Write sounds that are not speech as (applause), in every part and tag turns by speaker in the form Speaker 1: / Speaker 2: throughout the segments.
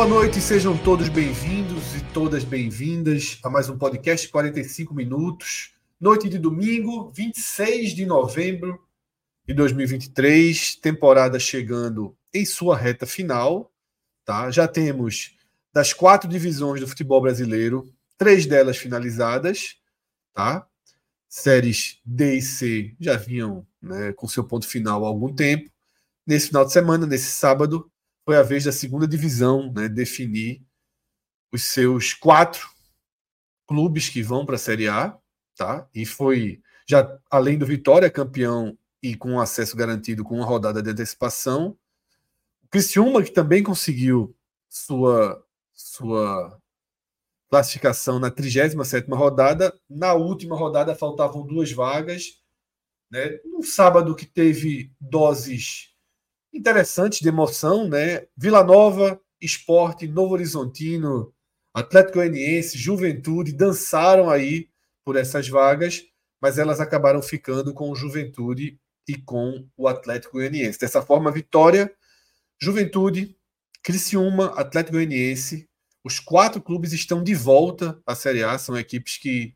Speaker 1: Boa noite, sejam todos bem-vindos e todas bem-vindas a mais um podcast 45 minutos. Noite de domingo, 26 de novembro de 2023, temporada chegando em sua reta final, tá? Já temos das quatro divisões do futebol brasileiro, três delas finalizadas, tá? Séries D e C já vinham né, com seu ponto final há algum tempo. Nesse final de semana, nesse sábado, foi a vez da segunda divisão né, definir os seus quatro clubes que vão para a Série A, tá? E foi já além do Vitória campeão e com acesso garantido com uma rodada de antecipação, o Criciúma que também conseguiu sua sua classificação na 37ª rodada, na última rodada faltavam duas vagas, né? No sábado que teve doses interessantes de emoção, né? Vila Nova, Esporte, Novo Horizontino, Atlético Goianiense, Juventude dançaram aí por essas vagas, mas elas acabaram ficando com o Juventude e com o Atlético Goianiense. Dessa forma, Vitória, Juventude, Criciúma, Atlético Goianiense, os quatro clubes estão de volta à Série A, são equipes que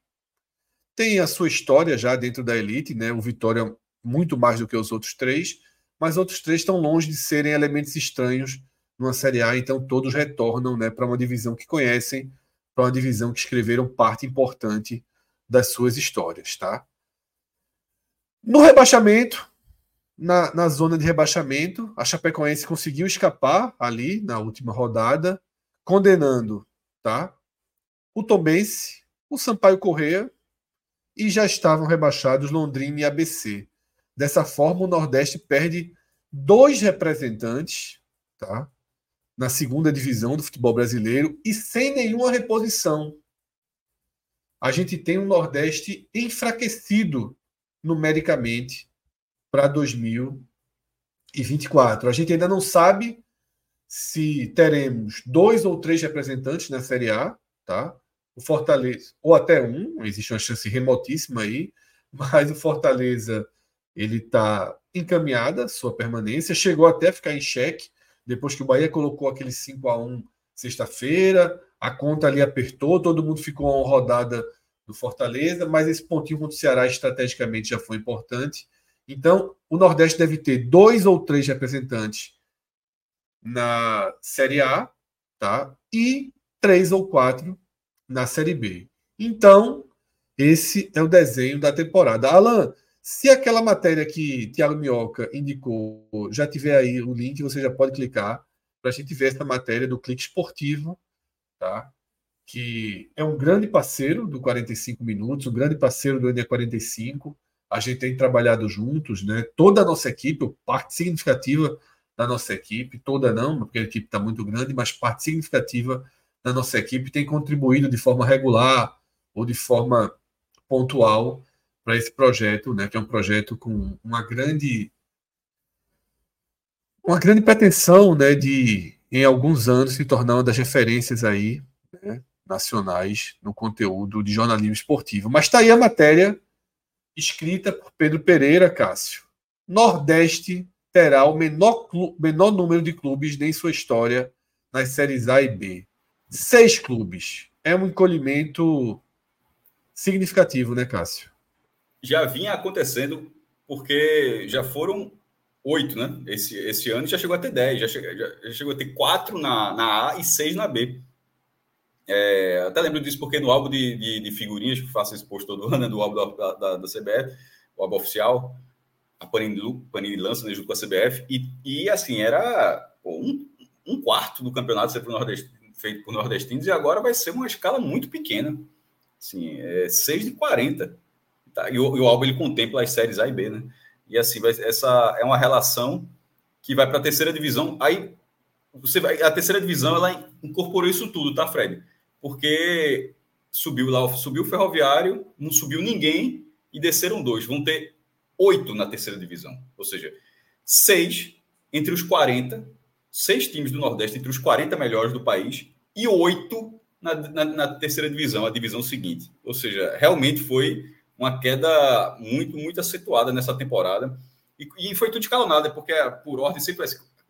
Speaker 1: têm a sua história já dentro da elite, né? O Vitória muito mais do que os outros três, mas outros três estão longe de serem elementos estranhos numa Série A, então todos retornam né, para uma divisão que conhecem, para uma divisão que escreveram parte importante das suas histórias. Tá? No rebaixamento, na, na zona de rebaixamento, a Chapecoense conseguiu escapar ali na última rodada, condenando tá, o Tombense, o Sampaio Correia e já estavam rebaixados Londrina e ABC. Dessa forma, o Nordeste perde dois representantes tá? na segunda divisão do futebol brasileiro e sem nenhuma reposição. A gente tem um Nordeste enfraquecido numericamente para 2024. A gente ainda não sabe se teremos dois ou três representantes na Série A, tá? O Fortaleza, ou até um, existe uma chance remotíssima aí, mas o Fortaleza ele está encaminhada, sua permanência, chegou até a ficar em xeque, depois que o Bahia colocou aquele 5 a 1 sexta-feira, a conta ali apertou, todo mundo ficou uma rodada do Fortaleza, mas esse pontinho contra o Ceará estrategicamente já foi importante. Então, o Nordeste deve ter dois ou três representantes na Série A, tá? E três ou quatro na Série B. Então, esse é o desenho da temporada. Alan, se aquela matéria que Tiago Minhoca indicou já tiver aí o link, você já pode clicar para a gente ver essa matéria do Clique Esportivo, tá? que é um grande parceiro do 45 Minutos, um grande parceiro do NE45. A gente tem trabalhado juntos, né? toda a nossa equipe, parte significativa da nossa equipe, toda não, porque a equipe está muito grande, mas parte significativa da nossa equipe tem contribuído de forma regular ou de forma pontual para esse projeto, né, que é um projeto com uma grande uma grande pretensão, né, de em alguns anos se tornar uma das referências aí né, nacionais no conteúdo de jornalismo esportivo. Mas está aí a matéria escrita por Pedro Pereira, Cássio. Nordeste terá o menor, menor número de clubes em sua história nas séries A e B. Seis clubes. É um encolhimento significativo, né, Cássio?
Speaker 2: Já vinha acontecendo, porque já foram oito, né? Esse, esse ano já chegou a ter dez, já, chegou, já, já chegou a ter quatro na, na A e seis na B. É, até lembro disso porque no álbum de, de, de figurinhas que faço esse post todo ano, né, do álbum da, da, da CBF, o álbum oficial, a Panini, Panini lança né, junto com a CBF, e, e assim, era um, um quarto do campeonato ser feito por nordestinos, e agora vai ser uma escala muito pequena. Assim, é 6 de 40. Tá? E, o, e o álbum ele contempla as séries A e B, né? E assim, vai, essa é uma relação que vai para a terceira divisão. Aí você vai, a terceira divisão ela incorporou isso tudo, tá, Fred? Porque subiu lá, subiu o Ferroviário, não subiu ninguém e desceram dois. Vão ter oito na terceira divisão, ou seja, seis entre os 40, seis times do Nordeste entre os 40 melhores do país e oito na, na, na terceira divisão, a divisão seguinte. Ou seja, realmente foi uma queda muito, muito acentuada nessa temporada. E, e foi tudo escalonado, porque por ordem sempre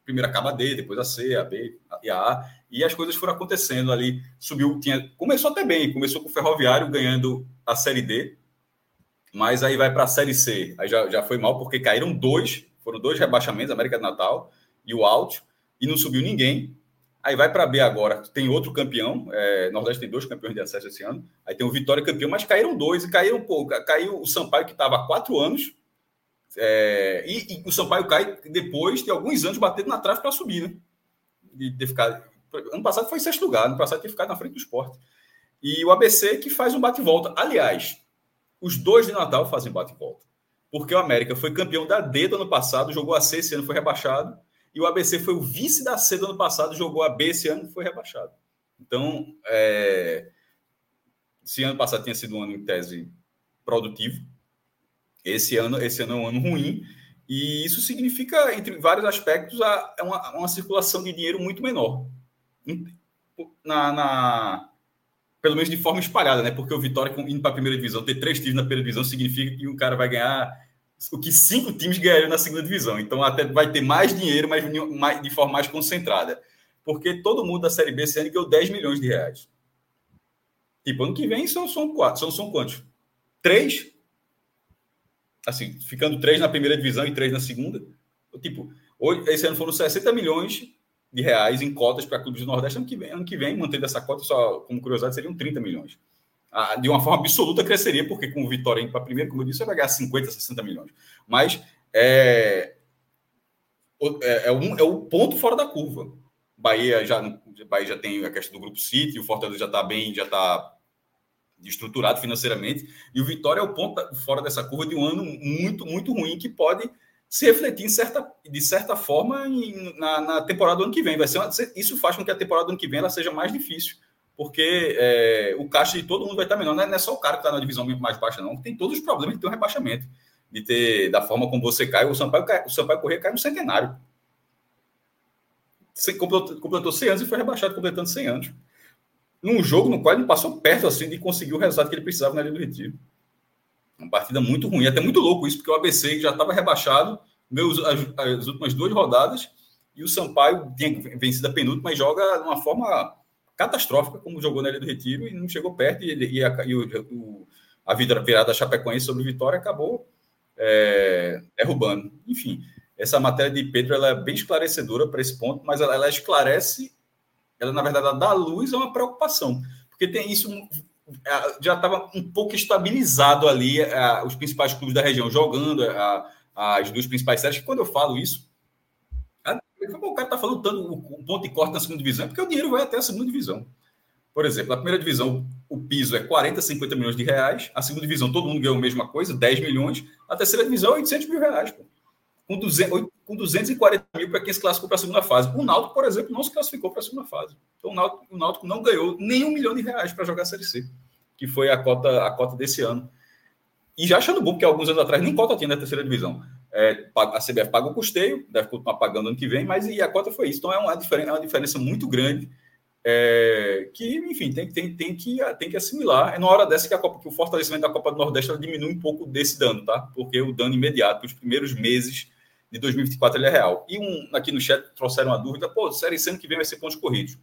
Speaker 2: primeiro acaba a D, depois a C, a B e a A, e as coisas foram acontecendo ali. Subiu, tinha, começou até bem, começou com o Ferroviário ganhando a Série D, mas aí vai para a Série C. Aí já, já foi mal, porque caíram dois, foram dois rebaixamentos, América do Natal e o Alto, e não subiu ninguém. Aí vai para B agora, tem outro campeão, é, Nordeste tem dois campeões de acesso esse ano, aí tem o Vitória campeão, mas caíram dois, e caíram pouco. Caiu o Sampaio, que estava há quatro anos, é, e, e, o Sampaio cai depois de alguns anos batendo na trave para subir, né? De ter ficado. Ano passado foi sexto lugar, ano passado tinha ficado na frente do esporte. E o ABC que faz um bate-volta. Aliás, os dois de Natal fazem bate-volta. Porque o América foi campeão da D do ano passado, jogou a C esse ano, foi rebaixado. E o ABC foi o vice da C do ano passado, jogou a B esse ano, foi rebaixado. Então, é... esse ano passado tinha sido um ano em tese produtivo, esse ano, esse ano é um ano ruim, e isso significa, entre vários aspectos, a, uma, uma circulação de dinheiro muito menor. Na, na, pelo menos de forma espalhada, né? Porque o Vitória, indo para a primeira divisão, ter três times na primeira divisão significa que um cara vai ganhar o que cinco times ganhariam na segunda divisão. Então, até vai ter mais dinheiro, mas de forma mais concentrada. Porque todo mundo da Série B esse ano ganhou 10 milhões de reais. Tipo, ano que vem são, são quatro. São, são quantos? Três? assim, ficando três na primeira divisão e três na segunda. Tipo, hoje, esse ano foram 60 milhões de reais em cotas para clubes do Nordeste. Ano que vem, ano que vem mantendo essa cota, só como curiosidade, seriam 30 milhões. De uma forma absoluta cresceria, porque com o Vitória indo para primeiro, como eu disse, vai ganhar 50, 60 milhões. Mas é, é, é, um, é o ponto fora da curva. Bahia já, Bahia já tem a questão do grupo City, o Fortaleza já está bem, já está estruturado financeiramente, e o Vitória é o ponto fora dessa curva de um ano muito, muito ruim que pode se refletir certa, de certa forma em, na, na, temporada do ano que vem. Vai ser uma, isso faz com que a temporada do ano que vem ela seja mais difícil, porque é, o caixa de todo mundo vai estar menor. Não é, não é só o cara que está na divisão mais baixa, não. Tem todos os problemas de ter um rebaixamento, de ter da forma como você cai. O Sampaio, o Sampaio Corrêa cai no centenário. Você completou, completou 100 anos e foi rebaixado completando 100 anos num jogo no qual ele passou perto assim de conseguir o resultado que ele precisava na Ilha do Retiro. Uma partida muito ruim, até muito louco isso, porque o ABC já estava rebaixado meus, as, as, últimas duas rodadas e o Sampaio tinha vencido a penúltima e joga de uma forma catastrófica, como jogou na Ilha do Retiro, e não chegou perto, e, e, a, e o, o, a vida virada da Chapecoense sobre Vitória acabou é, derrubando. Enfim, essa matéria de Pedro ela é bem esclarecedora para esse ponto, mas ela, ela esclarece ela na verdade ela dá luz a uma preocupação, porque tem isso já estava um pouco estabilizado ali é, os principais clubes da região jogando é, as duas principais séries. Quando eu falo isso, o cara está falando tanto o ponto de corte na segunda divisão, porque o dinheiro vai até a segunda divisão. Por exemplo, a primeira divisão, o piso é 40, 50 milhões de reais. A segunda divisão, todo mundo ganhou a mesma coisa, 10 milhões. A terceira divisão, 800 mil reais. Pô com, 200, com 240 mil para quem se classificou para a segunda fase. O Náutico, por exemplo, não se classificou para a segunda fase. Então o Náutico, o Náutico não ganhou nem um milhão de reais para jogar a Série C, que foi a cota, a cota desse ano. E já achando bom, porque alguns anos atrás nem cota tinha na terceira divisão. É, a CBF paga o custeio, deve continuar pagando ano que vem, mas e a cota foi isso. Então é uma diferença, é uma diferença muito grande é, que, enfim, tem, tem, tem, que, tem que assimilar. É na hora dessa que, a Copa, que o fortalecimento da Copa do Nordeste diminui um pouco desse dano, tá? Porque o dano imediato, os primeiros meses de 2024 ele é real. E um aqui no chat trouxeram uma dúvida, pô, série C ano que vem vai ser pontos corridos.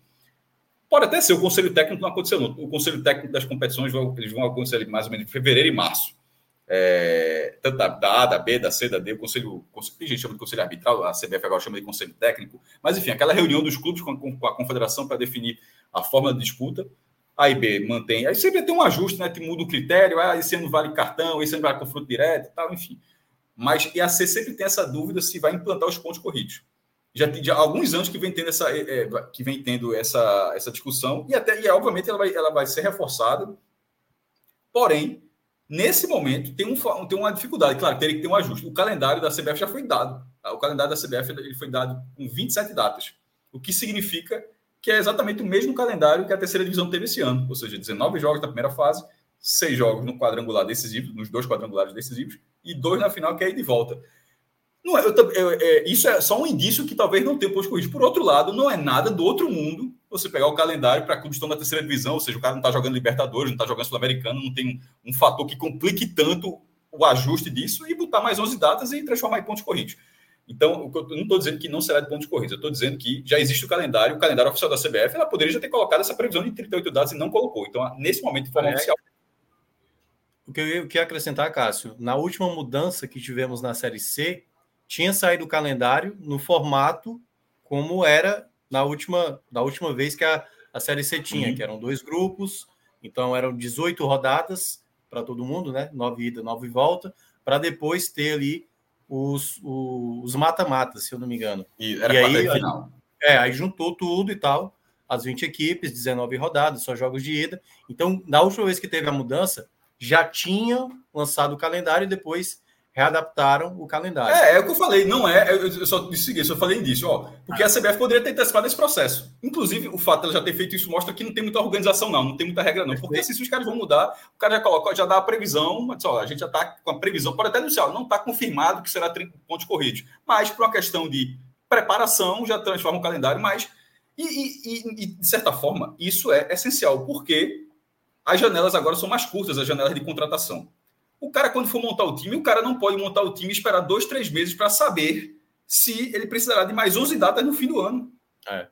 Speaker 2: Pode até ser, o conselho técnico não aconteceu, não. O conselho técnico das competições eles vão acontecer mais ou menos em fevereiro e março. É, tanto da, da, A, da B, da C, da D, o conselho, conselho a gente chama de conselho arbitral, a CBF agora chama de conselho técnico, mas enfim, aquela reunião dos clubes com, com a confederação para definir a forma de disputa. A e B mantém, aí sempre tem um ajuste, né? Muda o critério, ah, esse ano vale cartão, esse ano vale confronto direto e tal, enfim. Mas e a C sempre tem essa dúvida se vai implantar os pontos corridos. Já tem já, alguns anos que vem tendo essa, é, que vem tendo essa, essa discussão, e até e obviamente ela vai, ela vai ser reforçada. Porém, nesse momento, tem, um, tem uma dificuldade. Claro, teria que ter um ajuste. O calendário da CBF já foi dado. O calendário da CBF ele foi dado com 27 datas, o que significa que é exatamente o mesmo calendário que a terceira divisão teve esse ano, ou seja, 19 jogos na primeira fase, seis jogos no quadrangular decisivo, nos dois quadrangulares decisivos, e dois na final, que é ir de volta. Não é, eu, eu, é, isso é só um indício que talvez não tenha posto corrido. Por outro lado, não é nada do outro mundo você pegar o calendário para clubes que estão na terceira divisão, ou seja, o cara não está jogando Libertadores, não está jogando Sul-Americano, não tem um, um, fator que complique tanto o ajuste disso e botar mais 11 datas e transformar em pontos corridos. Então, eu não estou dizendo que não será de pontos corridos, eu estou dizendo que já existe o calendário, o calendário oficial da CBF, ela poderia já ter colocado essa previsão de 38 datas e não colocou. Então, nesse momento, de forma é, oficial,
Speaker 3: o que eu queria acrescentar, Cássio, na última mudança que tivemos na Série C, tinha saído o calendário no formato como era na última, na última vez que a, a Série C tinha, uhum. que eram dois grupos, então eram 18 rodadas para todo mundo, né? Nove ida, nove volta, para depois ter ali os, os mata-matas, se eu não me engano.
Speaker 2: E, era e aí, final.
Speaker 3: É, aí juntou tudo e tal, as 20 equipes, 19 rodadas, só jogos de ida. Então, na última vez que teve a mudança, já tinham lançado o calendário e depois readaptaram o calendário.
Speaker 2: É, é o que eu falei, não é, eu só disse isso, eu falei disso, ó, porque a CBF poderia ter antecipado esse processo. Inclusive, o fato de ela já ter feito isso mostra que não tem muita organização não, não tem muita regra não, porque assim, se os caras vão mudar, o cara já coloca, já dá a previsão, mas, ó, a gente já está com a previsão, pode até anunciar, não está confirmado que será 30 pontos corridos, mas por uma questão de preparação, já transforma o calendário, mas e, e, e de certa forma, isso é essencial, porque as janelas agora são mais curtas, as janelas de contratação. O cara, quando for montar o time, o cara não pode montar o time e esperar dois, três meses para saber se ele precisará de mais 11 datas no fim do ano. É.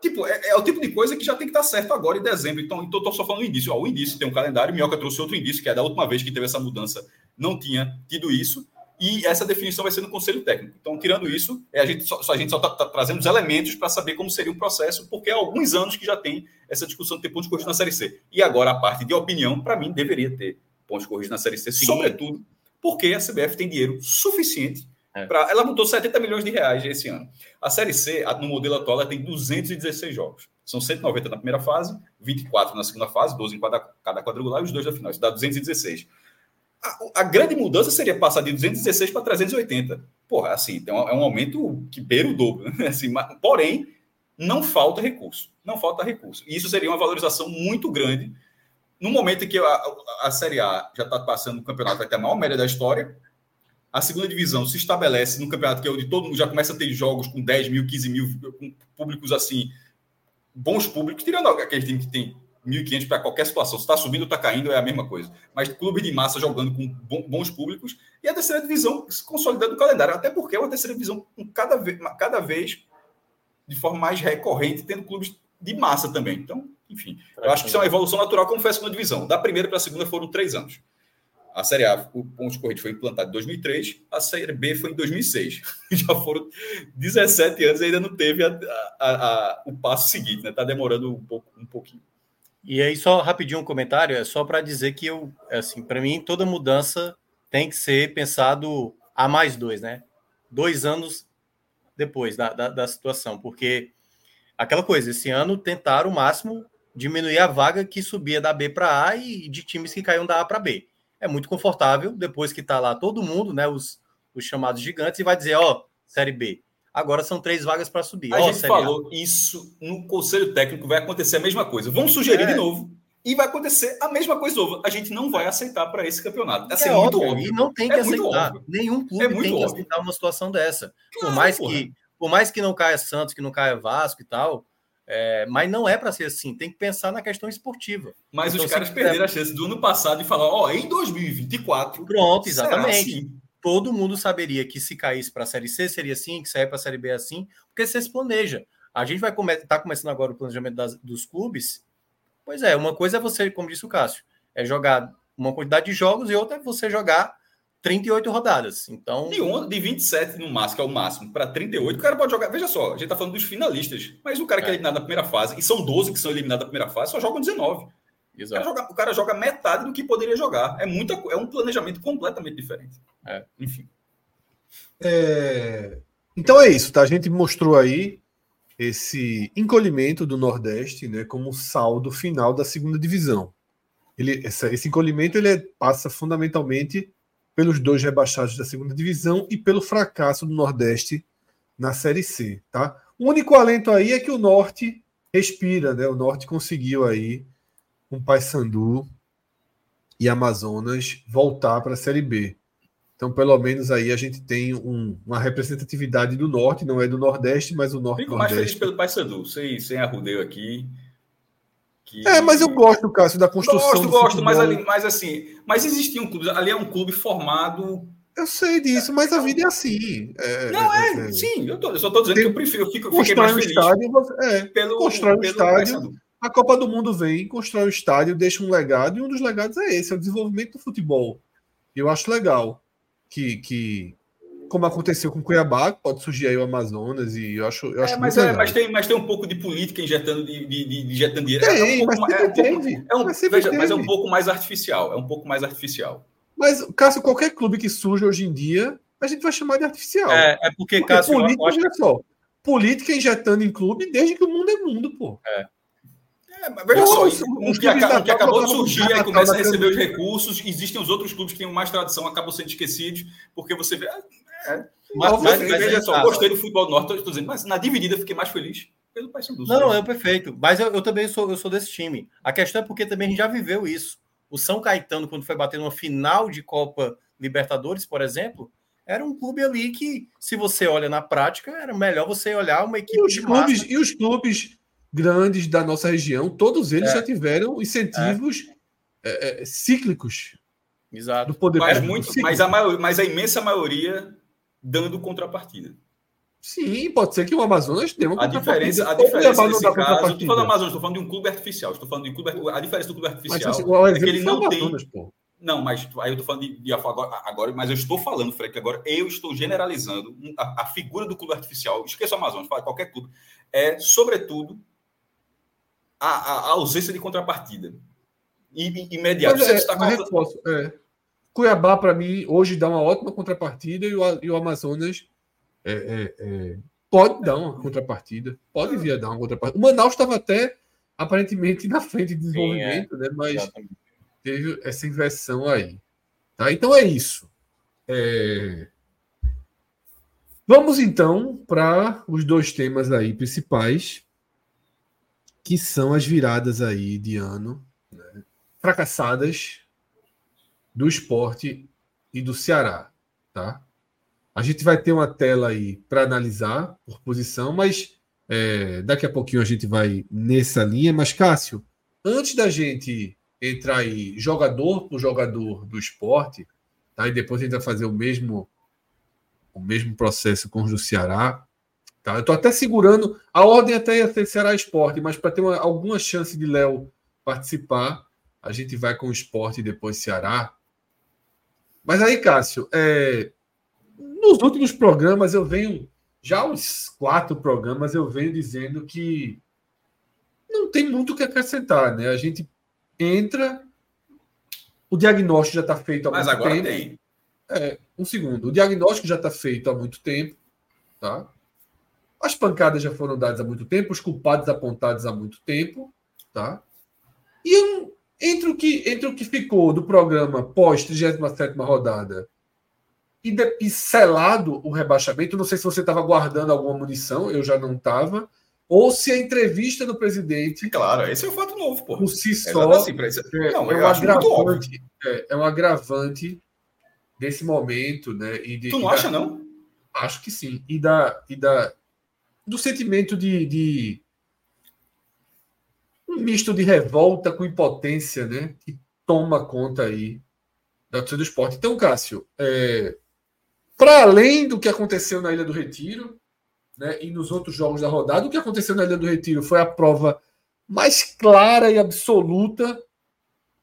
Speaker 2: Tipo, é, é, o tipo de coisa que já tem que estar certo agora em dezembro. Então, então tô só falando o início. Ó, o início tem um calendário, Minhoca trouxe outro indício, que é da última vez que teve essa mudança, não tinha tido isso. E essa definição vai ser no Conselho Técnico. Então, tirando isso, é a gente só, a gente só está tá trazendo os elementos para saber como seria o processo, porque há alguns anos que já tem essa discussão de ter pontos corridos na Série C. E agora, a parte de opinião, para mim, deveria ter pontos corridos na Série C, Sim. sobretudo porque a CBF tem dinheiro suficiente é. para. Ela montou 70 milhões de reais esse ano. A Série C, no modelo atual, ela tem 216 jogos. São 190 na primeira fase, 24 na segunda fase, 12 em cada, cada quadrangular e os dois da final. Isso dá 216. A, a, grande mudança seria passar de 216 para 380. Porra, assim, então é um aumento que beira o dobro. Né? (laughs) Assim, mas, porém, não falta recurso. Não falta recurso. E isso seria uma valorização muito grande. No momento em que a, a, a Série A já está passando o campeonato, ter a maior média da história. A segunda divisão se estabelece no campeonato que é onde todo mundo já começa a ter jogos com 10 mil, 15 mil, com públicos assim, bons públicos, tirando aqueles times que tem 1.500 para qualquer situação. Se está subindo ou está caindo, é a mesma coisa. Mas clube de massa jogando com bons públicos e a terceira divisão se consolidando o calendário. Até porque é uma terceira divisão com cada vez, cada vez de forma mais recorrente, tendo clubes de massa também. Então, enfim, eu acho que isso é uma evolução natural, como foi a segunda divisão. Da primeira para a segunda foram três anos. A Série A, o ponto corrido foi implantado em 2003, a Série B foi em 2006. (laughs) Já foram 17 anos e ainda não teve a, a, a, o passo seguinte, né? Está demorando um, pouco, um pouquinho.
Speaker 3: E aí, só rapidinho um comentário, é só para dizer que eu, assim, para mim, toda mudança tem que ser pensado a mais dois, né? Dois anos depois da, da, da situação, porque aquela coisa, esse ano tentaram o máximo diminuir a vaga que subia da B para A e de times que caíam da A para B. É muito confortável, depois que está lá todo mundo, né? Os, os chamados gigantes, e vai dizer, ó, Série B. Agora são três vagas para subir.
Speaker 2: A oh, gente falou isso no Conselho Técnico, vai acontecer a mesma coisa. Vamos sugerir é. de novo. E vai acontecer a mesma coisa novo. A gente não vai aceitar para esse campeonato.
Speaker 3: Assim, é, é muito óbvio. óbvio. E não tem que é aceitar. Nenhum clube é tem óbvio. que aceitar uma situação dessa. Claro, por, mais que, por mais que não caia Santos, que não caia Vasco e tal, é, mas não é para ser assim, tem que pensar na questão esportiva.
Speaker 2: Mas então, os caras perderam a chance do ano passado de falar, ó, oh, em 2024.
Speaker 3: Pronto, exatamente. Assim? todo mundo saberia que se caísse para a Série C seria assim, que sair para a Série B é assim, porque você se planeja. A gente vai estar tá começando agora o planejamento das, dos clubes. Pois é, uma coisa é você, como disse o Cássio, é jogar uma quantidade de jogos e outra é você jogar 38 rodadas. Então.
Speaker 2: De, um, de 27 no máximo, que é o máximo, para 38, o cara pode jogar. Veja só, a gente está falando dos finalistas, mas o cara que é, é eliminado na primeira fase, e são 12 que são eliminados na primeira fase, só jogam 19. O cara, joga, o cara, joga, metade do que poderia jogar. É, muita, é um planejamento completamente diferente. É. Enfim.
Speaker 1: É... Então é isso, tá? A gente mostrou aí esse encolhimento do Nordeste, né, como saldo final da segunda divisão. Ele, essa, esse encolhimento ele é, passa fundamentalmente pelos dois rebaixados da segunda divisão e pelo fracasso do Nordeste na Série C, tá? O único alento aí é que o Norte respira, né? O Norte conseguiu aí com Paysandu e Amazonas voltar para a Série B. Então, pelo menos aí a gente tem um, uma representatividade do norte, não é do nordeste, mas o norte.
Speaker 2: Fico mais feliz pelo Paysandu, sem, sem arrudeio aqui.
Speaker 1: Que... É, mas eu gosto, Cássio, da construção.
Speaker 2: Gosto, gosto, mas, ali, mas assim, mas existia um clube, ali é um clube formado.
Speaker 1: Eu sei disso, mas a vida é assim. É,
Speaker 2: não, é, é, é. sim, eu, tô, eu só estou dizendo tem, que eu prefiro, eu fico, fiquei mais feliz.
Speaker 1: Estádio, é, pelo, constrói um estádio, a Copa do Mundo vem, constrói o estádio, deixa um legado, e um dos legados é esse, é o desenvolvimento do futebol. Eu acho legal que, que como aconteceu com Cuiabá, pode surgir aí o Amazonas e eu acho, eu acho
Speaker 2: é, mas, é, mas, tem, mas tem um pouco de política injetando de, de, de, injetando dinheiro.
Speaker 1: Tem, é um mas, é, um pouco,
Speaker 2: é um, mas, veja, mas é um pouco mais artificial. É um pouco mais artificial.
Speaker 1: Mas, Cássio, qualquer clube que surge hoje em dia, a gente vai chamar de artificial.
Speaker 3: É, é porque, porque Cássio,
Speaker 1: política, olha só, política injetando em clube desde que o mundo é mundo, pô.
Speaker 2: É. É, veja só, um que, acaba, que acabou de surgir, aí começa a receber os recursos, existem os outros clubes que têm mais tradição, acabam sendo esquecidos, porque você vê. É, é mas, mas, mas, veja só, gostei do futebol do Norte, estou dizendo, mas na dividida fiquei mais feliz pelo Paysandu.
Speaker 3: Não, é perfeito. Mas eu, eu, também sou, eu sou desse time. A questão é porque também a gente já viveu isso. O São Caetano, quando foi bater numa final de Copa Libertadores, por exemplo, era um clube ali que, se você olha na prática, era melhor você olhar uma equipe
Speaker 1: e os clubes massa. E os clubes grandes da nossa região, todos eles é. já tiveram incentivos é. É, cíclicos.
Speaker 3: Exato.
Speaker 2: Do poder mas, muito, mas, a maior, mas a imensa maioria dando contrapartida.
Speaker 1: Sim, pode ser que o Amazonas dê uma
Speaker 2: a diferença, a diferença nesse caso, estou falando do Amazonas, estou falando de um clube artificial, estou falando de clube, a diferença do clube artificial
Speaker 1: mas, assim, é que ele não Amazonas, tem... Pô.
Speaker 2: Não, mas aí eu estou falando de, de agora, agora, mas eu estou falando, Fred, que agora eu estou generalizando a, a figura do clube artificial, esqueça o Amazonas, fala qualquer clube, é, sobretudo, a, a, ausência de contrapartida. Imediato.
Speaker 1: É, está é. Cuiabá, para mim, hoje dá uma ótima contrapartida e o, e o Amazonas é, é, é pode dar uma contrapartida. Pode vir a dar uma contrapartida. O Manaus estava até aparentemente na frente de desenvolvimento, Sim, né? mas exatamente. teve essa inversão aí. Tá? Então é isso. É... Vamos então para os dois temas aí principais que são as viradas aí de ano né, fracassadas do esporte e do Ceará, tá? A gente vai ter uma tela aí para analisar por posição, mas é, daqui a pouquinho a gente vai nessa linha. Mas, Cássio, antes da gente entrar aí jogador por jogador do esporte, tá? e depois a gente vai fazer o mesmo, o mesmo processo com os do Ceará, Tá? Eu estou até segurando. A ordem até ia ser Ceará Esporte, mas para ter uma, alguma chance de Léo participar, a gente vai com o esporte e depois Ceará. Mas aí, Cássio, é, nos últimos programas eu venho, já uns quatro programas, eu venho dizendo que não tem muito o que acrescentar, né? A gente entra, o diagnóstico já está feito há
Speaker 2: Mas
Speaker 1: muito
Speaker 2: tempo.
Speaker 1: Mas agora tem. É, um segundo. O diagnóstico já está feito há muito tempo, tá? As pancadas já foram dadas há muito tempo, os culpados apontados há muito tempo, tá? E entre o que, entre o que ficou do programa pós 37 rodada e, de, e selado o rebaixamento, não sei se você estava guardando alguma munição, eu já não estava, ou se a entrevista do presidente.
Speaker 2: Claro, esse é um fato novo, pô.
Speaker 1: Por si só. Assim, é, não, é, um agravante, é, é, um agravante desse momento, né? E de,
Speaker 2: tu não
Speaker 1: da,
Speaker 2: acha, não?
Speaker 1: Acho que sim. E da, e da, do sentimento de, de, misto de revolta com impotência, né? Que toma conta aí da torcida do esporte. Então, Cássio, é, para além do que aconteceu na Ilha do Retiro, né, e nos outros jogos da rodada, o que aconteceu na Ilha do Retiro foi a prova mais clara e absoluta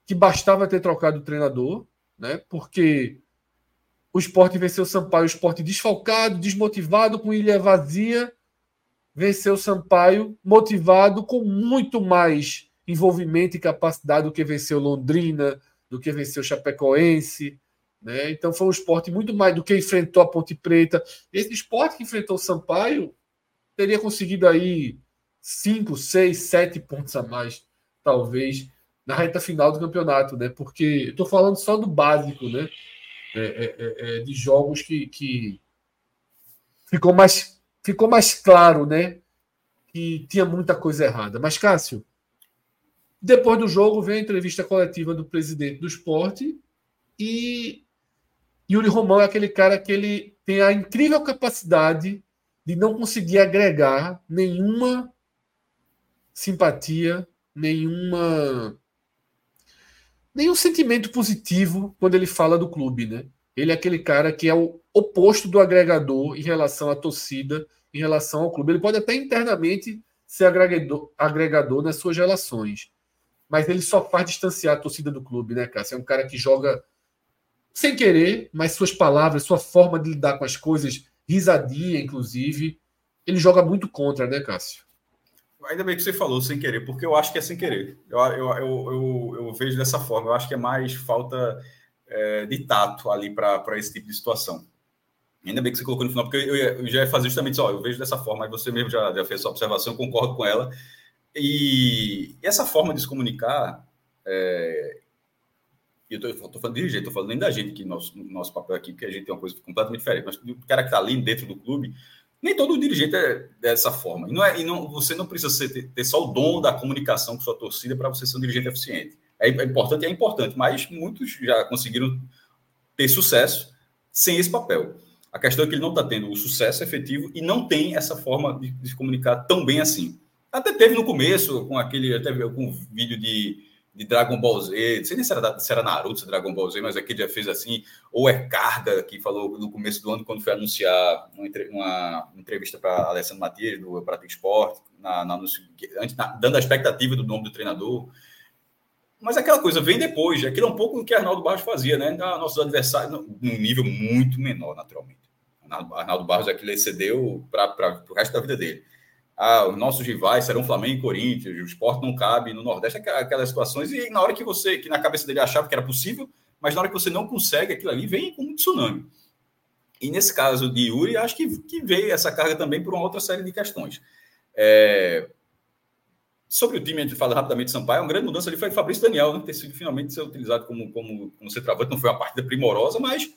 Speaker 1: que bastava ter trocado o treinador, né? Porque o esporte venceu o Sampaio, o esporte desfalcado, desmotivado, com ilha vazia, venceu o Sampaio, motivado com muito mais envolvimento e capacidade do que venceu Londrina, do que venceu Chapecoense, Né? Então foi um esporte muito mais do que enfrentou a Ponte Preta. Esse esporte que enfrentou o Sampaio teria conseguido aí 5, 6, 7 pontos a mais, talvez, na reta final do campeonato, né? Porque estou falando só do básico, né? É, é, é, é, de jogos que, que ficou mais ficou mais claro, né? Que tinha muita coisa errada. Mas, Cássio, depois do jogo vem a entrevista coletiva do presidente do esporte e Yuri Romão é aquele cara que ele tem a incrível capacidade de não conseguir agregar nenhuma simpatia, nenhuma nenhum sentimento positivo quando ele fala do clube, né? Ele é aquele cara que é o oposto do agregador em relação à torcida, em relação ao clube. Ele pode até internamente ser agregador, agregador nas suas relações, mas ele só faz distanciar a torcida do clube, né, Cássio? É um cara que joga sem querer, mas suas palavras, sua forma de lidar com as coisas, risadia, inclusive, ele joga muito contra, né, Cássio?
Speaker 2: Ainda bem que você falou sem querer, porque eu acho que é sem querer. Eu, eu, eu, eu, eu vejo dessa forma. Eu acho que é mais falta é, de tato ali para esse tipo de situação. Ainda bem que você colocou no final, porque eu, eu já ia fazer justamente isso. Ó, eu vejo dessa forma, você mesmo já, já fez essa observação, concordo com ela. E essa forma de se comunicar, é, eu estou falando de dirigente, estou falando nem da gente, que nosso, nosso papel aqui, porque a gente tem uma coisa completamente diferente, mas o cara que está ali dentro do clube, nem todo dirigente é dessa forma. E, não é, e não, você não precisa ser, ter, ter só o dom da comunicação com sua torcida para você ser um dirigente eficiente. É, é importante, é importante, mas muitos já conseguiram ter sucesso sem esse papel. A questão é que ele não está tendo o sucesso efetivo e não tem essa forma de, de se comunicar tão bem assim. Até teve no começo, com aquele, até com um vídeo de de Dragon Ball Z, não sei nem se era, se era Naruto, se Dragon Ball Z, mas aqui já fez assim, ou é Carga, que falou no começo do ano, quando foi anunciar uma, uma entrevista para Alessandro Matias, do Prato Esporte, na, na, na, dando a expectativa do nome do treinador. Mas aquela coisa vem depois, aquilo é um pouco o que Arnaldo Barros fazia, né? Da nossos adversários, num nível muito menor, naturalmente. Arnaldo Barros aquilo excedeu para o resto da vida dele ah, os nossos rivais serão Flamengo e Corinthians, o esporte não cabe no Nordeste, aquelas situações, e na hora que você, que na cabeça dele achava que era possível, mas na hora que você não consegue aquilo ali, vem como um tsunami. E nesse caso de Yuri, acho que, que veio essa carga também por uma outra série de questões. É... Sobre o time, a gente fala rapidamente de Sampaio, uma grande mudança ali foi o Fabrício Daniel, né, ter sido finalmente ser utilizado como, como, como centroavante, não foi uma partida primorosa, mas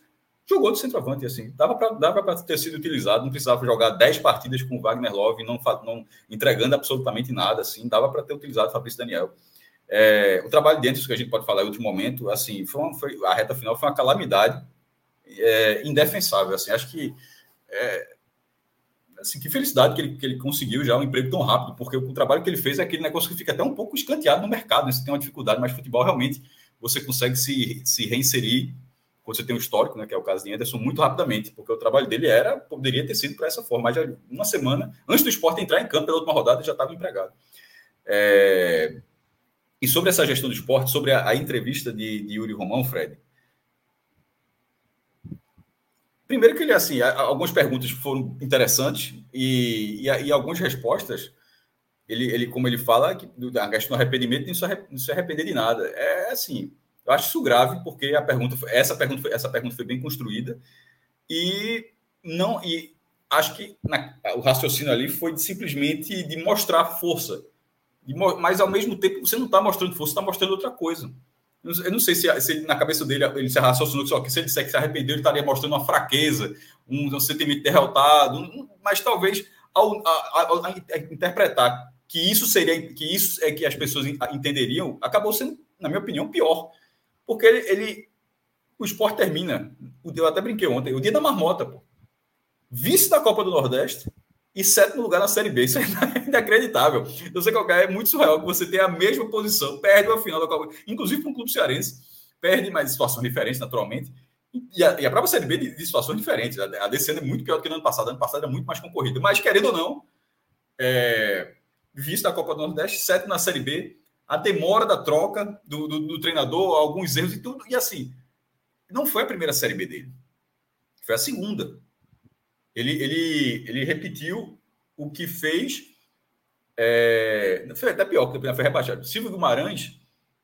Speaker 2: jogou de centroavante, assim, dava para dava ter sido utilizado, não precisava jogar 10 partidas com o Wagner Love, não, não entregando absolutamente nada, assim, dava para ter utilizado Fabrício Daniel. É, o trabalho dentro, que a gente pode falar em último momento, assim, foi, uma, foi a reta final foi uma calamidade é, indefensável, assim, acho que é, assim, que felicidade que ele, que ele conseguiu já um emprego tão rápido, porque o, trabalho que ele fez é aquele negócio que fica até um pouco escanteado no mercado, né? você tem uma dificuldade, mas futebol realmente você consegue se, se reinserir quando você tem um histórico, né, que é o caso de Anderson, muito rapidamente, porque o trabalho dele era, poderia ter sido para essa forma, mas já uma semana antes do esporte entrar em campo pela última rodada, já estava empregado. É... E sobre essa gestão do esporte, sobre a, a entrevista de, de, Yuri Romão, Fred. Primeiro que ele, assim, algumas perguntas foram interessantes e, e, e algumas respostas, ele, ele, como ele fala, que a questão do arrependimento não se arrepender de nada. É assim, eu acho isso grave porque a pergunta, essa pergunta, foi, essa pergunta foi bem construída e não e acho que na, o raciocínio ali foi de, simplesmente de mostrar força, de, mas ao mesmo tempo você não está mostrando força, está mostrando outra coisa. Eu não sei se, se na cabeça dele ele se raciocinou só que se ele disser que se arrependeu, ele estaria mostrando uma fraqueza, um, um sentimento derrotado, mas talvez ao, interpretar que isso seria que isso é que as pessoas entenderiam, acabou sendo, na minha opinião, pior porque ele, ele, o esporte termina. Eu até brinquei ontem, o dia da marmota, pô. Vice da Copa do Nordeste e sétimo lugar na Série B. Isso é (laughs) inacreditável. Não sei qual é, é muito surreal que você tenha a mesma posição, perde a final da Copa, inclusive para um clube cearense, perde, mas situações diferentes, naturalmente. E a, e a própria Série B de, de situações diferentes. A, a descendo é muito pior do que no ano passado. Ano passado era muito mais concorrido. Mas, querendo ou não, é, vice da Copa do Nordeste, sétimo na Série B, a demora da troca do, do, do, treinador, alguns erros e tudo. E assim, não foi a primeira Série B dele. Foi a segunda. Ele, ele, ele repetiu o que fez. É, foi até pior, porque foi rebaixado. Silvio Guimarães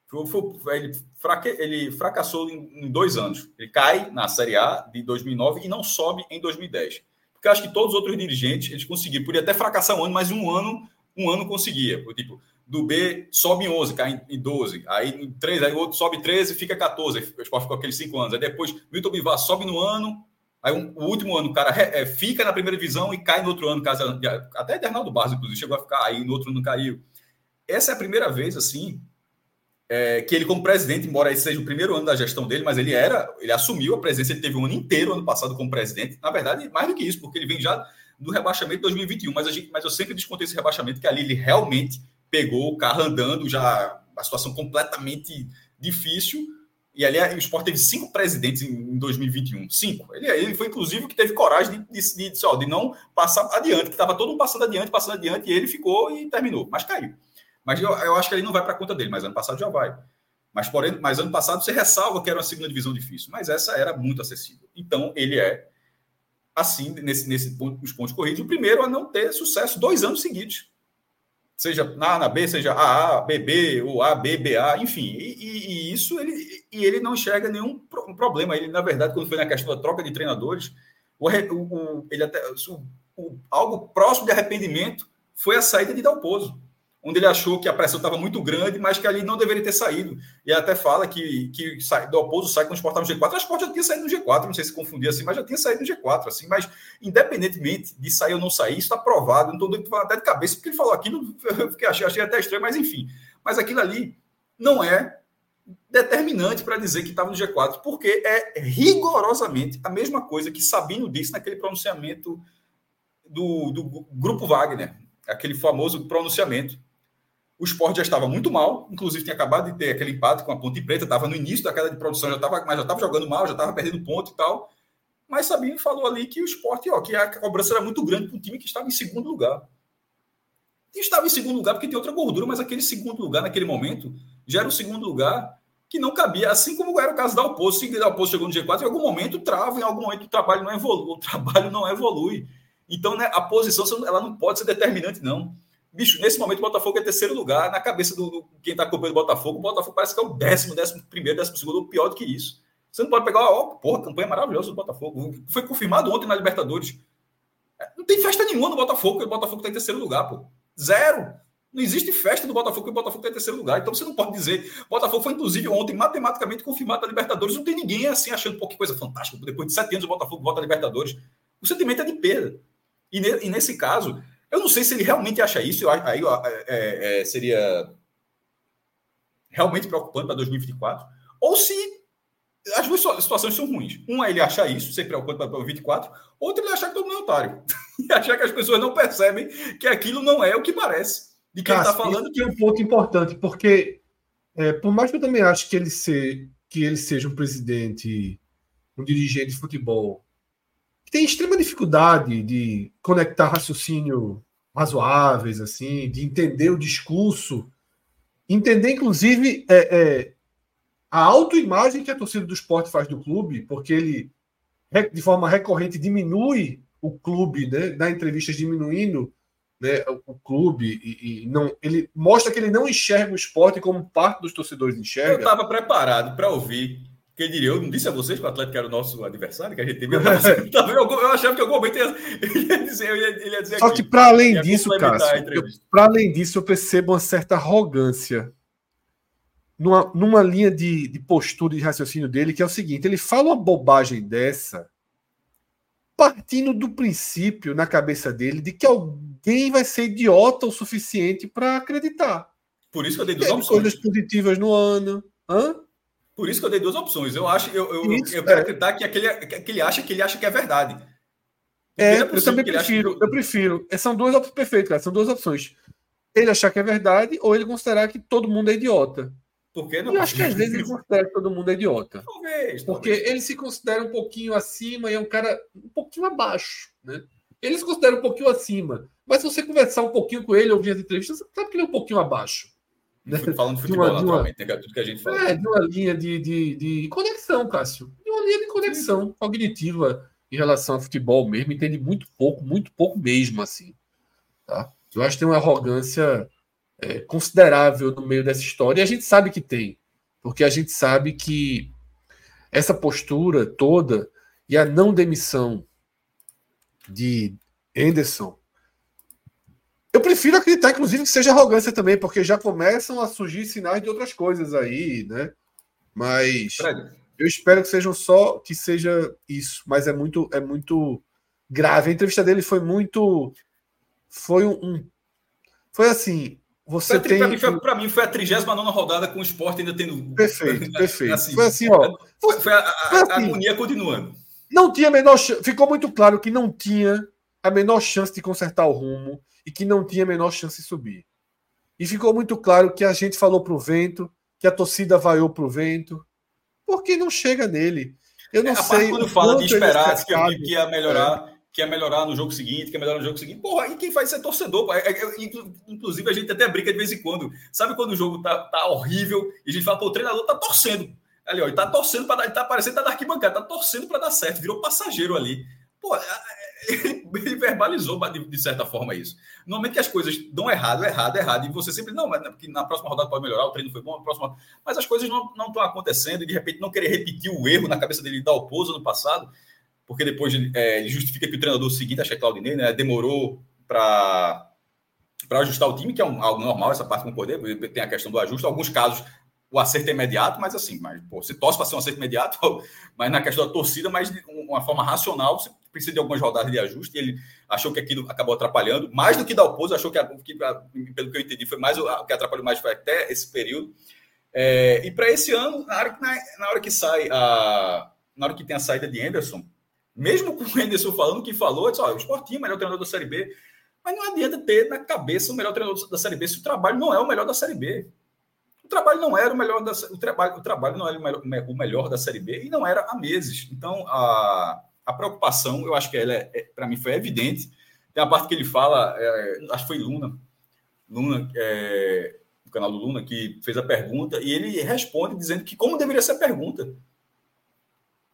Speaker 2: Foi, foi, ele, fraque, ele fracassou em, em, dois anos. Ele cai na Série A de 2009 e não sobe em 2010. Porque acho que todos os outros dirigentes eles conseguiram. Podia até fracassar um ano, mas um ano, um ano conseguia. Tipo, do B sobe em 11, cai em 12. Aí em 13, aí o outro sobe 13 fica 14. O esporte ficou aqueles 5 anos. Aí depois Milton Bivar sobe no ano. Aí um, o último ano o cara é, fica na primeira divisão e cai no outro ano. Caso, até Bernardo Barros, inclusive, chegou a ficar aí, no outro ano caiu. Essa é a primeira vez, assim, é, que ele, como presidente, embora esse seja o primeiro ano da gestão dele, mas ele era, ele assumiu a presença, ele teve um ano inteiro ano passado como presidente. Na verdade, mais do que isso, porque ele vem já do rebaixamento de 2021, mas, a gente, mas eu sempre descontei esse rebaixamento, que ali ele realmente pegou o carro andando, já a situação completamente difícil. E ali o Sport teve cinco presidentes em 2021. Cinco. Ele, ele foi, inclusive, que teve coragem de, de, de, de não passar adiante, que estava todo mundo passando adiante, passando adiante, e ele ficou e terminou. Mas caiu. Mas eu, eu acho que ele não vai para a conta dele, mas ano passado já vai. Mas, porém, mas ano passado você ressalva que era uma segunda divisão difícil, mas essa era muito acessível. Então, ele é, assim, nesse, nesse ponto, os pontos corridos, o primeiro a não ter sucesso dois anos seguidos. Seja na A, na B, seja AA, BB, ou A, B, BA, enfim. E, e, e, isso ele, e ele não enxerga nenhum problema. Ele, na verdade, quando foi na questão da troca de treinadores, o, o, ele até, o, algo próximo de arrependimento foi a saída de Dalpozo onde ele achou que a pressão estava muito grande, mas que ali não deveria ter saído. E até fala que, que sai, do oposto sai estava no G4. O Sport já tinha saído no G4, não sei se confundia assim, mas já tinha saído no G4. Assim, mas, independentemente de sair ou não sair, isso está provado. Não estou dando até de cabeça, porque ele falou aquilo, (laughs) eu achei, achei até estranho, mas enfim. Mas aquilo ali não é determinante para dizer que estava no G4, porque é rigorosamente a mesma coisa que Sabino disse naquele pronunciamento do, do Grupo Wagner, aquele famoso pronunciamento o esporte já estava muito mal, inclusive tinha acabado de ter aquele empate com a Ponte Preta, estava no início da queda de produção, já estava, mas já estava jogando mal, já estava perdendo ponto e tal. Mas Sabino falou ali que o esporte, ó, que a cobrança era muito grande para um time que estava em segundo lugar. E estava em segundo lugar porque tem outra gordura, mas aquele segundo lugar, naquele momento, já era o segundo lugar que não cabia, assim como era o caso da Alpoço, se a Alpoço chegou no G4, em algum momento trava, em algum momento o trabalho não evolui, o trabalho não evolui. Então, né, a posição ela não pode ser determinante, não. Bicho, nesse momento o Botafogo é terceiro lugar. Na cabeça do, do quem está acompanhando o Botafogo, o Botafogo parece que é o décimo, décimo primeiro, décimo segundo, pior do que isso. Você não pode pegar, ó, porra, campanha maravilhosa do Botafogo. Foi confirmado ontem na Libertadores. É, não tem festa nenhuma no Botafogo, porque o Botafogo está em terceiro lugar, pô. Zero. Não existe festa do Botafogo, porque o Botafogo está em terceiro lugar. Então você não pode dizer. O Botafogo foi, inclusive, ontem matematicamente confirmado na Libertadores. Não tem ninguém assim achando, pô, que coisa fantástica. Depois de sete anos o Botafogo volta à Libertadores. O sentimento é de perda. E, ne, e nesse caso, eu não sei se ele realmente acha isso, aí é, é, seria realmente preocupante para 2024, ou se as duas situações são ruins. Uma, ele achar isso, ser preocupante para 2024, outra, ele achar que todo mundo é otário. (laughs) e achar que as pessoas não percebem que aquilo não é o que parece. De quem está falando.
Speaker 1: que é um ponto importante, porque é, por mais que eu também acho que ele, ser, que ele seja um presidente, um dirigente de futebol tem extrema dificuldade de conectar raciocínio razoáveis, assim, de entender o discurso, entender, inclusive, é, é, a autoimagem que a torcida do esporte faz do clube, porque ele, de forma recorrente, diminui o clube, né, dá entrevistas diminuindo né, o, clube, e, e, não, ele mostra que ele não enxerga o esporte como parte dos torcedores enxerga. Eu
Speaker 2: estava preparado para ouvir quem diria, eu não disse a vocês que o Atlético era o nosso adversário, que a gente teve. (laughs) Eu, achava que algum momento ele ia dizer, eu ia, ele ia dizer
Speaker 1: Só que, para além disso, Cássio, para além disso, eu percebo uma certa arrogância numa, numa linha de, de postura e de raciocínio dele, que é o seguinte: ele fala uma bobagem dessa, partindo do princípio na cabeça dele de que alguém vai ser idiota o suficiente para acreditar.
Speaker 2: Por isso que eu dei duas opções.
Speaker 1: Coisas positivas no ano. Hã?
Speaker 2: Por isso que eu dei duas opções. Eu acho, eu, eu, isso, eu quero é. acreditar que, aquele, que ele acha que ele acha que é verdade.
Speaker 1: é, eu também prefiro. Que... Eu prefiro. É, são duas opções perfeitas, cara. São duas opções. Ele achar que é verdade ou ele considerar que todo mundo é idiota.
Speaker 2: Porque não
Speaker 1: eu acho que às vezes ele considera que todo mundo é idiota. Talvez. Porque talvez. ele se considera um pouquinho acima e é um cara um pouquinho abaixo, né? Ele se considera um pouquinho acima. Mas se você conversar um pouquinho com ele, ouvir as entrevistas, você sabe que ele é um pouquinho abaixo.
Speaker 2: Né? Falando de futebol, de uma, naturalmente, de uma, tudo que a gente fala.
Speaker 1: É, de uma linha de, de, de conexão, Cássio. De uma linha de conexão Sim. cognitiva em relação ao futebol mesmo. Entende muito pouco, muito pouco mesmo, assim. Tá? Eu acho que tem uma arrogância é, considerável no meio dessa história. E a gente sabe que tem, porque a gente sabe que essa postura toda e a não demissão de Anderson. Eu prefiro acreditar, inclusive, que seja arrogância também, porque já começam a surgir sinais de outras coisas aí, né? Mas eu espero que sejam só que seja isso. Mas é muito, é muito grave. A entrevista dele foi muito, foi um, foi assim. Você
Speaker 2: tem. Para mim, foi, mim, foi a 39 rodada com o esporte ainda tendo.
Speaker 1: Perfeito, (laughs) perfeito. Assim, foi assim, ó.
Speaker 2: Foi, foi a, a, foi assim, a, agonia continuando.
Speaker 1: Não tinha menor Ficou muito claro que não tinha a menor chance de consertar o rumo e que não tinha a menor chance de subir. E ficou muito claro que a gente falou para o vento, que a torcida vaiou para o vento, porque não chega nele. Eu não é, sei.
Speaker 2: Quando fala de esperar que, que ia melhorar. É que é melhorar no jogo seguinte, que é melhorar no jogo seguinte. Porra, e quem faz isso é torcedor. É, é, inclusive, a gente até brinca de vez em quando. Sabe quando o jogo tá, tá horrível e a gente fala, pô, o treinador tá torcendo. Ali, ó, ele tá torcendo para dar, ele tá parecendo tá da arquibancada, tá torcendo para dar certo, virou passageiro ali. Pô, ele, verbalizou de, certa forma isso. Normalmente que as coisas dão errado, errado, errado, e você sempre, não, mas porque na próxima rodada pode melhorar, o treino foi bom, na próxima. Mas as coisas não estão acontecendo, e de repente não querer repetir o erro na cabeça dele o pouso no passado porque depois é, justifica que o treinador seguinte, acho que é Claudinei, né, demorou para para ajustar o time, que é um, algo normal, essa parte poder, tem a questão do ajuste. Alguns casos, o acerto é imediato, mas assim, mas, pô, você torce para ser um acerto imediato, (laughs) mas na questão da torcida, mas de uma forma racional, você precisa de algumas rodadas de ajuste, ele achou que aquilo acabou atrapalhando, mais do que dar o pouso, achou que, que, pelo que eu entendi, foi mais o que atrapalhou mais foi até esse período. É, e para esse ano, na hora, na, na hora que sai a. Na hora que tem a saída de Anderson, mesmo com o Henderson falando que falou, disse, o Sportinho é o melhor treinador da Série B. Mas não adianta ter na cabeça o melhor treinador da Série B se o trabalho não é o melhor da Série B. O trabalho não era o melhor da o trabalho, o trabalho não era o melhor, o melhor da Série B e não era há meses. Então a, a preocupação, eu acho que ela é, é para mim foi evidente. Tem a parte que ele fala, é, acho que foi Luna, Luna, é, o canal do Luna, que fez a pergunta e ele responde dizendo que como deveria ser a pergunta.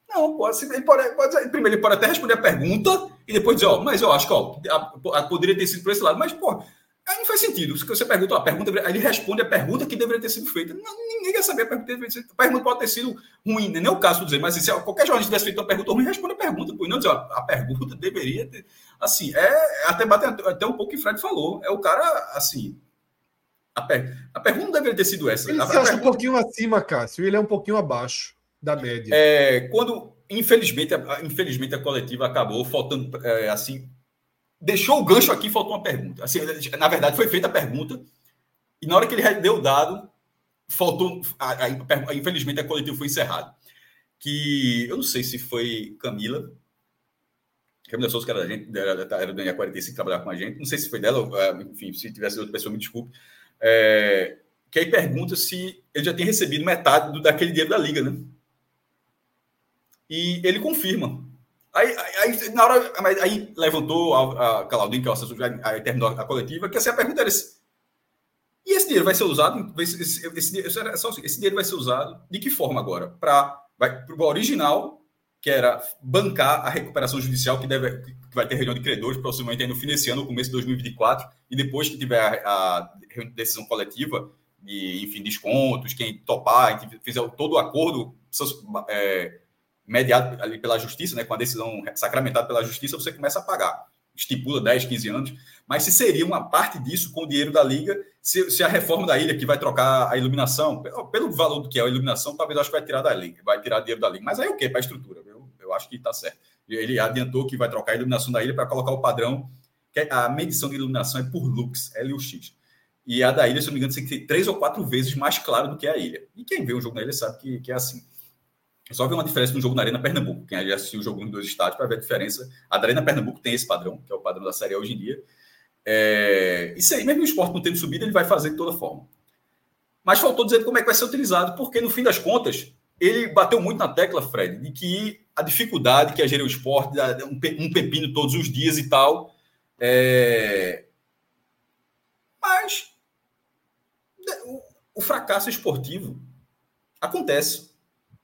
Speaker 2: Não, pode, ele pode, pode, primeiro ele pode até responder a pergunta e depois dizer, ó, mas eu acho que ó, a, a, poderia ter sido por esse lado, mas, pô, aí não faz sentido. Se você pergunta, ó, a pergunta, ele responde a pergunta que deveria ter sido feita. Não, ninguém quer saber a pergunta que deveria ter sido. A pergunta pode ter sido ruim, né? nem é o caso de dizer, mas se qualquer jornalista tivesse feito uma pergunta ruim, responde a pergunta, pô, não dizer, ó, a pergunta deveria ter. Assim, é até bate até um pouco que o Fred falou. É o cara, assim. A, per, a pergunta não deveria ter sido essa.
Speaker 1: Ele
Speaker 2: a,
Speaker 1: se acha pergunta... um pouquinho acima, Cássio, ele é um pouquinho abaixo da média.
Speaker 2: É, quando, infelizmente, a, infelizmente, a coletiva acabou faltando, é, assim, deixou o gancho aqui, faltou uma pergunta. Assim, na verdade, foi feita a pergunta, e na hora que ele deu o dado, faltou, a, a, infelizmente, a coletiva foi encerrada. Que, eu não sei se foi Camila, Camila Souza, que era da gente, era, era da 45, que trabalhava com a gente, não sei se foi dela, é, enfim, se tivesse outra pessoa, me desculpe, é, que aí pergunta se ele já tem recebido metade do, daquele dinheiro da Liga, né? E ele confirma. Aí, aí, na hora, aí levantou a, a Claudinho, que é o assessor, aí terminou a coletiva, que assim, a pergunta era e esse dinheiro vai ser usado, esse, esse, esse, assim, esse dinheiro vai ser usado de que forma agora? Para o original, que era bancar a recuperação judicial, que, deve, que vai ter reunião de credores, provavelmente no fim desse ano, no começo de 2024, e depois que tiver a, a decisão coletiva, de, enfim, descontos, quem topar, quem fizer todo o acordo, é, mediado ali pela justiça, né, com a decisão sacramentada pela justiça, você começa a pagar. Estipula 10, 15 anos. Mas se seria uma parte disso com o dinheiro da Liga, se, se a reforma da ilha, que vai trocar a iluminação, pelo valor do que é a iluminação, talvez acho que vai tirar da Liga, vai tirar dinheiro da Liga. Mas aí o que para a estrutura? Eu, eu acho que está certo. Ele adiantou que vai trocar a iluminação da ilha para colocar o padrão, que é, a medição de iluminação é por lux, LUX. E a da ilha, se não me engano, tem que ser três ou quatro vezes mais claro do que a ilha. E quem vê o jogo na ilha sabe que, que é assim. Só ver uma diferença no jogo na Arena Pernambuco. Quem já assistiu o jogo nos dois estádios para ver a diferença. A Arena Pernambuco tem esse padrão, que é o padrão da Série hoje em dia. É... Isso aí, mesmo o esporte não tendo subida, ele vai fazer de toda forma. Mas faltou dizer como é que vai ser utilizado, porque no fim das contas, ele bateu muito na tecla, Fred, de que a dificuldade que é gerir o esporte, um pepino todos os dias e tal. É... Mas o fracasso esportivo acontece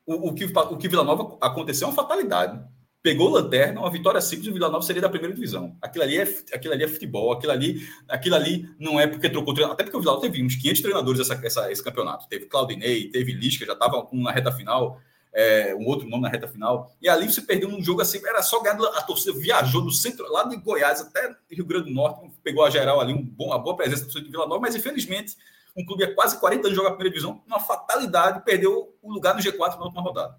Speaker 2: o, o, que, o que Vila Nova aconteceu é uma fatalidade. pegou lanterna, uma vitória simples, o Vila Nova seria da primeira divisão. Aquilo ali é, aquilo ali é futebol, aquilo ali, aquilo ali não é porque trocou treinador, até porque o Vila Nova teve uns 500 treinadores essa, essa, esse campeonato. Teve Claudinei, teve Lisca, já estava com na reta final, é, um outro nome na reta final. E ali você perdeu num jogo assim, era só ganhar, a torcida viajou do centro, lá de Goiás até Rio Grande do Norte, pegou a geral ali, um bom, uma boa presença do Vila Nova, mas infelizmente um clube há quase 40 anos joga a primeira divisão, uma fatalidade, perdeu o lugar no G4 na última rodada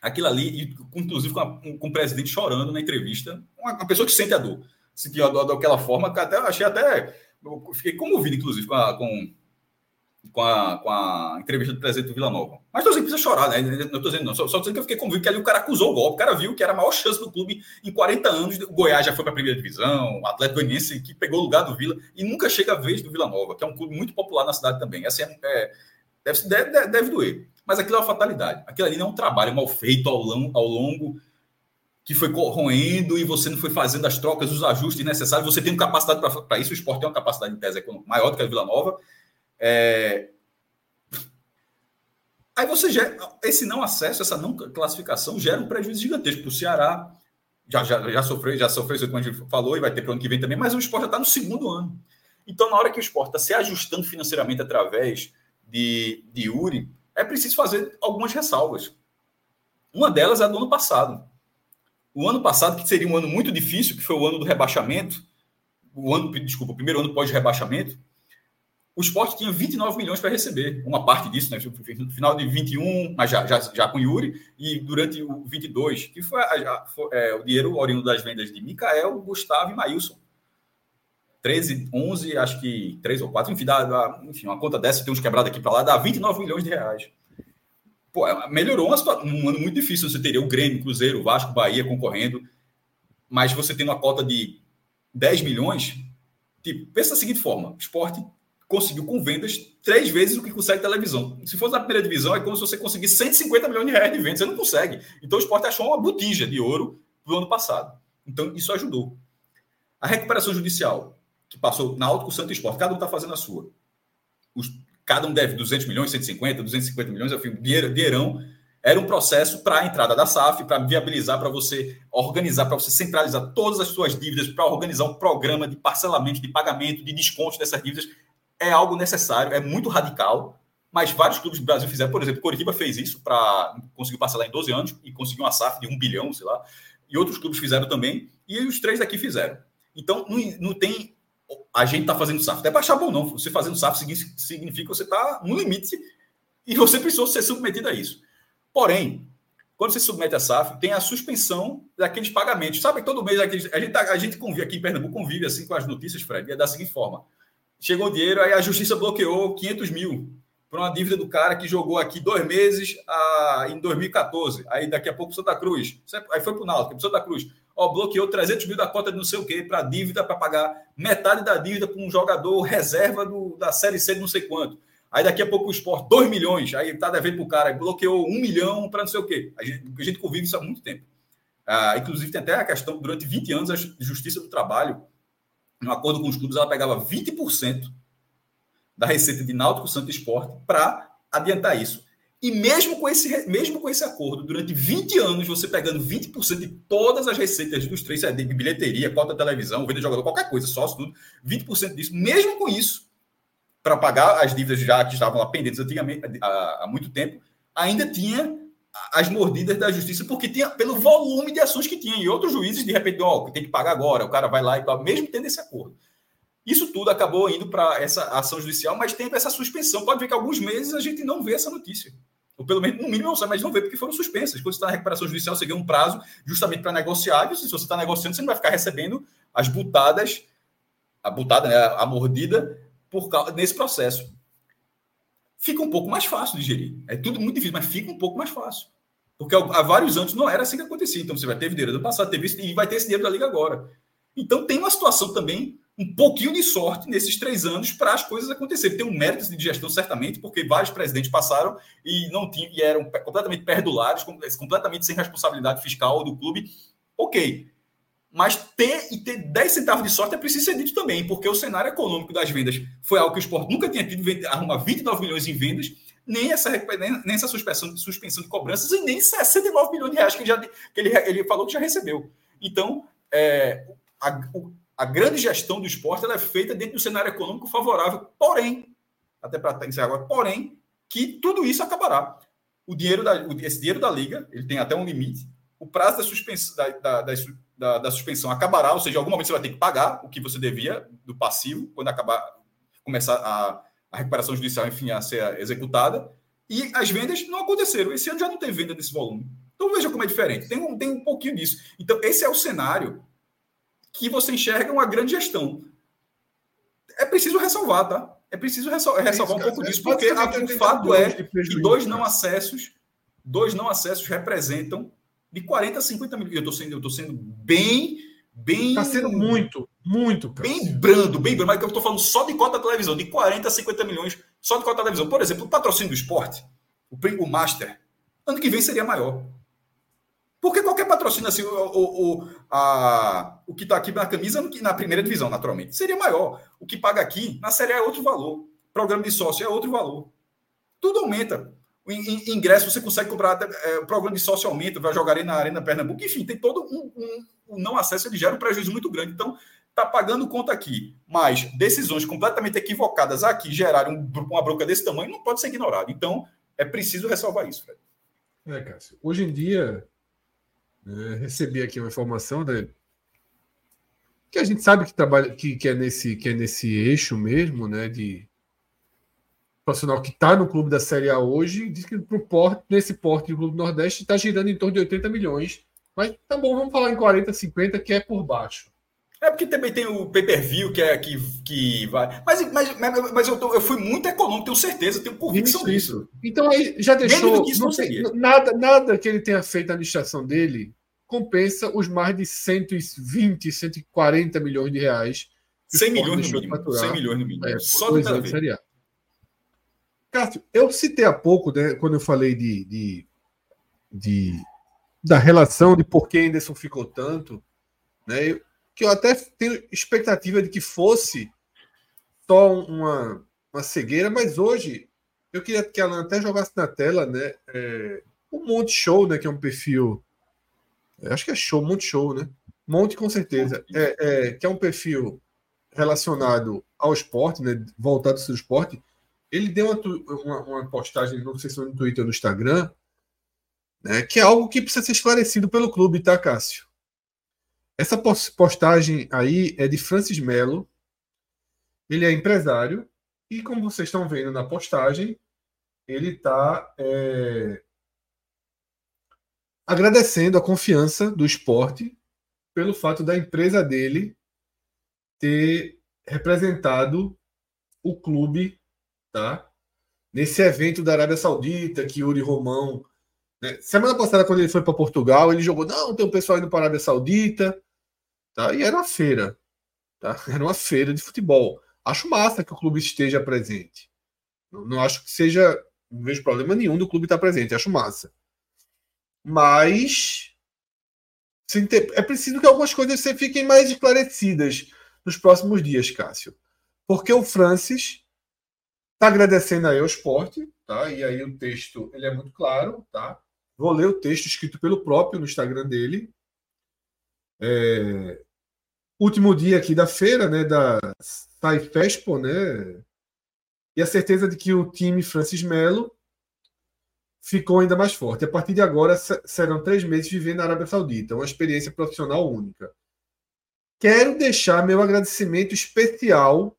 Speaker 2: aquilo ali, inclusive com, a, com, o presidente chorando na entrevista, uma, uma pessoa que sente a dor, sentiu a dor daquela forma, até achei até. Eu fiquei comovido, inclusive, com a, com, com, a, com a entrevista do presidente do Vila Nova. Mas que precisa chorar, né? Não estou dizendo, não. Só, só dizendo que eu fiquei convicto que ali o cara acusou o golpe. O cara viu que era a maior chance do clube em 40 anos. O Goiás já foi para a primeira divisão, o Atlético Goianiense que pegou o lugar do Vila e nunca chega a vez do Vila Nova, que é um clube muito popular na cidade também. Assim, é, deve, deve, deve doer. Mas aquilo é uma fatalidade. Aquilo ali não é um trabalho mal feito ao longo, ao longo que foi corroendo e você não foi fazendo as trocas, os ajustes necessários. Você tem capacidade para isso. O esporte tem uma capacidade de tese econômica maior do que a Vila Nova. É... Aí você gera. Esse não acesso, essa não classificação gera um prejuízo gigantesco para o Ceará. Já, já, já sofreu, já sofreu como a gente falou, e vai ter para o ano que vem também, mas o esporte já está no segundo ano. Então, na hora que o esporte está se ajustando financeiramente através de, de Yuri, é preciso fazer algumas ressalvas. Uma delas é a do ano passado. O ano passado, que seria um ano muito difícil, que foi o ano do rebaixamento, o ano, desculpa, o primeiro ano pós-rebaixamento, o esporte tinha 29 milhões para receber. Uma parte disso, né? No final de 21, mas já, já, já com Yuri, e durante o 22, que foi, a, foi é, o dinheiro oriundo das vendas de Mikael, Gustavo e Maílson. 13, 11, acho que 3 ou 4, enfim, dá, dá, enfim uma conta dessa, tem uns quebrados aqui para lá, dá 29 milhões de reais. Pô, é, melhorou uma situação, um ano muito difícil. Você teria o Grêmio, Cruzeiro, Vasco, Bahia concorrendo, mas você tendo uma cota de 10 milhões, tipo, pensa da seguinte forma: esporte conseguiu com vendas três vezes o que consegue televisão. Se fosse na primeira divisão, é como se você conseguisse 150 milhões de reais de vendas. Você não consegue. Então o esporte achou uma botija de ouro do ano passado. Então isso ajudou. A recuperação judicial que passou na Náutico, Santo Esporte, cada um está fazendo a sua. Os, cada um deve 200 milhões, 150, 250 milhões, enfim, dinheiro, dinheirão. Era um processo para a entrada da SAF, para viabilizar, para você organizar, para você centralizar todas as suas dívidas, para organizar um programa de parcelamento, de pagamento, de desconto dessas dívidas. É algo necessário, é muito radical, mas vários clubes do Brasil fizeram. Por exemplo, Coritiba fez isso para conseguir parcelar em 12 anos e conseguiu uma SAF de um bilhão, sei lá. E outros clubes fizeram também, e os três aqui fizeram. Então, não, não tem a gente está fazendo SAF. Não é para achar bom, não. Você fazendo SAF significa que você está no limite e você precisou ser submetido a isso. Porém, quando você submete a SAF, tem a suspensão daqueles pagamentos. Sabe, todo mês a gente, tá, a gente convive aqui em Pernambuco, convive assim com as notícias, Fred, é da seguinte forma. Chegou o dinheiro, aí a justiça bloqueou 500 mil por uma dívida do cara que jogou aqui dois meses a, em 2014. Aí daqui a pouco Santa Cruz. Aí foi para o Náutico, Santa Cruz ó, bloqueou 300 mil da cota de não sei o quê para dívida, para pagar metade da dívida para um jogador reserva do, da Série C de não sei quanto. Aí daqui a pouco o esporte, 2 milhões, aí está devendo para o cara, bloqueou 1 milhão para não sei o quê. A gente, a gente convive isso há muito tempo. Ah, inclusive, tem até a questão, durante 20 anos, a Justiça do Trabalho, no acordo com os clubes, ela pegava 20% da receita de Náutico Santo Esporte para adiantar isso. E mesmo com, esse, mesmo com esse acordo, durante 20 anos, você pegando 20% de todas as receitas dos três, de bilheteria, cota televisão, venda de jogador, qualquer coisa, sócio, tudo, 20% disso, mesmo com isso, para pagar as dívidas já que estavam lá pendentes antigamente, há, há muito tempo, ainda tinha as mordidas da justiça, porque tinha pelo volume de ações que tinha. E outros juízes, de repente, ó, oh, tem que pagar agora, o cara vai lá e tal, mesmo tendo esse acordo. Isso tudo acabou indo para essa ação judicial, mas tem essa suspensão. Pode ver que alguns meses a gente não vê essa notícia. Ou pelo menos, no mínimo, não sabe, mas não vê porque foram suspensas. Quando você está na recuperação judicial, você ganha um prazo justamente para negociar. E se você está negociando, você não vai ficar recebendo as butadas, a butada, né, a mordida, por causa, nesse processo. Fica um pouco mais fácil de gerir. É tudo muito difícil, mas fica um pouco mais fácil. Porque há vários anos não era assim que acontecia. Então você vai ter dinheiro do passado, teve isso, e vai ter esse dinheiro da Liga agora. Então tem uma situação também um pouquinho de sorte nesses três anos para as coisas acontecerem. Tem um mérito de gestão, certamente, porque vários presidentes passaram e não tinham, e eram completamente perdulares, completamente sem responsabilidade fiscal do clube. Ok. Mas ter e ter 10 centavos de sorte é preciso ser dito também, porque o cenário econômico das vendas foi algo que o esporte nunca tinha tido, arrumar 29 milhões em vendas, nem essa, nem, essa suspensão, suspensão de cobranças e nem 69 milhões de reais que, ele, já, que ele, ele falou que já recebeu. Então, é, a, a grande gestão do esporte é feita dentro do cenário econômico favorável, porém, até para encerrar agora, porém, que tudo isso acabará. O dinheiro da, esse dinheiro da liga, ele tem até um limite. O prazo da suspensão, da, da, da, da, da suspensão acabará, ou seja, em algum momento você vai ter que pagar o que você devia do passivo, quando acabar começar a, a recuperação judicial, enfim, a ser executada. E as vendas não aconteceram. Esse ano já não tem venda desse volume. Então veja como é diferente. Tem um, tem um pouquinho disso. Então, esse é o cenário que você enxerga uma grande gestão. É preciso ressalvar, tá? É preciso ressalvar, é um pouco disso, porque o fato é que dois não acessos, dois não acessos representam de 40 a 50 milhões. Eu estou sendo, eu tô sendo bem, bem.
Speaker 1: Está sendo muito, muito.
Speaker 2: Cara. Bem brando, bem brando. Mas eu estou falando só de cota da televisão, de 40 a 50 milhões só de cota da televisão. Por exemplo, o patrocínio do esporte, o, o Master, ano que vem seria maior. Porque qualquer patrocínio, assim, o, o, o, a, o que está aqui na camisa, na primeira divisão, naturalmente, seria maior. O que paga aqui, na Série é outro valor. Programa de sócio é outro valor. Tudo aumenta. Ingresso você consegue comprar, é, o programa de sócio aumenta, vai jogar na Arena Pernambuco. Enfim, tem todo um, um, um não acesso, ele gera um prejuízo muito grande. Então, está pagando conta aqui, mas decisões completamente equivocadas aqui geraram uma bronca desse tamanho, não pode ser ignorado. Então, é preciso ressalvar isso, Fred.
Speaker 1: É, Cássio. Hoje em dia, é, recebi aqui uma informação né, que a gente sabe que trabalha que, que, é nesse que é nesse eixo mesmo, né, de profissional que está no clube da Série A hoje, diz que pro porte, nesse porte do Clube Nordeste está girando em torno de 80 milhões. Mas tá bom, vamos falar em 40, 50, que é por baixo.
Speaker 2: É porque também tem o pay-per-view que é que, que vai. Mas, mas, mas, mas eu, tô, eu fui muito econômico, tenho certeza, tenho convicção isso, disso. Isso.
Speaker 1: Então aí já deixou. Não sei, nada, nada que ele tenha feito a administração dele compensa os mais de 120, 140 milhões de reais.
Speaker 2: 100 milhões no mínimo. 100 milhões no mínimo. É, Só
Speaker 1: do Série Cássio, eu citei há pouco, né, quando eu falei de, de, de, da relação de por que Anderson ficou tanto, né, eu, que eu até tenho expectativa de que fosse só uma, uma cegueira, mas hoje eu queria que a Alan até jogasse na tela né, é, o Monte Show, né, que é um perfil acho que é show, muito show, né? Monte com certeza. É, é, que é um perfil relacionado ao esporte, né? Voltado ao esporte. Ele deu uma, uma, uma, postagem, não sei se foi no Twitter ou no Instagram, né? Que é algo que precisa ser esclarecido pelo clube, tá, Cássio? Essa postagem aí é de Francis Melo. Ele é empresário e, como vocês estão vendo na postagem, ele está é, agradecendo a confiança do esporte pelo fato da empresa dele ter representado o clube, tá? Nesse evento da Arábia Saudita que Yuri Romão, né? semana passada quando ele foi para Portugal, ele jogou, não, tem um pessoal indo para a Arábia Saudita, tá? E era uma feira, tá? (laughs) Era uma feira de futebol. Acho massa que o clube esteja presente. Não, não acho que seja, não vejo problema nenhum do clube estar presente, acho massa. Mas é preciso que algumas coisas fiquem mais esclarecidas nos próximos dias, Cássio. Porque o Francis está agradecendo aí ao esporte, tá? E aí o texto ele é muito claro, tá? Vou ler o texto escrito pelo próprio no Instagram dele. É... Último dia aqui da feira, né? Da Sai Fespo, né? E a certeza de que o time Francis Melo ficou ainda mais forte. A partir de agora, serão três meses vivendo na Arábia Saudita, uma experiência profissional única. Quero deixar meu agradecimento especial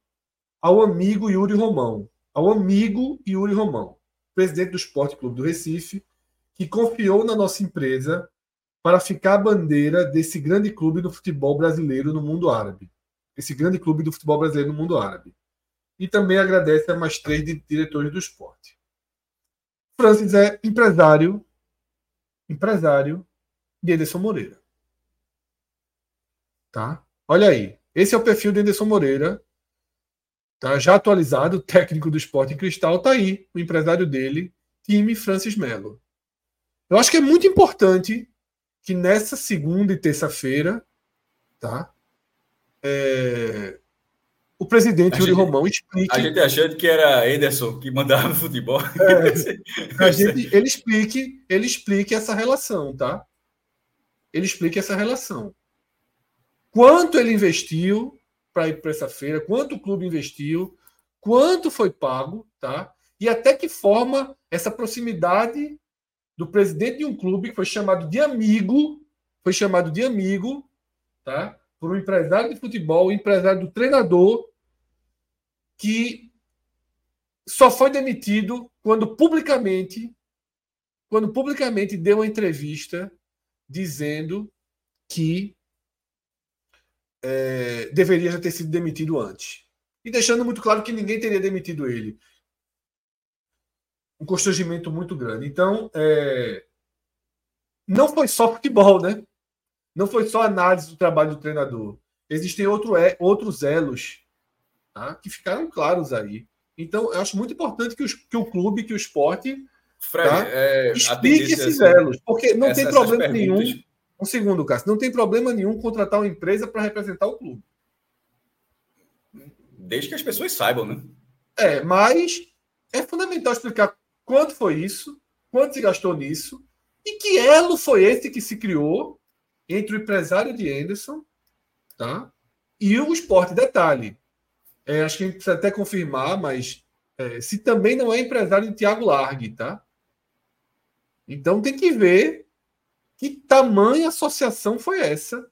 Speaker 1: ao amigo Yuri Romão, ao amigo Yuri Romão, presidente do Esporte Clube do Recife, que confiou na nossa empresa para ficar a bandeira desse grande clube do futebol brasileiro no mundo árabe. Esse grande clube do futebol brasileiro no mundo árabe. E também agradece a mais três diretores do esporte. Francis é empresário, empresário de Ederson Moreira. Tá? Olha aí. Esse é o perfil de Ederson Moreira. Tá? Já atualizado, técnico do esporte em cristal, tá aí, o empresário dele, time Francis Melo. Eu acho que é muito importante que nessa segunda e terça-feira, tá? É, o presidente Yuri Romão explique.
Speaker 2: A gente achando que era Ederson que mandava no futebol.
Speaker 1: É, (laughs) a gente, ele explique, ele explique essa relação, tá? Ele explique essa relação. Quanto ele investiu para ir para essa feira, quanto o clube investiu, quanto foi pago, tá? E até que forma essa proximidade do presidente de um clube que foi chamado de amigo, foi chamado de amigo, tá? Por um empresário de futebol, um empresário do treinador, que só foi demitido quando publicamente, quando publicamente deu uma entrevista dizendo que é, deveria já ter sido demitido antes. E deixando muito claro que ninguém teria demitido ele. Um constrangimento muito grande. Então, é, não foi só futebol, né? Não foi só análise do trabalho do treinador. Existem outro, é, outros elos tá? que ficaram claros aí. Então, eu acho muito importante que, os, que o clube, que o esporte Fred, tá? é, explique esses elos. Porque não tem problema nenhum um segundo, Cássio. Não tem problema nenhum contratar uma empresa para representar o clube.
Speaker 2: Desde que as pessoas saibam, né?
Speaker 1: É, mas é fundamental explicar quanto foi isso, quanto se gastou nisso e que elo foi esse que se criou entre o empresário de Anderson tá? e o esporte. Detalhe, é, acho que a gente precisa até confirmar, mas é, se também não é empresário de Thiago Largue, tá? Então tem que ver que tamanha associação foi essa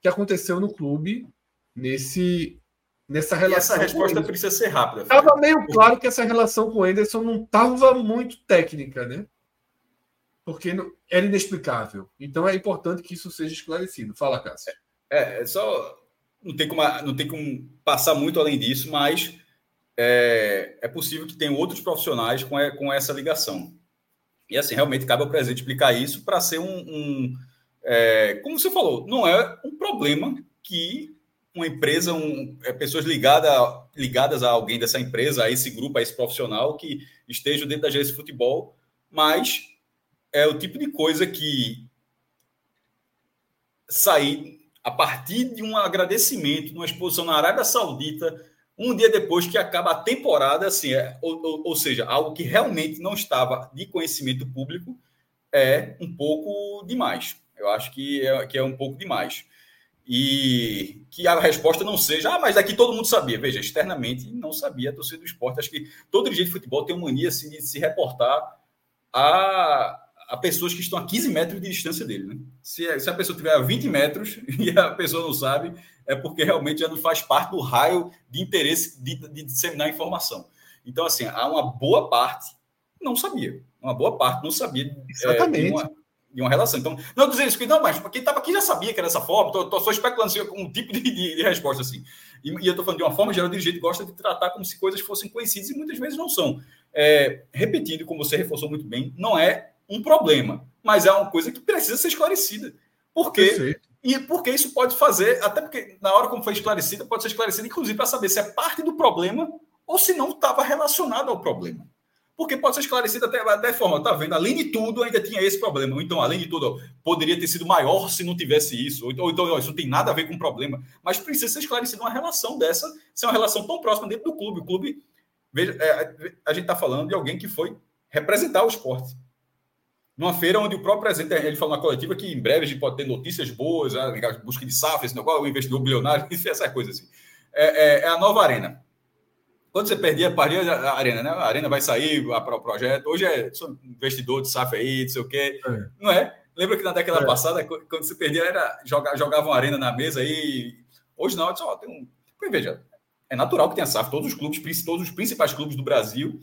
Speaker 1: que aconteceu no clube nesse nessa relação?
Speaker 2: E essa resposta precisa ser rápida.
Speaker 1: Estava meio claro que essa relação com o Anderson não estava muito técnica, né? Porque não, era inexplicável. Então é importante que isso seja esclarecido. Fala, Cássio.
Speaker 2: É, é só não tem como não tem como passar muito além disso, mas é, é possível que tenham outros profissionais com, com essa ligação. E assim, realmente cabe ao presidente explicar isso para ser um. um é, como você falou, não é um problema que uma empresa, um, é, pessoas ligadas, ligadas a alguém dessa empresa, a esse grupo, a esse profissional que estejam dentro da gerência de futebol, mas é o tipo de coisa que sair a partir de um agradecimento, numa exposição na Arábia Saudita, um dia depois que acaba a temporada, assim, é, ou, ou, ou, seja, algo que realmente não estava de conhecimento público, é um pouco demais. Eu acho que é, que é um pouco demais. E que a resposta não seja, ah, mas daqui todo mundo sabia. Veja, externamente não sabia a torcida do esporte. Acho que todo dirigente de futebol tem uma mania assim, de se reportar a, a pessoas que estão a 15 metros de distância dele. Né? Se, se a pessoa tiver a 20 metros (laughs) e a pessoa não sabe, é porque realmente já não faz parte do raio de interesse de, de disseminar informação. Então, assim, há uma boa parte não sabia. Uma boa parte não sabia
Speaker 1: Exatamente. É, de, uma,
Speaker 2: de, uma, relação. Então, não dizer isso, não, mas quem estava aqui já sabia que era dessa forma, estou só especulando assim, um tipo de, de, de resposta assim. E, e eu estou falando de uma forma geral, o dirigente gosta de tratar como se coisas fossem conhecidas e muitas vezes não são. É, repetindo, como você reforçou muito bem, não é um problema, mas é uma coisa que precisa ser esclarecida. Por quê? E porque isso pode fazer, até porque na hora como foi esclarecida, pode ser esclarecida, inclusive, para saber se é parte do problema ou se não estava relacionado ao problema. Porque pode ser esclarecido até da forma, tá vendo? Além de tudo, ainda tinha esse problema. Então, além de tudo, poderia ter sido maior se não tivesse isso. Ou então, isso não tem nada a ver com o problema. Mas precisa ser esclarecida uma relação dessa, ser uma relação tão próxima dentro do clube. O clube, veja, é, a gente está falando de alguém que foi representar o esporte numa feira onde o próprio presidente ele falou na coletiva que em breve a gente pode ter notícias boas, a né, busca de SAF, esse negócio, o investidor bilionário, (laughs) essa coisa assim. É, é, é, a nova arena. Quando você perdia, perdia a arena, né? A arena vai sair para o projeto. Hoje é investidor de SAF aí, não sei o quê. É. Não é? Lembra que na década é. passada, quando você perdia, era jogar, jogava uma arena na mesa aí. Hoje não, só tem um. Veja, é natural que tenha SAF. Todos os clubes, todos os principais clubes do Brasil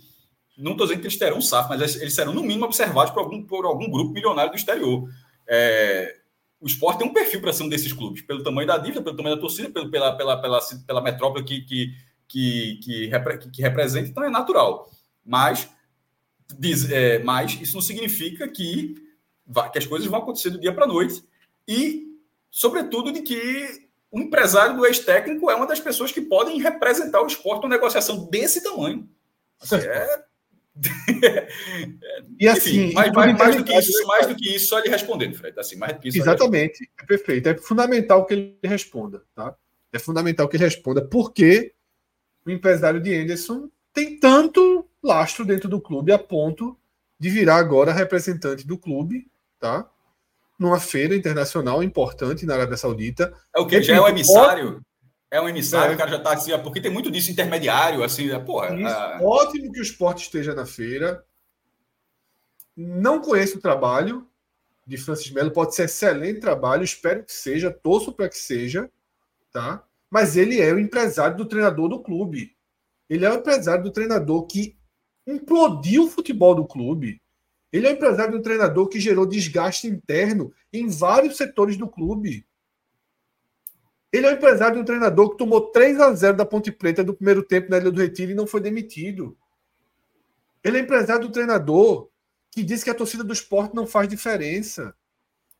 Speaker 2: não estou dizendo que eles terão SAF, mas eles serão, no mínimo, observados por algum, por algum grupo milionário do exterior. É, o esporte tem um perfil para ser um desses clubes, pelo tamanho da dívida, pelo tamanho da torcida, pelo, pela, pela, pela, pela metrópole que, que, que, que, que representa, então é natural. Mas, diz, é, mas isso não significa que, que as coisas vão acontecer do dia para a noite. E, sobretudo, de que o empresário do ex-técnico é uma das pessoas que podem representar o esporte numa negociação desse tamanho. Assim, é
Speaker 1: e assim, Enfim,
Speaker 2: mais, mais, mais, do que isso, mais do que isso, só ele respondendo, Fred. Assim, mais do que isso,
Speaker 1: Exatamente, é perfeito. É fundamental que ele responda, tá? É fundamental que ele responda, porque o empresário de Anderson tem tanto lastro dentro do clube a ponto de virar agora representante do clube, tá? Numa feira internacional importante na Arábia Saudita.
Speaker 2: É o que? Já é o emissário? É um emissário, é. o cara já tá assim, porque tem muito disso intermediário, assim, né?
Speaker 1: Isso, a... Ótimo que o esporte esteja na feira. Não conheço o trabalho de Francis Melo, pode ser excelente trabalho, espero que seja, torço para que seja, tá? Mas ele é o empresário do treinador do clube. Ele é o empresário do treinador que implodiu o futebol do clube. Ele é o empresário do treinador que gerou desgaste interno em vários setores do clube. Ele é o empresário de um treinador que tomou 3 a 0 da Ponte Preta no primeiro tempo na Ilha do Retiro e não foi demitido. Ele é empresário do treinador que disse que a torcida do esporte não faz diferença.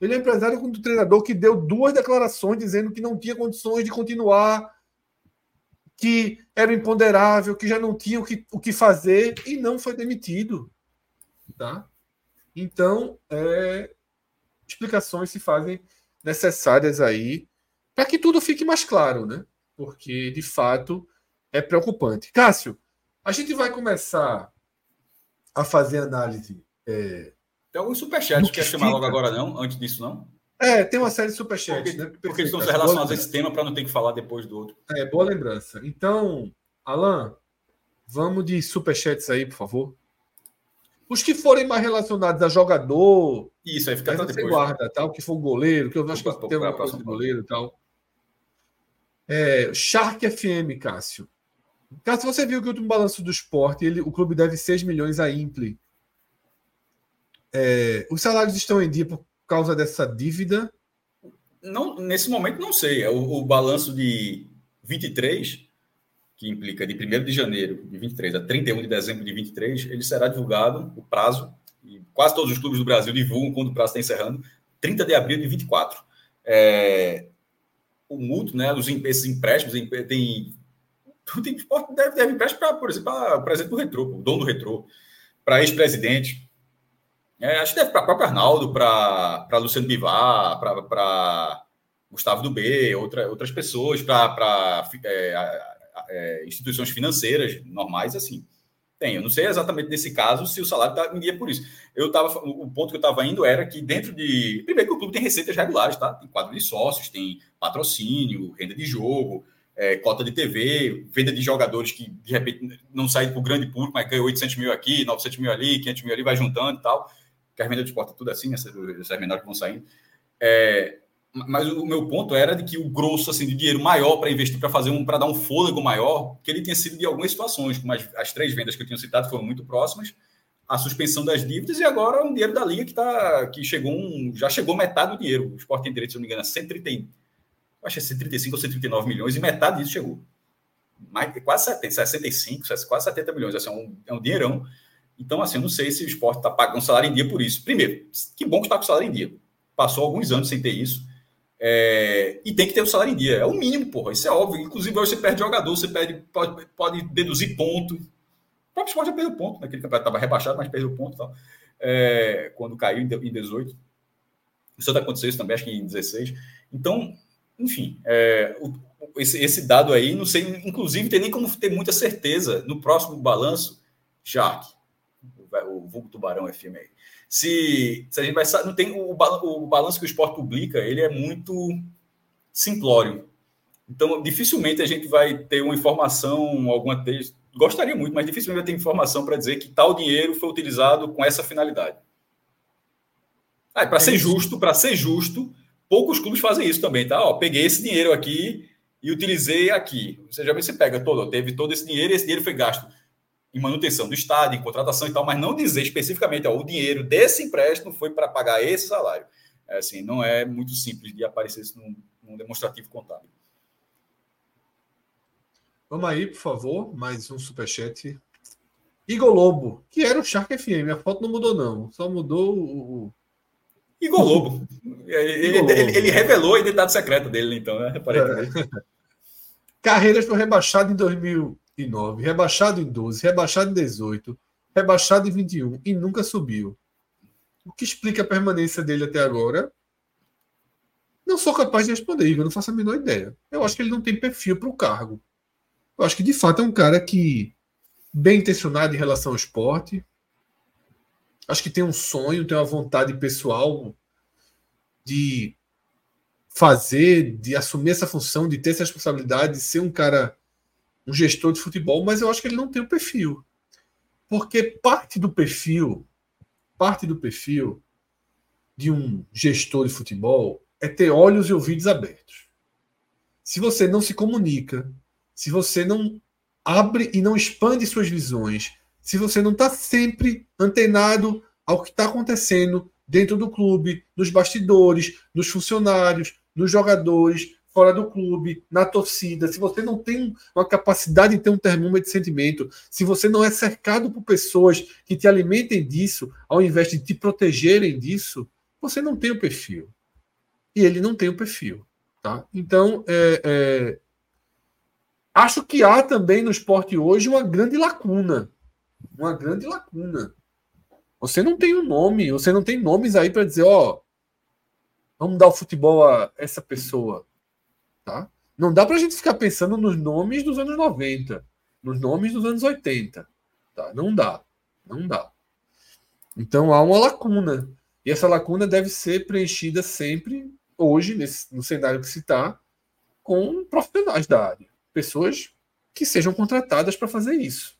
Speaker 1: Ele é empresário do treinador que deu duas declarações dizendo que não tinha condições de continuar, que era imponderável, que já não tinha o que, o que fazer e não foi demitido. Tá? Então, é, explicações se fazem necessárias aí para que tudo fique mais claro, né? Porque, de fato, é preocupante. Cássio, a gente vai começar a fazer análise. É,
Speaker 2: tem alguns superchats que quer chamar logo agora, não? Antes disso, não?
Speaker 1: É, tem uma série de superchats,
Speaker 2: porque, né? Porque eles estão relacionados a esse tema para não ter que falar depois do outro.
Speaker 1: É, boa lembrança. Então, Alan, vamos de superchats aí, por favor. Os que forem mais relacionados a jogador.
Speaker 2: Isso, aí fica
Speaker 1: aí você guarda, tal, que for goleiro, que eu acho que tem uma coisa de goleiro e tal. É, Shark FM, Cássio. Cássio, você viu que o último balanço do esporte, ele, o clube deve 6 milhões a Impli. É, os salários estão em dia por causa dessa dívida?
Speaker 2: Não, nesse momento não sei. É o, o balanço de 23, que implica de 1 de janeiro de 23 a 31 de dezembro de 23, ele será divulgado, o prazo, e quase todos os clubes do Brasil divulgam quando o prazo está encerrando, 30 de abril de 24. É, o mútuo, né, os, esses empréstimos, tem, tem deve, deve empréstimo para, por exemplo, para o presidente do Retrô, o dono do Retrô, para ex-presidente. É, acho que deve para o próprio Arnaldo, para Luciano Bivar, para Gustavo do B, outra, outras pessoas, para é, é, instituições financeiras normais, assim. Tem, eu não sei exatamente nesse caso se o salário em dia por isso. Eu tava, o ponto que eu estava indo era que dentro de. Primeiro que o clube tem receitas regulares, tá? Tem quadro de sócios, tem patrocínio, renda de jogo, é, cota de TV, venda de jogadores que de repente não saem para o grande público, mas ganha 800 mil aqui, 900 mil ali, 500 mil ali, vai juntando e tal. Que as vendas de esporte é tudo assim, essas, essas menores que vão saindo. É, mas o meu ponto era de que o grosso assim de dinheiro maior para investir para fazer um para dar um fôlego maior que ele tinha sido de algumas situações como as, três vendas que eu tinha citado foram muito próximas a suspensão das dívidas e agora um dinheiro da liga que tá que chegou um já chegou metade do dinheiro. O Sport tem direito se não me engano a 130 acho que é 135 ou 139 milhões e metade disso chegou. Mais quase 70, 65 quase 70 milhões assim, é, um, é um dinheirão. Então assim eu não sei se o esporte está pagando salário em dia por isso. Primeiro que bom que está com salário em dia. Passou alguns anos sem ter isso é, e tem que ter o salário em dia. É o mínimo, porra. Isso é óbvio. Inclusive, você perde jogador, você perde, pode, pode deduzir ponto. O próprio esporte já perdeu ponto. Naquele campeonato estava rebaixado, mas perdeu ponto tal. É, quando caiu em 18. Isso aconteceu isso também, acho que em 16. Então, enfim, é, o, esse, esse, dado aí, não sei, inclusive, tem nem como ter muita certeza no próximo balanço, Shark, o, o vulgo tubarão FM aí se, se a gente vai não tem o, o balanço que o esporte publica, ele é muito simplório. Então, dificilmente a gente vai ter uma informação, alguma texto. Gostaria muito, mas dificilmente vai ter informação para dizer que tal dinheiro foi utilizado com essa finalidade. Ah, para ser justo, para ser justo, poucos clubes fazem isso também, tá? Ó, peguei esse dinheiro aqui e utilizei aqui. Você já você pega todo, teve todo esse dinheiro e esse dinheiro foi gasto em manutenção do estádio, em contratação e tal, mas não dizer especificamente, ó, o dinheiro desse empréstimo foi para pagar esse salário. É, assim, não é muito simples de aparecer isso num, num demonstrativo contábil.
Speaker 1: Vamos aí, por favor, mais um superchat. Igor Lobo, que era o Shark FM, a foto não mudou, não. Só mudou o.
Speaker 2: Igor Lobo. (laughs) ele, Igor Lobo. Ele, ele, revelou a identidade secreta dele, então, né?
Speaker 1: É. (laughs) Carreiras foi rebaixado em 2000, 2009, rebaixado em 12, rebaixado em 18, rebaixado em 21 e nunca subiu. O que explica a permanência dele até agora? Não sou capaz de responder, Igor, não faço a menor ideia. Eu acho que ele não tem perfil para o cargo. Eu acho que de fato é um cara que bem intencionado em relação ao esporte. Acho que tem um sonho, tem uma vontade pessoal de fazer, de assumir essa função, de ter essa responsabilidade, de ser um cara, um gestor de futebol, mas eu acho que ele não tem o perfil. Porque parte do perfil, parte do perfil de um gestor de futebol é ter olhos e ouvidos abertos. Se você não se comunica, se você não abre e não expande suas visões, se você não está sempre antenado ao que está acontecendo dentro do clube, nos bastidores, nos funcionários, nos jogadores, fora do clube, na torcida, se você não tem uma capacidade de ter um termômetro de sentimento, se você não é cercado por pessoas que te alimentem disso, ao invés de te protegerem disso, você não tem o perfil. E ele não tem o perfil. Tá? Então, é, é, acho que há também no esporte hoje uma grande lacuna. Uma grande lacuna. Você não tem um nome, você não tem nomes aí para dizer, ó, vamos dar o futebol a essa pessoa. Tá? Não dá para a gente ficar pensando nos nomes dos anos 90, nos nomes dos anos 80. Tá? Não dá. Não dá. Então há uma lacuna. E essa lacuna deve ser preenchida sempre, hoje, nesse, no cenário que se está, com profissionais da área. Pessoas que sejam contratadas para fazer isso.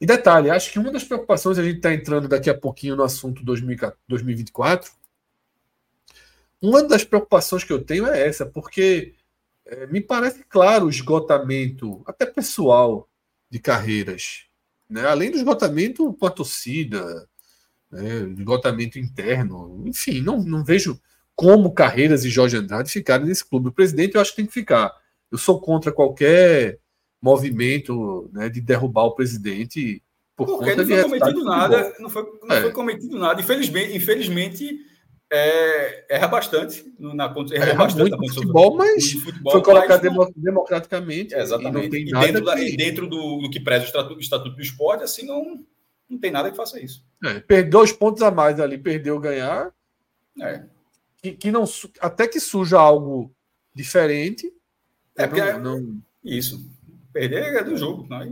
Speaker 1: E detalhe, acho que uma das preocupações, a gente está entrando daqui a pouquinho no assunto 2024, uma das preocupações que eu tenho é essa, porque é, me parece claro o esgotamento, até pessoal, de carreiras. Né? Além do esgotamento com a torcida, né? esgotamento interno, enfim, não, não vejo como Carreiras e Jorge Andrade ficarem nesse clube. O presidente eu acho que tem que ficar. Eu sou contra qualquer movimento né, de derrubar o presidente
Speaker 2: por Porque conta não foi cometido nada, não foi, não é. foi cometido nada. Infelizmente, infelizmente é, erra bastante na. Erra, erra bastante
Speaker 1: muito no futebol, mas futebol, foi colocado não... democraticamente.
Speaker 2: É, exatamente. E, e dentro, da, dentro do, do, que preza o estatuto, o estatuto, do esporte, assim, não, não tem nada que faça isso.
Speaker 1: É, perdeu dois pontos a mais ali, perdeu ganhar. É. Que, que não, até que suja algo diferente.
Speaker 2: É porque não, não... isso. Perder é do jogo, não é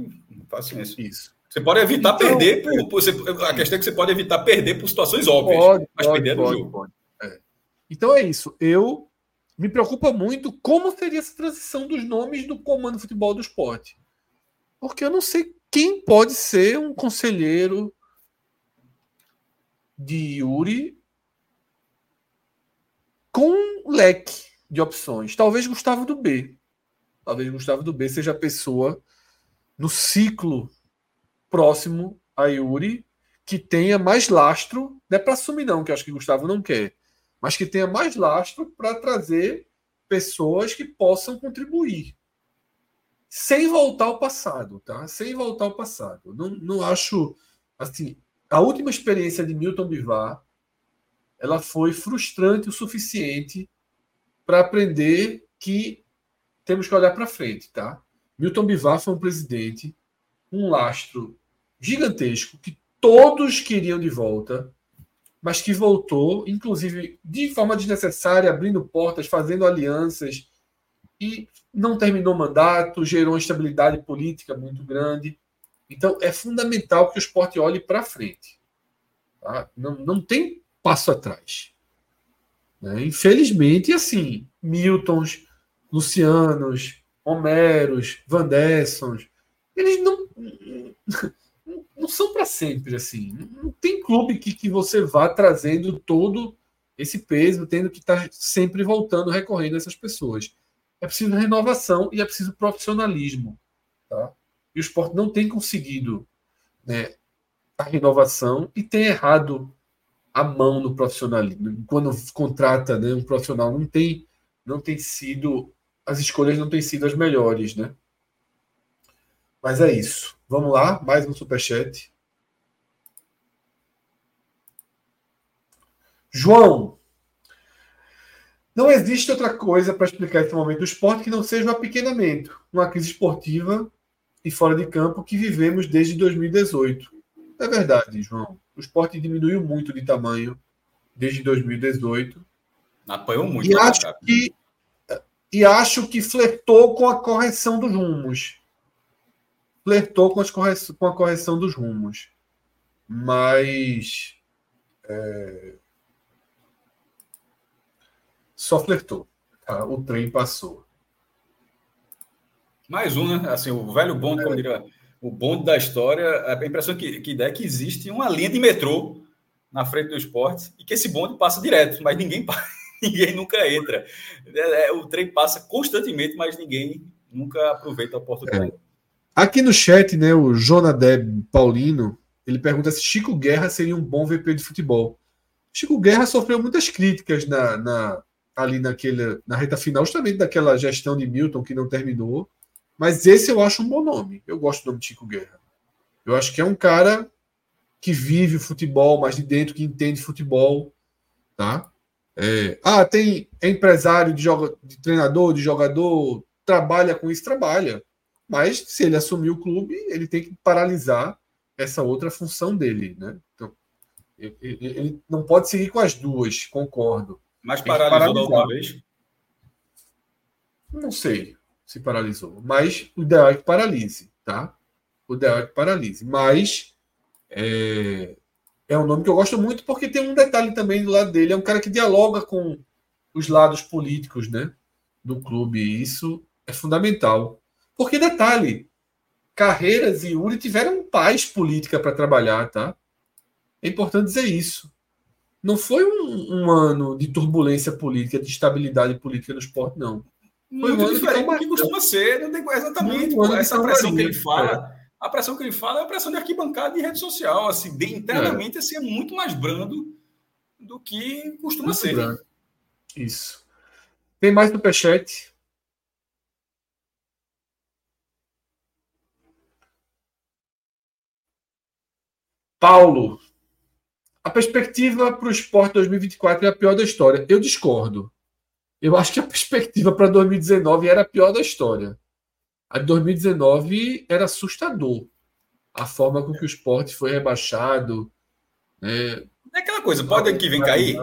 Speaker 2: paciência. Isso. Você pode evitar então, perder por, por você, a questão é que você pode evitar perder por situações óbvias, pode, mas pode, perder é do jogo. Pode.
Speaker 1: É. Então é isso. Eu me preocupa muito como seria essa transição dos nomes do comando de futebol do esporte. Porque eu não sei quem pode ser um conselheiro de Yuri com um leque de opções. Talvez Gustavo do B. Talvez Gustavo do B seja a pessoa no ciclo próximo a Yuri que tenha mais lastro, não é para assumir não, que acho que Gustavo não quer, mas que tenha mais lastro para trazer pessoas que possam contribuir. Sem voltar ao passado, tá? Sem voltar ao passado. Não, não acho assim, a última experiência de Milton Bivar, ela foi frustrante o suficiente para aprender que temos que olhar para frente, tá? Milton Bivar foi um presidente, um lastro gigantesco que todos queriam de volta, mas que voltou, inclusive de forma desnecessária, abrindo portas, fazendo alianças e não terminou o mandato, gerou uma instabilidade política muito grande. Então é fundamental que o esporte olhe para frente. Tá? Não, não tem passo atrás. Né? Infelizmente, assim, Miltons, Lucianos, Homeros, Vandessons, eles não, não são para sempre assim. Não tem clube que, que você vá trazendo todo esse peso, tendo que estar tá sempre voltando, recorrendo a essas pessoas. É preciso renovação e é preciso profissionalismo. Tá? E o esporte não tem conseguido né, a renovação e tem errado a mão no profissionalismo. Quando contrata né, um profissional, não tem, não tem sido as escolhas não têm sido as melhores, né? Mas é isso. Vamos lá, mais um superchat. João, não existe outra coisa para explicar esse momento do esporte que não seja o apequenamento, uma crise esportiva e fora de campo que vivemos desde 2018. É verdade, João. O esporte diminuiu muito de tamanho desde 2018.
Speaker 2: Apanhou muito.
Speaker 1: E acho que e acho que flertou com a correção dos rumos. Flertou com, com a correção dos rumos. Mas. É, só flertou. Tá? O trem passou.
Speaker 2: Mais um, né? Assim, o velho bonde, como diria, o bonde da história, a impressão que, que dá é que existe uma linha de metrô na frente do esporte e que esse bonde passa direto, mas ninguém (laughs) ninguém nunca entra. É, é, o trem passa constantemente, mas ninguém nunca aproveita a oportunidade. É.
Speaker 1: Aqui no chat, né, o Jonadeb Paulino, ele pergunta se Chico Guerra seria um bom VP de futebol. Chico Guerra sofreu muitas críticas na, na ali naquele, na reta final, justamente daquela gestão de Milton que não terminou. Mas esse eu acho um bom nome. Eu gosto do nome de Chico Guerra. Eu acho que é um cara que vive o futebol, mas de dentro que entende futebol, tá? É, ah, tem empresário de, joga, de treinador, de jogador, trabalha com isso, trabalha. Mas se ele assumir o clube, ele tem que paralisar essa outra função dele, né? Então, ele, ele não pode seguir com as duas, concordo.
Speaker 2: Mas paralisou da última vez?
Speaker 1: Não sei se paralisou, mas o ideal é que paralise, tá? O ideal é que paralise. Mas é, é um nome que eu gosto muito porque tem um detalhe também do lado dele. É um cara que dialoga com os lados políticos, né? Do clube. E isso é fundamental. Porque, detalhe, Carreiras e Uri tiveram paz política para trabalhar, tá? É importante dizer isso não foi um, um, ano de turbulência política, de estabilidade política no esporte, não.
Speaker 2: Foi Muito um diferente do que costuma ser, não tem, exatamente. Um essa pressão que ele fala, é. a pressão que ele fala é a pressão de arquibancada e rede social. Assim, de, internamente, é. assim, é muito mais brando do que costuma muito ser. Brando.
Speaker 1: Isso. Tem mais superchat? Paulo, a perspectiva para o esporte 2024 é a pior da história. Eu discordo. Eu acho que a perspectiva para 2019 era a pior da história. A de 2019 era assustador. A forma com que o esporte foi rebaixado. Né?
Speaker 2: É aquela coisa, pode ano que vem cair?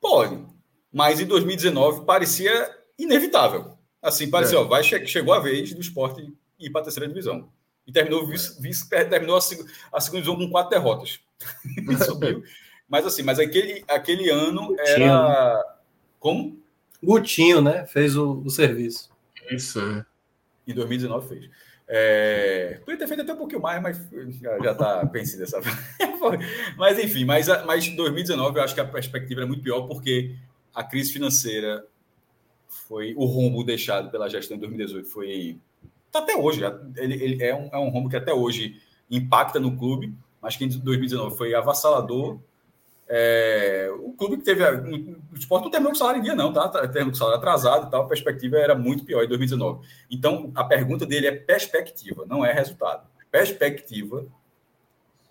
Speaker 2: Pode. Mas em 2019 parecia inevitável. Assim, parecia, é. ó, vai, chegou a vez do esporte ir para a terceira divisão. E terminou, vice, vice, terminou a, a segunda divisão com quatro derrotas. (laughs) subiu. Mas assim, mas aquele, aquele ano era. Né? Como?
Speaker 3: Gutinho, né? Fez o, o serviço.
Speaker 1: Isso, é.
Speaker 2: Em 2019 fez. É, podia ter feito até um pouquinho mais, mas já, já tá (laughs) pensando dessa (laughs) Mas enfim, mas, mas 2019 eu acho que a perspectiva é muito pior porque a crise financeira foi o rombo deixado pela gestão em 2018 foi tá até hoje ele, ele é, um, é um rombo que até hoje impacta no clube mas que em 2019 foi avassalador. É, o clube que teve. O esporte não terminou com salário em dia, não, tá? Terminou com salário atrasado e tal. A perspectiva era muito pior em 2019. Então, a pergunta dele é perspectiva, não é resultado. Perspectiva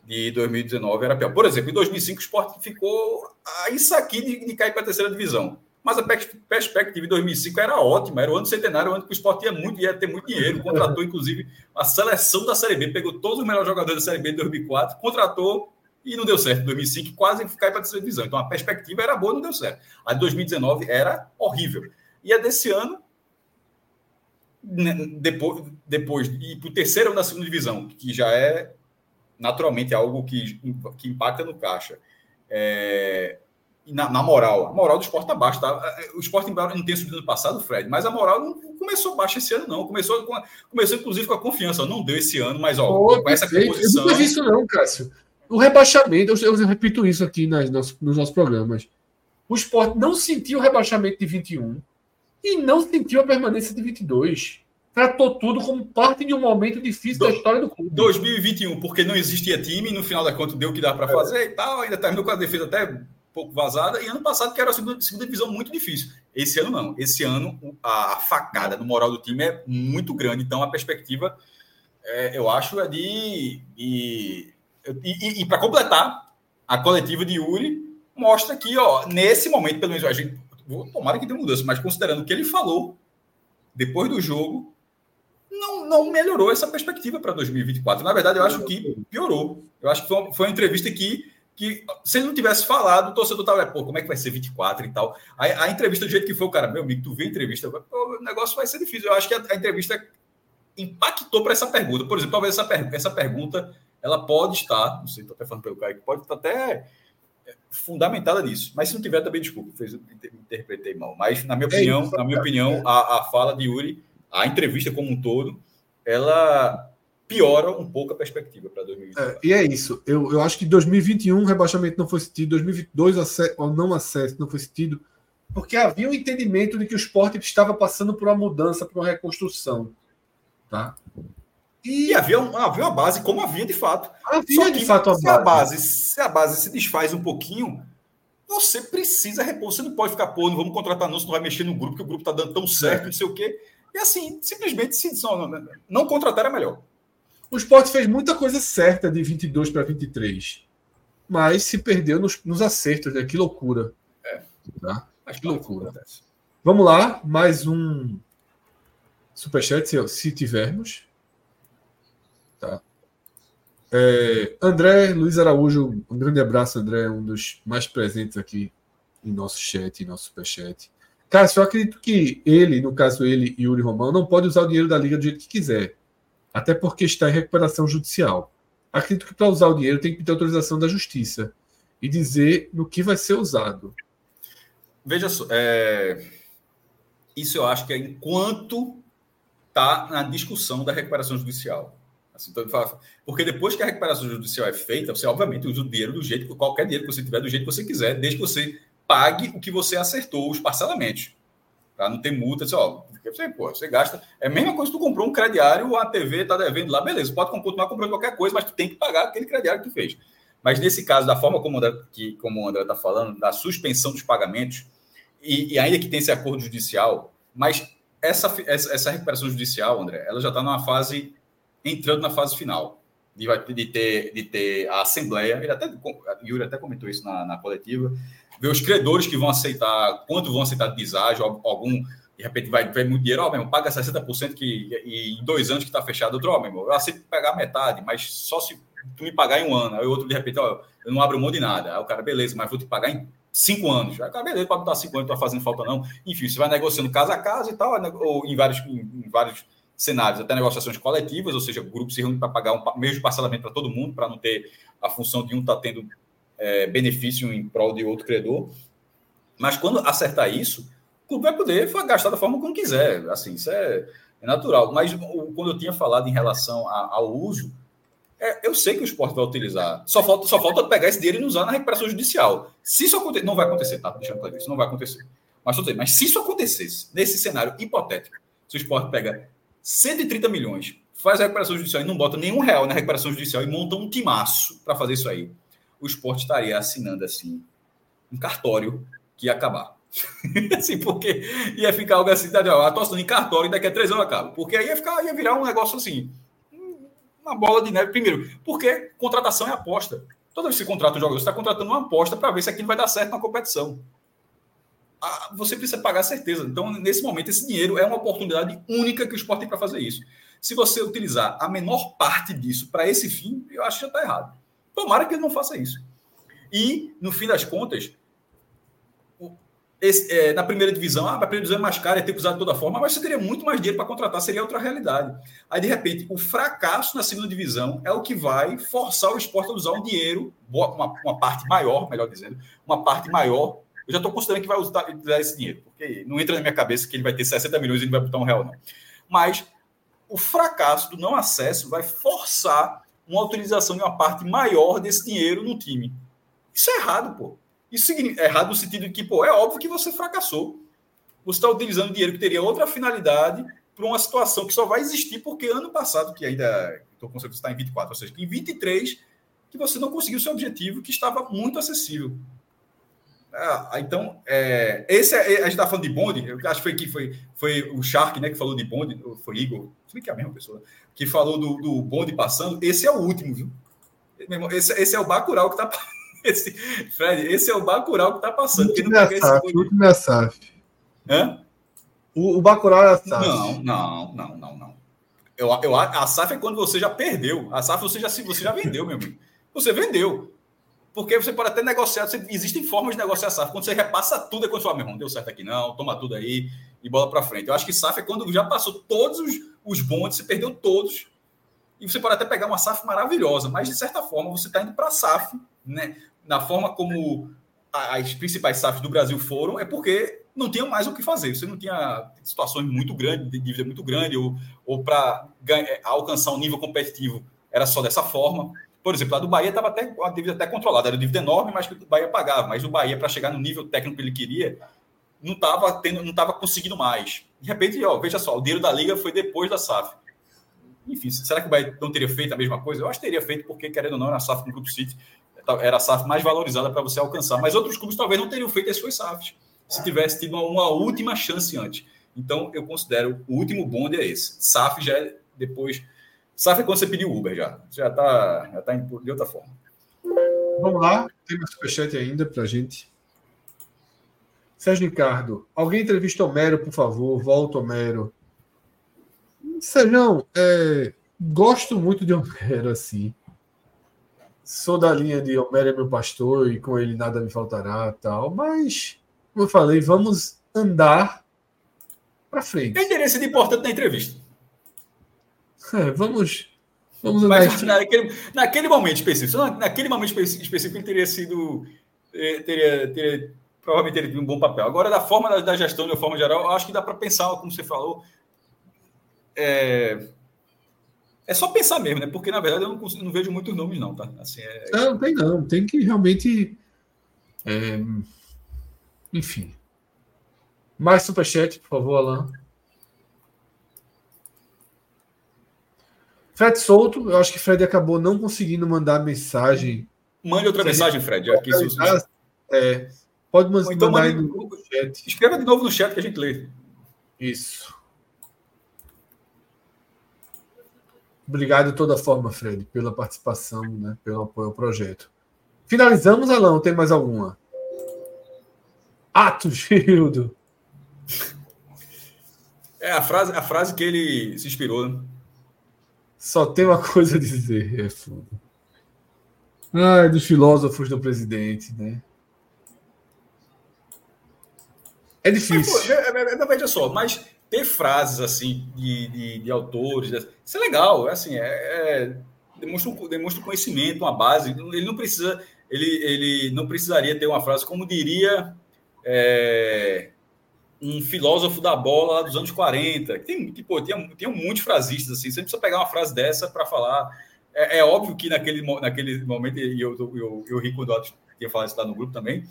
Speaker 2: de 2019 era pior. Por exemplo, em 2005 o esporte ficou a isso aqui de, de cair para a terceira divisão. Mas a perspectiva de 2005 era ótima, era o ano centenário, o ano que o esporte ia muito, ia ter muito dinheiro, contratou inclusive a seleção da Série B, pegou todos os melhores jogadores da Série B de 2004, contratou e não deu certo. Em 2005 quase cai para a terceira divisão. Então a perspectiva era boa, não deu certo. A de 2019 era horrível. E a desse ano, né, depois, depois de ir para o terceiro da segunda divisão, que já é naturalmente algo que, que impacta no caixa. É, na, na, moral. A moral do esporte está baixa. Tá? O esporte, embora não tenha subido no passado, Fred, mas a moral não começou baixa esse ano, não. Começou, com, começou inclusive, com a confiança. Não deu esse ano, mas ó,
Speaker 1: oh, com essa composição. Eu não vi isso, não, Cássio. O rebaixamento, eu, eu repito isso aqui nas, nos, nos nossos programas. O esporte não sentiu o rebaixamento de 21 e não sentiu a permanência de 22 tratou tudo como parte de um momento difícil Do, da história do clube.
Speaker 2: 2021, porque não existia time, no final da conta deu o que dá para é. fazer e tal, ainda terminou com a defesa até pouco vazada, e ano passado que era a segunda, segunda divisão muito difícil. Esse ano não. Esse ano a facada no moral do time é muito grande, então a perspectiva, é, eu acho, é de. e, e, e para completar, a coletiva de Yuri mostra que, ó, nesse momento, pelo menos, a gente. Tomara que tenha mudança, mas considerando o que ele falou depois do jogo, não, não melhorou essa perspectiva para 2024. Na verdade, eu acho que piorou. Eu acho que foi uma, foi uma entrevista que que se ele não tivesse falado, o torcedor tava, pô, como é que vai ser 24 e tal. A, a entrevista do jeito que foi, o cara, meu amigo, tu vê a entrevista, o negócio vai ser difícil. Eu acho que a, a entrevista impactou para essa pergunta. Por exemplo, talvez essa, per essa pergunta ela pode estar, não sei, estou até falando pelo Caio, pode estar até fundamentada nisso. Mas se não tiver, também desculpa, fez, interpretei mal. Mas, na minha é opinião, isso, na minha opinião, a, a fala de Yuri, a entrevista como um todo, ela piora um pouco a perspectiva para 2021.
Speaker 1: É, e é isso. Eu, eu acho que 2021 o rebaixamento não foi sentido, 2022 o não acesso não foi sentido, porque havia um entendimento de que o esporte estava passando por uma mudança, por uma reconstrução. Tá?
Speaker 2: E, e havia, um, havia uma base, como havia de fato.
Speaker 1: Havia de fato
Speaker 2: se a base. Se a base se desfaz um pouquinho, você precisa repor. Você não pode ficar, pô, não vamos contratar não, você não vai mexer no grupo, que o grupo está dando tão certo, é. não sei o quê. E assim, simplesmente se não, não, não contratar é melhor.
Speaker 1: O esporte fez muita coisa certa de 22 para 23, mas se perdeu nos, nos acertos, né? Que loucura. É. Tá? Mas que loucura. Vamos lá, mais um superchat, se, se tivermos. Tá. É, André Luiz Araújo, um grande abraço, André, um dos mais presentes aqui em nosso chat, em nosso superchat. Cara, eu acredito que ele, no caso ele e Yuri Romão, não pode usar o dinheiro da liga do jeito que quiser, até porque está em recuperação judicial. Acredito que para usar o dinheiro tem que ter autorização da justiça e dizer no que vai ser usado.
Speaker 2: Veja só, é... isso eu acho que é enquanto está na discussão da recuperação judicial. Assim, então, porque depois que a recuperação judicial é feita, você obviamente usa o dinheiro do jeito, qualquer dinheiro que você tiver, do jeito que você quiser, desde que você pague o que você acertou, os parcelamentos. Para não ter multa, ó, você, pô, você gasta. É a mesma coisa que tu comprou um crediário, a TV está devendo lá, beleza, pode continuar comprando qualquer coisa, mas tu tem que pagar aquele crediário que tu fez. Mas nesse caso, da forma como, André, que, como o André está falando, da suspensão dos pagamentos, e, e, ainda que tenha esse acordo judicial, mas essa, essa, essa recuperação judicial, André, ela já está numa fase entrando na fase final de, de, ter, de ter a Assembleia, ele até, Yuri até comentou isso na, na coletiva, ver os credores que vão aceitar, quanto vão aceitar de deságio, algum, de repente vai ver muito dinheiro, ó, meu irmão, paga 60% que, e em dois anos que está fechado, outro, ó, meu irmão, eu aceito pegar metade, mas só se tu me pagar em um ano, aí o outro, de repente, ó, eu não abro mão de nada, aí o cara, beleza, mas vou te pagar em cinco anos, aí o cara, beleza, pode botar cinco anos, não está fazendo falta não, enfim, você vai negociando casa a casa e tal, ou em vários, em vários cenários, até negociações coletivas, ou seja, o grupo se reúne para pagar um mesmo parcelamento para todo mundo, para não ter a função de um estar tá tendo é, benefício em prol de outro credor. Mas quando acertar isso, o clube vai poder gastar da forma como quiser. Assim, isso é, é natural. Mas quando eu tinha falado em relação a, ao uso, é, eu sei que o esporte vai utilizar. Só falta, só falta pegar esse dinheiro e usar na recuperação judicial. Se isso acontecer, não vai acontecer, tá? Deixando claro, isso não vai acontecer. Mas, mas se isso acontecesse, nesse cenário hipotético, se o esporte pega 130 milhões, faz a recuperação judicial e não bota nenhum real na recuperação judicial e monta um timaço para fazer isso aí, o esporte estaria assinando assim um cartório que ia acabar. (laughs) assim, porque ia ficar algo assim, tá, a atuação em cartório e daqui a três anos acaba. Porque aí ia, ficar, ia virar um negócio assim, uma bola de neve. Primeiro, porque contratação é aposta. Toda vez que você contrata um jogador, você está contratando uma aposta para ver se aquilo vai dar certo na competição você precisa pagar certeza. Então, nesse momento, esse dinheiro é uma oportunidade única que o esporte tem para fazer isso. Se você utilizar a menor parte disso para esse fim, eu acho que já está errado. Tomara que ele não faça isso. E, no fim das contas, esse, é, na primeira divisão, ah, a primeira divisão é mais cara, é ter que usar de toda forma, mas você teria muito mais dinheiro para contratar, seria outra realidade. Aí, de repente, o fracasso na segunda divisão é o que vai forçar o esporte a usar um dinheiro, uma, uma parte maior, melhor dizendo, uma parte maior eu já estou considerando que vai usar, usar, esse dinheiro, porque não entra na minha cabeça que ele vai ter 60 milhões e não vai botar um real, não. Mas o fracasso do não acesso vai forçar uma utilização de uma parte maior desse dinheiro no time. Isso é errado, pô. Isso é errado no sentido de que, pô, é óbvio que você fracassou. Você está utilizando dinheiro que teria outra finalidade para uma situação que só vai existir porque ano passado, que ainda estou com você está em 24, ou seja, em 23, que você não conseguiu seu objetivo, que estava muito acessível. Ah, então, é, esse é, a gente está falando de bonde, eu acho que foi, que foi, foi o Shark né, que falou de bonde, foi Igor, sei que é a mesma pessoa, que falou do, do bonde passando. Esse é o último, viu? Esse, esse é o Bacurau que está (laughs) esse, Fred, esse é o Bacurau que está passando. O
Speaker 1: último, é SAF, o último é SAF.
Speaker 2: Hã?
Speaker 1: O, o Bacurau é a SAF.
Speaker 2: Não, não, não, não, não. Eu, eu, a SAF é quando você já perdeu. A SAF você já, você já vendeu, meu amigo. Você vendeu. Porque você pode até negociar, você, existem formas de negociar SAF. Quando você repassa tudo, é quando você fala, meu irmão, deu certo aqui não, toma tudo aí. e bola para frente. Eu acho que SAF é quando já passou todos os, os bondes, você perdeu todos, e você pode até pegar uma SAF maravilhosa, mas de certa forma você está indo para a SAF, né? Na forma como as principais SAFs do Brasil foram, é porque não tinha mais o que fazer. Você não tinha situações muito grandes, de dívida muito grande, ou, ou para alcançar um nível competitivo era só dessa forma. Por exemplo, a do Bahia estava até a dívida até controlada, era uma dívida enorme, mas que o Bahia pagava. Mas o Bahia, para chegar no nível técnico que ele queria, não estava tendo, não estava conseguindo mais. De repente, ó, veja só, o dinheiro da liga foi depois da SAF. Enfim, será que o Bahia não teria feito a mesma coisa? Eu acho que teria feito, porque, querendo ou não, era a SAF no Grupo City, era a SAF mais valorizada para você alcançar. Mas outros clubes talvez não teriam feito as suas SAFs, se tivesse tido uma, uma última chance antes. Então, eu considero o último bonde é esse. SAF já é depois. SAF é quando você pediu Uber já. Já está já tá de outra forma.
Speaker 1: Vamos lá, tem mais superchat ainda para a gente. Sérgio Ricardo, alguém entrevista Homero, por favor. Volta, Homero. Sérgio, é, gosto muito de Homero, assim. Sou da linha de Homero é meu pastor e com ele nada me faltará tal. Mas, como eu falei, vamos andar para frente.
Speaker 2: Tem interesse de importante na entrevista.
Speaker 1: É, vamos. Vamos
Speaker 2: Mas naquele, naquele momento específico, naquele momento específico, ele teria sido. Eh, teria, teria provavelmente teria tido um bom papel. Agora, da forma da, da gestão, de uma forma geral, eu acho que dá para pensar, como você falou. É, é só pensar mesmo, né? Porque, na verdade, eu não, consigo, não vejo muitos nomes, não, tá? Assim, é...
Speaker 1: Não, tem não. Tem que realmente. É... Enfim. Mais superchat, por favor, Alan. Fred solto, eu acho que Fred acabou não conseguindo mandar mensagem.
Speaker 2: Mande outra mensagem, Fred. Aqui,
Speaker 1: é, pode mandar então, mande, no
Speaker 2: chat. Escreva de novo no chat que a gente lê.
Speaker 1: Isso. Obrigado de toda forma, Fred, pela participação, né, pelo apoio ao projeto. Finalizamos, Alão? Tem mais alguma? Ato, (laughs) Gildo.
Speaker 2: É a frase, a frase que ele se inspirou. Né?
Speaker 1: Só tem uma (laughs) coisa a dizer, é foda. Ah, dos filósofos do presidente, né? É difícil. Mas,
Speaker 2: pô, é, é, é, só, mas ter frases assim de, de, de autores, isso é legal, é assim, é, é, demonstra, um, demonstra um conhecimento, uma base. Ele não precisa, ele, ele não precisaria ter uma frase como diria é, um filósofo da bola dos anos 40. Tem, tipo, tem, tem um monte de frasistas assim. Você precisa pegar uma frase dessa para falar. É, é, óbvio que naquele, naquele momento, e eu, eu, eu, eu ri quando eu tinha falado isso lá no grupo também,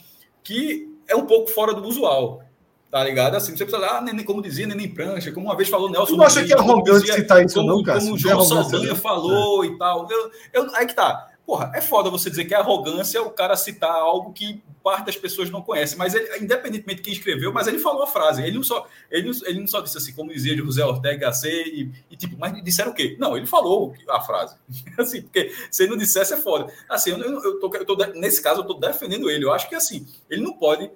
Speaker 2: que é um pouco fora do usual. Tá ligado? Assim, você precisa, ah, nem, como dizia, nem prancha, como uma vez falou Nelson.
Speaker 1: Tu não acha que é arrogante citar isso,
Speaker 2: como,
Speaker 1: não, Cássio?
Speaker 2: Como o João Saldanha falou é. e tal. Eu, eu, aí que tá. Porra, é foda você dizer que é arrogância o cara citar algo que parte das pessoas não conhece, mas ele, independentemente de quem escreveu, mas ele falou a frase. Ele não só, ele não, ele não só disse assim, como dizia José Ortega C, e, e, tipo, mas disseram o quê? Não, ele falou a frase. (laughs) assim, porque se ele não dissesse é foda. Assim, eu, eu, tô, eu tô, nesse caso, eu tô defendendo ele. Eu acho que assim, ele não pode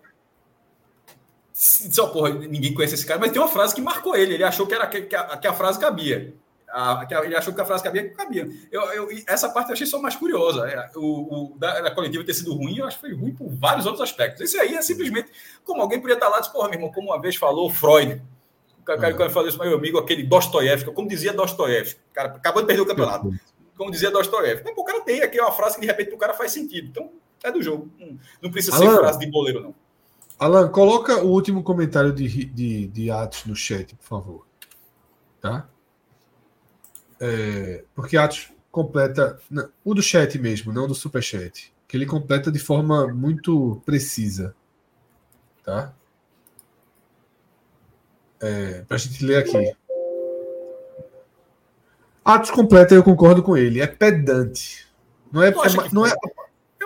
Speaker 2: só, porra, ninguém conhece esse cara, mas tem uma frase que marcou ele. Ele achou que, era, que, a, que a frase cabia. A, que ele achou que a frase cabia, cabia. Eu, eu, essa parte eu achei só mais curiosa. É, o, o da, da, coletiva ter sido ruim, eu acho que foi ruim por vários outros aspectos. Esse aí é simplesmente como alguém podia estar lá e dizer, porra, meu irmão, como uma vez falou Freud. O cara, uhum. falou isso, meu amigo, aquele Dostoiévski, como dizia Dostoiévski, cara acabou de perder o campeonato. Como dizia Dostoiévski. Então, o cara tem aqui uma frase que de repente o cara faz sentido. Então, é do jogo. Não precisa ser frase de boleiro, não.
Speaker 1: Alan, coloca o último comentário de, de, de Atos no chat, por favor. Tá? É, porque Atos completa. O do chat mesmo, não do superchat. Que ele completa de forma muito precisa. Tá? É, para a gente ler aqui. Atos completa, eu concordo com ele. É pedante. Não é, é não é,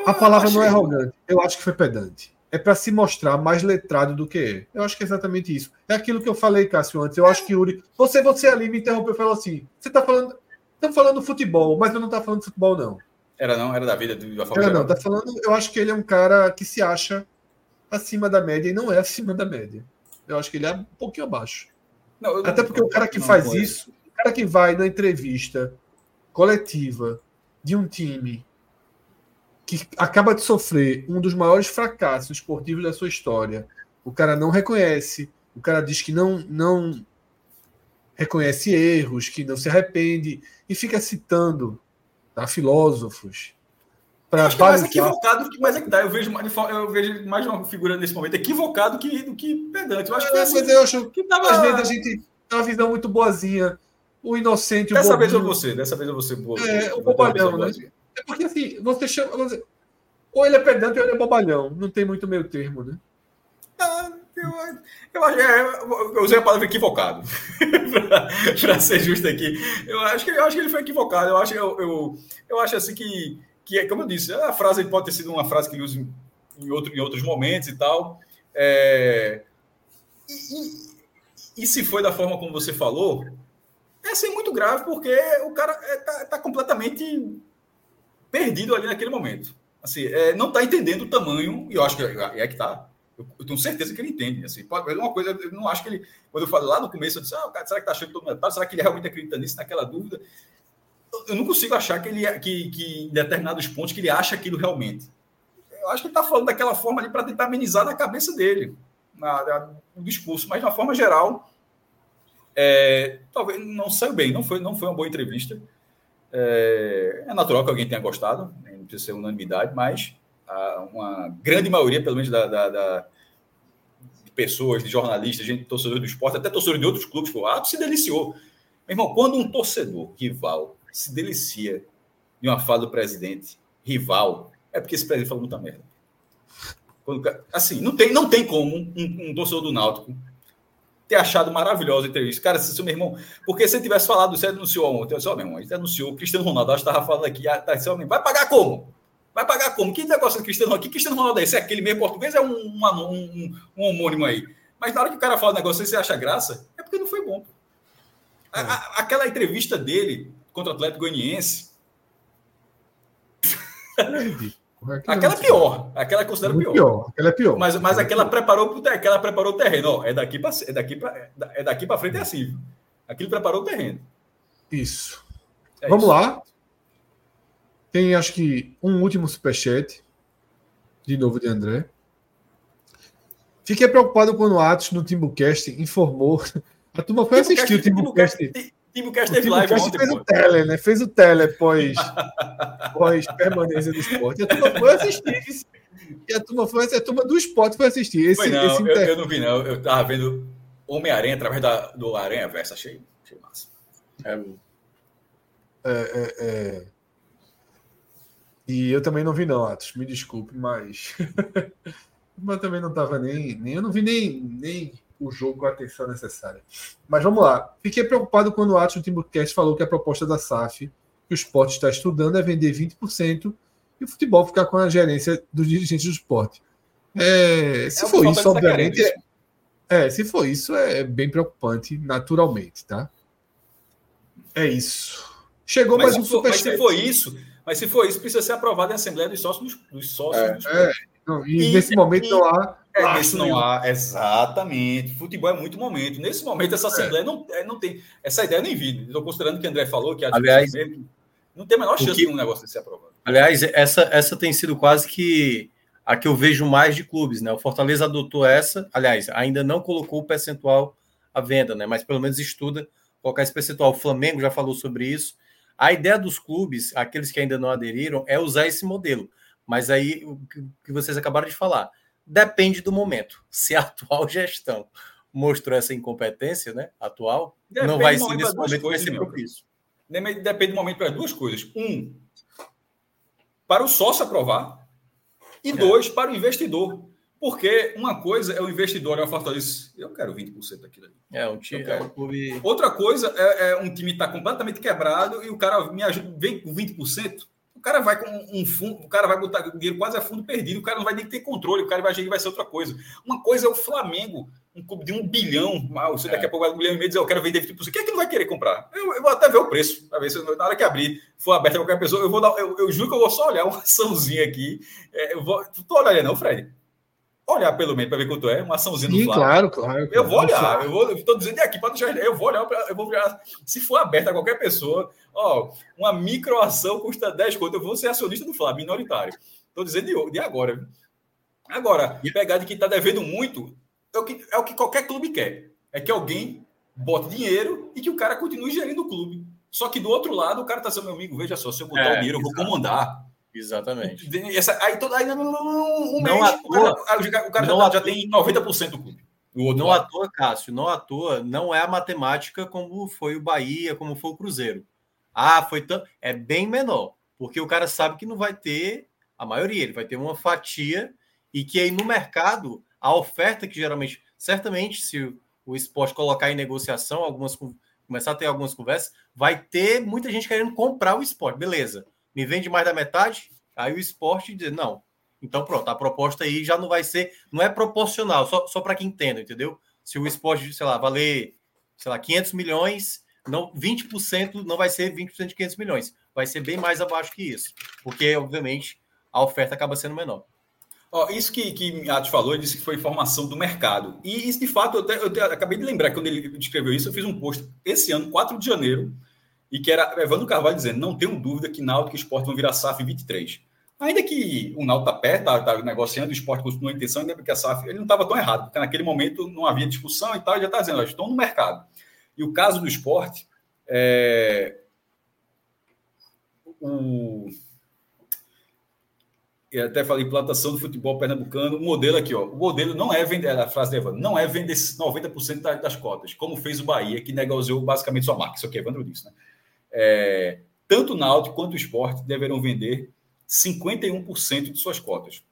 Speaker 1: a palavra não é arrogante. Eu acho que foi pedante é para se mostrar mais letrado do que é. Eu acho que é exatamente isso. É aquilo que eu falei, Cássio, antes. Eu acho que Yuri. Você, você ali me interrompeu e falou assim: você está falando. Estamos falando futebol, mas eu não está falando de futebol, não.
Speaker 2: Era não, era da vida da
Speaker 1: forma Era não, tá falando. Eu acho que ele é um cara que se acha acima da média e não é acima da média. Eu acho que ele é um pouquinho abaixo. Não, Até porque o cara que faz isso, o cara que vai na entrevista coletiva de um time que acaba de sofrer um dos maiores fracassos esportivos da sua história. O cara não reconhece O cara diz que não, não reconhece erros, que não se arrepende e fica citando tá, filósofos.
Speaker 2: Para é mais equivocado que mais é que dá. Eu vejo, eu vejo mais uma figura nesse momento equivocado que, do que pedante. Eu acho que é,
Speaker 1: assim, eu acho que tava... às vezes a gente tem uma visão muito boazinha. O inocente,
Speaker 2: o Dessa vez eu vou ser, dessa vez eu vou ser
Speaker 1: boa. É, o bobalhão, né? É porque assim, você chama. Você... Ou ele é pedante ou ele é bobalhão. Não tem muito meio termo, né?
Speaker 2: Ah, eu, eu, é, eu usei a palavra equivocado. (laughs) para ser justo aqui. Eu acho, que, eu acho que ele foi equivocado. Eu acho, eu, eu, eu acho assim que, que, como eu disse, a frase pode ter sido uma frase que ele usa em, outro, em outros momentos e tal. É, e, e, e, se foi da forma como você falou, é assim, muito grave, porque o cara está é, tá completamente perdido ali naquele momento. Assim, é, não está entendendo o tamanho, e eu acho que é, é que está eu, eu, tenho certeza que ele entende. Assim, pode, é uma coisa, eu não acho que ele. Quando eu falei lá no começo, eu disse: ah, cara, será que está achando todo mundo é Será que ele realmente acredita nisso, naquela dúvida? Eu, eu não consigo achar que ele que, que em determinados pontos que ele acha aquilo realmente. Eu acho que ele está falando daquela forma ali para tentar amenizar na cabeça dele, na, na, no discurso, mas de uma forma geral, é, talvez não saiu bem, não foi, não foi uma boa entrevista. É, é natural que alguém tenha gostado, né, não precisa ser unanimidade, mas uma grande maioria, pelo menos, da, da, da de pessoas, de jornalistas, gente, torcedores do esporte, até torcedores de outros clubes, o ato se deliciou. Meu irmão, quando um torcedor rival se delicia de uma fala do presidente rival, é porque esse presidente falou muita merda. Quando, assim, não tem, não tem como um, um torcedor do Náutico ter achado maravilhosa a entrevista. Cara, se meu irmão. Porque se ele tivesse falado, você anunciou ontem, eu disse, ó, meu irmão, gente anunciou, o Cristiano Ronaldo, acho que estava falando aqui, ah, tá, vai pagar como? Vai pagar como? Que negócio de Cristiano Ronaldo? Que Cristiano Ronaldo é esse? É aquele meio português? É um, um, um, um, homônimo aí. Mas na hora que o cara fala o negócio você acha graça, é porque não foi bom. A, a, aquela entrevista dele contra o Atlético Goianiense. Aquela é pior. Aquela é considera pior. pior.
Speaker 1: Aquela é pior.
Speaker 2: Mas, mas aquela preparou aquela preparou o terreno. Ó, é daqui para é daqui para é daqui frente é assim. Aquilo preparou o terreno.
Speaker 1: Isso. É Vamos isso. lá. Tem, acho que, um último superchat. De novo de André. Fiquei preocupado quando o Atos no Timbucast informou. (laughs) A turma foi assistir o Timbucast.
Speaker 2: Timbucast teve live
Speaker 1: ontem. Fez pô. o tele, né? Fez o tele pós, pós permanência do esporte. A turma foi assistir. E a turma foi a turma do esporte foi assistir. Esse,
Speaker 2: foi não, esse eu, eu, não vi, não. Eu tava vendo Homem-Aranha através da, do Aranha Versa. Achei, achei massa.
Speaker 1: É, é, é, é... E eu também não vi, não, Atos. Me desculpe, mas. (laughs) mas também não estava nem, nem. Eu não vi nem, nem o jogo com a atenção necessária. Mas vamos lá. Fiquei preocupado quando o Atos no Timbucast falou que a proposta da SAF, que o esporte está estudando, é vender 20% e o futebol ficar com a gerência dos dirigentes do esporte. É, se é for isso, obviamente. É, é, se for isso, é bem preocupante, naturalmente, tá? É isso. Chegou
Speaker 2: mas
Speaker 1: mais um
Speaker 2: superchat. Mas se for isso, mas se for isso, precisa ser aprovado em Assembleia dos Sócios dos, sócios. É,
Speaker 1: dos é. Não, e, e, nesse momento não há.
Speaker 2: É, nesse não há, exatamente. Futebol é muito momento. Nesse momento, essa é. Assembleia não, é, não tem. Essa ideia nem vi. Estou considerando que o André falou que a
Speaker 3: Aliás,
Speaker 2: não tem a menor chance que, de um negócio de ser aprovado.
Speaker 3: Aliás, essa, essa tem sido quase que a que eu vejo mais de clubes, né? O Fortaleza adotou essa, aliás, ainda não colocou o percentual à venda, né? Mas pelo menos estuda colocar esse percentual. O Flamengo já falou sobre isso. A ideia dos clubes, aqueles que ainda não aderiram, é usar esse modelo. Mas aí, o que vocês acabaram de falar, depende do momento. (laughs) Se a atual gestão mostrou essa incompetência, né, atual, depende não vai ser nesse momento, vai ser propício.
Speaker 2: Depende do momento para duas coisas. Um, para o sócio aprovar, e é. dois, para o investidor. Porque uma coisa é o investidor, é o Fortaleza. Eu quero 20% daquilo ali.
Speaker 3: É, um time. É um
Speaker 2: clube... Outra coisa é, é um time estar tá completamente quebrado e o cara me ajuda, vem com 20%. O cara vai com um fundo, o cara vai botar o dinheiro quase a fundo perdido, o cara não vai nem ter controle, o cara vai agir vai ser outra coisa. Uma coisa é o Flamengo, um clube de um bilhão, você daqui a pouco vai um bilhão e meio dizer, eu quero vender 20%. Quem é que não vai querer comprar? Eu, eu vou até ver o preço, para ver se na hora que abrir, for aberto a qualquer pessoa, eu vou dar, eu, eu juro que eu vou só olhar uma açãozinha aqui. É, eu vou, tu olha não, Fred? Olhar pelo menos para ver quanto é, uma açãozinha
Speaker 1: Sim, no Claro, claro.
Speaker 2: Eu vou olhar, eu vou, estou dizendo aqui para deixar, eu vou olhar, eu vou olhar, se for aberta a qualquer pessoa, ó, uma microação custa 10 conto, eu vou ser acionista do Flávio, minoritário. Estou dizendo de, de agora. Agora, pegar de quem está devendo muito, é o que, é o que qualquer clube quer. É que alguém bote dinheiro e que o cara continue gerindo o clube. Só que do outro lado, o cara tá sendo meu amigo, veja só, se eu botar é, o dinheiro, eu vou comandar.
Speaker 3: Exatamente.
Speaker 2: Essa, aí, toda, aí um mês, não o cara, o cara já, já tem 90% do clube.
Speaker 3: não à toa, Cássio, não à toa, não é a matemática como foi o Bahia, como foi o Cruzeiro. Ah, foi tão. É bem menor, porque o cara sabe que não vai ter a maioria, ele vai ter uma fatia e que aí no mercado, a oferta que geralmente, certamente, se o esporte colocar em negociação, algumas começar a ter algumas conversas, vai ter muita gente querendo comprar o esporte. Beleza, me vende mais da metade, aí o esporte diz, não. Então pronto, a proposta aí já não vai ser, não é proporcional, só, só para quem entenda, entendeu? Se o esporte, sei lá, valer, sei lá, 500 milhões, não 20% não vai ser 20% de 500 milhões, vai ser bem mais abaixo que isso, porque obviamente a oferta acaba sendo menor.
Speaker 2: Ó, isso que, que Atos falou, ele disse que foi informação do mercado. E isso, de fato, eu, até, eu até, acabei de lembrar quando ele escreveu isso, eu fiz um post esse ano, 4 de janeiro, e que era Evandro Carvalho dizendo: não tenho dúvida que Náutico e Esporte vão virar SAF em 23. Ainda que o Náutico está perto, está tá negociando, o Esporte continua a intenção, ainda porque a SAF ele não estava tão errado, porque naquele momento não havia discussão e tal, já está dizendo: estão no mercado. E o caso do Esporte, é... o eu até falei plantação do futebol pernambucano, o modelo aqui, ó, o modelo não é vender, a frase de Evandro, não é vender 90% das cotas, como fez o Bahia, que negociou basicamente sua marca, isso aqui Evandro disse, né? É, tanto o Náutico quanto o esporte deverão vender 51% de suas cotas.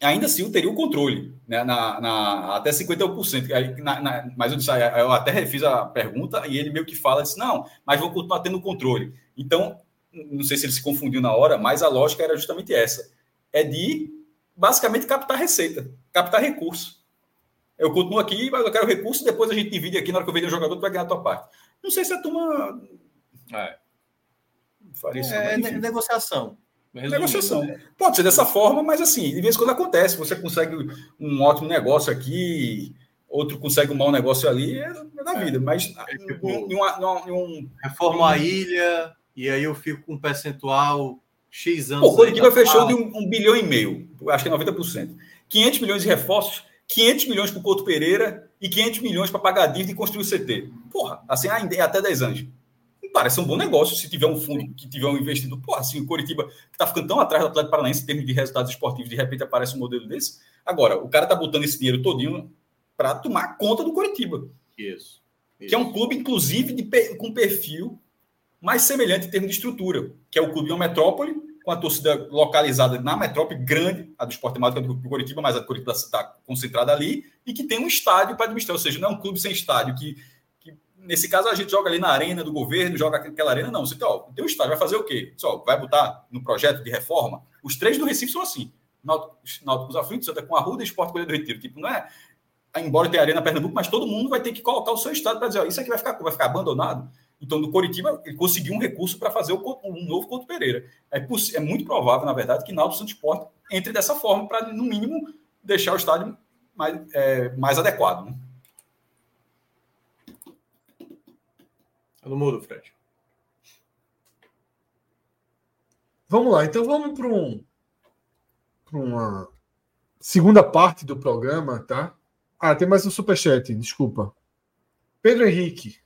Speaker 2: Ainda assim, eu teria o controle, né, na, na, até 51%. Aí, na, na, mas eu, disse, eu até refiz a pergunta e ele meio que fala, disse, não, mas vou continuar tendo controle. Então, não sei se ele se confundiu na hora, mas a lógica era justamente essa é de basicamente captar receita, captar recurso. Eu continuo aqui, mas eu quero recurso, depois a gente divide aqui na hora que eu vender o jogador, tu vai ganhar a tua parte. Não sei se a turma.
Speaker 3: É. É, é negociação.
Speaker 2: Negociação. Né? Pode ser dessa forma, mas assim, de vez em quando acontece. Você consegue um ótimo negócio aqui, outro consegue um mau negócio ali, é da é. vida. Mas é, tipo, em, uma, em
Speaker 3: um, reforma a ilha, e aí eu fico com um percentual X anos.
Speaker 2: O Curitiba fechou de um, um, bilhão e meio, acho que é 90%. 500 milhões de reforços, 500 milhões para o Couto Pereira e 500 milhões para pagar a dívida e construir o CT. Porra, assim, é até 10 anos. Parece um bom negócio se tiver um fundo que tiver um investidor. Porra, assim, o Curitiba, que está ficando tão atrás do Atlético Paranaense em termos de resultados esportivos, de repente aparece um modelo desse. Agora, o cara está botando esse dinheiro todinho para tomar conta do Curitiba.
Speaker 3: Isso.
Speaker 2: isso. Que é um clube, inclusive, de, com perfil mais semelhante em termos de estrutura, que é o clube de uma metrópole, com a torcida localizada na metrópole grande, a do Esporte Mágico do Curitiba, mas a do Curitiba está concentrada ali, e que tem um estádio para administrar, ou seja, não é um clube sem estádio, que nesse caso a gente joga ali na arena do governo, joga aquela arena, não, você tem, ó, tem um estádio, vai fazer o quê? Só, vai botar no projeto de reforma? Os três do Recife são assim, Náutico dos Aflitos, Santa com a Ruda e Esporte Colher do Retiro, tipo, não é embora tenha arena Pernambuco, mas todo mundo vai ter que colocar o seu estado para dizer, ó, isso aqui vai ficar, vai ficar abandonado. Então, no Coritiba, ele conseguiu um recurso para fazer o, um novo Couto Pereira. É, é, muito provável, na verdade, que Náutico Santos Sport entre dessa forma para, no mínimo, deixar o estádio mais, é, mais adequado. Né?
Speaker 3: Não mudo, Fred.
Speaker 1: Vamos lá, então vamos para um, uma segunda parte do programa, tá? Ah, tem mais um superchat, desculpa. Pedro Henrique.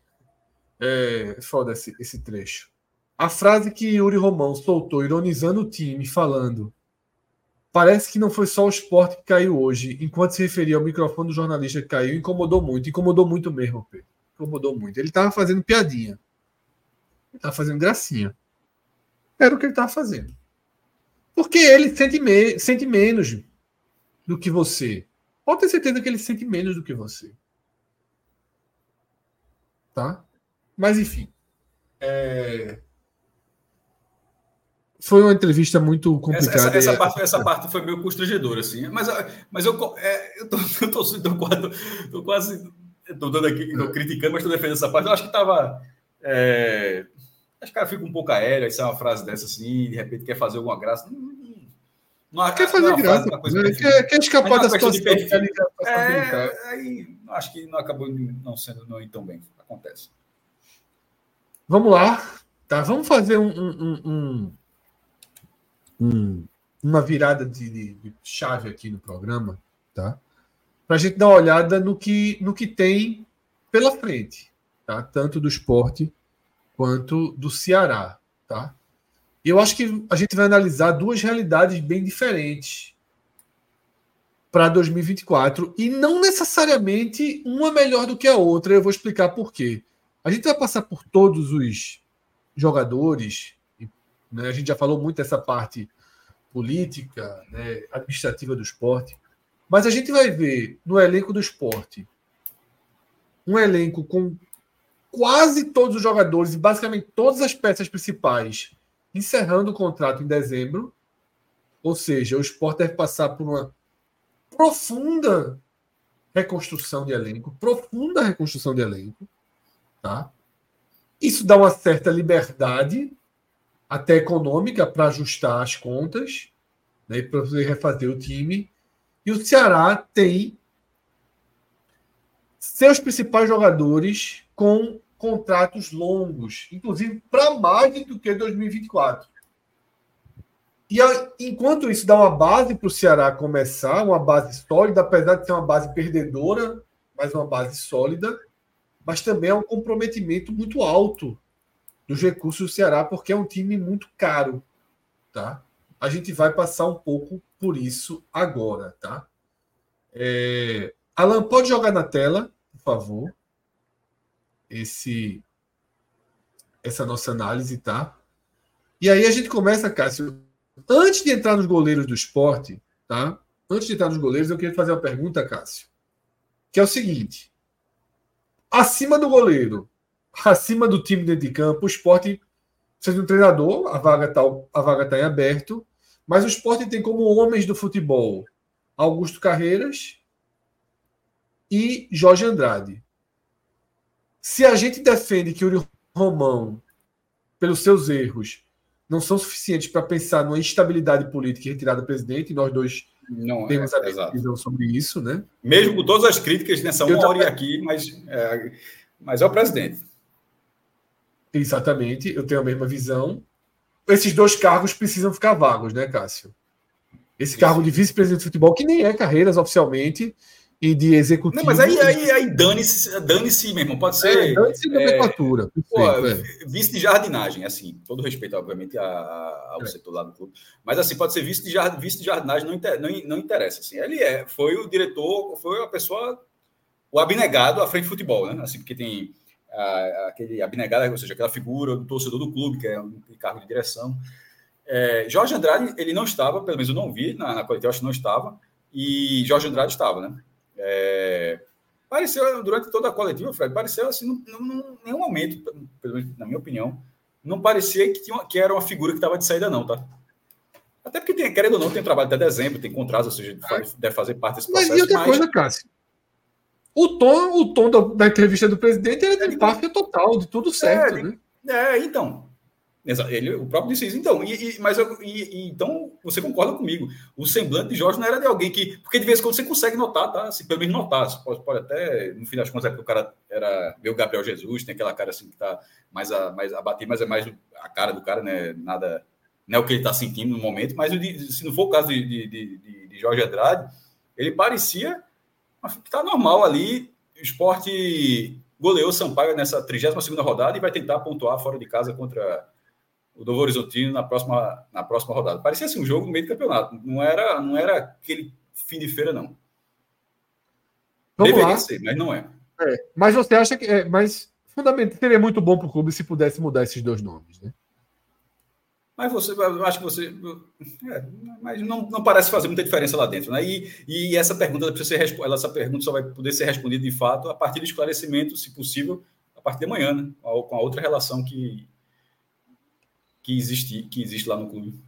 Speaker 1: É foda esse, esse trecho. A frase que Yuri Romão soltou, ironizando o time, falando. Parece que não foi só o esporte que caiu hoje, enquanto se referia ao microfone do jornalista que caiu, incomodou muito, incomodou muito mesmo, Pedro. Incomodou muito. Ele estava fazendo piadinha. Ele estava fazendo gracinha. Era o que ele estava fazendo. Porque ele sente, me sente menos do que você. Pode ter certeza que ele sente menos do que você. Tá? Mas, enfim. É... Foi uma entrevista muito complicada.
Speaker 2: Essa, essa, essa, parte, essa parte foi meio constrangedora, assim. Mas, mas eu, é, (laughs) eu, tô, eu tô, tô, quase. Tô quase tô dando aqui, tô criticando, mas estou defendendo essa parte. Eu acho que estava. É, acho que o cara fica um pouco aéreo, isso é uma frase dessa assim, de repente quer fazer alguma graça. Não,
Speaker 1: não, quer fazer é graça, frase, quer, quer escapar da situação.
Speaker 2: É, aí acho que não acabou não sendo não tão bem. Acontece.
Speaker 1: Vamos lá, tá? Vamos fazer um, um, um, uma virada de, de, chave aqui no programa, tá? Para a gente dar uma olhada no que, no que tem pela frente, tá? tanto do esporte quanto do Ceará. Tá? Eu acho que a gente vai analisar duas realidades bem diferentes para 2024 e não necessariamente uma melhor do que a outra. Eu vou explicar por quê. A gente vai passar por todos os jogadores, né? a gente já falou muito dessa parte política, né? administrativa do esporte, mas a gente vai ver no elenco do esporte um elenco com quase todos os jogadores e basicamente todas as peças principais encerrando o contrato em dezembro. Ou seja, o esporte deve passar por uma profunda reconstrução de elenco, profunda reconstrução de elenco, tá? Isso dá uma certa liberdade, até econômica, para ajustar as contas, né, para refazer o time. E o Ceará tem seus principais jogadores com contratos longos, inclusive para mais do que 2024. E enquanto isso dá uma base para o Ceará começar, uma base sólida, apesar de ser uma base perdedora, mas uma base sólida, mas também é um comprometimento muito alto dos recursos do Ceará, porque é um time muito caro, tá? A gente vai passar um pouco por isso agora, tá? É... Alan, pode jogar na tela, por favor, esse essa nossa análise, tá? E aí a gente começa, Cássio, Antes de entrar nos goleiros do esporte, tá? Antes de entrar nos goleiros, eu queria fazer uma pergunta, Cássio. Que é o seguinte: acima do goleiro, acima do time dentro de campo, o esporte de um treinador, a vaga está a vaga tá em aberto, mas o esporte tem como homens do futebol Augusto Carreiras e Jorge Andrade. Se a gente defende que o Romão, pelos seus erros, não são suficientes para pensar numa instabilidade política e retirada do presidente, e nós dois não temos é, a mesma visão sobre isso, né?
Speaker 2: Mesmo com todas as críticas nessa uma hora aqui, mas é, mas é o presidente.
Speaker 1: Exatamente, eu tenho a mesma visão. Esses dois cargos precisam ficar vagos, né, Cássio? Esse Isso. cargo de vice-presidente de futebol, que nem é carreiras oficialmente, e de executivo. Não,
Speaker 2: mas aí, aí, aí dane-se, dane-se mesmo, pode ser. É, dane-se
Speaker 1: nomenclatura.
Speaker 2: É, é. vice de jardinagem, assim, todo respeito, obviamente, ao é. setor lá do clube. Mas assim, pode ser vice de, jard, vice de jardinagem, não, inter, não, não interessa. Assim. Ele é, foi o diretor, foi a pessoa, o abnegado à frente de futebol, né? Assim, porque tem a, aquele abnegado, ou seja, aquela figura do torcedor do clube, que é um cargo de direção. É, Jorge Andrade, ele não estava, pelo menos eu não vi na, na coletiva, acho que não estava, e Jorge Andrade estava, né? É, pareceu, durante toda a coletiva, Fred, pareceu assim, em nenhum momento, pelo menos na minha opinião, não parecia que, tinha, que era uma figura que estava de saída, não, tá? Até porque, tem, querendo ou não, tem trabalho até dezembro, tem contrato, ou seja, deve fazer parte desse
Speaker 1: processo. Mas e outra mas... coisa, Cássio? O tom, o tom da, da entrevista do presidente era de empáfia total, de tudo certo, é, né?
Speaker 2: É, então. Ele, o próprio disse isso. Então, e, e mas eu, e, então você concorda comigo? O semblante de Jorge não era de alguém que. Porque de vez em quando você consegue notar, tá? Assim, pelo menos notar. Você pode, pode até, no fim das contas, é porque o cara era meu Gabriel Jesus, tem aquela cara assim que tá mais, a, mais abatido, mas é mais a cara do cara, né? Nada. Não é o que ele está sentindo no momento, mas se não for o caso de, de, de, de Jorge Andrade, ele parecia que tá normal ali. O esporte goleou Sampaio nessa 32 rodada e vai tentar pontuar fora de casa contra o Novo Horizontino na próxima, na próxima rodada. Parecia assim, um jogo no meio do campeonato. Não era, não era aquele fim de feira, não.
Speaker 1: Vamos Deveria lá. ser, mas não é. é. Mas você acha que. É, mas fundamental, seria muito bom para o clube se pudesse mudar esses dois nomes, né?
Speaker 2: Mas você, eu acho que você. É, mas não, não parece fazer muita diferença lá dentro, né? E, e essa pergunta precisa ser essa pergunta só vai poder ser respondida de fato a partir do esclarecimento, se possível, a partir de amanhã, né? Com a outra relação que, que existe, que existe lá no clube.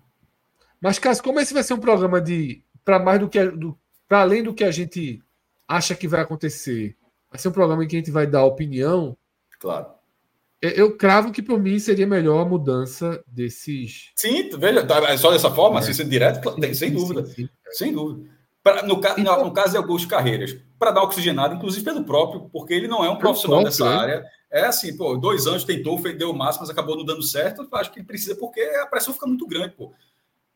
Speaker 1: Mas, Cássio, como esse vai ser um programa de. para mais do que. Do, para além do que a gente acha que vai acontecer, vai ser um programa em que a gente vai dar opinião.
Speaker 2: Claro.
Speaker 1: Eu cravo que, por mim, seria melhor a mudança desses.
Speaker 2: Sim, veja, tá, é só dessa forma, é. assim, sendo direto, sim, sem sim, dúvida. Sim, sem dúvida. Pra, no, então, no, caso de Augusto Carreiras, para dar oxigenado, inclusive pelo próprio, porque ele não é um profissional próprio, dessa né? área é assim, pô, dois anos tentou, deu o máximo, mas acabou não dando certo. Acho que ele precisa, porque a pressão fica muito grande, pô.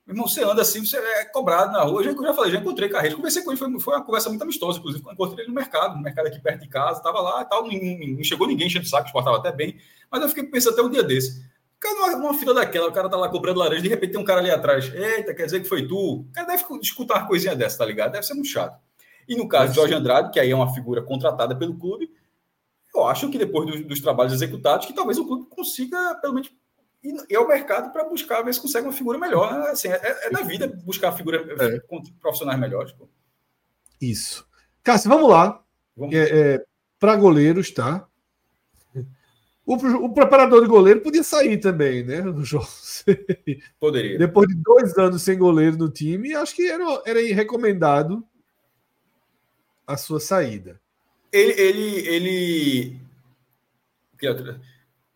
Speaker 2: Irmão, você anda assim, você é cobrado na rua. Eu já, já falei, já encontrei Carreiro. Conversei com ele, foi, foi uma conversa muito amistosa, inclusive. Encontrei ele no mercado, no mercado aqui perto de casa, estava lá e tal. Não, chegou ninguém enchendo o saco, exportava até bem. Mas eu fiquei pensando até um dia desse. Cara, numa, fila daquela, o cara tá lá cobrando laranja, de repente tem um cara ali atrás. Eita, quer dizer que foi tu? O cara deve escutar uma coisinha dessa, tá ligado? Deve ser muito chato. E no caso de Jorge Andrade, que aí é uma figura contratada pelo clube, eu acho que depois dos trabalhos executados, que talvez o clube consiga, pelo menos, e é o mercado para buscar ver se consegue uma figura melhor. Né? Assim, é, é da vida buscar figura é. profissionais melhores. Pô.
Speaker 1: Isso. Cássio, vamos lá. É, é para goleiros, tá? O, o, preparador de goleiro podia sair também, né? (laughs)
Speaker 2: Poderia.
Speaker 1: Depois de dois anos sem goleiro no time, acho que era, era recomendado a sua saída.
Speaker 2: Ele, ele, ele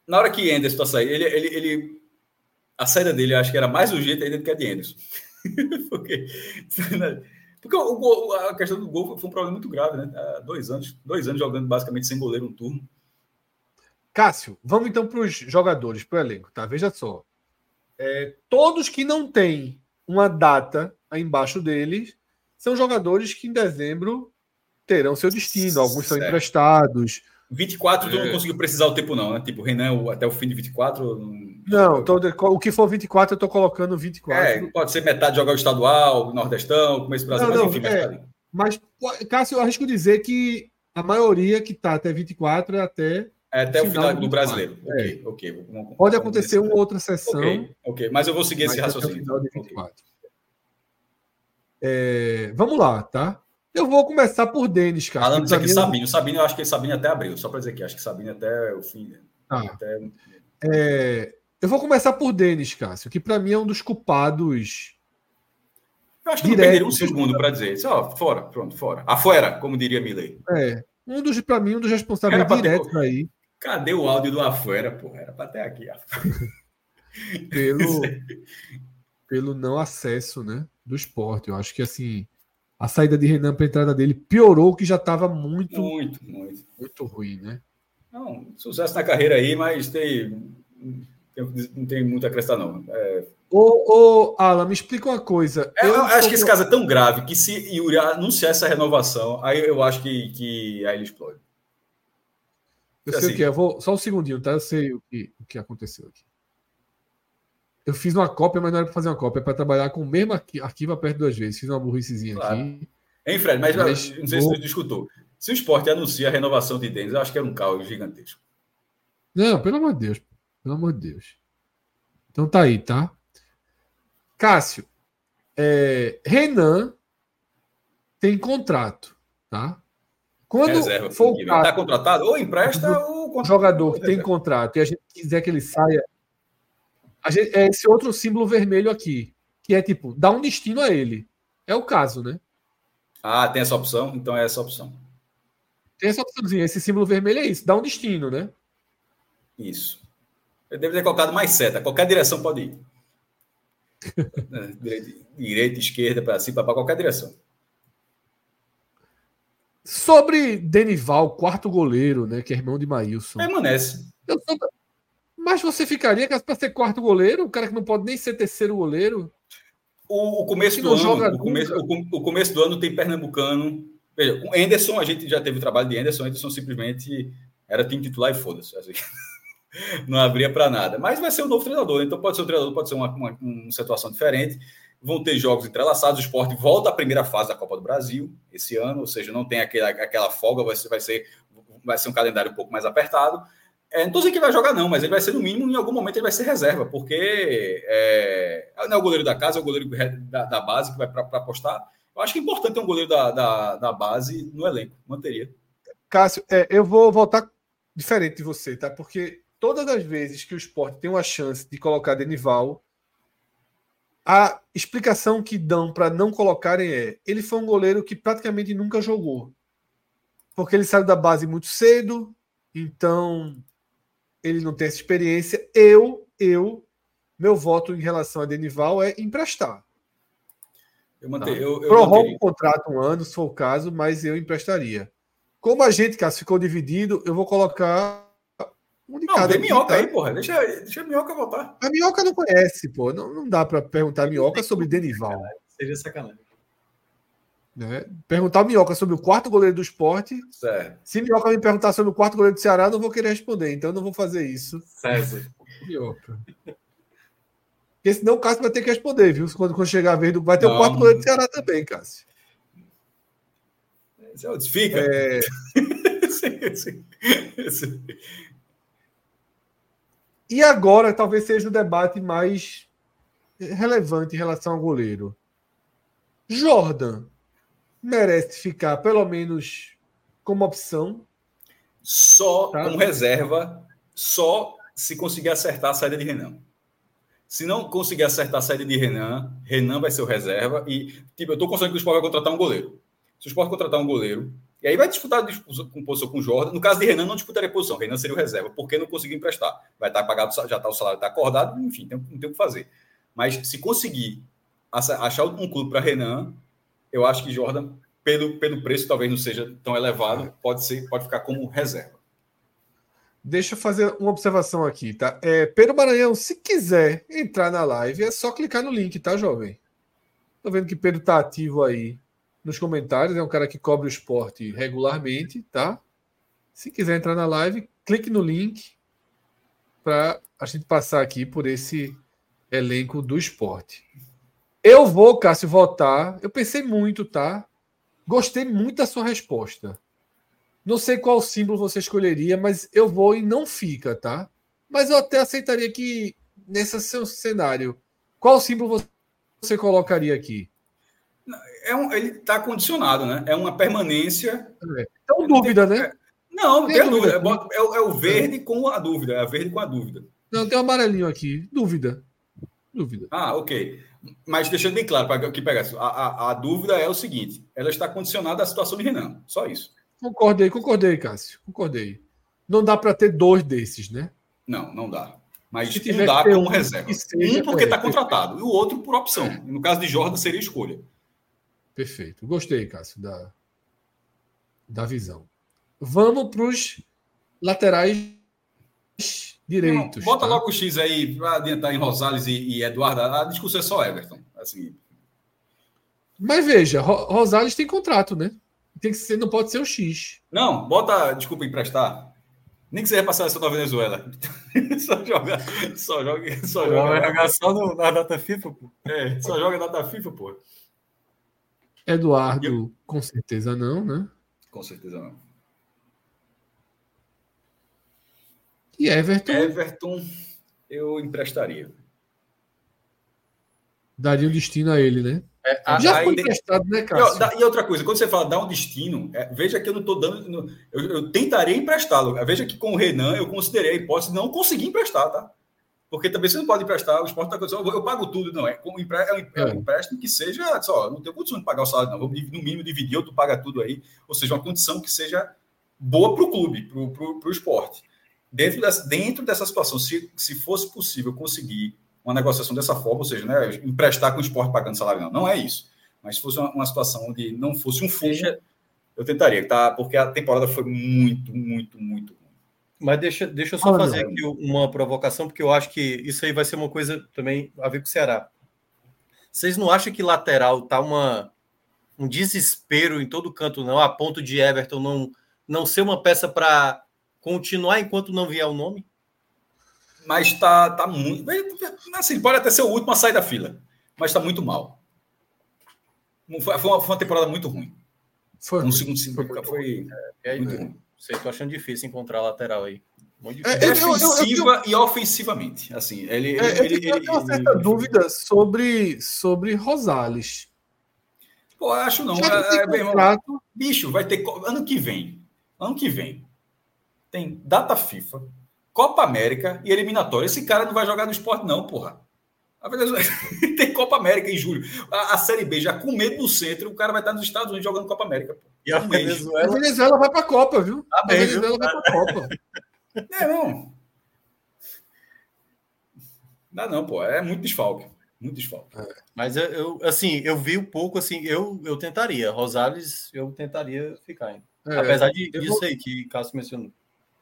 Speaker 2: na hora que Anderson sair, ele, ele, ele, a saída dele acho que era mais urgente ainda do que a de Anderson. (laughs) porque, porque o, a questão do gol foi um problema muito grave, né? Há dois anos, dois anos jogando basicamente sem goleiro um turno.
Speaker 1: Cássio, vamos então para os jogadores, para o elenco, tá? Veja só. É, todos que não têm uma data aí embaixo deles são jogadores que em dezembro terão seu destino. Alguns certo. são emprestados
Speaker 2: 24 tu não é. conseguiu precisar o tempo, não, né? Tipo, Renan, até o fim de 24.
Speaker 1: Não, tô, o que for 24, eu tô colocando 24. É,
Speaker 2: pode ser metade jogar o estadual, o Nordestão, começo do Brasil,
Speaker 1: não, mas enfim, é, mas, Cássio, eu arrisco dizer que a maioria que tá até 24 é até.
Speaker 2: É até o final do brasileiro. É. Ok, ok.
Speaker 1: Vamos, pode acontecer uma outra sessão.
Speaker 2: Ok, ok, mas eu vou seguir esse raciocínio. Final de 24. Okay.
Speaker 1: É, vamos lá, tá? Eu vou começar por Denis, cara.
Speaker 2: Falando aqui, Sabino. Sabino, eu acho que Sabino até abriu. Só para dizer que acho que Sabino até o fim.
Speaker 1: Ah, até... é... Eu vou começar por Denis, Cássio, que para mim é um dos culpados.
Speaker 2: Eu acho que direto, não perderia um segundo para dizer isso. Ó, fora, pronto, fora. Afuera, como diria Milley.
Speaker 1: É. Um dos, para mim, um dos responsáveis diretos ter... aí.
Speaker 2: Cadê o áudio do Afuera, porra? Era para ter aqui.
Speaker 1: pelo, (laughs) pelo não acesso, né? Do esporte. Eu acho que assim a saída de Renan para a entrada dele piorou o que já estava muito,
Speaker 2: muito, muito,
Speaker 1: muito ruim, né?
Speaker 2: Não, sucesso na carreira aí, mas tem, tem não tem muito a acrescentar, não. É...
Speaker 1: Ô, ô, Alan, me explica uma coisa.
Speaker 2: É, eu, eu acho que esse caso é tão grave que se Yuri anunciar essa renovação, aí eu acho que, que aí ele explode.
Speaker 1: Eu sei assim, o que é, vou, só um segundinho, tá? Eu sei o que, o que aconteceu aqui. Eu fiz uma cópia, mas não era para fazer uma cópia, é para trabalhar com o mesmo arquivo aperto duas vezes. Fiz uma burricezinha claro. aqui.
Speaker 2: Hein, Fred? Mas, mas não sei vou... se você escutou. Se o esporte anuncia a renovação de Denis, eu acho que era um caos gigantesco.
Speaker 1: Não, pelo amor de Deus. Pelo amor de Deus. Então tá aí, tá? Cássio, é, Renan tem contrato, tá?
Speaker 2: Quando Reserva, for o tá contratado, ou empresta ou
Speaker 1: jogador que tem contrato e a gente quiser que ele saia Gente, é esse outro símbolo vermelho aqui, que é tipo, dá um destino a ele. É o caso, né?
Speaker 2: Ah, tem essa opção? Então é essa opção.
Speaker 1: Tem essa opçãozinha. Esse símbolo vermelho é isso, dá um destino, né?
Speaker 2: Isso. Eu devo ter colocado mais seta. Qualquer direção pode ir. (laughs) direita, direita, esquerda, para cima, para qualquer direção.
Speaker 1: Sobre Denival, quarto goleiro, né? Que é irmão de Maílson.
Speaker 2: Permanece.
Speaker 1: Eu sou, mas você ficaria para ser quarto goleiro, o cara que não pode nem ser terceiro goleiro?
Speaker 2: O, o começo do ano, o começo, o, o, começo do ano tem pernambucano. Veja, o Anderson, a gente já teve o trabalho de Anderson, Anderson simplesmente era time titular e foda-se. Assim. (laughs) não abria para nada. Mas vai ser o novo treinador, então pode ser o treinador, pode ser uma, uma, uma situação diferente. Vão ter jogos entrelaçados, o esporte volta à primeira fase da Copa do Brasil esse ano, ou seja, não tem aquela, aquela folga, vai ser, vai, ser, vai ser um calendário um pouco mais apertado. É, não estou dizendo que vai jogar, não, mas ele vai ser, no mínimo, em algum momento ele vai ser reserva, porque é, não é o goleiro da casa, é o goleiro da, da base que vai para apostar. Eu acho que é importante ter um goleiro da, da, da base no elenco, manteria.
Speaker 1: Cássio, é, eu vou voltar diferente de você, tá? Porque todas as vezes que o esporte tem uma chance de colocar Denival, a explicação que dão para não colocarem é: ele foi um goleiro que praticamente nunca jogou. Porque ele saiu da base muito cedo, então ele não tem essa experiência. Eu, eu, meu voto em relação a Denival é emprestar. Eu mantenho. Tá? Eu, eu Prorrogo o contrato um ano, se for o caso, mas eu emprestaria. Como a gente, Cássio, ficou dividido, eu vou colocar
Speaker 2: um de não,
Speaker 1: mercado.
Speaker 2: Não, minhoca tá? aí, porra. Deixa, deixa a minhoca voltar.
Speaker 1: A minhoca não conhece, pô. Não, não dá para perguntar a minhoca sobre Denival.
Speaker 3: Seria sacanagem.
Speaker 1: Né? Perguntar a Minhoca sobre o quarto goleiro do esporte.
Speaker 2: Certo.
Speaker 1: Se Minhoca me perguntar sobre o quarto goleiro do Ceará, eu não vou querer responder, então eu não vou fazer isso.
Speaker 3: César.
Speaker 1: Minhoca. Porque senão o Cássio vai ter que responder, viu? Quando, quando chegar a vez do. Vai ter não. o quarto goleiro do Ceará também, Cássio.
Speaker 2: Fica. É... (laughs)
Speaker 1: E agora talvez seja o debate mais relevante em relação ao goleiro. Jordan merece ficar pelo menos como opção.
Speaker 2: Só tá? como reserva, só se conseguir acertar a saída de Renan. Se não conseguir acertar a saída de Renan, Renan vai ser o reserva. E, tipo, eu estou considerando que o Sport vai contratar um goleiro. Se o Sport contratar um goleiro, e aí vai disputar com posição com o Jordan. No caso de Renan, não disputaria posição. Renan seria o reserva, porque não conseguiu emprestar. Vai estar pagado, já está o salário, está acordado, enfim, tem, não tem o que fazer. Mas se conseguir achar um clube para Renan, eu acho que Jordan, pelo, pelo preço, talvez não seja tão elevado, pode ser, pode ficar como reserva.
Speaker 1: Deixa eu fazer uma observação aqui, tá? É, Pedro Maranhão, se quiser entrar na live, é só clicar no link, tá, jovem? Tô vendo que Pedro tá ativo aí nos comentários, é um cara que cobre o esporte regularmente, tá? Se quiser entrar na live, clique no link para a gente passar aqui por esse elenco do esporte. Eu vou, Cássio, votar. Eu pensei muito, tá? Gostei muito da sua resposta. Não sei qual símbolo você escolheria, mas eu vou e não fica, tá? Mas eu até aceitaria que, nesse seu cenário, qual símbolo você colocaria aqui?
Speaker 2: É um, ele está condicionado, né? É uma permanência.
Speaker 1: É. Então, dúvida,
Speaker 2: tem,
Speaker 1: né?
Speaker 2: É, não, não tem, tem dúvida. dúvida. É, é, o verde com a dúvida. É a verde com a dúvida.
Speaker 1: Não, tem um amarelinho aqui. Dúvida. Dúvida.
Speaker 2: Ah, ok. Mas deixando bem claro para que pegar a, a, a, dúvida é o seguinte: ela está condicionada à situação de Renan. Só isso.
Speaker 1: Concordei, concordei, Cássio. Concordei. Não dá para ter dois desses, né?
Speaker 2: Não, não dá. Mas Se um dá como um reserva. um porque está contratado e o outro por opção. É. No caso de Jordan, seria escolha.
Speaker 1: Perfeito. Gostei, Cássio, da, da visão. Vamos para os laterais direitos.
Speaker 2: Não, bota tá? logo o X aí para adiantar em Rosales e, e, Eduardo. A discussão é só Everton. Assim.
Speaker 1: Mas veja, Rosales tem contrato, né? Tem que ser, não pode ser o X.
Speaker 2: Não, bota, desculpa, emprestar. Nem que seja passar essa da Venezuela. (laughs) só joga. Só joga. Só joga.
Speaker 3: Vai jogar só no, na data FIFA, pô.
Speaker 2: É, só joga na data FIFA, pô.
Speaker 1: Eduardo, Eu... com certeza não, né?
Speaker 2: Com certeza não.
Speaker 1: E Everton?
Speaker 2: Everton, eu emprestaria.
Speaker 1: Daria um destino a ele, né?
Speaker 2: É, Já foi emprestado, né, Cássio? E, outra coisa, quando você fala dar um destino, é, veja que eu não estou dando. Eu, eu tentaria emprestá-lo. Veja que com o Renan eu considerei a hipótese de não conseguir emprestar, tá? Porque também você não pode emprestar, o esporte está acontecendo, eu pago tudo, não. É, é, um, é um empréstimo que seja, só, não tenho condição de pagar o salário, não. Vamos no mínimo dividir, ou tu paga tudo aí. Ou seja, uma condição que seja boa para o clube, para o esporte dentro dessa, dentro dessa situação, se, se fosse possível conseguir uma negociação dessa forma, ou seja, né, emprestar com o esporte pagando salário, não, não é isso. Mas se fosse uma, uma situação onde não fosse um fundo, eu tentaria, tá? Porque a temporada foi muito, muito, muito
Speaker 3: mas deixa, deixa eu só ah, fazer aqui uma provocação, porque eu acho que isso aí vai ser uma coisa também a ver com o Ceará. Vocês não acham que lateral tá uma, um desespero em todo canto, não, a ponto de Everton não, não ser uma peça para continuar enquanto não vier o nome?
Speaker 2: Mas tá, tá muito. Assim, pode até ser o último a sair da fila, mas está muito mal. Foi uma, foi uma temporada muito ruim.
Speaker 1: Foi.
Speaker 2: Um segundo, foi, foi
Speaker 3: é, muito é, ruim. Sei, tô achando difícil encontrar lateral aí.
Speaker 2: Muito é, Defensiva eu, eu, eu, e ofensivamente. Assim, ele,
Speaker 1: é, ele, eu tenho uma certa ele, dúvida sobre, sobre Rosales.
Speaker 2: Pô, acho não. É, é, contrato... Bicho, vai ter. Ano que vem. Ano que vem tem data FIFA, Copa América e eliminatória. Esse cara não vai jogar no esporte, não, porra. A Venezuela (laughs) tem Copa América em julho. A, a, Série B já com medo do centro, o cara vai estar nos Estados Unidos jogando Copa América. Pô.
Speaker 1: E a Venezuela... a Venezuela vai para a Copa, viu?
Speaker 2: Ah,
Speaker 1: a Venezuela vai para a Copa. (laughs)
Speaker 2: É, não. Não, não, pô. É muito desfalque. Muito desfalque. É.
Speaker 3: Mas eu, eu, assim, eu vi um pouco, assim, eu, eu tentaria. Rosales, eu tentaria ficar ainda. É, Apesar de, disso vou... aí que Cássio mencionou.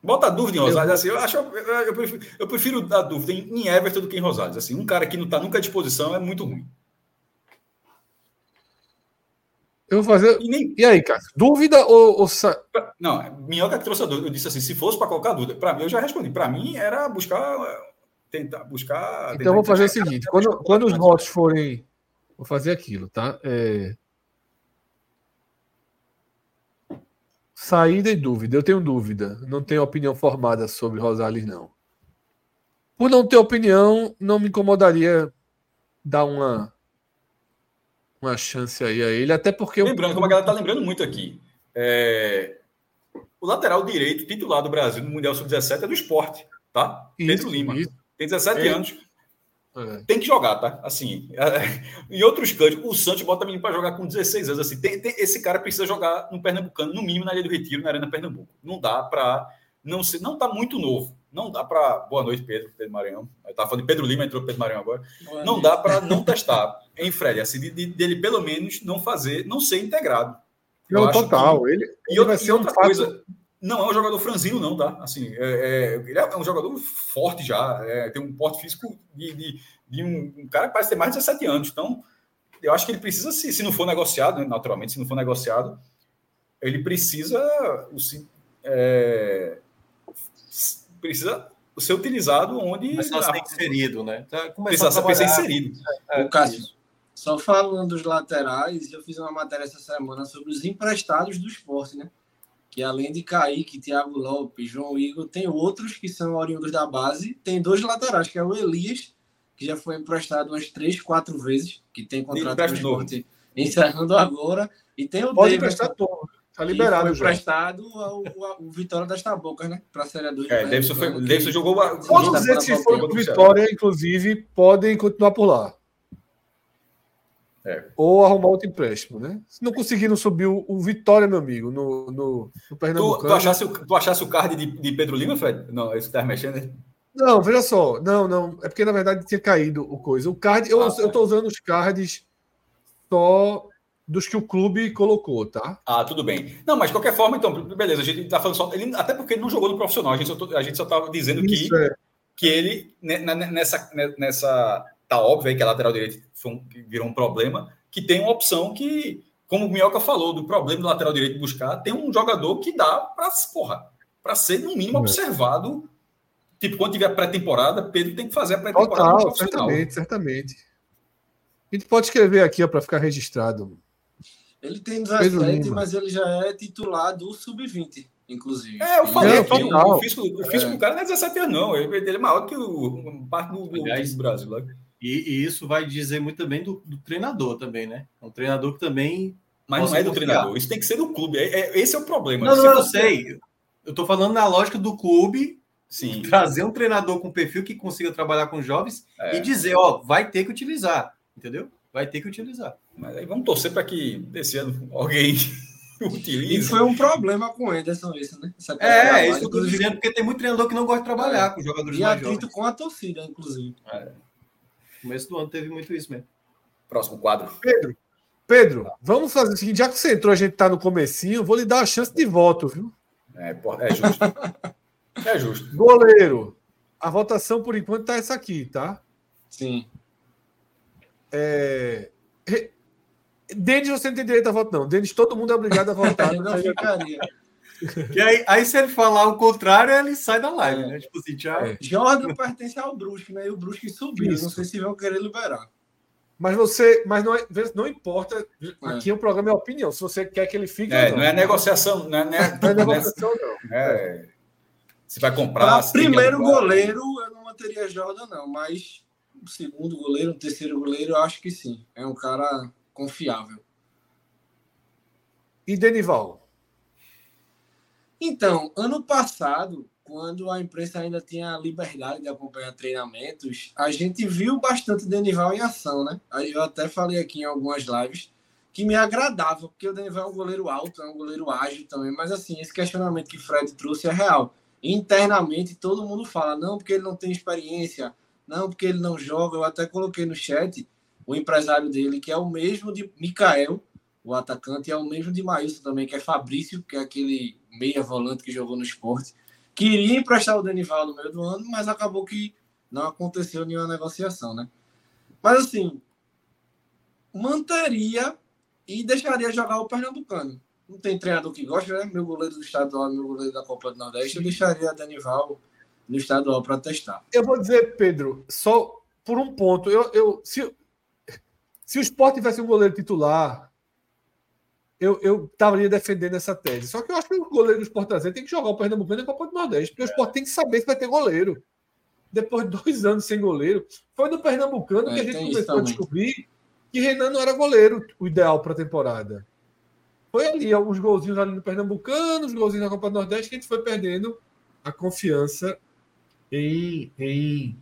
Speaker 2: Bota a dúvida em Rosales. Assim, eu, acho, eu, prefiro, eu prefiro a dúvida em, em Everton do que em Rosales. Assim, um cara que não está nunca à disposição é muito ruim.
Speaker 1: Eu vou fazer. E, nem... e aí, cara? Dúvida ou, ou.
Speaker 2: Não, Minhoca que trouxe a dúvida. Eu disse assim: se fosse para colocar dúvida, para mim, eu já respondi. Para mim, era buscar. Tentar buscar.
Speaker 1: Então, vou fazer o seguinte: quando, quando os votos forem. Vou fazer aquilo, tá? É... Saída e dúvida. Eu tenho dúvida. Não tenho opinião formada sobre Rosales, não. Por não ter opinião, não me incomodaria dar uma uma chance aí a ele, até porque.
Speaker 2: Lembrando, como a galera tá lembrando muito aqui, é... o lateral direito titular do Brasil no Mundial Sub-17 é do esporte, tá? Isso, Pedro Lima. Isso. Tem 17 é. anos. É. Tem que jogar, tá? Assim, (laughs) em outros cantos, o Santos bota menino para jogar com 16 anos. Assim, tem, tem, esse cara precisa jogar no Pernambucano, no mínimo na Ilha do Retiro, na Arena Pernambuco. Não dá para não ser, não tá muito novo. Não dá para. Boa noite, Pedro, Pedro Maranhão. Eu tava falando de Pedro Lima, entrou Pedro Maranhão agora. Boa não noite. dá para não testar em Fred, assim, de, de, dele pelo menos não fazer, não ser integrado.
Speaker 1: Não, total. Que, ele,
Speaker 2: e ele outra, vai ser outra um coisa. Não é um jogador franzino, não, tá? Assim, é, é, ele é um jogador forte já, é, tem um porte físico de, de, de um, um, cara que parece ter mais de 17 anos. Então, eu acho que ele precisa, se, se não for negociado, né, naturalmente, se não for negociado, ele precisa. É, precisa ser utilizado onde.
Speaker 3: Começar a ser inserido, né?
Speaker 2: Tá precisa ser inserido.
Speaker 4: É, o Cássio, só falando dos laterais, eu fiz uma matéria essa semana sobre os emprestados do esporte, né? Que além de Kaique, Thiago Lopes, João Igor, tem outros que são oriundos da base. Tem dois laterais, que é o Elias, que já foi emprestado umas três, quatro vezes, que tem contrato com o esporte encerrando agora. E tem o
Speaker 1: Pode David, emprestar todo. Tá liberado
Speaker 4: foi emprestado ao, ao, ao Vitória das Tabocas, né? Para a Série 2.
Speaker 2: É, Davidson, foi, Davidson jogou.
Speaker 1: Todos esses que foram Vitória, inclusive, podem continuar por lá. É. Ou arrumar outro empréstimo, né? Se não conseguiram subir o, o Vitória, meu amigo, no, no, no
Speaker 2: Pernambucano. Tu, tu, achasse, tu achasse o card de, de Pedro Lima, Fred? Não, esse que tá mexendo, né?
Speaker 1: Não, veja só. Não, não. É porque, na verdade, tinha caído o coisa. O card, eu, ah, eu tô usando os cards só dos que o clube colocou, tá?
Speaker 2: Ah, tudo bem. Não, mas de qualquer forma, então, beleza, a gente tá falando só. Ele, até porque ele não jogou no profissional, a gente só, a gente só tava dizendo Isso que, é. que ele, né, nessa, né, nessa. Tá óbvio aí que a lateral direita um, virou um problema, que tem uma opção que, como o Minhoca falou, do problema do lateral direito buscar, tem um jogador que dá para porra, para ser, no mínimo, observado. Tipo, quando tiver pré-temporada, Pedro tem que fazer a pré-temporada.
Speaker 1: Total, certamente, certamente. A gente pode escrever aqui para ficar registrado.
Speaker 4: Ele tem 17, mas ele já é titular do Sub-20, inclusive.
Speaker 2: É, eu falei aqui, o físico, o físico é. do cara não é 17 anos, não. Ele, ele é maior que o parte do, do, Brasil. Lá.
Speaker 3: E, e, isso vai dizer muito também do, do, treinador também, né? É um treinador que também.
Speaker 2: Mas não é do confiar. treinador, isso tem que ser do clube. É, é, esse é o problema.
Speaker 3: Não, não, eu sei. Eu tô falando na lógica do clube Sim. trazer um treinador com perfil que consiga trabalhar com jovens é. e dizer, ó, vai ter que utilizar, entendeu? Vai ter que utilizar.
Speaker 2: Mas aí vamos torcer para que desse ano alguém (laughs) utilize.
Speaker 4: E foi um problema com o Ederson isso, né?
Speaker 3: é, isso que eu tô dizendo, porque tem muito treinador que não gosta de trabalhar é. com jogadores
Speaker 4: e mais jovens. com a torcida, inclusive. É.
Speaker 3: No começo do ano teve muito isso mesmo.
Speaker 2: Próximo quadro.
Speaker 1: Pedro, Pedro, vamos fazer o seguinte, já que você entrou, a gente tá no comecinho, vou lhe dar a chance de voto, viu?
Speaker 2: É, é justo. (laughs) é justo.
Speaker 1: Goleiro. A votação, por enquanto, tá essa aqui, tá?
Speaker 4: Sim.
Speaker 1: É... Denis, você não tem direito a voto, não. Denis, todo mundo é obrigado a votar. (laughs)
Speaker 4: não ficaria.
Speaker 3: E aí, aí, se ele falar o contrário, ele sai da live, é. né? Tipo assim, tchau. É.
Speaker 4: Jordan pertence ao Brusque, né? E o Brusque subiu. Isso. Não sei se vão querer liberar.
Speaker 1: Mas você, mas não, é, não importa. Aqui é. o programa é opinião. Se você quer que ele fique.
Speaker 2: É, não. não. é negociação, não é, não é, não é negociação, não. É, você vai comprar.
Speaker 4: Pra primeiro goleiro, eu não manteria Jordan, não. Mas o segundo goleiro, o terceiro goleiro, eu acho que sim. É um cara confiável.
Speaker 1: E Denival?
Speaker 4: Então, ano passado, quando a imprensa ainda tinha a liberdade de acompanhar treinamentos, a gente viu bastante Denival em ação, né? Eu até falei aqui em algumas lives que me agradava, porque o Denival é um goleiro alto, é um goleiro ágil também, mas assim, esse questionamento que Fred trouxe é real. Internamente, todo mundo fala, não, porque ele não tem experiência, não, porque ele não joga. Eu até coloquei no chat o empresário dele, que é o mesmo de Mikael, o atacante, e é o mesmo de Maílson também, que é Fabrício, que é aquele meia volante que jogou no esporte. queria emprestar o Denival no meio do ano, mas acabou que não aconteceu nenhuma negociação, né? Mas assim, manteria e deixaria jogar o Pernambucano. Não tem treinador que gosta, né? Meu goleiro do estadual, meu goleiro da Copa do Nordeste, eu deixaria Denival no estadual para testar.
Speaker 1: Eu vou dizer, Pedro, só por um ponto. Eu, eu, se, se o Sport tivesse um goleiro titular, eu, eu estaria defendendo essa tese. Só que eu acho que o goleiro do Sport trazer tem que jogar o Pernambucano na Copa do Nordeste, porque o Sport tem que saber se vai ter goleiro. Depois de dois anos sem goleiro, foi no Pernambucano é, que a gente começou a descobrir que Renan não era goleiro o ideal para a temporada. Foi ali, alguns golzinhos ali no Pernambucano, os golzinhos na Copa do Nordeste, que a gente foi perdendo a confiança em, em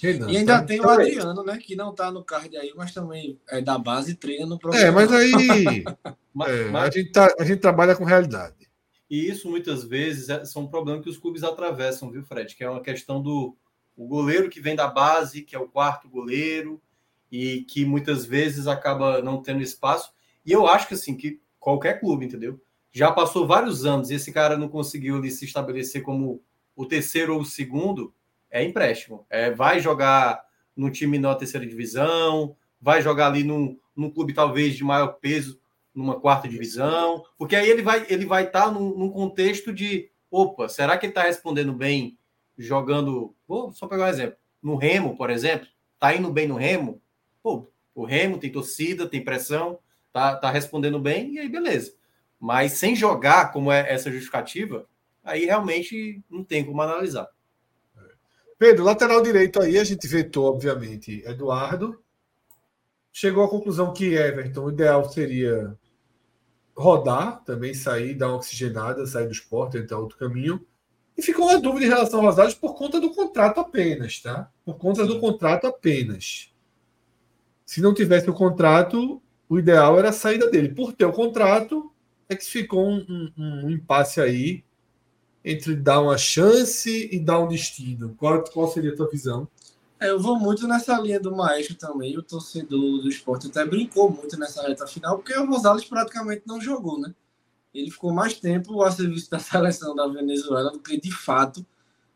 Speaker 4: Renan. E ainda tá? tem o então é Adriano, né? Que não tá no card aí, mas também é da base e treina no
Speaker 1: programa. É, mas aí (laughs) é, mas... A, gente tá, a gente trabalha com realidade.
Speaker 3: E isso muitas vezes é, são um problema que os clubes atravessam, viu, Fred? Que é uma questão do o goleiro que vem da base, que é o quarto goleiro, e que muitas vezes acaba não tendo espaço. E eu acho que assim, que qualquer clube, entendeu? Já passou vários anos e esse cara não conseguiu ali, se estabelecer como o terceiro ou o segundo, é empréstimo. É, vai jogar no time na terceira divisão, vai jogar ali num, num clube talvez de maior peso, numa quarta divisão, porque aí ele vai ele vai estar tá num, num, contexto de opa, será que ele está respondendo bem jogando? Vou só pegar um exemplo. No Remo, por exemplo, tá indo bem no Remo? Pô, o Remo tem torcida, tem pressão, tá, tá respondendo bem, e aí beleza. Mas sem jogar, como é essa justificativa, aí realmente não tem como analisar.
Speaker 1: Pedro, lateral direito aí, a gente vetou, obviamente, Eduardo. Chegou à conclusão que Everton, o ideal seria rodar, também sair, dar uma oxigenada, sair do esporte, entrar outro caminho. E ficou uma dúvida em relação ao Rosales por conta do contrato apenas, tá? Por conta do contrato apenas. Se não tivesse o contrato, o ideal era a saída dele. Por ter o contrato, é que ficou um, um, um impasse aí entre dar uma chance e dar um destino? Qual, qual seria a tua visão?
Speaker 4: É, eu vou muito nessa linha do Maestro também. O torcedor do esporte até brincou muito nessa reta final, porque o Rosales praticamente não jogou, né? Ele ficou mais tempo a serviço da (laughs) seleção da Venezuela do que de fato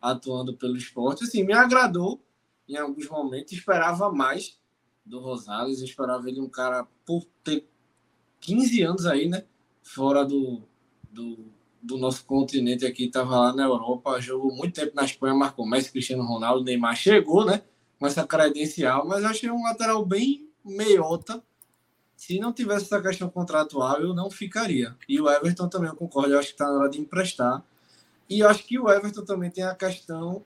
Speaker 4: atuando pelo esporte. Assim, me agradou em alguns momentos. Esperava mais do Rosales. Esperava ele um cara por ter 15 anos aí, né? Fora do, do do nosso continente aqui, estava lá na Europa, jogou muito tempo na Espanha, marcou Messi, Cristiano Ronaldo, Neymar chegou, né? Com essa credencial, mas achei um lateral bem meiota. Se não tivesse essa questão contratual, eu não ficaria. E o Everton também, eu concordo, eu acho que está na hora de emprestar. E eu acho que o Everton também tem a questão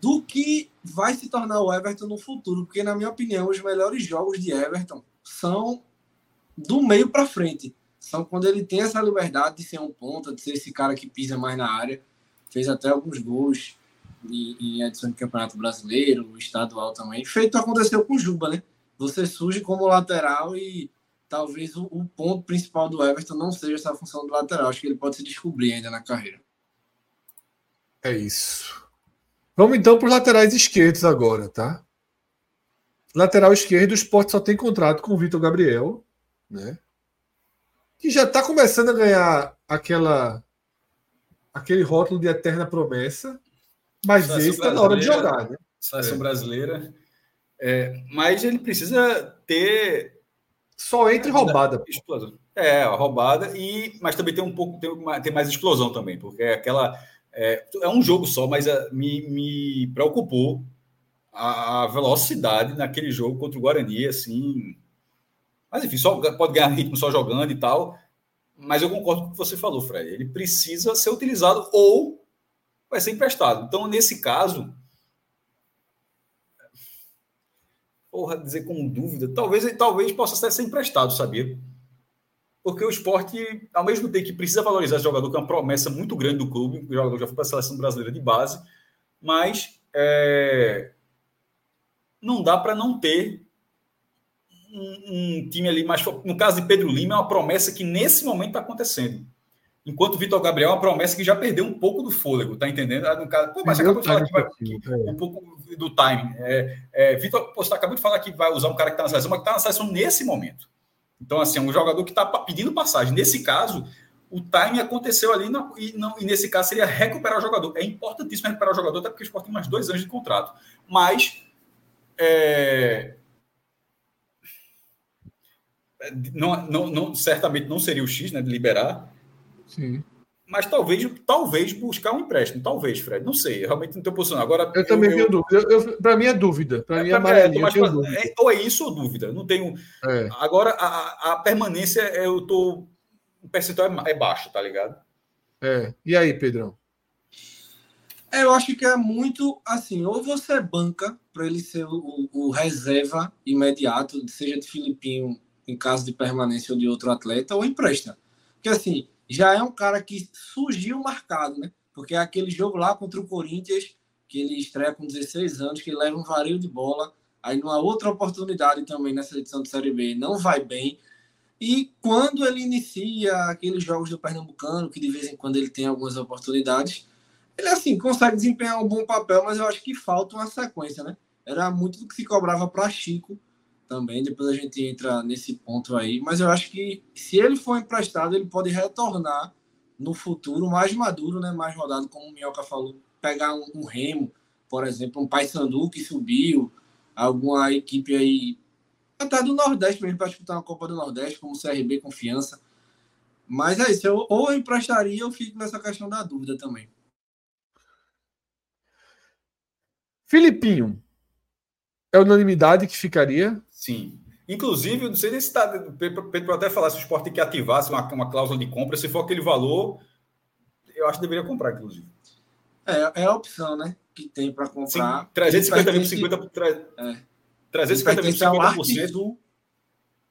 Speaker 4: do que vai se tornar o Everton no futuro, porque, na minha opinião, os melhores jogos de Everton são do meio para frente são quando ele tem essa liberdade de ser um ponta, de ser esse cara que pisa mais na área. Fez até alguns gols em, em edição de Campeonato Brasileiro, estadual também. Feito aconteceu com o Juba, né? Você surge como lateral e talvez o, o, ponto principal do Everton não seja essa função do lateral. Acho que ele pode se descobrir ainda na carreira.
Speaker 1: É isso. Vamos então para os laterais esquerdos agora, tá? Lateral esquerdo, o Sport só tem contrato com o Vitor Gabriel, né? Que já está começando a ganhar aquela aquele rótulo de eterna promessa, mas esse está na hora de jogar, né?
Speaker 2: Seleção é. brasileira. É, mas ele precisa ter.
Speaker 1: Só entre roubada.
Speaker 2: Explosão. É, roubada, e, mas também tem um pouco, tem, tem mais explosão também, porque é aquela. É, é um jogo só, mas é, me, me preocupou a, a velocidade naquele jogo contra o Guarani, assim mas enfim, só pode ganhar ritmo só jogando e tal. Mas eu concordo com o que você falou, Fred. Ele precisa ser utilizado ou vai ser emprestado. Então, nesse caso, porra, dizer com dúvida, talvez talvez possa até ser emprestado, sabia? Porque o esporte, ao mesmo tempo que precisa valorizar esse jogador, que é uma promessa muito grande do clube, o jogador já foi para a seleção brasileira de base, mas é, não dá para não ter um, um, time ali mais. No caso de Pedro Lima, é uma promessa que nesse momento está acontecendo. Enquanto o Vitor Gabriel é uma promessa que já perdeu um pouco do fôlego, tá entendendo? Ah, no caso, pô, mas acabou de falar que vai, que, é. um pouco do time. É, é, Vitor, você acabou de falar que vai usar um cara que está na seleção, mas que está na seleção nesse momento. Então, assim, é um jogador que está pedindo passagem. Nesse caso, o time aconteceu ali não, e, não, e nesse caso seria recuperar o jogador. É importantíssimo recuperar o jogador, até porque o Sport tem mais dois anos de contrato. Mas é, não, não, não, certamente não seria o X, né, de liberar.
Speaker 1: Sim.
Speaker 2: Mas talvez, talvez buscar um empréstimo. Talvez, Fred. Não sei. Eu realmente não estou posicionado. Agora,
Speaker 1: eu, eu também tenho dúvida. Para mim é dúvida. Para é, mim é.
Speaker 2: É, é, ou é isso ou dúvida. Não tenho. É. Agora, a, a permanência, eu tô. O percentual é, é baixo, tá ligado?
Speaker 1: É. E aí, Pedrão?
Speaker 4: É, eu acho que é muito assim, ou você banca para ele ser o, o, reserva imediato, seja de Filipinho em caso de permanência ou de outro atleta, ou empresta. Porque assim, já é um cara que surgiu marcado, né? Porque é aquele jogo lá contra o Corinthians, que ele estreia com 16 anos, que leva um vario de bola, aí numa outra oportunidade também nessa edição de Série B, não vai bem. E quando ele inicia aqueles jogos do Pernambucano, que de vez em quando ele tem algumas oportunidades, ele assim consegue desempenhar um bom papel, mas eu acho que falta uma sequência, né? Era muito do que se cobrava para Chico também. Depois a gente entra nesse ponto aí. Mas eu acho que se ele for emprestado, ele pode retornar no futuro mais maduro, né? mais rodado, como o Minhoca falou. Pegar um, um Remo, por exemplo, um Paysandu que subiu, alguma equipe aí, até do Nordeste mesmo, para disputar uma Copa do Nordeste, como o CRB Confiança. Mas é isso, eu, ou eu emprestaria, eu fico nessa questão da dúvida também.
Speaker 1: Filipinho, é unanimidade que ficaria?
Speaker 2: Sim. Inclusive, não sei nem se está. Pedro até falar se o esporte tem que ativasse uma, uma cláusula de compra, se for aquele valor, eu acho que deveria comprar, inclusive.
Speaker 4: É, é a opção, né? Que tem para comprar.
Speaker 2: Sim, 350 mil por 50 por 350 mil por 50%.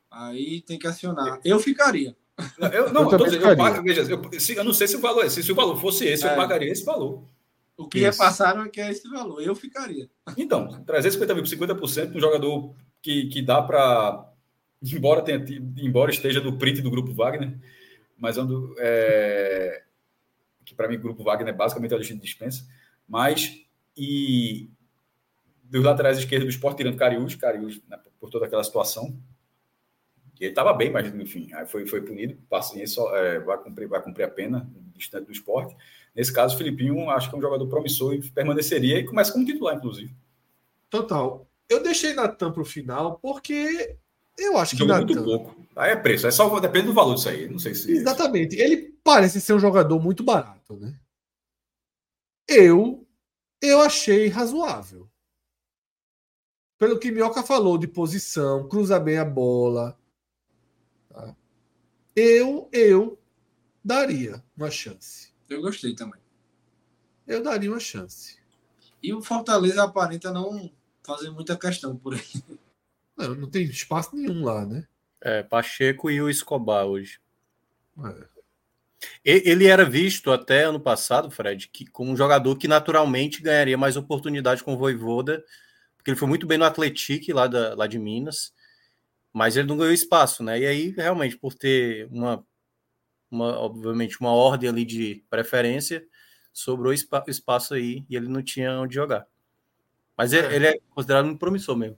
Speaker 4: Aí tem que acionar. Eu ficaria.
Speaker 2: Não, eu, não, eu, eu, eu, pago, veja, eu, eu, não sei se o valor, se, se o valor fosse esse, é. eu pagaria esse valor.
Speaker 4: O que Isso. repassaram é que é esse valor. Eu ficaria.
Speaker 2: Então, 350 mil por 50% um jogador que, que dá para. Embora, embora esteja do print do grupo Wagner, mas ando, é, que para mim o grupo Wagner é basicamente a lista de dispensa. Mas. E dos laterais esquerdos do esporte, tirando Cariús, Cariús né, por toda aquela situação. Ele estava bem, mas enfim, aí foi, foi punido, paciência, é, vai, cumprir, vai cumprir a pena, distante do esporte. Nesse caso, o Filipinho acho que é um jogador promissor e permaneceria e começa como titular, inclusive.
Speaker 1: Total. Eu deixei Natan para o final porque eu acho
Speaker 2: que Natan... muito pouco. Aí é preço, é só depende do valor disso aí. Não sei se.
Speaker 1: Exatamente. Ele parece ser um jogador muito barato, né? Eu eu achei razoável. Pelo que Minhoca falou de posição, cruza bem a bola. Tá? Eu eu daria uma chance.
Speaker 4: Eu gostei também.
Speaker 1: Eu daria uma chance.
Speaker 4: E o Fortaleza aparenta não fazer muita questão por aí.
Speaker 1: Não, não tem espaço nenhum lá, né?
Speaker 3: É, Pacheco e o Escobar hoje. É. Ele era visto até ano passado, Fred, que, como um jogador que naturalmente ganharia mais oportunidade com o Voivoda, porque ele foi muito bem no Atlético lá, da, lá de Minas, mas ele não ganhou espaço, né? E aí, realmente, por ter uma uma, obviamente, uma ordem ali de preferência, sobrou espaço aí e ele não tinha onde jogar. Mas é. ele é considerado um promissor mesmo.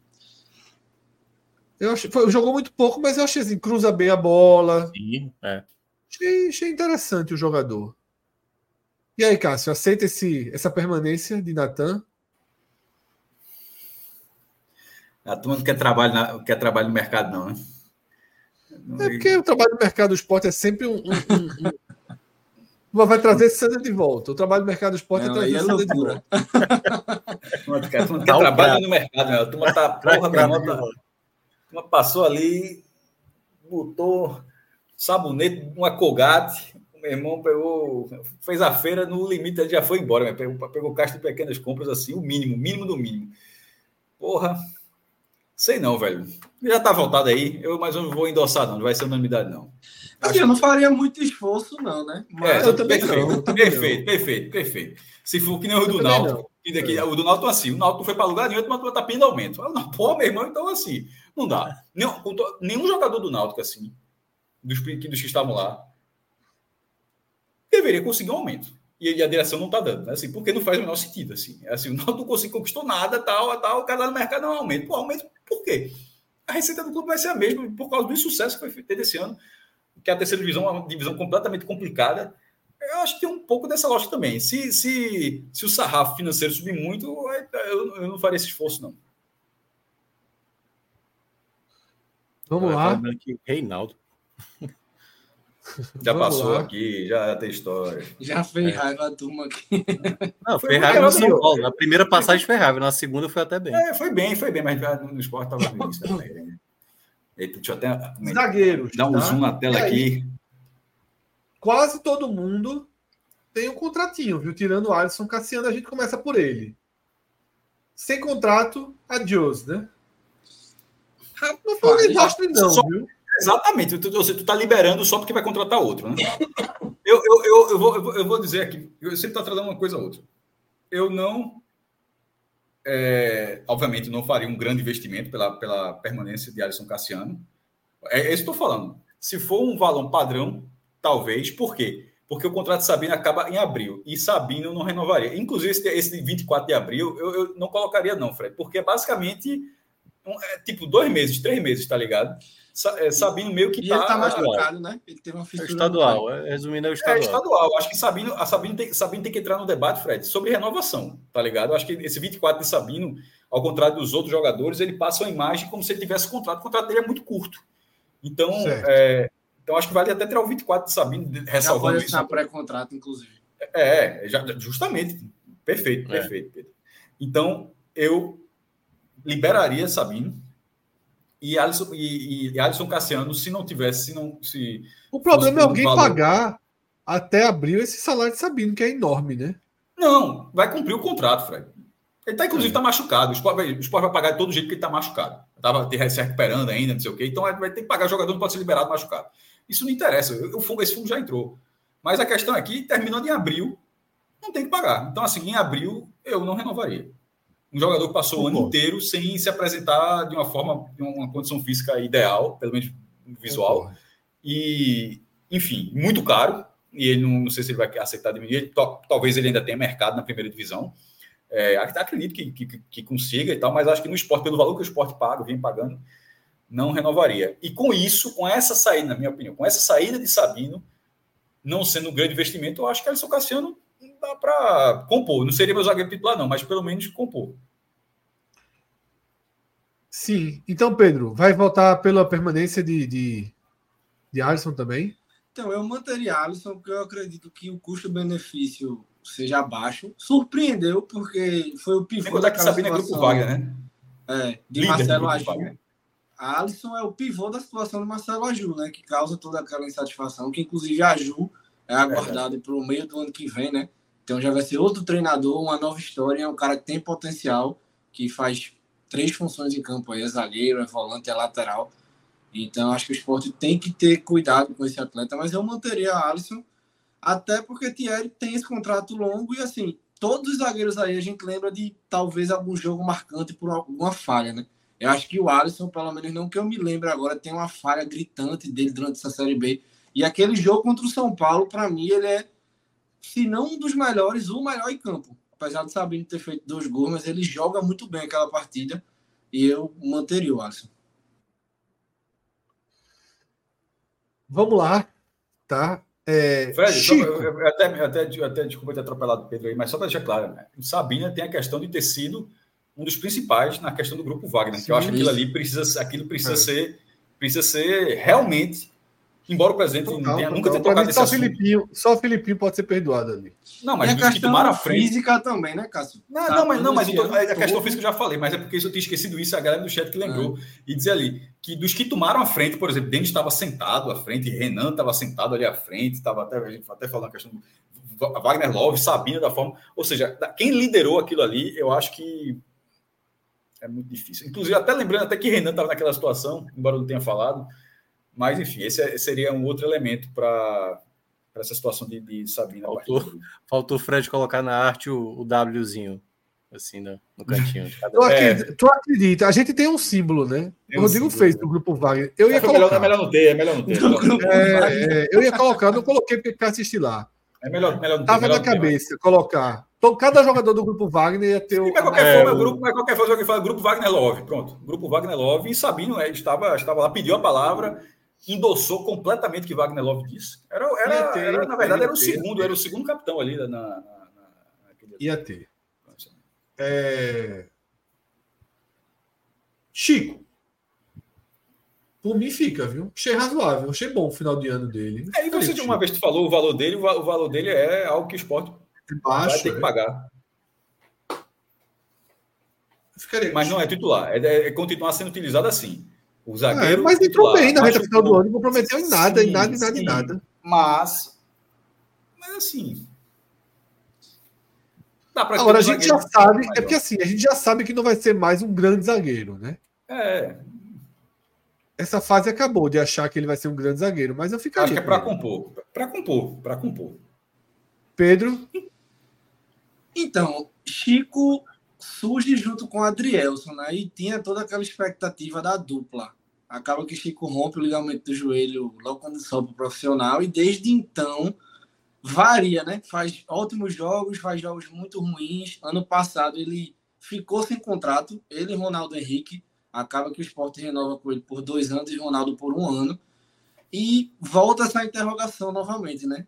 Speaker 1: Eu achei, foi, jogou muito pouco, mas eu achei assim, cruza bem a bola.
Speaker 3: Sim, é.
Speaker 1: Achei, achei interessante o jogador. E aí, Cássio, aceita esse, essa permanência de Natan?
Speaker 2: A turma não quer trabalho, na, quer trabalho no mercado, não, né?
Speaker 1: É porque o trabalho do mercado do esporte é sempre um. um, um, um... Vai trazer Sandra de volta. O trabalho do mercado do esporte é não, é trazer é de volta.
Speaker 2: Mano, cara, tu não quer trabalho no mercado, meu. Tu tá porra, irmão. Tá... Tu passou ali, botou sabonete, uma colgate. O meu irmão pegou, fez a feira no limite, ele já foi embora, meu. pegou, pegou caixa de pequenas compras assim, o mínimo, mínimo do mínimo. Porra, Sei não, velho. Já tá voltado aí. Eu mais não vou endossar, não. Não vai ser unanimidade, não.
Speaker 4: Assim, eu não faria muito esforço, não, né?
Speaker 2: Mas é, eu também perfeito, não, perfeito, perfeito, perfeito. Se for que nem o do Náutico. Daqui, é. O do Náutico assim. O Náutico foi para lugar nenhum, mas tá pedindo aumento. Eu, pô, meu irmão, então assim. Não dá. Nenhum, nenhum jogador do Náutico, assim, dos, dos que estavam lá, deveria conseguir um aumento e a direção não está dando, né? assim, porque não faz o menor sentido, assim, é assim, não conseguiu conquistou nada, tal, tal, o cara no mercado não aumenta, pô, aumento por quê? A receita do clube vai ser a mesma por causa do insucesso que foi feito esse ano, que a terceira divisão é uma divisão completamente complicada. Eu acho que tem um pouco dessa lógica também. Se, se, se o sarrafo financeiro subir muito, eu, eu não faria esse esforço, não.
Speaker 1: Vamos lá.
Speaker 3: Reinaldo. (laughs)
Speaker 2: Já Vamos passou lá. aqui, já tem história.
Speaker 4: Já fez é. raiva a turma aqui.
Speaker 3: Não, foi, foi raiva no São Paulo. Na primeira passagem foi raiva, na segunda foi até bem.
Speaker 2: É, foi bem, foi bem, mas no esporte estava no início também. Né? Deixa eu até.
Speaker 1: Zagueiros.
Speaker 2: Dar um tá? zoom na tela aqui.
Speaker 1: Quase todo mundo tem um contratinho, viu? Tirando o Alisson Cassiano, a gente começa por ele. Sem contrato, adiós, né? Não foi um desastre, não, só, viu?
Speaker 2: Exatamente. Tu, você, tu tá liberando só porque vai contratar outro, né? Eu, eu, eu, eu, vou, eu vou dizer aqui, eu sempre estou tratando uma coisa a outra. Eu não. É, obviamente, não faria um grande investimento pela, pela permanência de Alisson Cassiano. É, é isso que estou falando. Se for um valor padrão, talvez. Por quê? Porque o contrato de Sabino acaba em abril e Sabino não renovaria. Inclusive, esse, esse 24 de abril, eu, eu não colocaria, não, Fred, porque é basicamente um, é, tipo dois meses, três meses, tá ligado? É, Sabino meio que
Speaker 4: e tá. Ele tá machucado, né? Ele teve uma
Speaker 3: fissura. É estadual, é, resumindo, é o estadual.
Speaker 2: É estadual. Acho que Sabino, a Sabino tem, Sabino tem que entrar no debate, Fred, sobre renovação, tá ligado? Acho que esse 24 de Sabino, ao contrário dos outros jogadores, ele passa uma imagem como se ele tivesse contrato. O contrato dele é muito curto. Então, é, então acho que vale até tirar o 24 de Sabino, ressalvando
Speaker 4: isso. Na pré-contrato, inclusive.
Speaker 2: É, é já, justamente. Perfeito, é. perfeito, Pedro. Então, eu liberaria Sabino e Alisson, e, e Alisson Cassiano, se não tivesse, se não. Se
Speaker 1: o problema é alguém valor... pagar até abril esse salário de Sabino, que é enorme, né?
Speaker 2: Não, vai cumprir o contrato, Fred. Ele tá, inclusive, está machucado. O Sport, vai, o Sport vai pagar de todo jeito que ele está machucado. Estava se recuperando ainda, não sei o quê. Então vai ter que pagar o jogador, não pode ser liberado machucado. Isso não interessa. O fundo, esse fundo já entrou. Mas a questão aqui, terminando em abril, não tem que pagar. Então, assim, em abril, eu não renovaria um jogador que passou o ano inteiro sem se apresentar de uma forma, de uma condição física ideal, pelo menos visual. E, enfim, muito caro. E ele não, não sei se ele vai aceitar diminuir. Talvez ele ainda tenha mercado na primeira divisão. É, acredito que, que, que, consiga e tal, mas acho que no esporte, pelo valor que o esporte paga, vem pagando, não renovaria. E com isso, com essa saída, na minha opinião, com essa saída de Sabino, não sendo um grande investimento, eu acho que Alisson Cassiano dá para compor. Não seria meu zagueiro titular, não, mas pelo menos compor.
Speaker 1: Sim. Então, Pedro, vai votar pela permanência de, de, de Alisson também?
Speaker 4: Então, eu manteria Alisson, porque eu acredito que o custo-benefício seja baixo. Surpreendeu, porque foi o pivô
Speaker 2: da que Sabina é grupo Wagner,
Speaker 4: né? É, de Líder Marcelo Aju. Alisson é o pivô da situação do Marcelo Aju, né? Que causa toda aquela insatisfação, que inclusive a Aju é aguardado para o meio do ano que vem, né? Então já vai ser outro treinador, uma nova história, é um cara que tem potencial, que faz três funções em campo aí, é zagueiro, é volante, é lateral. Então, acho que o esporte tem que ter cuidado com esse atleta, mas eu manteria a Alisson, até porque Thierry tem esse contrato longo e, assim, todos os zagueiros aí a gente lembra de talvez algum jogo marcante por alguma falha, né? Eu acho que o Alisson, pelo menos não que eu me lembre agora, tem uma falha gritante dele durante essa Série B. E aquele jogo contra o São Paulo, para mim, ele é, se não um dos melhores, o melhor em campo apesar de Sabino ter feito dois gols, mas ele joga muito bem aquela partida e eu manteria o Alisson.
Speaker 1: Vamos lá, tá? É,
Speaker 2: Fred, Chico. Só, eu, até, até, até desculpa ter atropelado o Pedro aí, mas só para deixar claro, né? o Sabina tem a questão de ter sido um dos principais na questão do grupo Wagner, Sim, que eu acho que aquilo ali precisa, aquilo precisa é. ser precisa ser realmente Embora o presidente total, tenha, nunca tenha tocado
Speaker 1: só Filipinho, só o Filipinho pode ser perdoado ali.
Speaker 2: Não, mas os que tomaram a frente.
Speaker 4: física também, né, Cássio?
Speaker 2: Não, tá, não, mas, não, mas tô, a questão física eu já falei, mas é porque eu tinha esquecido isso, a galera do chat que lembrou. É. E dizer ali que dos que tomaram a frente, por exemplo, Denis estava sentado à frente, Renan estava sentado ali à frente, estava até, a gente até falando a questão do Wagner Love, Sabina da forma. Ou seja, quem liderou aquilo ali, eu acho que é muito difícil. Inclusive, até lembrando até que Renan estava naquela situação, embora eu não tenha falado mas, enfim, esse é, seria um outro elemento para essa situação de, de Sabina.
Speaker 3: Faltou, faltou o Fred colocar na arte o, o Wzinho, assim, no, no cantinho.
Speaker 1: tu, acredita, é. tu, acredita, a gente tem um símbolo, né? o Rodrigo fez do Grupo Wagner. Eu ia é colocar.
Speaker 2: É melhor não ter, é melhor não ter.
Speaker 1: É, é, eu ia colocar, não coloquei porque quer assistir lá.
Speaker 2: É melhor, melhor
Speaker 1: não ter. Tava na cabeça ter, colocar. Então, cada jogador do Grupo Wagner ia ter
Speaker 2: o. Mas qualquer forma, o... grupo, mas qualquer forma, alguém fala Grupo Wagner Love. Pronto. Grupo Wagner Love e Sabino é, estava, estava lá, pediu a palavra endossou completamente o que Wagner Love disse. Era, era, ter, era na verdade, era o segundo, era o segundo capitão ali na. na, na
Speaker 1: naquele... Ia ter. É... Chico. Por mim fica, viu? Achei razoável, achei bom o final de ano dele.
Speaker 2: É, e você de uma vez tu falou o valor dele, o valor dele é algo que o esporte baixo, vai ter que é. pagar. Mas não é titular, é, é, continuar sendo utilizado assim. O zagueiro.
Speaker 1: É, mas entrou bem na reta final do ano, não comprometeu em nada, sim, em nada, em nada, sim, em nada.
Speaker 2: Mas, mas assim.
Speaker 1: Agora a gente já sabe, é porque assim, a gente já sabe que não vai ser mais um grande zagueiro, né?
Speaker 2: É.
Speaker 1: Essa fase acabou de achar que ele vai ser um grande zagueiro, mas eu ficaria.
Speaker 2: Acho que é para compor, para compor, para compor.
Speaker 1: Pedro.
Speaker 4: Então, Chico surge junto com o Adrielson, né? E tinha toda aquela expectativa da dupla. Acaba que Chico rompe o ligamento do joelho logo quando sobe o profissional e desde então varia, né? Faz ótimos jogos, faz jogos muito ruins. Ano passado ele ficou sem contrato, ele e Ronaldo Henrique. Acaba que o esporte renova com ele por dois anos e Ronaldo por um ano. E volta essa interrogação novamente, né?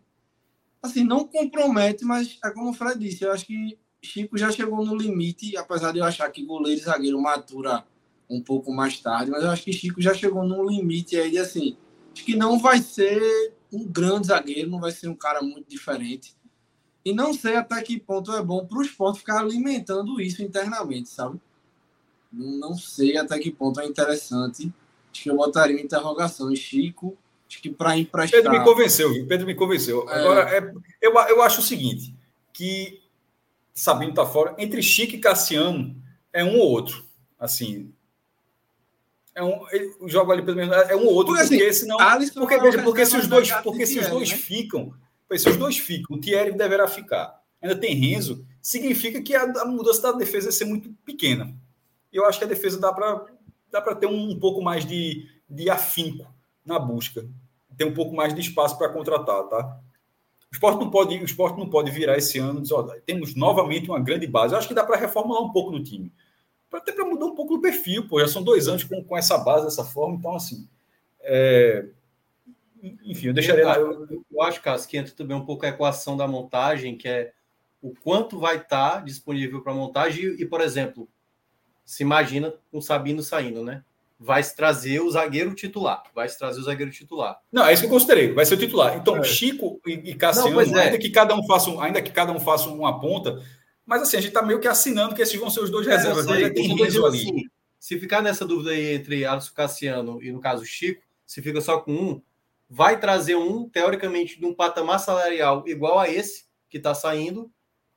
Speaker 4: Assim, não compromete, mas é como o Fred disse, eu acho que Chico já chegou no limite, apesar de eu achar que goleiro e zagueiro matura um pouco mais tarde, mas eu acho que Chico já chegou no limite aí, assim, acho que não vai ser um grande zagueiro, não vai ser um cara muito diferente. E não sei até que ponto é bom para o esporte ficar alimentando isso internamente, sabe? Não sei até que ponto é interessante. Acho que eu botaria uma interrogação em Chico. Acho que para emprestar.
Speaker 2: Pedro me convenceu, viu? Pedro me convenceu. É... Agora, é, eu, eu acho o seguinte: que Sabino tá fora. Entre Chico e Cassiano, é um ou outro. Assim. É um, jogo ali, pelo menos, é um ou outro, porque, porque assim, senão. Porque, veja, porque se os dois, porque se os dois né? ficam, se os dois ficam, o Thierry deverá ficar. Ainda tem Renzo, significa que a, a mudança da defesa vai ser muito pequena. E eu acho que a defesa dá para dá ter um, um, pouco mais de, de afinco na busca. Tem um pouco mais de espaço para contratar, tá? O esporte não pode, o esporte não pode virar esse ano e dizer, temos novamente uma grande base. Eu acho que dá para reformular um pouco no time. Até para mudar um pouco o perfil, pô. Já são dois anos com, com essa base dessa forma, então assim. É... Enfim, eu deixaria.
Speaker 3: Eu, eu, eu acho, Cássio, que entra também um pouco a equação da montagem, que é o quanto vai estar tá disponível para montagem e, por exemplo, se imagina um Sabino saindo, né? vai se trazer o zagueiro titular. Vai se trazer o zagueiro titular.
Speaker 2: Não, é isso que eu considerei. Vai ser o titular. Então, é. Chico e, e Cassiano, Não, é. ainda que cada um faça um, ainda que cada um faça uma ponta, mas assim, a gente está meio que assinando que esses vão ser os dois é, reservas. Sei, tem
Speaker 3: riso ali. Assim, se ficar nessa dúvida aí entre Alisson Cassiano e, no caso, Chico, se fica só com um, vai trazer um, teoricamente, de um patamar salarial igual a esse que está saindo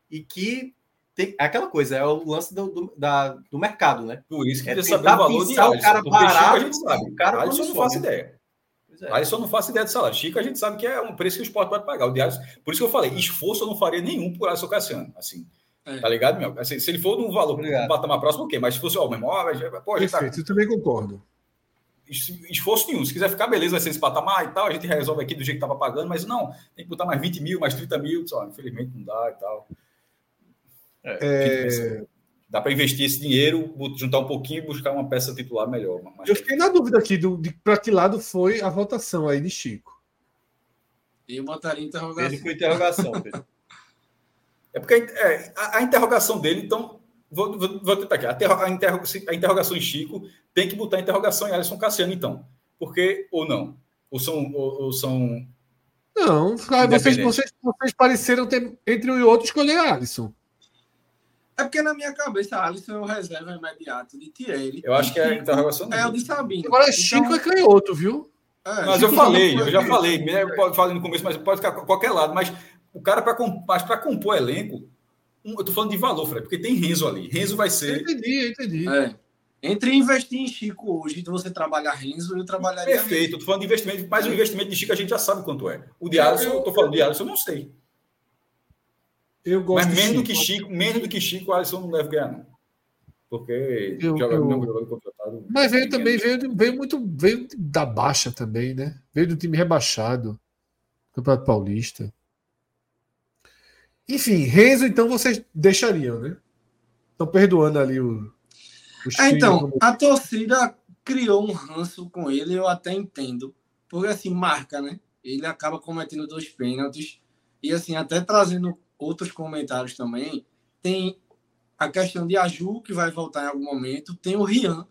Speaker 3: e que tem, é aquela coisa, é o lance do, do, da, do mercado, né?
Speaker 2: Por isso que
Speaker 3: é
Speaker 2: saber o valor de Alisson. O cara parado, a gente sabe. O cara Alisson não faz ideia. É. Alisson não faço ideia do salário. Chico, a gente sabe que é um preço que o esporte pode pagar. O Diário, por isso que eu falei, esforço eu não faria nenhum por Alisson Cassiano. Assim, é. tá ligado, meu? Assim, se ele for num valor, um patamar próximo, ok. Mas se fosse, ó, mesmo, ó,
Speaker 1: pô, tá Perfeito, tá... eu também concordo.
Speaker 2: Esforço nenhum. Se quiser ficar, beleza, vai ser esse patamar e tal. A gente resolve aqui do jeito que tava pagando, mas não, tem que botar mais 20 mil, mais 30 mil. Só, infelizmente não dá e tal. É, é... Dá para investir esse dinheiro, juntar um pouquinho e buscar uma peça titular melhor.
Speaker 1: Eu fiquei na dúvida aqui do, de para que lado foi a votação aí de Chico.
Speaker 4: Eu botaria interrogação.
Speaker 2: Ele foi interrogação, Pedro. É porque é, a, a, interrogação dele, então, vou, vou, vou tentar aqui. A, a, interro, a, interrogação em Chico tem que botar a interrogação em Alisson Cassiano, então. Porque, ou não? Ou são. Ou, ou são
Speaker 1: não, vocês, vocês, vocês pareceram ter, entre um e outro escolher Alisson.
Speaker 4: É porque na minha cabeça, Alisson é o reserva imediato de Thierry.
Speaker 2: Eu acho que é a interrogação
Speaker 4: É o de Sabino.
Speaker 1: Agora, então... Chico é canhoto, viu?
Speaker 2: É, mas Chico eu falei, eu já falei, né, pode falei no começo, mas pode ficar qualquer lado. Mas o cara, para compor elenco, um, eu tô falando de valor, Fred, porque tem Renzo ali. Renzo vai ser.
Speaker 1: Eu entendi, eu entendi.
Speaker 4: É. Entre investir em Chico hoje, então você trabalhar Renzo, eu trabalharia.
Speaker 2: Perfeito, eu tô falando de investimento, mas o investimento de Chico a gente já sabe quanto é. O de Alisson, eu, eu tô falando de Alisson, eu não sei. Eu gosto Mas menos do que Chico, menos do que Chico, o Alisson não deve ganhar, não. Porque
Speaker 1: eu, joga eu... jogador contratado. Mas veio também, veio, veio muito, veio da baixa também, né? Veio do time rebaixado. Campeonato Paulista. Enfim, Renzo, então vocês deixariam, né? Estão perdoando ali o.
Speaker 4: o é, então, como... a torcida criou um ranço com ele, eu até entendo. porque assim, marca, né? Ele acaba cometendo dois pênaltis. E assim, até trazendo outros comentários também, tem a questão de Aju, que vai voltar em algum momento, tem o Rian,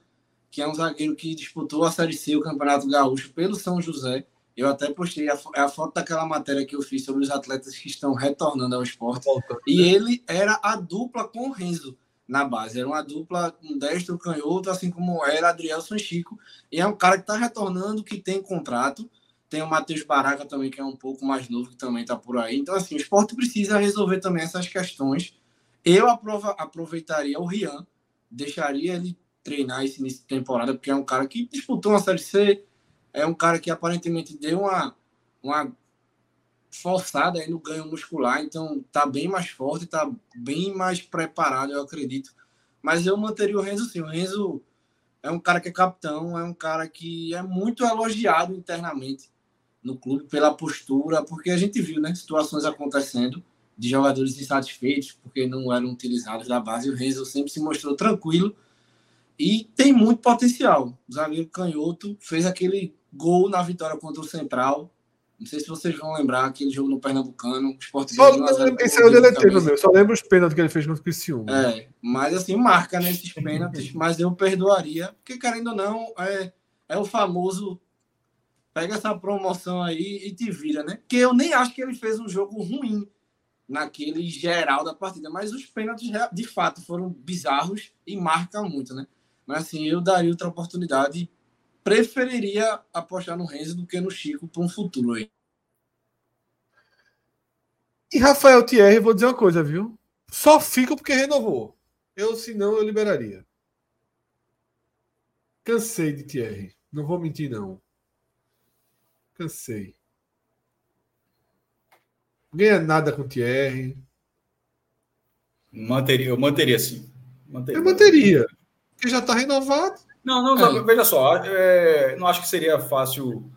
Speaker 4: que é um zagueiro que disputou a Série C, o Campeonato Gaúcho, pelo São José. Eu até postei a, a foto daquela matéria que eu fiz sobre os atletas que estão retornando ao esporte. E né? ele era a dupla com o Renzo na base. Era uma dupla, um destro, canhoto, assim como era Adrielson Chico. E é um cara que está retornando, que tem contrato. Tem o Matheus Baraca também, que é um pouco mais novo, que também está por aí. Então, assim, o esporte precisa resolver também essas questões. Eu aprova, aproveitaria o Rian, deixaria ele treinar esse início de temporada, porque é um cara que disputou uma Série C, é um cara que aparentemente deu uma, uma forçada aí no ganho muscular, então tá bem mais forte, tá bem mais preparado, eu acredito. Mas eu manteria o Renzo sim. O Renzo é um cara que é capitão, é um cara que é muito elogiado internamente no clube pela postura, porque a gente viu, né, situações acontecendo de jogadores insatisfeitos porque não eram utilizados da base. O Renzo sempre se mostrou tranquilo e tem muito potencial. O zagueiro canhoto fez aquele gol na vitória contra o Central. Não sei se vocês vão lembrar aquele jogo no Pernambucano. Sport
Speaker 1: só, esse é o deletendo meu. Só lembro os pênaltis que ele fez contra o Criciúma.
Speaker 4: É, mas assim, marca nesses né, pênaltis. mas eu perdoaria, porque querendo ou não, é, é o famoso pega essa promoção aí e te vira, né? Porque eu nem acho que ele fez um jogo ruim naquele geral da partida, mas os pênaltis de fato foram bizarros e marcam muito, né? Mas assim, eu daria outra oportunidade. Preferiria apostar no Renzo do que no Chico para um futuro aí.
Speaker 1: E Rafael Thierry, vou dizer uma coisa, viu? Só fica porque renovou. Eu, se não, eu liberaria. Cansei de Thierry. Não vou mentir, não. Cansei. Ganha nada com Thierry.
Speaker 2: Manteria, eu manteria sim. Manteria.
Speaker 1: Eu manteria que já está renovado.
Speaker 2: Não, não, é. veja só, é, não acho que seria fácil.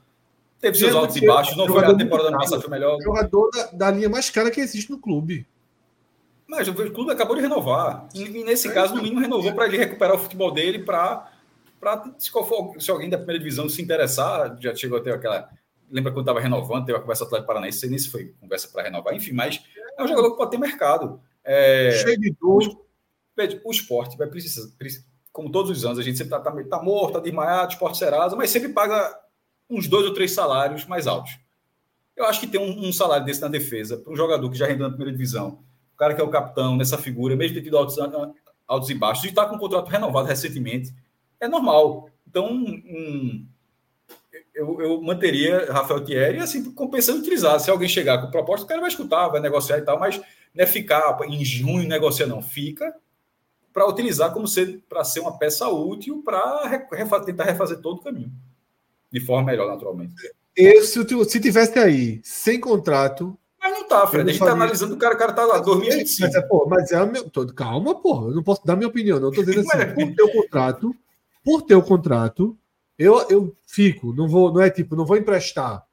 Speaker 2: Teve seus altos e baixos, não foi a temporada passada foi melhor.
Speaker 1: Jogador da, da, linha mais cara que existe no clube.
Speaker 2: Mas o clube acabou de renovar. E, e nesse é, caso, no mínimo, renovou para ele recuperar o futebol dele para. Se, se alguém da primeira divisão se interessar, já chegou a ter aquela. Lembra quando estava renovando, teve a conversa Atlético Paranaense, sei nem se foi conversa para renovar, enfim, mas é um jogador que pode ter mercado. É,
Speaker 1: Cheio de dor.
Speaker 2: O, o esporte vai precisar, precisar como todos os anos, a gente sempre está tá, tá morto, está desmaiado, esporte Serasa, mas sempre paga uns dois ou três salários mais altos. Eu acho que tem um, um salário desse na defesa, para um jogador que já rendeu na primeira divisão, o cara que é o capitão nessa figura, mesmo ter tido altos, altos e baixos, e está com um contrato renovado recentemente, é normal. Então, um, eu, eu, manteria Rafael Thierry assim, compensando utilizar. Se alguém chegar com proposta, o cara vai escutar, vai negociar e tal, mas não é ficar em junho negociar, não. Fica para utilizar como ser para ser uma peça útil para refa tentar refazer todo o caminho de forma melhor, naturalmente.
Speaker 1: Eu, se, se tivesse aí sem contrato.
Speaker 2: Mas não tá, Fred. A gente está analisando o cara, o cara tá lá, 2025.
Speaker 1: Mas, é, pô, mas é meu, todo, calma, porra. Eu não posso dar minha opinião, não. Estou dizendo assim, por ter o contrato, por ter o contrato, eu, eu fico, não vou, não é tipo, não vou emprestar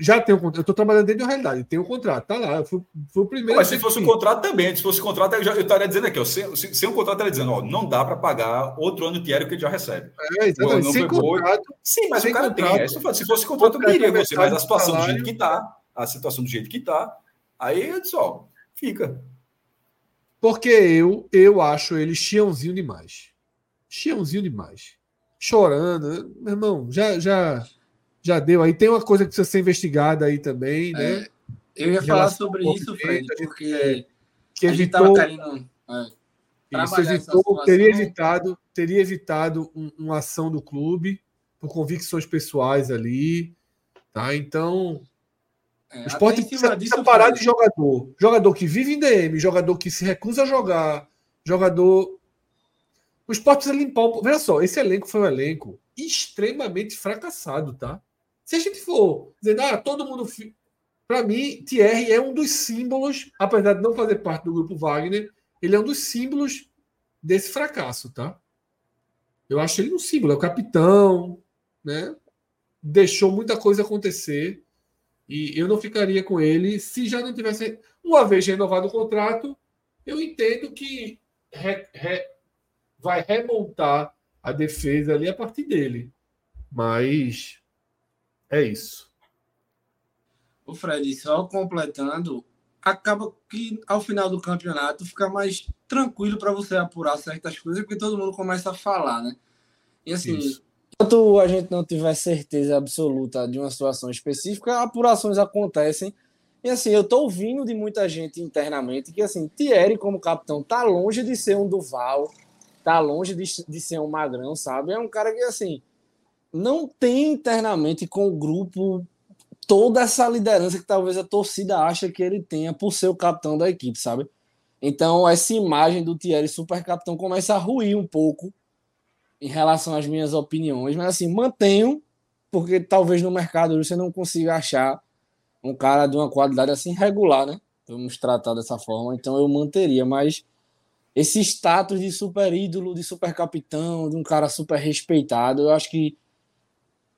Speaker 1: já tenho um contrato. Eu estou trabalhando dentro da realidade, tenho um contrato, tá lá. Eu fui, fui o primeiro.
Speaker 2: Mas se fosse um contrato também, se fosse um contrato, eu, já, eu estaria dizendo aqui, ó, sem, sem um contrato, estaria dizendo, ó, não dá para pagar outro ano diário que ele já recebe.
Speaker 1: É, exatamente. Sem contrato,
Speaker 2: sim, mas o cara contrato, tem. É, se fosse contrato, eu diria você, mas a situação do jeito que está, a situação do jeito que está, aí eu disse, ó, fica.
Speaker 1: Porque eu, eu acho ele chiãozinho demais. Chiãozinho demais. Chorando. Meu irmão, já. já já deu aí. Tem uma coisa que precisa ser investigada aí também, né?
Speaker 4: É, eu ia falar sobre isso, Fred, porque
Speaker 1: que evitou, querendo, é, isso evitou teria evitado, teria evitado um, uma ação do clube por convicções pessoais ali, tá? Então, é, o esporte precisa, precisa parar de jogador. Jogador que vive em DM, jogador que se recusa a jogar, jogador. O esporte precisa limpar. Um... Veja só, esse elenco foi um elenco extremamente fracassado, tá? Se a gente for dizendo, ah, todo mundo. Para mim, Thierry é um dos símbolos, apesar de não fazer parte do grupo Wagner, ele é um dos símbolos desse fracasso, tá? Eu acho ele um símbolo, é o capitão, né? Deixou muita coisa acontecer e eu não ficaria com ele se já não tivesse. Uma vez renovado o contrato, eu entendo que re, re, vai remontar a defesa ali a partir dele. Mas É isso.
Speaker 4: O Fred, só completando, acaba que ao final do campeonato fica mais tranquilo para você apurar certas coisas, porque todo mundo começa a falar, né? E assim, Isso. enquanto a gente não tiver certeza absoluta de uma situação específica, apurações acontecem. E assim, eu tô ouvindo de muita gente internamente que assim, Thierry como capitão tá longe de ser um Duval, tá longe de, de ser um Magrão, sabe? É um cara que assim, não tem internamente com o grupo toda essa liderança que talvez a torcida acha que ele tenha por ser o capitão da equipe, sabe? Então, essa imagem do Thierry super capitão começa a ruir um pouco em relação às minhas opiniões, mas assim, mantenho, porque talvez no mercado você não consiga achar um cara de uma qualidade assim regular, né? Vamos tratar dessa forma, então eu manteria, mas esse status de super ídolo, de super capitão, de um cara super respeitado, eu acho que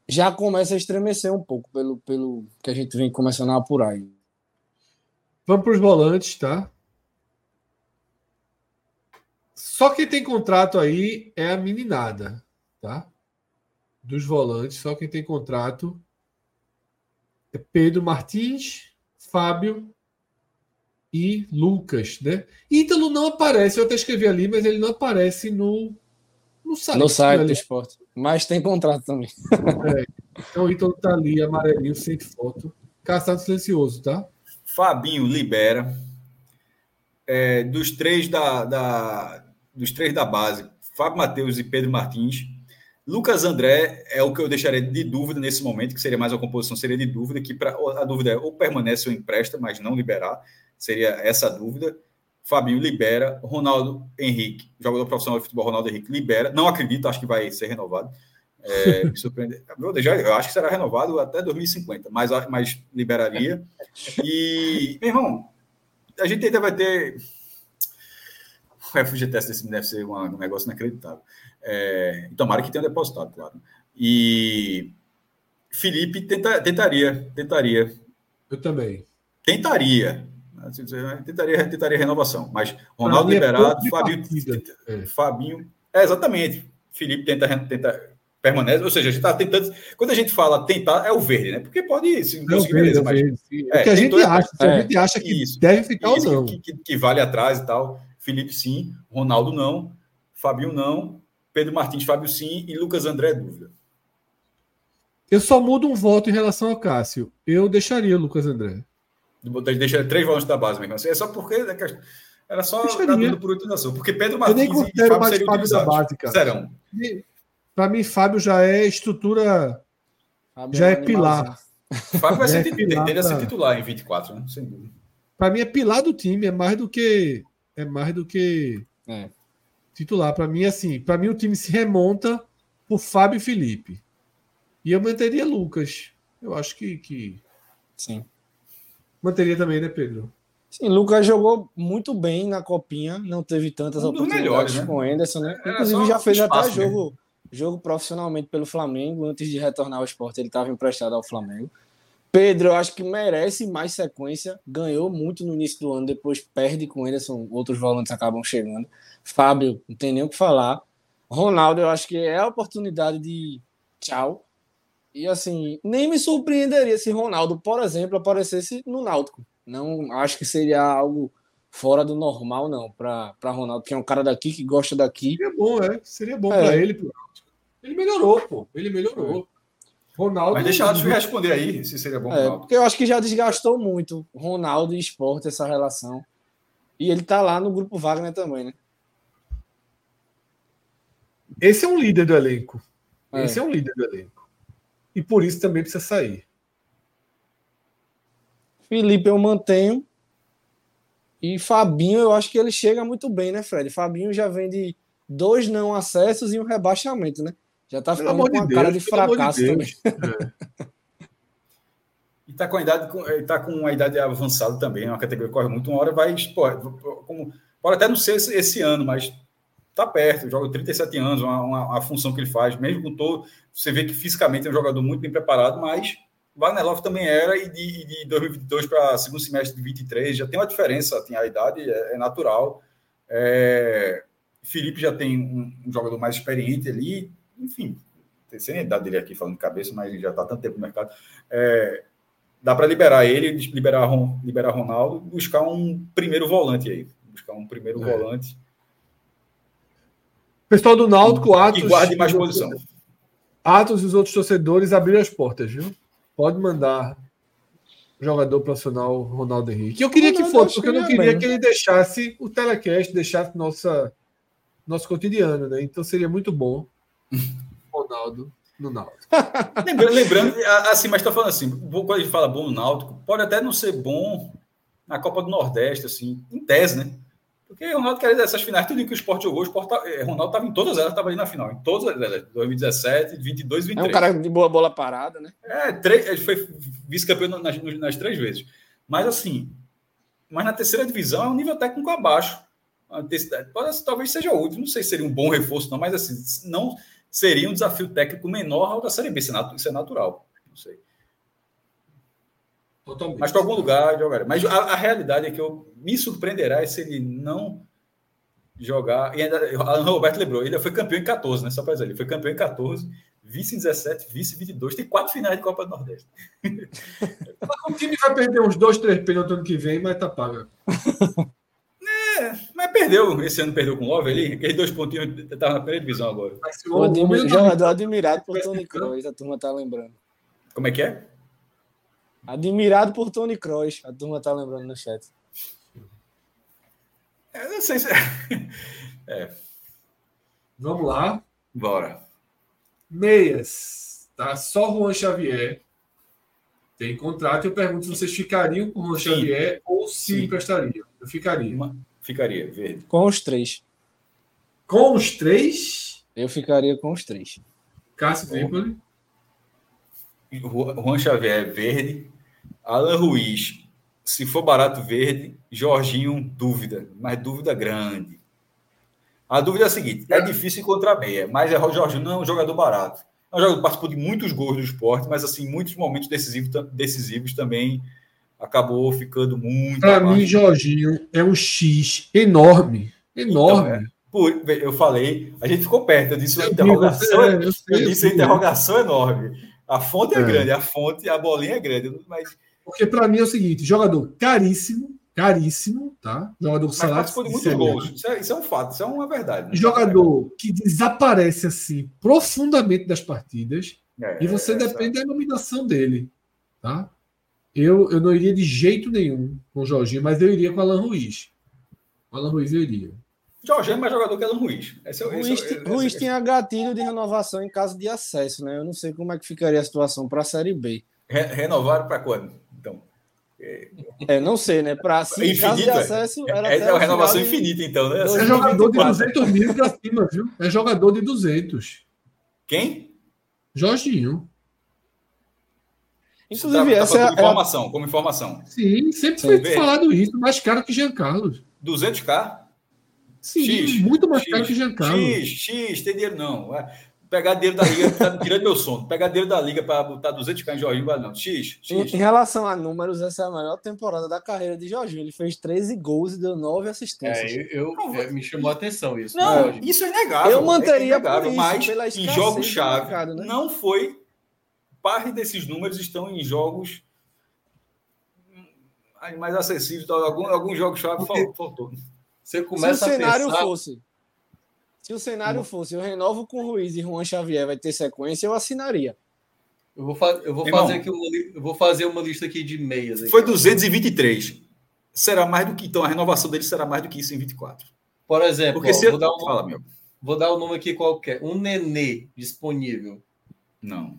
Speaker 4: já começa a estremecer um pouco pelo, pelo que a gente vem começando a apurar. Aí.
Speaker 1: Vamos para os volantes, tá? Só quem tem contrato aí é a meninada, tá? Dos volantes, só quem tem contrato é Pedro Martins, Fábio e Lucas, né? Ítalo não aparece, eu até escrevi ali, mas ele não aparece no,
Speaker 4: no site. No site do esporte. Mas tem contrato também.
Speaker 1: É. Então o Ítalo tá ali, amarelinho, sem foto. Caçado silencioso, tá?
Speaker 2: Fabinho libera. É, dos três da, da, dos três da base, Fábio Matheus e Pedro Martins. Lucas André é o que eu deixaria de dúvida nesse momento, que seria mais uma composição, seria de dúvida, que pra, a dúvida é ou permanece ou empresta, mas não liberar. Seria essa a dúvida. Fabinho libera, Ronaldo Henrique, jogador profissional de futebol, Ronaldo Henrique libera. Não acredito, acho que vai ser renovado. É, (laughs) me surpreende. Eu acho que será renovado até 2050, mas, mas liberaria. E, meu irmão, a gente ainda vai ter. O FGTS desse deve ser um negócio inacreditável. É, tomara que tenha depositado, claro. E Felipe tenta, tentaria, tentaria.
Speaker 1: Eu também.
Speaker 2: Tentaria. Assim, tentaria, tentaria renovação. Mas Ronaldo liberado, Fabinho, é. Fabinho. É, exatamente. Felipe tenta, tenta permanece, ou seja, a gente está tentando. Quando a gente fala tentar, é o verde, né? Porque pode se conseguir,
Speaker 1: beleza, é mas. É, o que a gente acha, é, a gente acha que
Speaker 2: isso,
Speaker 1: deve ficar isso, ou não.
Speaker 2: Que, que, que, vale atrás e tal. Felipe sim, Ronaldo não, Fabinho não, Pedro Martins, Fábio sim e Lucas André é dúvida.
Speaker 1: Eu só mudo um voto em relação ao Cássio. Eu deixaria o Lucas André.
Speaker 2: Deixa três votos da base mesmo. Assim, é só porque né, era só dando por utilização. Porque Pedro Martins
Speaker 1: eu nem e Fábio mais Fábio da base, cara.
Speaker 2: Serão.
Speaker 1: Para mim, Fábio já é estrutura. Fábio já é, é pilar. (laughs)
Speaker 2: Fábio vai ser, é pilar pra... ser titular em 24, né? Sem dúvida.
Speaker 1: Para mim é pilar do time, é mais do que é mais do que é. titular. Para mim, assim, para mim o time se remonta por Fábio e Felipe. E eu manteria Lucas. Eu acho que, que...
Speaker 4: sim.
Speaker 1: Manteria também, né, Pedro?
Speaker 4: Sim, Lucas jogou muito bem na copinha, não teve tantas um oportunidades melhores, né? com o Anderson, né? Inclusive já fez até jogo, jogo profissionalmente pelo Flamengo, antes de retornar ao esporte, ele estava emprestado ao Flamengo. Pedro, eu acho que merece mais sequência, ganhou muito no início do ano, depois perde com o Anderson, outros volantes acabam chegando. Fábio, não tem nem o que falar. Ronaldo, eu acho que é a oportunidade de tchau. E assim, nem me surpreenderia se Ronaldo, por exemplo, aparecesse no Náutico. Não acho que seria algo fora do normal, não, para Ronaldo, que é um cara daqui que gosta daqui.
Speaker 1: Seria bom, é. Seria bom é. para ele. Pro ele melhorou, pô. Ele melhorou.
Speaker 2: Ronaldo. Mas deixa eu responder aí se seria bom.
Speaker 4: É, porque eu acho que já desgastou muito Ronaldo e esporte essa relação. E ele tá lá no grupo Wagner também, né?
Speaker 1: Esse é um líder do elenco. É. Esse é um líder do elenco. E por isso também precisa sair.
Speaker 4: Felipe eu mantenho. E Fabinho, eu acho que ele chega muito bem, né, Fred? Fabinho já vem de dois não acessos e um rebaixamento, né? Já tá ficando com uma de cara de fracasso de também. É. (laughs)
Speaker 2: e tá com a idade, tá com a idade avançada também, é uma categoria que corre muito, uma hora vai, pô, como, pode até não ser esse, esse, ano, mas tá perto, joga 37 anos, uma, uma, uma, função que ele faz, mesmo com todo, você vê que fisicamente é um jogador muito bem preparado, mas Wagner Love também era, e de, de 2022 para segundo semestre de 23 já tem uma diferença, tem a idade, é, é natural. É, Felipe já tem um, um, jogador mais experiente ali, enfim, sem a idade dele aqui falando de cabeça, mas já está tanto tempo no mercado. É, dá para liberar ele, liberar, liberar Ronaldo, buscar um primeiro volante aí. Buscar um primeiro é. volante.
Speaker 1: Pessoal do Náutico, Atos.
Speaker 2: E guarde mais posição.
Speaker 1: Atos e os outros torcedores abriram as portas, viu? Pode mandar jogador profissional Ronaldo Henrique. Eu queria Ronaldo que fosse, porque eu não queria que ele deixasse o telecast, deixasse nossa, nosso cotidiano, né? Então seria muito bom Ronaldo no Náutico. (laughs)
Speaker 2: lembrando, lembrando, assim, mas estou falando assim, quando a gente fala bom no Náutico, pode até não ser bom na Copa do Nordeste, assim, em tese, né? Porque o Ronaldo quer essas finais, tudo que o Sport jogou, o Sport, tá, eh, Ronaldo estava em todas elas, estava ali na final, em todas elas, 2017, 22, 23.
Speaker 4: É um cara de boa bola parada, né?
Speaker 2: É, três, ele foi vice-campeão nas, nas três vezes. Mas assim, mas na terceira divisão é um nível técnico abaixo. Pode, talvez seja útil, não sei se seria um bom reforço, não, mas assim, não seria um desafio técnico menor ao da Série B, isso é natural, não sei. Totalmente. Mas para algum lugar jogaria. Mas a, a, realidade é que eu me surpreenderá se ele não jogar. E ainda, o Roberto lembrou, ele foi campeão em 14, né? Só para dizer, ele foi campeão em 14, vice em 17, vice em 22, tem quatro finais de Copa do Nordeste. (laughs)
Speaker 1: o time vai perder uns dois, três pênaltis ano que vem, mas tá pago. (laughs)
Speaker 2: É, mas perdeu. Esse ano perdeu com o Love ali. Aqueles dois pontinhos estavam na primeira divisão agora.
Speaker 4: O, o jogador admirado por Tony Kroos, a turma tá lembrando.
Speaker 2: Como é que é?
Speaker 4: Admirado por Tony Kroos, a turma tá lembrando no chat.
Speaker 2: Eu não sei se. (laughs) É.
Speaker 1: Vamos lá.
Speaker 2: Bora.
Speaker 1: Meias. Tá só Juan Xavier. Tem contrato. Eu pergunto se vocês ficariam com o Juan Sim. Xavier ou se Sim. emprestariam. Eu ficaria. Uma...
Speaker 2: Ficaria, verde.
Speaker 4: Com os três.
Speaker 1: Com os três?
Speaker 4: Eu ficaria com os três.
Speaker 1: Cássio Tripoli.
Speaker 2: Juan Xavier, verde. Alan Ruiz, se for barato verde, Jorginho, dúvida, mas dúvida grande. A dúvida é a seguinte: é difícil encontrar meia, mas é o Jorginho não é um jogador barato. É um jogador participou de muitos gols do esporte, mas assim, muitos momentos decisivos, decisivos também acabou ficando muito.
Speaker 1: Para mim, Jorginho é um X enorme. Enorme. Então, é,
Speaker 2: por, eu falei, a gente ficou perto, eu disse uma interrogação, é, eu, sei, eu disse interrogação enorme. A fonte é, é, grande, a fonte, a bolinha é grande, mas
Speaker 1: porque para mim é o seguinte: jogador caríssimo, caríssimo, tá? Jogador com
Speaker 2: salário. de muitos gols. Isso é, isso é, um fato, isso é uma verdade.
Speaker 1: Né? Jogador que desaparece assim profundamente das partidas é, e você é, depende da nominação dele, tá? Eu, eu não iria de jeito nenhum com o Jorginho, mas eu iria com o Alan Ruiz. O Alan Ruiz eu iria.
Speaker 2: Jorginho é mais jogador que Alan Ruiz. Esse é,
Speaker 4: Ruiz, esse é, Ruiz tinha gatilho de renovação em caso de acesso, né? Eu não sei como é que ficaria a situação para a Série B.
Speaker 2: Re renovaram para quando?
Speaker 4: É, não sei, né? Para assim,
Speaker 2: infinito,
Speaker 4: caso de acesso,
Speaker 2: era é, uma renovação infinita, então, né?
Speaker 1: É jogador de 200 mil para cima, viu? É jogador de 200.
Speaker 2: Quem?
Speaker 1: Jorginho.
Speaker 4: Inclusive, tá, essa
Speaker 2: tá
Speaker 4: é
Speaker 2: como informação, como informação.
Speaker 1: Sim, sempre foi falado isso, mais caro que Jean Carlos.
Speaker 2: 200k?
Speaker 1: Sim, X, muito mais X, caro que Jean Carlos.
Speaker 2: X, X, tem dinheiro não. Pegar dinheiro da liga, tá tirando meu sono. Pegar dinheiro da liga para botar 200k em Jorginho, vai não. X, X.
Speaker 4: Em, em, relação a números, essa é a melhor temporada da carreira de Jorginho. Ele fez 13 gols e deu 9 assistências.
Speaker 3: É, eu, eu é, me chamou a atenção isso.
Speaker 2: Não, né, isso é inegável.
Speaker 4: Eu manteria
Speaker 2: é inegável, isso, mas em jogos-chave né? não foi. Parte desses números estão em jogos mais acessíveis. Alguns, alguns jogos-chave faltou.
Speaker 4: Você começa Se o cenário pensar... fosse se o cenário fosse eu renovo com Ruiz e Juan Xavier vai ter sequência, eu assinaria.
Speaker 3: Eu vou, fa eu vou fazer aqui uma, eu vou fazer uma lista aqui de meias. Aqui.
Speaker 2: Foi 223. Será mais do que então a renovação dele será mais do que isso em 24.
Speaker 3: Por exemplo,
Speaker 2: Porque ó, se... vou, dar um, Fala,
Speaker 3: meu. vou dar o um nome aqui qualquer. Um Nenê disponível.
Speaker 2: Não.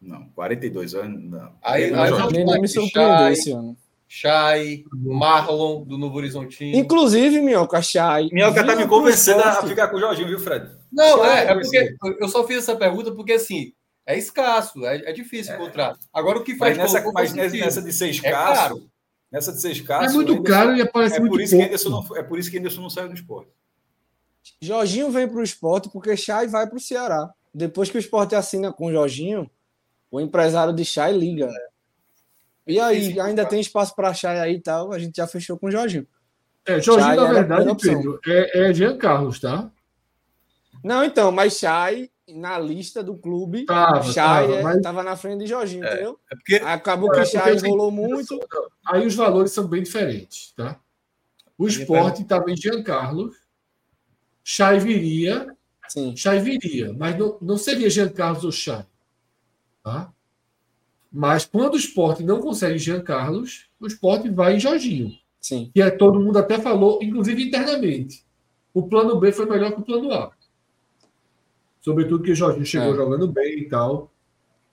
Speaker 2: Não, 42 anos. Não.
Speaker 4: Aí, aí, aí me surpreendeu esse ano.
Speaker 3: Chay, Marlon, do Novo Horizontino.
Speaker 4: Inclusive, Minhoca, Chay.
Speaker 2: Minhoca tá me convencendo a ficar com o Jorginho, viu, Fred?
Speaker 3: Não, é, é porque eu só fiz essa pergunta porque, assim, é escasso, é, é difícil é. encontrar. Agora, o que faz...
Speaker 2: Mas nessa, mas nessa de ser escasso... É caro. Nessa de ser escasso...
Speaker 1: É muito caro e aparece é muito
Speaker 2: por isso pouco. Que não, é por isso que Anderson não saiu do esporte.
Speaker 4: Jorginho vem para o esporte porque Chay vai para o Ceará. Depois que o esporte assina com o Jorginho, o empresário de Chay liga. É. E aí, ainda tem espaço para achar aí e tal, a gente já fechou com o Jorginho.
Speaker 1: É, Jorginho, Chay na verdade, Pedro, é, é Jean Carlos, tá?
Speaker 4: Não, então, mas Chay na lista do clube,
Speaker 1: Tava,
Speaker 4: Chay
Speaker 1: tava,
Speaker 4: é-
Speaker 1: mas-
Speaker 4: tava na frente de Jorginho, entendeu?
Speaker 3: É porque
Speaker 4: Acabou
Speaker 1: É,
Speaker 4: que
Speaker 1: porque
Speaker 4: Chay
Speaker 1: assim,
Speaker 4: rolou muito.
Speaker 1: Aí os valores são bem diferentes, tá? O esporte estava em Giancarlo, Chay viria,
Speaker 4: Sim,
Speaker 1: Chay viria, mas não, não seria Giancarlo ou Chay. Tá? Mas quando o esporte não consegue Giancarlo, o esporte vai em Jorginho.
Speaker 4: sim.
Speaker 1: Que é, todo mundo até falou, inclusive internamente. O plano B foi melhor que o plano A. Sobretudo que o Jorginho chegou
Speaker 4: É.
Speaker 1: jogando bem e tal.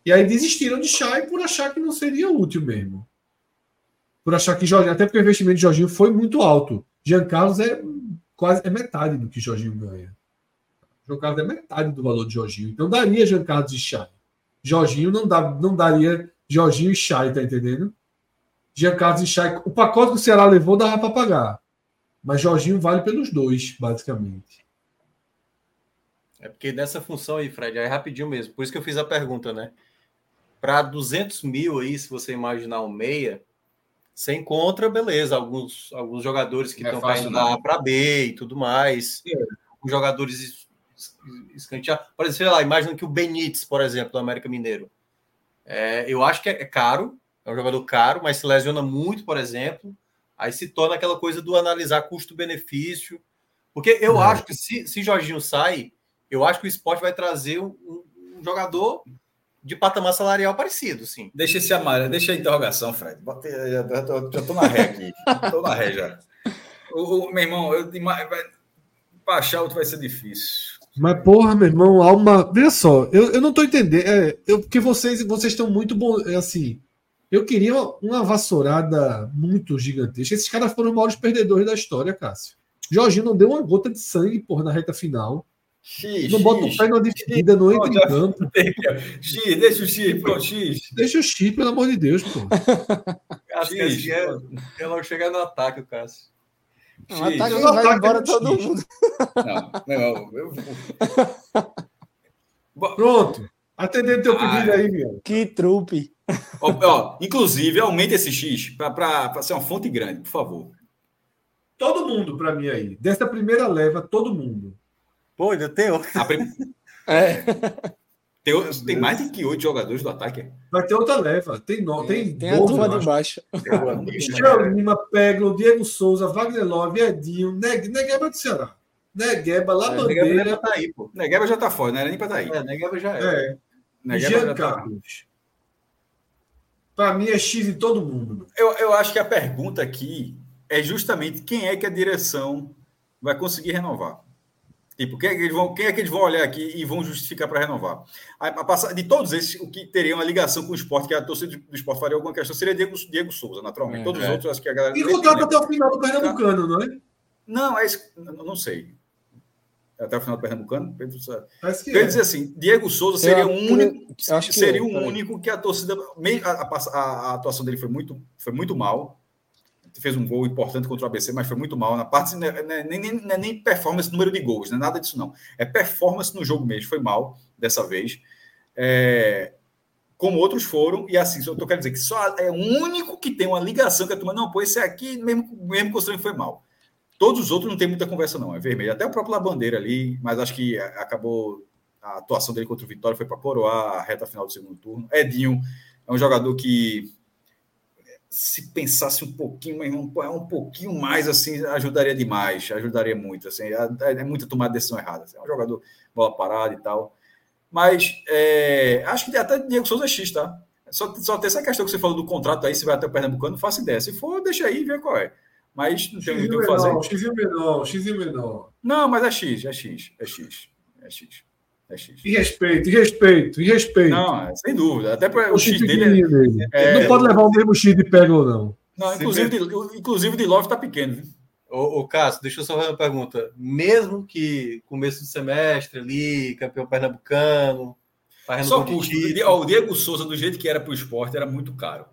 Speaker 1: E aí desistiram de Chay por achar que não seria útil mesmo. Por achar que Jorginho, até porque o investimento de Jorginho foi muito alto. Jean Carlos é quase é metade do que Jorginho ganha. Jean Carlos é metade do valor de Jorginho. Então daria Jean Carlos e Chay. Jorginho não, dá, não daria Jorginho e Chay, tá entendendo? Jean Carlos e Chay. O pacote que o Ceará levou dava para pagar. Mas Jorginho vale pelos dois, basicamente.
Speaker 3: É porque nessa função aí, Fred, é rapidinho mesmo. Por isso que eu fiz a pergunta, né? Para 200 mil aí, se você imaginar um meia, você encontra, beleza, alguns, alguns jogadores que
Speaker 2: é
Speaker 3: estão
Speaker 2: fácil,
Speaker 3: caindo
Speaker 2: não.
Speaker 3: da A para B e tudo mais. Os jogadores es- es- escanteados. Por exemplo, sei lá, imagina que o Benítez, por exemplo, do América Mineiro. É, eu acho que é caro, é um jogador caro, mas se lesiona muito, por exemplo. Aí se torna aquela coisa do analisar custo-benefício. Porque eu
Speaker 1: É.
Speaker 3: acho que se, se Jorginho sai, eu acho que o esporte vai trazer um, um jogador de patamar salarial parecido, sim.
Speaker 2: Deixa esse amarelo, deixa a interrogação, Fred. Bota, aí, já, tô, já tô na ré aqui. (laughs) tô na ré já. O, o- meu irmão, eu, pra achar outro vai ser difícil.
Speaker 1: Mas, porra, meu irmão, há uma. Veja só, eu, eu não tô entendendo. É, eu, porque vocês vocês estão muito bons. É assim. Eu queria uma vassourada muito gigantesca. Esses caras foram os maiores perdedores da história, Cássio. Jorginho não deu uma gota de sangue, porra, na reta final.
Speaker 2: X,
Speaker 1: Não bota o pé numa dividida, não entra em campo. (laughs)
Speaker 2: X, deixa o X, pronto, X.
Speaker 1: Deixa o chip, pelo amor de Deus, pô.
Speaker 3: Cássio,
Speaker 2: X,
Speaker 3: quer, quer logo chegar no ataque, o Cássio.
Speaker 4: Não, ataque vai
Speaker 1: ataque
Speaker 4: embora todo mundo.
Speaker 2: Não, não, eu, (laughs)
Speaker 1: Pronto. Atendendo teu
Speaker 2: Ah,
Speaker 1: pedido aí, meu.
Speaker 4: Que trupe.
Speaker 2: ó, ó, inclusive, aumente esse X para ser uma fonte grande, por favor.
Speaker 1: Todo mundo pra mim aí. Dessa primeira leva, todo mundo.
Speaker 3: Pô, ainda tem
Speaker 2: prim-
Speaker 4: É. (laughs)
Speaker 2: tem, tem mais de que oito jogadores do ataque.
Speaker 1: Vai ter outra leva. Tem, no, tem,
Speaker 4: Tem a
Speaker 1: 12,
Speaker 4: turma
Speaker 1: eu
Speaker 4: de baixo.
Speaker 1: Michel Lima, Peglo, Diego Souza, Wagner Love, Edinho, Neg Negueba do Ceará. Negueba,
Speaker 3: Negaba
Speaker 1: Labandeira,
Speaker 3: já tá aí, pô.
Speaker 2: Negueba já tá fora, não era nem para estar aí.
Speaker 3: É, Negaba já é.
Speaker 1: é,
Speaker 2: Negueba
Speaker 1: Jean
Speaker 2: já tá-
Speaker 1: Carlos. Pra mim é X em todo mundo.
Speaker 2: Eu, eu acho que a pergunta aqui é justamente quem é que a direção vai conseguir renovar. Tipo, quem é que eles vão, quem é que eles vão olhar aqui e vão justificar para renovar? A, a passar, de todos esses, o que teria uma ligação com o esporte, que a torcida do esporte faria alguma questão, seria Diego, Diego Souza, naturalmente.
Speaker 4: É,
Speaker 2: todos os
Speaker 3: é.
Speaker 2: outros, acho que a galera.
Speaker 1: E contrato até o final do Pernambucano, não é?
Speaker 2: Não, é isso. Não, não sei. Até o final do Pernambucano? Pedro sabe.
Speaker 1: Parece que
Speaker 2: Eu ia
Speaker 1: é.
Speaker 2: dizer assim, Diego Souza seria o único,
Speaker 4: que
Speaker 2: seria
Speaker 4: é,
Speaker 2: o único que a torcida, a, a- a atuação dele foi muito, foi muito mal. Fez um gol importante contra o ABC, mas foi muito mal na parte, né, né, nem, nem, é nem performance, número de gols, não é nada disso não. É performance no jogo mesmo, foi mal dessa vez. É, como outros foram, e assim, eu tô querendo dizer que só é o único que tem uma ligação que a turma, não, pô, esse aqui, mesmo, mesmo que foi mal. Todos os outros não tem muita conversa, não. É vermelho. Até o próprio Labandeira ali, mas acho que acabou a atuação dele contra o Vitória foi para coroar a reta final do segundo turno. Edinho é um jogador que, se pensasse um pouquinho, pô, é um pouquinho mais assim, ajudaria demais, ajudaria muito. Assim, é, é muita tomada de decisão errada. assim. é um jogador bola parada e tal. Mas é, acho que até Diego Souza é X, tá? Só, só tem essa questão que você falou do contrato aí, se vai até o Pernambucano, não faço ideia. Se for, deixa aí e vê qual é. Mas não tem muito o que fazer.
Speaker 1: X menor, X menor.
Speaker 2: Não, mas é X, é X, é X, é X, é X.
Speaker 1: E respeito, e respeito, e respeito.
Speaker 2: Não, é, sem dúvida. Até para
Speaker 1: o
Speaker 2: o X
Speaker 1: X
Speaker 2: dele.
Speaker 1: dele.
Speaker 2: é-
Speaker 1: Não pode levar o mesmo X de Peglo, não.
Speaker 2: Não, inclusive, de, o- inclusive de Love tá pequeno. viu?
Speaker 3: Ô, ô Cássio, deixa eu só fazer uma pergunta. Mesmo que começo do semestre ali, campeão pernambucano,
Speaker 2: Só
Speaker 3: de
Speaker 2: Ó, O Diego Souza, do jeito que era para o esporte, era muito caro.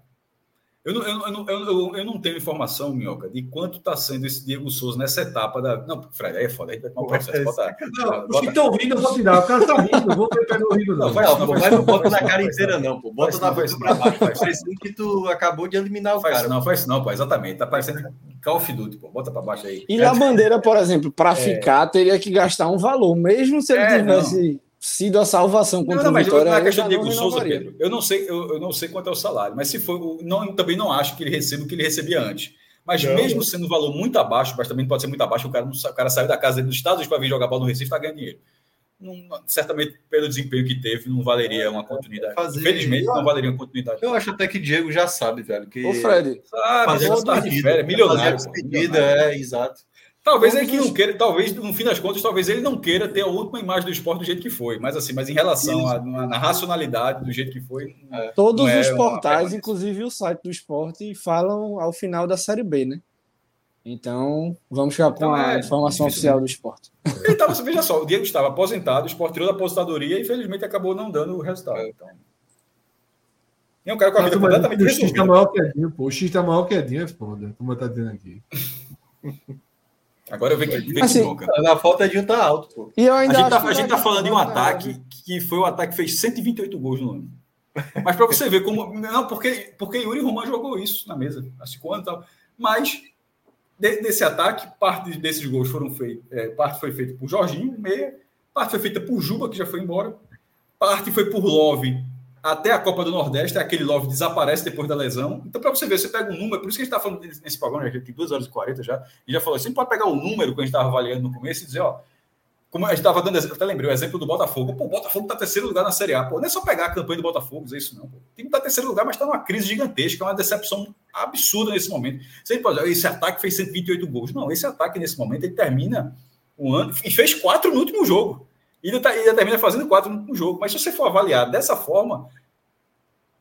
Speaker 2: Eu não, eu, não- eu, eu, eu não tenho informação, Minhoca, de quanto está sendo esse Diego Souza nessa etapa da. Não, Fred, aí é foda, aí vai tomar um processo. Bota,
Speaker 1: Não, os
Speaker 2: bota-
Speaker 1: que estão rindo, eu vou tirar. O cara tá rindo, eu vou ver Peglo rindo, não.
Speaker 2: Não, vai-
Speaker 3: Não, mas
Speaker 2: não,
Speaker 3: não bota na
Speaker 2: não,
Speaker 3: cara inteira,
Speaker 2: não.
Speaker 3: não, pô. Bota
Speaker 2: Faz
Speaker 3: na
Speaker 2: não, não,
Speaker 3: pra baixo.
Speaker 2: não.
Speaker 3: Parecendo que tu acabou de eliminar o
Speaker 2: faz
Speaker 3: cara.
Speaker 2: não, faz não, pô, exatamente. Tá parecendo Call of Duty, pô. Bota para baixo aí.
Speaker 4: E na bandeira, por exemplo, para ficar, teria que gastar um valor, mesmo se ele
Speaker 2: É,
Speaker 4: tivesse sido a salvação contra
Speaker 2: não, não,
Speaker 4: o Vitória, eu
Speaker 2: questão de Diego Souza. Pedro, eu não sei, eu, eu não sei quanto é o salário, mas se for, não, também não acho que ele receba o que ele recebia antes. Mas
Speaker 1: Não.
Speaker 2: mesmo sendo um valor muito abaixo, mas também pode ser muito abaixo, o cara, o cara saiu da casa dos Estados Unidos para vir jogar bola no Recife, está ganhando dinheiro. Não- certamente, pelo desempenho que teve, não valeria uma continuidade.
Speaker 3: Fazer-
Speaker 2: Infelizmente, não valeria uma continuidade.
Speaker 3: Eu acho até que Diego já sabe, velho. Que
Speaker 4: Ô, Fred,
Speaker 2: Sabe,
Speaker 3: fazer
Speaker 2: tá de férias, milionário.
Speaker 3: fazer despedida,
Speaker 2: milionário.
Speaker 3: é, exato.
Speaker 2: Talvez
Speaker 4: Todos
Speaker 2: ele que não queira, talvez, no fim das contas, talvez ele não queira ter a última imagem do esporte do jeito que foi. Mas assim, mas em relação à na, na racionalidade do jeito que foi,
Speaker 4: todos
Speaker 2: Não é
Speaker 4: os
Speaker 2: uma
Speaker 4: portais,
Speaker 2: permanência.
Speaker 4: inclusive o site do esporte, falam ao final da Série B, né? Então, vamos ficar com
Speaker 2: Então,
Speaker 4: a
Speaker 2: é
Speaker 4: informação
Speaker 2: difícil,
Speaker 4: oficial do esporte. (laughs)
Speaker 2: Ele estava, veja só, o Diego estava aposentado, o Sport tirou da aposentadoria e infelizmente acabou não dando o resultado. Então, é um cara com a vida completamente
Speaker 1: o X tá maior que Edinho, pô. O X tá maior que Edinho, é foda. Como tá dizendo aqui. (laughs)
Speaker 2: Agora eu vejo que, vê
Speaker 4: Assim,
Speaker 2: bronca.
Speaker 3: Foto é de um tá alto, pô.
Speaker 4: E eu
Speaker 2: A
Speaker 4: ainda
Speaker 2: gente,
Speaker 4: acho
Speaker 2: tá, a gente tá falando de um ataque que foi o ataque que fez 128 gols no ano. Mas para você ver como. Não, porque, porque Yuri Roman jogou isso na mesa, há cinco anos e tal. Mas de- desse ataque, parte desses gols foram feitos. é, parte foi feita por Jorginho, meia, parte foi feita por Juba, que já foi embora, parte foi por Love até a Copa do Nordeste, aquele Love desaparece depois da lesão. Então, para você ver, você pega um número, por isso que a gente está falando nesse- programa, já tem 2 horas e 40 já, e já falou, você pode pegar o número que a gente estava avaliando no começo e dizer, ó, como a gente estava dando até lembrei o exemplo do Botafogo. Pô, o Botafogo está terceiro lugar na Série A. Pô, não é só pegar a campanha do Botafogo, dizer isso, não. O time está terceiro lugar, mas está numa crise gigantesca, é uma decepção absurda nesse momento. Você pode dizer, esse ataque fez 128 gols. Não, esse ataque nesse momento ele termina um ano e fez quatro no último jogo. E ainda, tá- termina fazendo quatro no jogo. Mas se você for avaliar dessa forma,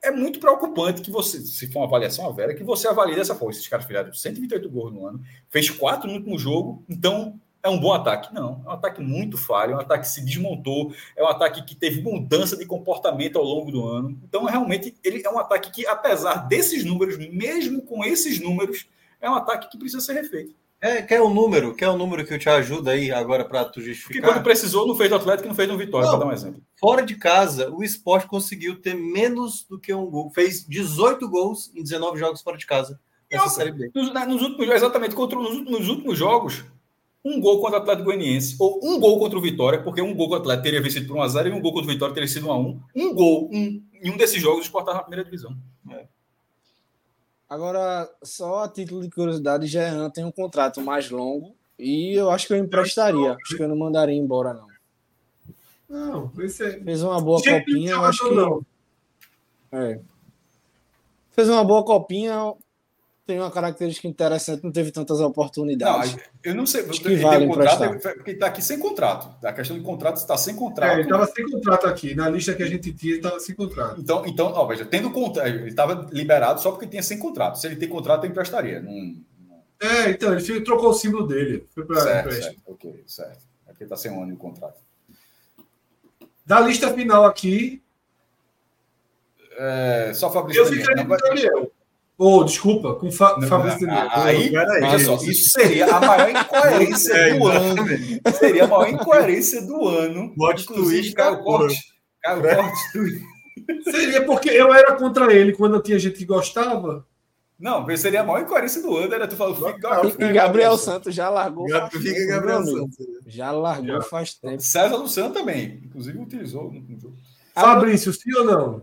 Speaker 2: é muito preocupante que você, se for uma avaliação a que você avalie dessa forma. Esses caras fizeram 128 gols no ano, fez quatro no último jogo, então é um bom ataque. Não, é um ataque muito falho, é um ataque que se desmontou, é um ataque que teve mudança de comportamento ao longo do ano. Então, realmente, ele é um ataque que, apesar desses números, mesmo com esses números, é um ataque que precisa ser refeito.
Speaker 3: É, quer um número? Quer um número que eu te ajuda aí agora para tu
Speaker 2: Porque
Speaker 3: justificar?
Speaker 2: quando precisou, não fez no Atlético não fez no Vitória, para dar um exemplo.
Speaker 3: Fora de casa, o esporte conseguiu ter menos do que um gol. Fez 18 gols em 19 jogos fora de casa nessa Série B.
Speaker 2: Nos, nos últimos, exatamente, contra, nos, últimos- nos últimos jogos, um gol contra o Atlético Goianiense, ou um gol contra o Vitória, porque um gol contra o Atlético teria vencido por 1x0 e um gol contra o Vitória teria sido 1x1. Um gol, um, em um desses jogos, o Sport na primeira divisão.
Speaker 4: Agora, só a título de curiosidade, Jean tem um contrato mais longo e eu acho que eu emprestaria. Acho que eu não mandaria embora, não.
Speaker 1: Não, é.
Speaker 4: Fez uma boa
Speaker 1: Gente,
Speaker 4: copinha, eu acho que.
Speaker 1: não.
Speaker 4: É. Fez uma boa copinha, tem uma característica interessante, não teve tantas
Speaker 2: Não,
Speaker 4: oportunidades.
Speaker 2: eu não sei.
Speaker 4: Acho
Speaker 2: ele
Speaker 4: que vale
Speaker 2: tem um contrato,
Speaker 4: emprestar.
Speaker 2: é porque está aqui sem contrato. A questão de contrato está sem
Speaker 1: É,
Speaker 2: contrato.
Speaker 1: ele estava sem contrato aqui. Na lista que a gente tinha, ele estava sem contrato.
Speaker 2: Então, então ó, veja, tendo contrato, ele estava liberado só porque tinha sem contrato. Se ele tem contrato, eu emprestaria. Não,
Speaker 1: É, então, ele trocou o símbolo dele. Foi para
Speaker 2: certo, certo, ok, certo. É porque está sem um ano de contrato.
Speaker 1: Da lista final aqui,
Speaker 2: É, só Fabrício
Speaker 1: eu ficaria
Speaker 2: Não,
Speaker 1: com o Daniel. Ou, desculpa, com Fa
Speaker 2: Não,
Speaker 1: Fabrício.
Speaker 2: Aí, veja só,
Speaker 3: isso-
Speaker 2: isso seria a maior (laughs) incoerência
Speaker 3: É,
Speaker 2: do ano. Seria a maior incoerência do ano.
Speaker 3: Plot
Speaker 2: Inclusive,
Speaker 3: twist
Speaker 2: Caio Corte. Caio Corte.
Speaker 1: Seria porque eu era contra ele quando tinha gente que gostava.
Speaker 2: Não, seria a maior incoerência do ano. Era tu falando, fica,
Speaker 4: Gabriel Santos já largou.
Speaker 3: Fica
Speaker 4: tempo,
Speaker 3: Gabriel. Santos.
Speaker 4: Já largou
Speaker 1: Já.
Speaker 4: faz tempo.
Speaker 2: César Luciano também. Inclusive, utilizou no jogo.
Speaker 1: Fabrício, sim ou não?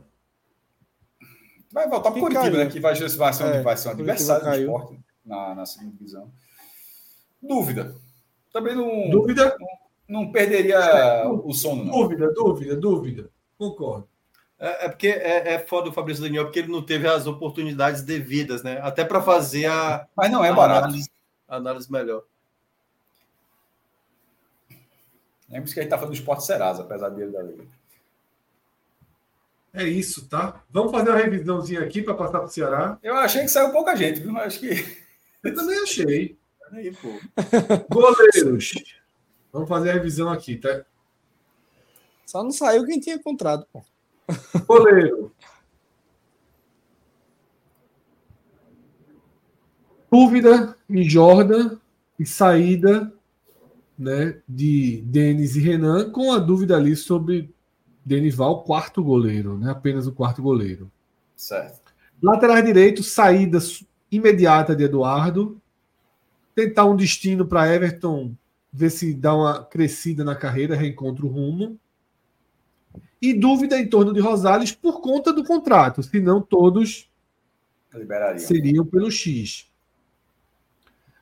Speaker 2: Vai voltar para o. Curitiba, né? Que vai, vai, ser, um,
Speaker 4: É,
Speaker 2: vai ser um adversário do esporte na, na segunda divisão. Dúvida. Também não,
Speaker 1: Dúvida?
Speaker 2: não perderia o sono, não.
Speaker 1: Dúvida, dúvida, dúvida. Concordo.
Speaker 3: É, é porque é, é foda o Fabrício Daniel, porque ele não teve as oportunidades devidas, né? Até para fazer a,
Speaker 2: Mas não é barato.
Speaker 3: análise, análise melhor.
Speaker 2: É por isso que a gente está falando do esporte Serasa, apesar dele da liga.
Speaker 1: É isso, tá? Vamos fazer uma revisãozinha aqui para passar para o Ceará.
Speaker 2: Eu achei que saiu pouca gente, viu? Acho que.
Speaker 1: Eu também achei.
Speaker 2: Aí, pô.
Speaker 1: Goleiros. Vamos fazer a revisão aqui, tá?
Speaker 4: Só não saiu quem tinha contrato, pô.
Speaker 1: Goleiro. Dúvida em Jordan e saída né, de Denis e Renan, com a dúvida ali sobre Denival, quarto goleiro, né, apenas o quarto goleiro.
Speaker 2: Certo.
Speaker 1: Lateral direito, saída imediata de Eduardo. Tentar um destino para Everton, ver se dá uma crescida na carreira, reencontra o rumo. E dúvida em torno de Rosales por conta do contrato, senão todos
Speaker 2: Liberaria.
Speaker 1: seriam pelo X.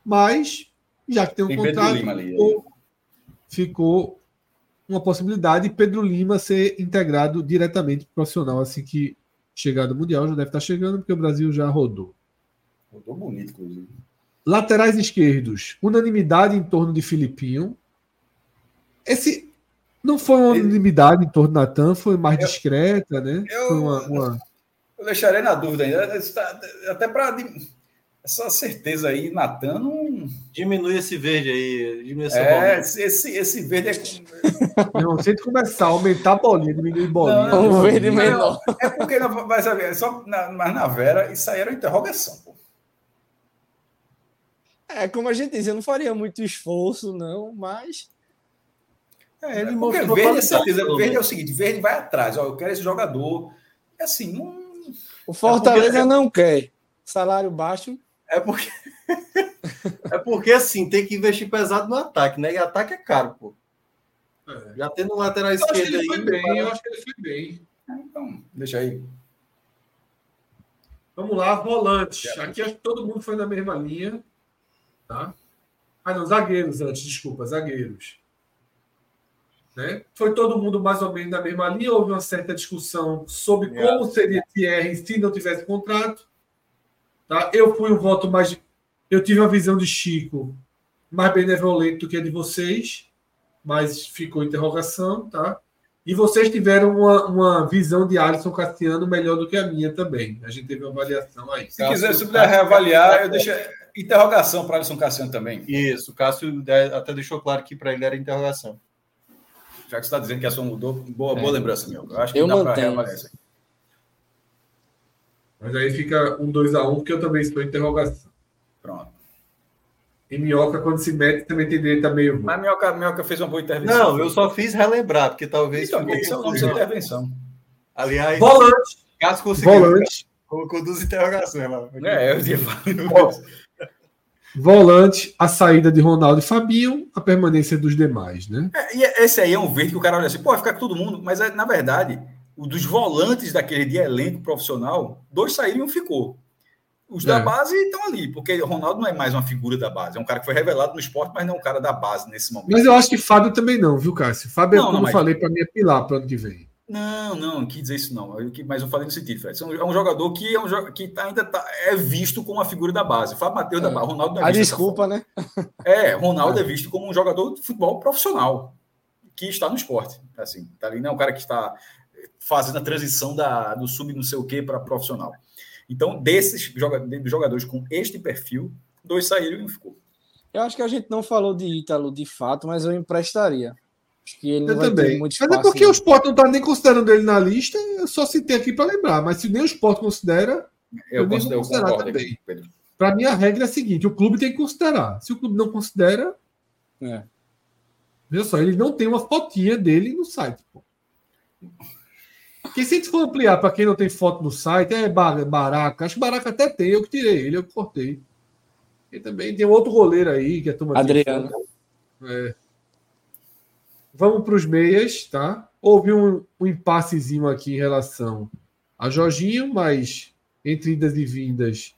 Speaker 1: Mas, já que tem um
Speaker 2: Tem
Speaker 1: contrato, ficou, ficou uma possibilidade de Pedro Lima ser integrado diretamente pro profissional assim que chegar do Mundial. Já deve estar chegando, porque o Brasil já rodou.
Speaker 2: Rodou bonito, inclusive.
Speaker 1: Laterais esquerdos, unanimidade em torno de Filipinho. Esse não foi uma unanimidade em torno do Natan, foi mais
Speaker 2: Eu-
Speaker 1: discreta, né?
Speaker 2: eu-
Speaker 1: uma, uma-
Speaker 2: Eu deixarei na dúvida ainda. Tá- Até para essa certeza aí, Natan não.
Speaker 3: Diminui esse verde aí, diminui essa
Speaker 2: É, esse, esse, esse verde é.
Speaker 1: Não, se começar a aumentar a bolinha, diminuir bolinha.
Speaker 2: Não,
Speaker 4: Um
Speaker 1: bolinha,
Speaker 4: verde menor.
Speaker 2: É porque, não, vai saber, é só na, mas na Vera, isso aí era uma interrogação. Pô.
Speaker 4: É, como a gente disse, eu não faria muito esforço, não, mas.
Speaker 2: É,
Speaker 3: Ele
Speaker 2: porque
Speaker 3: mostrou
Speaker 2: verde é certeza. Verde é o seguinte: verde vai atrás. Ó, eu quero esse jogador. É assim, não.
Speaker 4: O Fortaleza
Speaker 3: porque-
Speaker 4: não quer. Salário baixo.
Speaker 3: É porque. (laughs) é porque assim, tem que investir pesado no ataque, né? E ataque é caro, pô.
Speaker 1: É.
Speaker 3: Já tendo um lateral esquerdo
Speaker 1: ele foi
Speaker 3: aí.
Speaker 1: bem, eu acho que ele foi bem.
Speaker 2: Então, deixa aí.
Speaker 1: Vamos lá, volantes. Aqui acho que todo mundo foi na mesma linha. Tá? Ah, não, zagueiros antes, desculpa, zagueiros. Né? Foi todo mundo mais ou menos na mesma linha. Houve uma certa discussão sobre
Speaker 3: É.
Speaker 1: como seria Thierry se não tivesse contrato. Tá? Eu fui um voto mais. Eu tive uma visão de Chico mais benevolente do que a de vocês, mas ficou interrogação. Tá? E vocês tiveram uma, uma visão de Alisson Cassiano melhor do que a minha também. A gente teve uma avaliação aí.
Speaker 2: Se quiser, se puder reavaliar, eu deixo interrogação para Alisson Cassiano também.
Speaker 3: Isso, o Cássio até deixou claro que para ele era interrogação.
Speaker 2: Já que você está dizendo que a sua mudou, boa,
Speaker 4: É.
Speaker 2: boa lembrança, meu. Eu acho que
Speaker 4: Eu
Speaker 2: dá para reavaliar isso aí.
Speaker 1: Mas aí fica um 2 a 1 um, porque eu também estou em interrogação.
Speaker 2: Pronto.
Speaker 1: E Minhoca, quando se mete, também tem direito a meio.
Speaker 2: Mas Minhoca, Minhoca fez uma boa intervenção.
Speaker 3: Não, eu só fiz relembrar, porque talvez.
Speaker 2: Então,
Speaker 3: ficou
Speaker 2: esse é intervenção.
Speaker 3: Aliás,
Speaker 1: Volante,
Speaker 3: Cássio conseguiu.
Speaker 1: volante,
Speaker 3: Colocou duas interrogações lá.
Speaker 2: É, eu ia falar.
Speaker 1: volante, a saída de Ronaldo e Fabinho, a permanência dos demais, né?
Speaker 2: É, e esse aí é um verde que o cara olha assim, pô, vai ficar com todo mundo, mas é, na verdade, dos volantes daquele de elenco profissional, dois saíram e um ficou. Os da
Speaker 1: É.
Speaker 2: base estão ali, porque o Ronaldo não é mais uma figura da base, é um cara que foi revelado no esporte, mas não é um cara da base nesse momento.
Speaker 1: Mas eu acho que Fábio também não, viu, Cássio? Fábio,
Speaker 2: Não,
Speaker 1: como
Speaker 2: não,
Speaker 1: eu
Speaker 2: mas-
Speaker 1: falei, para mim é pilar para ano que vem.
Speaker 2: Não, não, não quis dizer isso não. Eu que- Mas eu falei no sentido, Fred. É um jogador que, é um, jo- que tá- ainda tá- é visto como uma figura da base. Fábio Matheus da
Speaker 4: É.
Speaker 2: base. Ronaldo não é
Speaker 4: A desculpa, né?
Speaker 2: É, Ronaldo é visto como um jogador de futebol profissional que está no esporte. Assim, tá ali, não é um cara que está fazendo a transição da, do sub não sei o que para profissional. Então, desses jogadores com este perfil, dois saíram e um ficou.
Speaker 4: Eu acho que a gente não falou de Ítalo de fato, mas eu emprestaria. Acho que ele não
Speaker 1: Eu
Speaker 4: vai ter
Speaker 1: também.
Speaker 4: muito
Speaker 1: Mas é porque
Speaker 4: não.
Speaker 1: o Sport não está nem considerando ele na lista, eu só citei aqui para lembrar. Mas se nem o Sport considera,
Speaker 2: Eu,
Speaker 1: Eu
Speaker 2: considero,
Speaker 1: considerar
Speaker 2: concordo
Speaker 1: também. para mim a regra é a seguinte: o clube tem que considerar. Se o clube não considera,
Speaker 4: É.
Speaker 1: Veja só, ele não tem uma fotinha dele no site. Pô. Porque se a gente for ampliar para quem não tem foto no site, é Ba- Baraca. Acho que Baraca até tem, eu que tirei ele, eu que cortei. E também tem outro goleiro aí que a turma
Speaker 4: Adriano.
Speaker 1: É. Vamos para os meias, tá? Houve um, um impassezinho aqui em relação a Jorginho, mas entre idas e vindas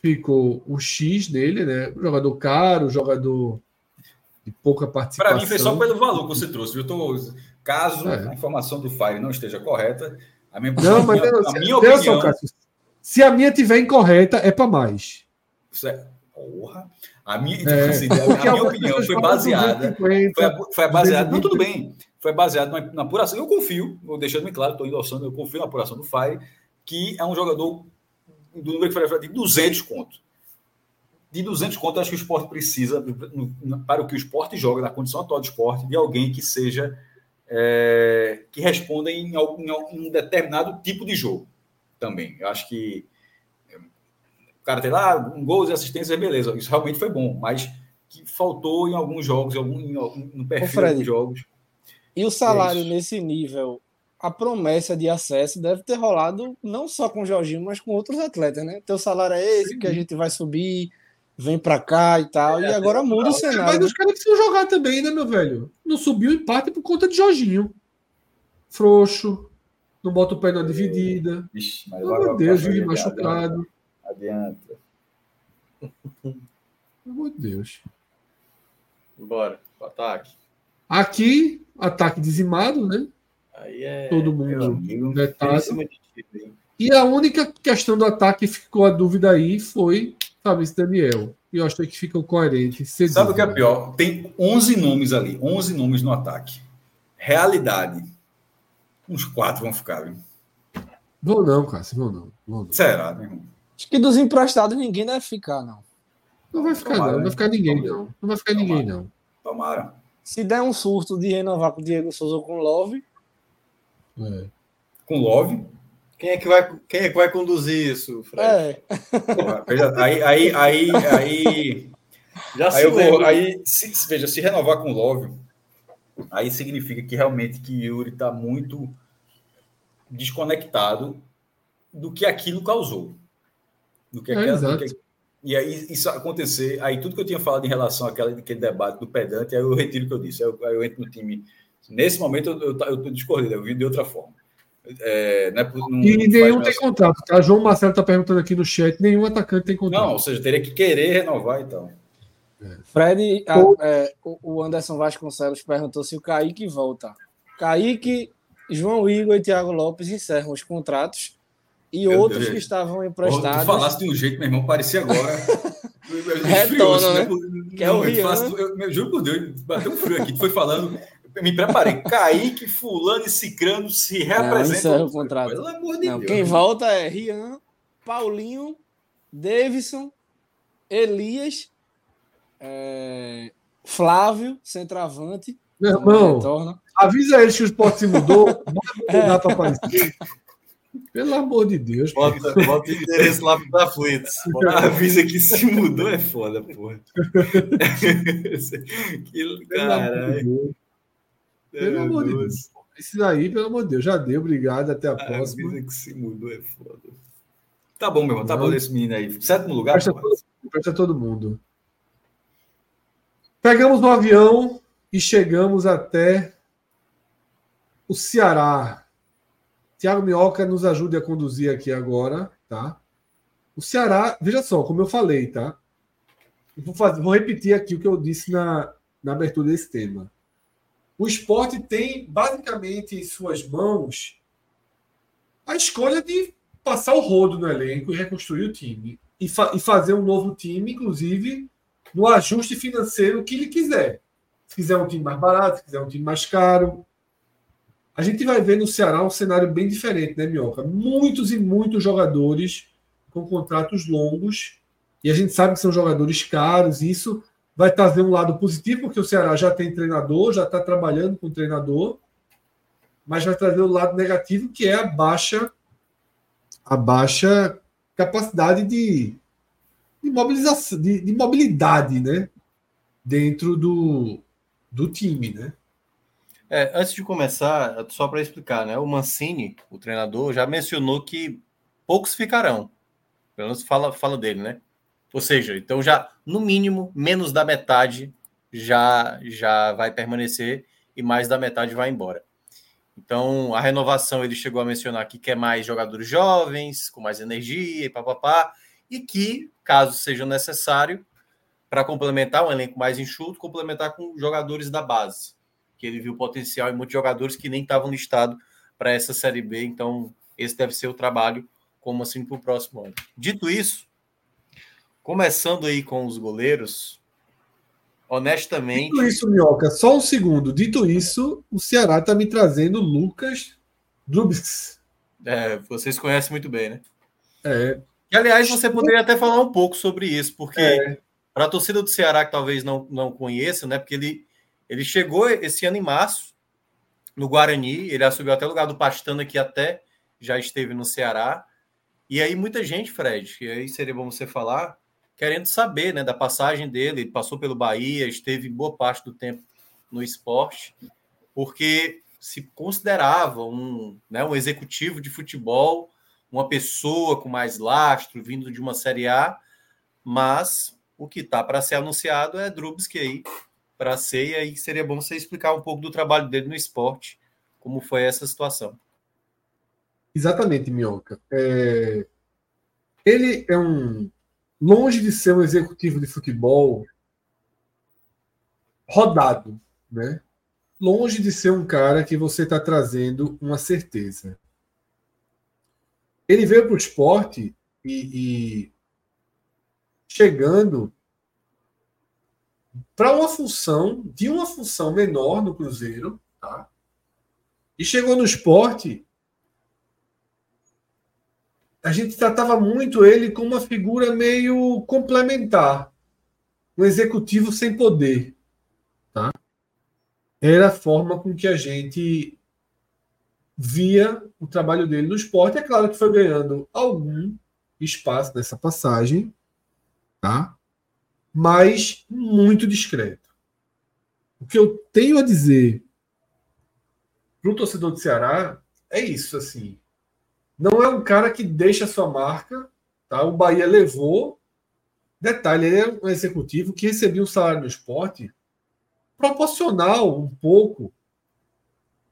Speaker 1: ficou o X nele, né? Jogador caro, jogador de pouca participação.
Speaker 2: Para mim, foi só pelo valor que você trouxe. Eu tô, caso
Speaker 1: É.
Speaker 2: a informação do Fire não esteja correta, a minha,
Speaker 1: Não, mas
Speaker 2: minha, a minha
Speaker 1: só,
Speaker 2: opinião.
Speaker 1: Cássio, se a minha tiver incorreta, é para mais.
Speaker 2: Isso é- Porra. A minha,
Speaker 1: É,
Speaker 2: assim, a minha opinião foi baseada.
Speaker 1: 250,
Speaker 2: Foi, foi baseada. Não,
Speaker 1: 220.
Speaker 2: tudo bem. Foi baseado na, na apuração. Eu confio, vou deixando bem claro, estou endossando, eu confio na apuração do Fire, que é um jogador do número que foi de 200 conto. De 200 conto, acho que o esporte precisa, para o que o esporte joga, na condição atual do esporte, de alguém que seja. É, que responda em, algum- em um determinado tipo de jogo também. Eu acho que é, o cara tem lá um gols e assistência, beleza, isso realmente foi bom, mas que faltou em alguns jogos, em algum, em, no perfil
Speaker 4: Fred.
Speaker 2: dos jogos.
Speaker 4: E o salário
Speaker 2: isso.
Speaker 4: nesse nível, a promessa de acesso deve ter rolado não só com o Jorginho, mas com outros atletas, né? Teu salário é esse, que a gente vai subir, vem pra cá e tal. e agora muda o
Speaker 1: Mas
Speaker 4: cenário. né?
Speaker 1: os caras precisam jogar também, né, meu velho? Não subiu o empate por conta de Jorginho. frouxo, não bota o pé na dividida.
Speaker 2: Vixe, mas
Speaker 1: de Deus, vive machucado.
Speaker 2: Adianta.
Speaker 1: Pelo amor de Deus.
Speaker 3: Bora, o ataque.
Speaker 1: Aqui, ataque dizimado, né?
Speaker 3: Aí é.
Speaker 1: Todo
Speaker 2: Meu
Speaker 1: mundo
Speaker 2: amigo.
Speaker 1: E a única questão do ataque que ficou a dúvida aí foi Fabrício Daniel. E eu achei que ficam coerentes.
Speaker 2: Sabe o que é
Speaker 1: dúvida.
Speaker 2: pior? Tem 11 nomes ali, 11 nomes no ataque. Realidade. Uns quatro vão ficar, viu?
Speaker 1: Vou não, Cássio, vou não. Vou não.
Speaker 2: Será, meu irmão?
Speaker 5: Acho que dos emprestados ninguém deve ficar, não.
Speaker 1: Não vai ficar,
Speaker 2: Tomara,
Speaker 1: não. Não
Speaker 2: né?
Speaker 1: vai ficar ninguém,
Speaker 2: Tomara.
Speaker 1: não. Não vai ficar ninguém, não.
Speaker 2: Tomara.
Speaker 5: Se der um surto de renovar com o Diego Souza ou com o Love,
Speaker 1: É.
Speaker 2: Com Love.
Speaker 3: Quem é que vai, quem é que vai conduzir isso, Fred?
Speaker 5: é.
Speaker 2: porra, aí, aí, aí, aí,
Speaker 3: Já
Speaker 2: aí, eu vou, aí se, se- veja, se renovar com Love, aí significa que realmente que Yuri está muito desconectado do que aquilo causou. Do que
Speaker 1: É,
Speaker 2: aquela, do
Speaker 1: exato.
Speaker 2: que- e aí isso acontecer, aí tudo que eu tinha falado em relação àquela, àquele debate do pedante, aí eu retiro o que eu disse. Aí eu, aí eu entro no time. Nesse momento eu, eu, eu tô discordando, eu vi de outra forma. É, é por- não
Speaker 1: E nenhum tem contrato, tá? João Marcelo tá perguntando aqui no chat, nenhum atacante tem contrato.
Speaker 2: Não, ou seja, teria que querer renovar e tal.
Speaker 5: Fred, a- é, o Anderson Vasconcelos perguntou se o Kaique volta. Kaique, João Igor e Thiago Lopes encerram os contratos e
Speaker 2: Meu
Speaker 5: outros
Speaker 2: Deus.
Speaker 5: que estavam emprestados.
Speaker 2: tu falasse de um jeito, meu irmão, parecia agora. (laughs)
Speaker 5: Retona, né?
Speaker 2: Que
Speaker 5: é o Rian.
Speaker 2: eu, eu, juro por Deus, bateu um frio aqui. Tu foi falando, me preparei. Kaique, Fulano e Cicrano se reapresentam.
Speaker 5: encerra o contrato.
Speaker 2: Pelo amor de
Speaker 5: Não,
Speaker 2: Deus.
Speaker 5: quem volta é Rian, Paulinho, Davidson, Elias, é, Flávio, centroavante.
Speaker 1: Meu irmão,
Speaker 5: retorna.
Speaker 1: avisa eles que o esporte se mudou, (laughs) bota
Speaker 5: É.
Speaker 1: pra aparecer. Pelo amor de Deus.
Speaker 3: Bota, bota o endereço lá pro da Fluids.
Speaker 2: Avisa que se mudou é foda, porra. (laughs) (laughs) que
Speaker 1: Pelo amor. Deus. Pelo amor de Deus. Esse daí, pelo amor de Deus, já deu. Obrigado. Até a próxima.
Speaker 2: Avisa que se mudou é foda. Tá bom, meu irmão, tá bom desse menino aí. Sétimo lugar,
Speaker 1: Presta todo, presta todo mundo. Pegamos no avião e chegamos até o Ceará. Tiago Minhoca nos ajude a conduzir aqui agora, tá? O Ceará, veja só, como eu falei, tá? Eu Vou, fazer- vou repetir aqui o que eu disse na, na abertura desse tema. O esporte tem basicamente em suas mãos a escolha de passar o rodo no elenco e reconstruir o time. E, fa- e fazer um novo time, inclusive, no ajuste financeiro que ele quiser. Se quiser um time mais barato, se quiser um time mais caro. A gente vai ver no Ceará um cenário bem diferente, né, Minhoca? Muitos e muitos jogadores com contratos longos. E a gente sabe que são jogadores caros. E isso vai trazer um lado positivo, porque o Ceará já tem treinador, já está trabalhando com treinador. Mas vai trazer o lado negativo, que é a baixa a baixa capacidade de, de mobilização, de, de mobilidade, né? Dentro do, do time, né?
Speaker 3: É, antes de começar, só para explicar, né? O Mancini, o treinador, já mencionou que poucos ficarão. Pelo menos fala, fala dele, né? Ou seja, então já, no mínimo, menos da metade já, já vai permanecer e mais da metade vai embora. Então, a renovação, ele chegou a mencionar que quer mais jogadores jovens, com mais energia e papapá, e que, caso seja necessário, para complementar um elenco mais enxuto, complementar com jogadores da base que ele viu potencial em muitos jogadores que nem estavam listados para essa Série B. Então, esse deve ser o trabalho, como assim, para o próximo ano. Dito isso, começando aí com os goleiros, honestamente.
Speaker 1: Dito isso, Minhoca, só um segundo. Dito isso, o Ceará está me trazendo Lucas Drubis.
Speaker 3: É, vocês conhecem muito bem, né?
Speaker 1: É,
Speaker 3: E, aliás, você poderia até falar um pouco sobre isso, porque
Speaker 1: É.
Speaker 3: para a torcida do Ceará que talvez não, não conheça, né? Porque ele, ele chegou esse ano em março no Guarani, ele assumiu até o lugar do Pastana, que até já esteve no Ceará. E aí muita gente, Fred, e aí seria bom você falar, querendo saber, né, da passagem dele, ele passou pelo Bahia, esteve boa parte do tempo no esporte, porque se considerava um, né, um executivo de futebol, uma pessoa com mais lastro, vindo de uma Série A, mas o que está para ser anunciado é Drubsky aí para ser, e aí seria bom você explicar um pouco do trabalho dele no esporte, como foi essa situação.
Speaker 1: Exatamente, Minhoca. É... Ele é um. Longe de ser um executivo de futebol rodado, né? Longe de ser um cara que você está trazendo uma certeza. Ele veio para o esporte e, e chegando para uma função, de uma função menor no Cruzeiro, tá? E chegou no esporte. A gente tratava muito ele como uma figura meio complementar, um executivo sem poder, tá? Era a forma com que a gente via o trabalho dele no esporte. É claro que foi ganhando algum espaço nessa passagem, tá? Mas muito discreto. O que eu tenho a dizer para o torcedor do Ceará é isso, assim. Não é um cara que deixa sua marca, tá? O Bahia levou. Detalhe, ele é um executivo que recebia um salário no esporte proporcional um pouco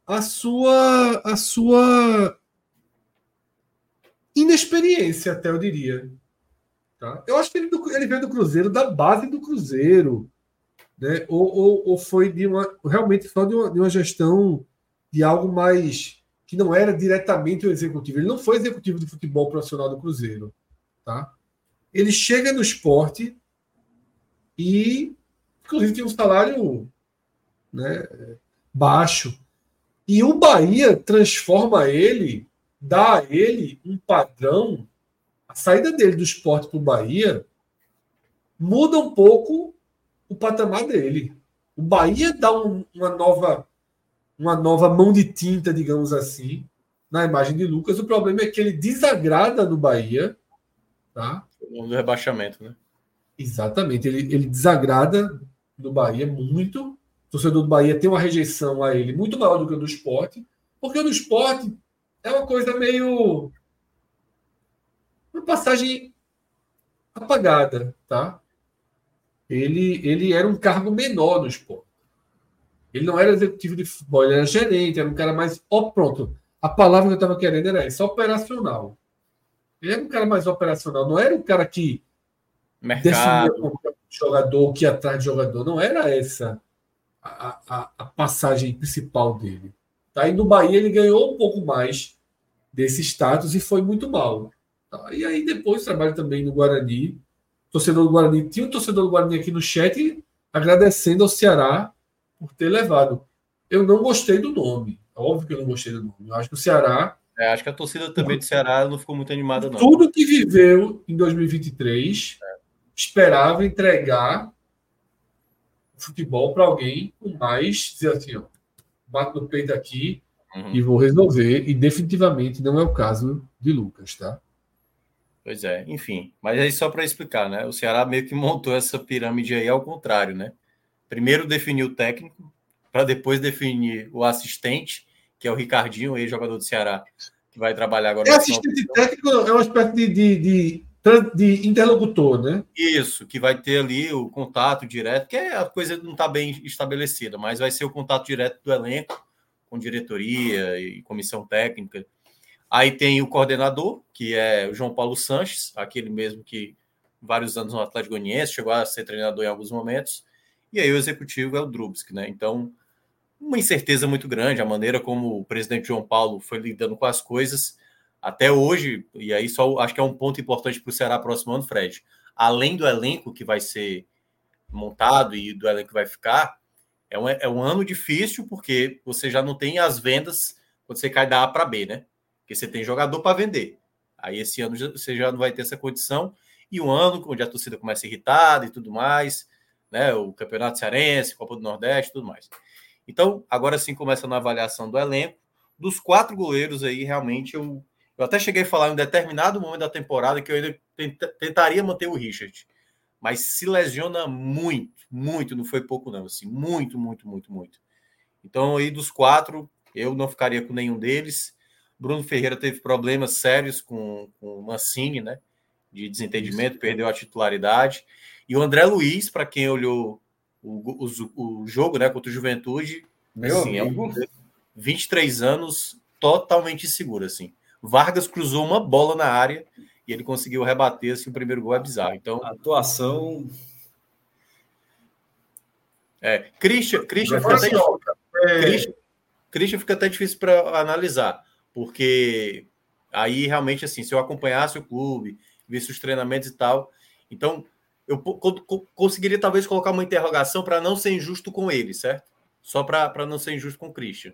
Speaker 1: a sua a sua inexperiência, até eu diria. Tá? Eu acho que ele, ele veio do Cruzeiro, da base do Cruzeiro. Né? Ou, ou, ou foi de uma, realmente só de uma, de uma gestão de algo mais que não era diretamente o executivo. Ele não foi executivo de futebol profissional do Cruzeiro. Tá? Ele chega no esporte e, inclusive, tem um salário né, baixo. E o Bahia transforma ele, dá a ele um padrão. A saída dele do esporte para o Bahia muda um pouco o patamar dele. O Bahia dá um, uma nova uma nova mão de tinta, digamos assim, na imagem de Lucas. O problema é que ele desagrada no Bahia. Tá?
Speaker 3: O do rebaixamento, né?
Speaker 1: Exatamente. Ele, ele desagrada no Bahia muito torcedor do Bahia tem uma rejeição a ele muito maior do que o do esporte, porque o do esporte é uma coisa meio. uma passagem apagada, tá? Ele, ele era um cargo menor no esporte. Ele não era executivo de futebol, ele era gerente, era um cara mais. Ó, pronto. A palavra que eu estava querendo era essa, operacional. Ele era um cara mais operacional, não era um cara que
Speaker 3: Mercado.
Speaker 1: definia o jogador, que ia atrás de jogador. Não era essa a, a, a, passagem principal dele. Tá? E no Bahia ele ganhou um pouco mais desse status e foi muito mal. Tá? E aí depois trabalho também no Guarani. Torcedor do Guarani, tinha um torcedor do Guarani aqui no chat agradecendo ao Ceará por ter levado. Eu não gostei do nome. Óbvio que eu não gostei do nome. Eu acho que o Ceará.
Speaker 3: É, acho que a torcida também do Ceará não ficou muito animada, não.
Speaker 1: Tudo que viveu em 2023 é. esperava entregar futebol para alguém com mais, dizer assim, ó, bato no peito aqui uhum. e vou resolver. E definitivamente não é o caso de Lucas, tá?
Speaker 3: Pois é, enfim. Mas aí só para explicar, né? O Ceará meio que montou essa pirâmide aí ao contrário, né? Primeiro definiu o técnico, para depois definir o assistente, que é o Ricardinho, ex-jogador do Ceará, que vai trabalhar agora.
Speaker 1: É assistente técnico, é uma espécie de, de, de de interlocutor, né?
Speaker 3: Isso, que vai ter ali o contato direto, que é a coisa não está bem estabelecida, mas vai ser o contato direto do elenco com diretoria e comissão técnica. Aí tem o coordenador, que é o João Paulo Sanches, aquele mesmo que vários anos no Atlético Goianiense, chegou a ser treinador em alguns momentos. E aí o executivo é o Drubsky, né? Então, uma incerteza muito grande, a maneira como o presidente João Paulo foi lidando com as coisas até hoje, e aí só acho que é um ponto importante para o Ceará próximo ano, Fred. Além do elenco que vai ser montado e do elenco que vai ficar, é um, é um ano difícil porque você já não tem as vendas quando você cai da A para B, né? Porque você tem jogador para vender. Aí esse ano você já não vai ter essa condição. E um ano onde a torcida começa irritada e tudo mais, né? O Campeonato Cearense, Copa do Nordeste e tudo mais. Então, agora sim começa na avaliação do elenco. Dos quatro goleiros aí, realmente eu eu até cheguei a falar em um determinado momento da temporada que eu ainda tentaria manter o Richard, mas se lesiona muito, muito, não foi pouco não, assim, muito, muito, muito, muito. Então aí dos quatro, eu não ficaria com nenhum deles. Bruno Ferreira teve problemas sérios com, com o Mancini, né? De desentendimento, perdeu a titularidade. E o André Luiz, para quem olhou o, o, o, jogo, né, contra o Juventude,
Speaker 2: meu assim, amigo.
Speaker 3: É um, 23 anos, totalmente seguro, assim. Vargas cruzou uma bola na área e ele conseguiu rebater assim, o primeiro gol é bizarro. Então,
Speaker 2: a atuação.
Speaker 3: É, Christian, Christian, fica até, é... Christian, Christian fica até difícil para analisar, porque aí realmente, assim, se eu acompanhasse o clube, visse os treinamentos e tal, então eu conseguiria talvez colocar uma interrogação para não ser injusto com ele, certo? Só para não ser injusto com o Christian.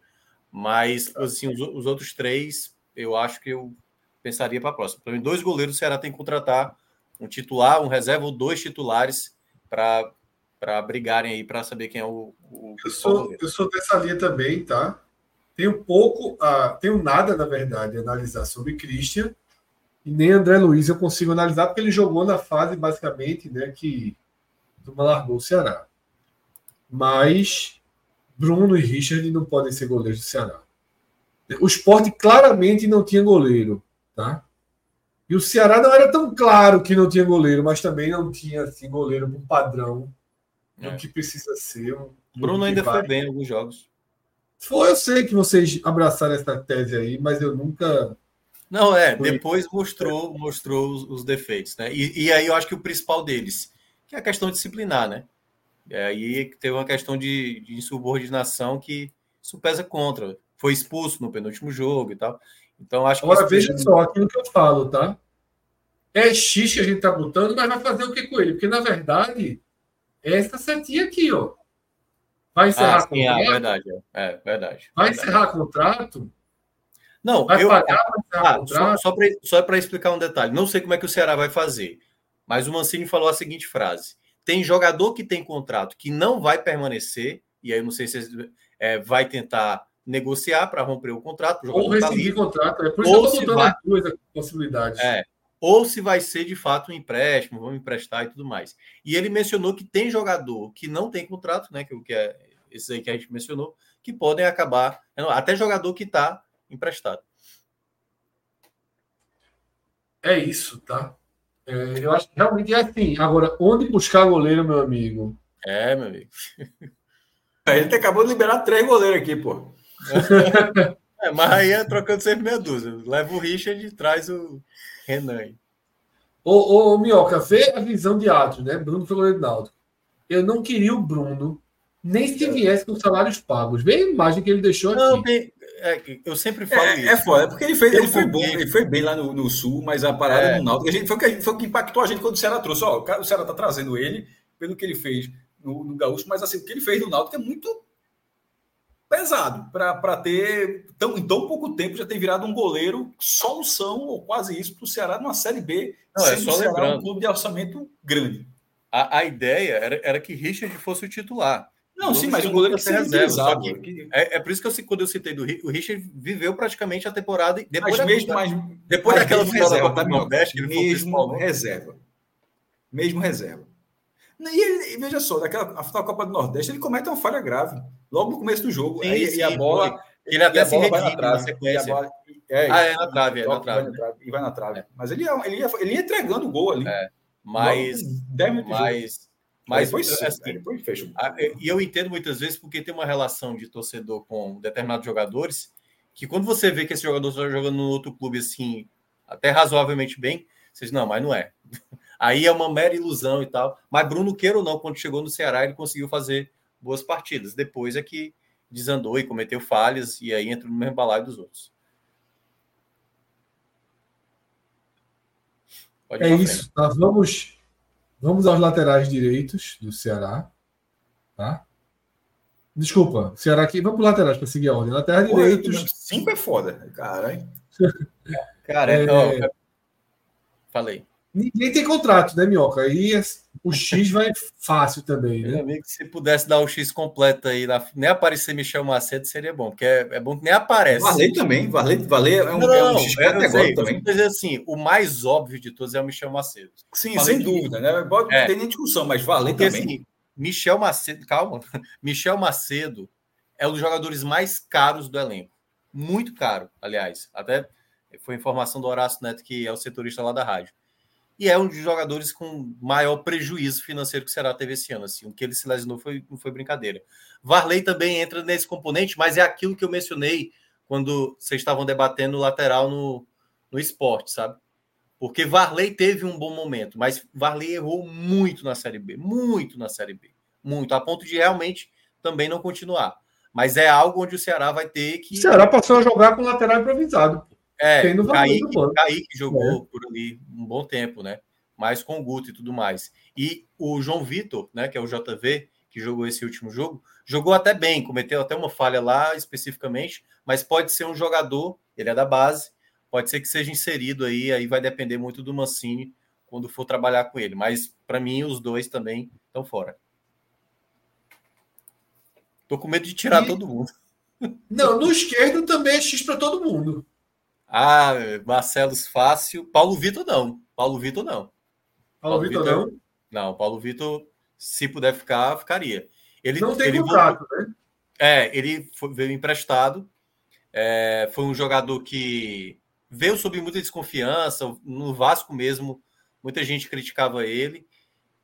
Speaker 3: Mas, assim, os, os outros três, eu acho que eu pensaria para a próxima. Para mim, dois goleiros o Ceará tem que contratar um titular, um reserva ou dois titulares para brigarem aí para saber quem é o, o
Speaker 1: eu sou eu sou dessa linha também tá tenho pouco uh, tenho nada na verdade a analisar sobre Christian e nem André Luiz eu consigo analisar porque ele jogou na fase basicamente né que Turma largou o Ceará mas Bruno e Richard não podem ser goleiros do Ceará o esporte claramente não tinha goleiro Tá? E o Ceará não era tão claro que não tinha goleiro, mas também não tinha assim, goleiro com padrão é. do que precisa ser. Um
Speaker 3: Bruno ainda vai. foi bem em alguns jogos.
Speaker 1: Foi, eu sei que vocês abraçaram essa tese aí, mas eu nunca.
Speaker 3: Não, é, depois mostrou, mostrou os, os defeitos, né? E, e, aí eu acho que o principal deles, que é a questão disciplinar, né? E aí teve uma questão de, de insubordinação que isso pesa contra. Foi expulso no penúltimo jogo e tal. Então, acho que.
Speaker 1: Agora, veja só aquilo que eu falo, tá? É X que a gente tá botando, mas vai fazer o que com ele? Porque, na verdade, é essa setinha aqui, ó. Vai encerrar ah, sim,
Speaker 3: contrato. É verdade, é, verdade.
Speaker 1: Vai
Speaker 3: verdade.
Speaker 1: encerrar contrato?
Speaker 3: Não, vai eu, pagar, ah? Só, só para explicar um detalhe. Não sei como é que o Ceará vai fazer, mas o Mancini falou a seguinte frase: tem jogador que tem contrato que não vai permanecer, e aí eu não sei se é, vai tentar negociar para romper o contrato. O
Speaker 1: ou rescindir tá contrato. É por isso ou que eu estou vai... duas possibilidades.
Speaker 3: É, ou se vai ser de fato um empréstimo, vamos emprestar e tudo mais. E ele mencionou que tem jogador que não tem contrato, né? Que, que é esse aí que a gente mencionou, que podem acabar. Até jogador que está emprestado.
Speaker 1: É isso, tá? É, eu acho que realmente é assim. Agora, onde buscar goleiro, meu amigo?
Speaker 3: É, meu amigo.
Speaker 2: Ele acabou de liberar três goleiros aqui, pô. (laughs)
Speaker 3: é, mas aí é trocando sempre meia dúzia. Leva o Richard e traz o Renan.
Speaker 1: Ô, ô, ô Minhoca, vê a visão de Atlas, né? Bruno foi goleiro Náutico. Eu não queria o Bruno, nem se viesse com salários pagos. Vê a imagem que ele deixou não, aqui.
Speaker 3: É, eu sempre falo
Speaker 2: é,
Speaker 3: isso.
Speaker 2: É foda, é porque ele fez, ele foi bom, ele foi bem lá no, no Sul, mas a parada é. no Náutico, a gente, foi, o que, foi o que impactou a gente quando o Ceará trouxe. Ó, o Ceará tá trazendo ele pelo que ele fez no, no Gaúcho, mas assim, o que ele fez no Náutico é muito pesado para ter tão, em tão pouco tempo já tem virado um goleiro solução ou quase isso para o Ceará numa série B,
Speaker 3: Não, é só lembrando.
Speaker 2: um clube de orçamento grande.
Speaker 3: A, a ideia era, era que Richard fosse o titular.
Speaker 2: Não, sim, mas o goleiro ser reserva.
Speaker 3: Que, é, é por isso que eu, quando eu citei do o Richard viveu praticamente a temporada depois
Speaker 2: mas mesmo, mas,
Speaker 3: depois
Speaker 2: mas
Speaker 3: daquela
Speaker 2: mesmo reserva, tá, Nordeste, ele mesmo reserva. Mesmo reserva. E, ele, veja só, daquela a Copa do Nordeste, ele comete uma falha grave logo no começo do jogo.
Speaker 3: Sim, aí, sim, e a bola. Ele até se redime na trave. Na bola, é, ah, é na trave, é na trave.
Speaker 2: E vai na trave. É. Mas ele ia, ele, ia, ele entregando o gol ali.
Speaker 3: É. Mas. Mas. Mas
Speaker 2: depois, assim, depois fecha.
Speaker 3: E eu entendo muitas vezes porque tem uma relação de torcedor com determinados jogadores que quando você vê que esse jogador está jogando no outro clube assim, até razoavelmente bem, você diz, não, mas não é. (laughs) Aí é uma mera ilusão e tal. Mas Bruno, queira ou não, quando chegou no Ceará, ele conseguiu fazer boas partidas. Depois é que desandou e cometeu falhas e aí entrou no mesmo balaio dos outros.
Speaker 1: Pode é isso. Tá? Vamos, vamos aos laterais direitos do Ceará. Tá? Desculpa, Ceará aqui. Vamos para os laterais para seguir a ordem. Laterais direitos.
Speaker 2: Cinco é foda, cara. Hein?
Speaker 3: cara, é... é... Falei.
Speaker 1: Ninguém tem contrato, né, Minhoca? Aí o X (laughs) vai fácil também, né? Meu
Speaker 3: amigo, se pudesse dar o X completo aí, nem aparecer Michel Macedo, seria bom, porque é, é bom que nem aparece.
Speaker 2: Varley também, Varley, Varley é um, não, é um X
Speaker 3: categórico também. Dizer assim, o mais óbvio de todos é o Michel Macedo.
Speaker 2: Sim, sem dúvida, né? Pode, é. Não tem nem discussão, mas porque, também. Assim,
Speaker 3: Michel Macedo, calma, (laughs) Michel Macedo é um dos jogadores mais caros do elenco. Muito caro, aliás. Até foi informação do Horácio Neto, que é o setorista lá da rádio e é um dos jogadores com maior prejuízo financeiro que o Ceará teve esse ano. Assim, o que ele se lesionou foi, não foi brincadeira. Varley também entra nesse componente, mas é aquilo que eu mencionei quando vocês estavam debatendo o lateral no, no esporte, sabe? Porque Varley teve um bom momento, mas Varley errou muito na Série B, muito na Série B, muito, a ponto de realmente também não continuar. Mas é algo onde o Ceará vai ter que.
Speaker 1: O Ceará passou a jogar com lateral improvisado.
Speaker 3: É, Kaique, Kaique jogou é. por ali um bom tempo, né? Mais com o Guto e tudo mais. E o João Vitor, né, que é o JV, que jogou esse último jogo, jogou até bem, cometeu até uma falha lá especificamente, mas pode ser um jogador, ele é da base, pode ser que seja inserido aí, aí vai depender muito do Mancini quando for trabalhar com ele. Mas para mim, os dois também estão fora. Tô com medo de tirar e... todo mundo.
Speaker 1: Não, no esquerdo também é X para todo mundo.
Speaker 3: Ah, Marcelos fácil. Paulo Vitor não. Paulo Vitor não.
Speaker 1: Paulo, Paulo Vitor, não?
Speaker 3: Não, Paulo Vitor, se puder ficar, ficaria.
Speaker 1: Ele não tem ele contrato, voltou... né?
Speaker 3: É, ele foi, veio emprestado. É, foi um jogador que veio sob muita desconfiança. No Vasco mesmo, muita gente criticava ele,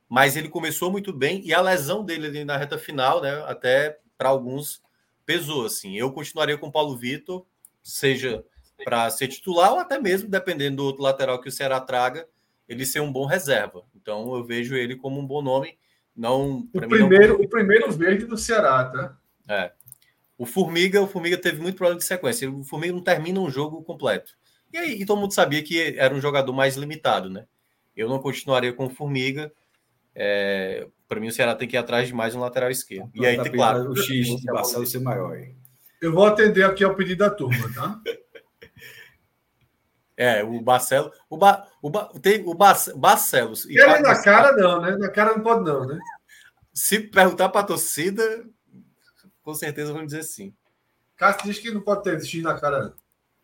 Speaker 3: mas ele começou muito bem e a lesão dele ali na reta final, né? Até para alguns pesou assim. Eu continuaria com o Paulo Vitor, seja para ser titular ou até mesmo, dependendo do outro lateral que o Ceará traga, ele ser um bom reserva. Então eu vejo ele como um bom nome. Não,
Speaker 1: o, primeiro, não... o primeiro verde do Ceará, tá?
Speaker 3: É. O Formiga, o Formiga teve muito problema de sequência. O Formiga não termina um jogo completo. E aí e todo mundo sabia que era um jogador mais limitado, né? Eu não continuaria com o Formiga. É, para mim, o Ceará tem que ir atrás de mais um lateral esquerdo. E aí, claro,
Speaker 2: o X de Marcelo ser maior. Hein?
Speaker 1: Eu vou atender aqui ao pedido da turma, tá? (laughs)
Speaker 3: É, o Barcelo. O, ba, o, ba, tem o Barcelos.
Speaker 1: E Ele na cara, não, né? Na cara não pode, não, né?
Speaker 3: Se perguntar para a torcida, com certeza vão dizer sim.
Speaker 1: Cássio diz que não pode ter X na cara.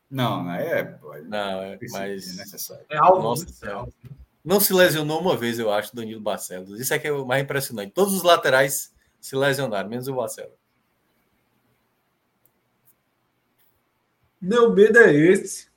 Speaker 2: Não, não é.
Speaker 3: Não, é, mas.
Speaker 2: É necessário.
Speaker 1: É algo. Nossa, é
Speaker 3: Não se lesionou uma vez, eu acho, Danilo Barcelos. Isso é que é o mais impressionante. Todos os laterais se lesionaram, menos o Barcelos.
Speaker 1: Meu medo é esse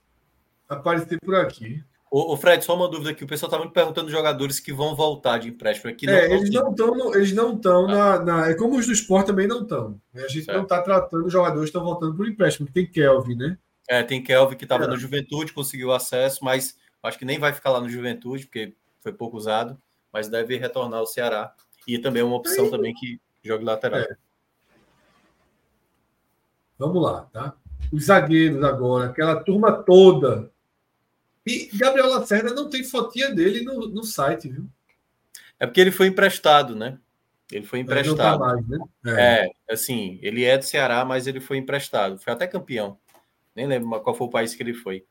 Speaker 1: aparecer por aqui.
Speaker 3: O, Fred, só uma dúvida aqui. O pessoal está muito perguntando jogadores que vão voltar de empréstimo aqui.
Speaker 1: É, eles não estão, eles não estão ah. na, na, É como os do esporte também não estão. A gente não está tratando os jogadores que estão voltando por empréstimo. Tem Kelvin, né?
Speaker 3: É, tem Kelvin que estava é. no Juventude, conseguiu acesso, mas acho que nem vai ficar lá no Juventude, porque foi pouco usado, mas deve retornar ao Ceará. E também é uma opção também que jogue lateral. É.
Speaker 1: Vamos lá, tá? Os zagueiros agora, aquela turma toda e Gabriel Lacerda não tem fotinha dele no, no site, viu?
Speaker 3: É porque ele foi emprestado, né? Ele foi emprestado. Ele tá mais, né? é. é, assim, ele é do Ceará, mas ele foi emprestado. Foi até campeão. Nem lembro qual foi o país que ele foi.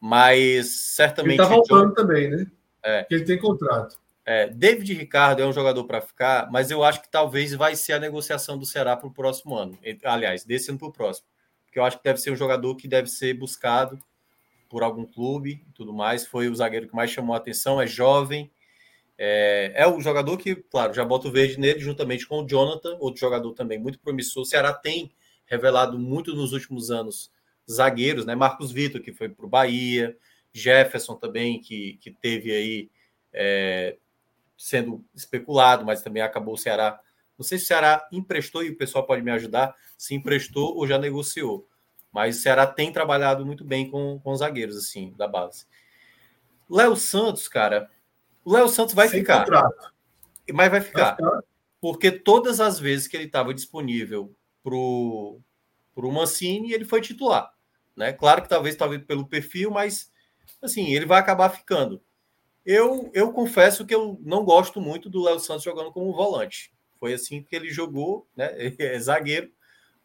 Speaker 3: Mas certamente.
Speaker 1: Ele tá voltando também, né? É. Porque ele tem contrato.
Speaker 3: É, David Ricardo é um jogador para ficar, mas eu acho que talvez vai ser a negociação do Ceará para o próximo ano. Aliás, desse ano para o próximo. Porque eu acho que deve ser um jogador que deve ser buscado por algum clube e tudo mais. Foi o zagueiro que mais chamou a atenção, é jovem. É, é o jogador que, claro, já bota o verde nele, juntamente com o Jonathan, outro jogador também muito promissor. O Ceará tem revelado muito nos últimos anos zagueiros, né? Marcos Vitor, que foi para o Bahia, Jefferson também, que, que teve aí é, sendo especulado, mas também acabou o Ceará. Não sei se o Ceará emprestou, e o pessoal pode me ajudar, se emprestou ou já negociou. Mas o Ceará tem trabalhado muito bem com, com os zagueiros, assim, da base. Léo Santos, cara. O Léo Santos vai Sem ficar. Contrato. Mas vai ficar. vai ficar. Porque todas as vezes que ele estava disponível para o Mancini, ele foi titular. Né? Claro que talvez, talvez pelo perfil, mas assim, ele vai acabar ficando. Eu, eu confesso que eu não gosto muito do Léo Santos jogando como volante. Foi assim que ele jogou, né? (laughs) É zagueiro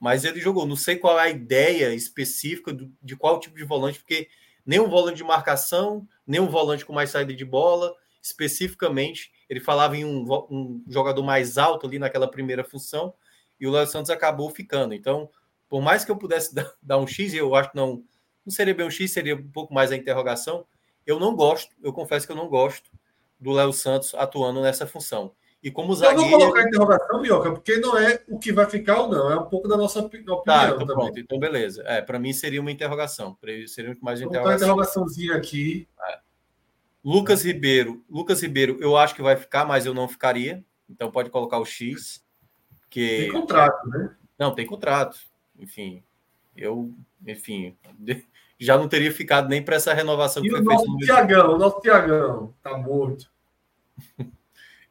Speaker 3: mas ele jogou. Não sei qual é a ideia específica do, de qual tipo de volante, porque nem um volante de marcação, nem um volante com mais saída de bola, especificamente. Ele falava em um, um jogador mais alto ali naquela primeira função, e o Léo Santos acabou ficando. Então, por mais que eu pudesse (laughs) dar, dar um X, eu acho que não, não seria bem um X, seria um pouco mais a interrogação. Eu não gosto, eu confesso que eu não gosto do Léo Santos atuando nessa função. E como zagueiro. Eu vou colocar
Speaker 1: interrogação, Mioca, porque não é o que vai ficar ou não, é um pouco da nossa opinião.
Speaker 3: Tá, então também. pronto, então beleza. É, para mim seria uma interrogação. Seria mais uma interrogação.
Speaker 1: interrogaçãozinha aqui. É.
Speaker 3: Lucas Ribeiro, Lucas Ribeiro, eu acho que vai ficar, mas eu não ficaria. Então pode colocar o X. Que...
Speaker 1: Tem contrato, né?
Speaker 3: Não, tem contrato. Enfim, eu, enfim, (laughs) já não teria ficado nem para essa renovação
Speaker 1: e que o foi nosso Tiagão, o nosso Tiagão, tá morto. (laughs)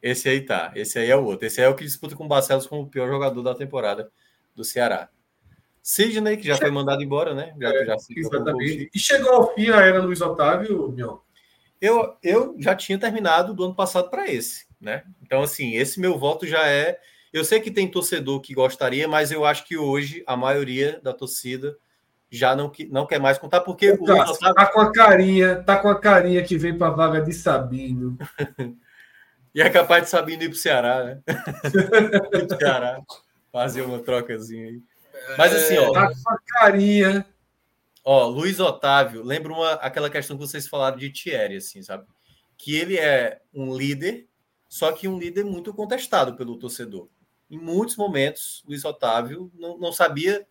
Speaker 3: Esse aí tá, esse aí é o outro. Esse aí é o que disputa com o Barcelos como o pior jogador da temporada do Ceará. Sidney, que já foi mandado embora, né? Já,
Speaker 1: é, já exatamente. E chegou ao fim a era Luiz Otávio, Mion?
Speaker 3: Eu, eu já tinha terminado do ano passado para esse, né? Então, assim, esse meu voto já é. Eu sei que tem torcedor que gostaria, mas eu acho que hoje a maioria da torcida já não, não quer mais contar, porque o,
Speaker 1: o Otávio... tá com a carinha, tá com a carinha que vem para a vaga de Sabino. (laughs)
Speaker 3: e é capaz de Sabino ir para o Ceará, né? (laughs) pro Ceará. Fazer uma trocazinha aí. Mas assim, ó.
Speaker 1: Tá com a carinha.
Speaker 3: Ó, Luiz Otávio, lembra uma, aquela questão que vocês falaram de Thierry, assim, sabe? Que ele é um líder, só que um líder muito contestado pelo torcedor. Em muitos momentos, Luiz Otávio não, não sabia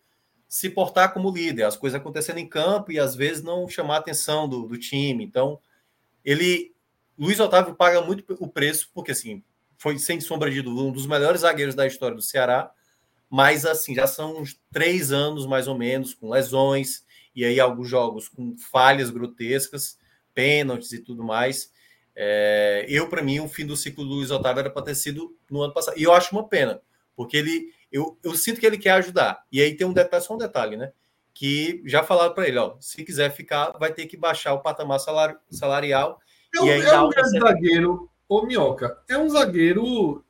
Speaker 3: se portar como líder, as coisas acontecendo em campo e às vezes não chamar a atenção do, do time. Então, ele. Luiz Otávio paga muito o preço, porque assim, foi sem sombra de dúvida um dos melhores zagueiros da história do Ceará, mas assim, já são uns três anos mais ou menos, com lesões, e aí alguns jogos com falhas grotescas, pênaltis e tudo mais. É, eu, para mim, o fim do ciclo do Luiz Otávio era para ter sido no ano passado. E eu acho uma pena, porque ele, eu, eu sinto que ele quer ajudar. E aí tem um detalhe, só um detalhe, né? Que já falaram para ele, ó, se quiser ficar, vai ter que baixar o patamar salar, salarial.
Speaker 1: É um, é um grande zagueiro, ô Minhoca, é um zagueiro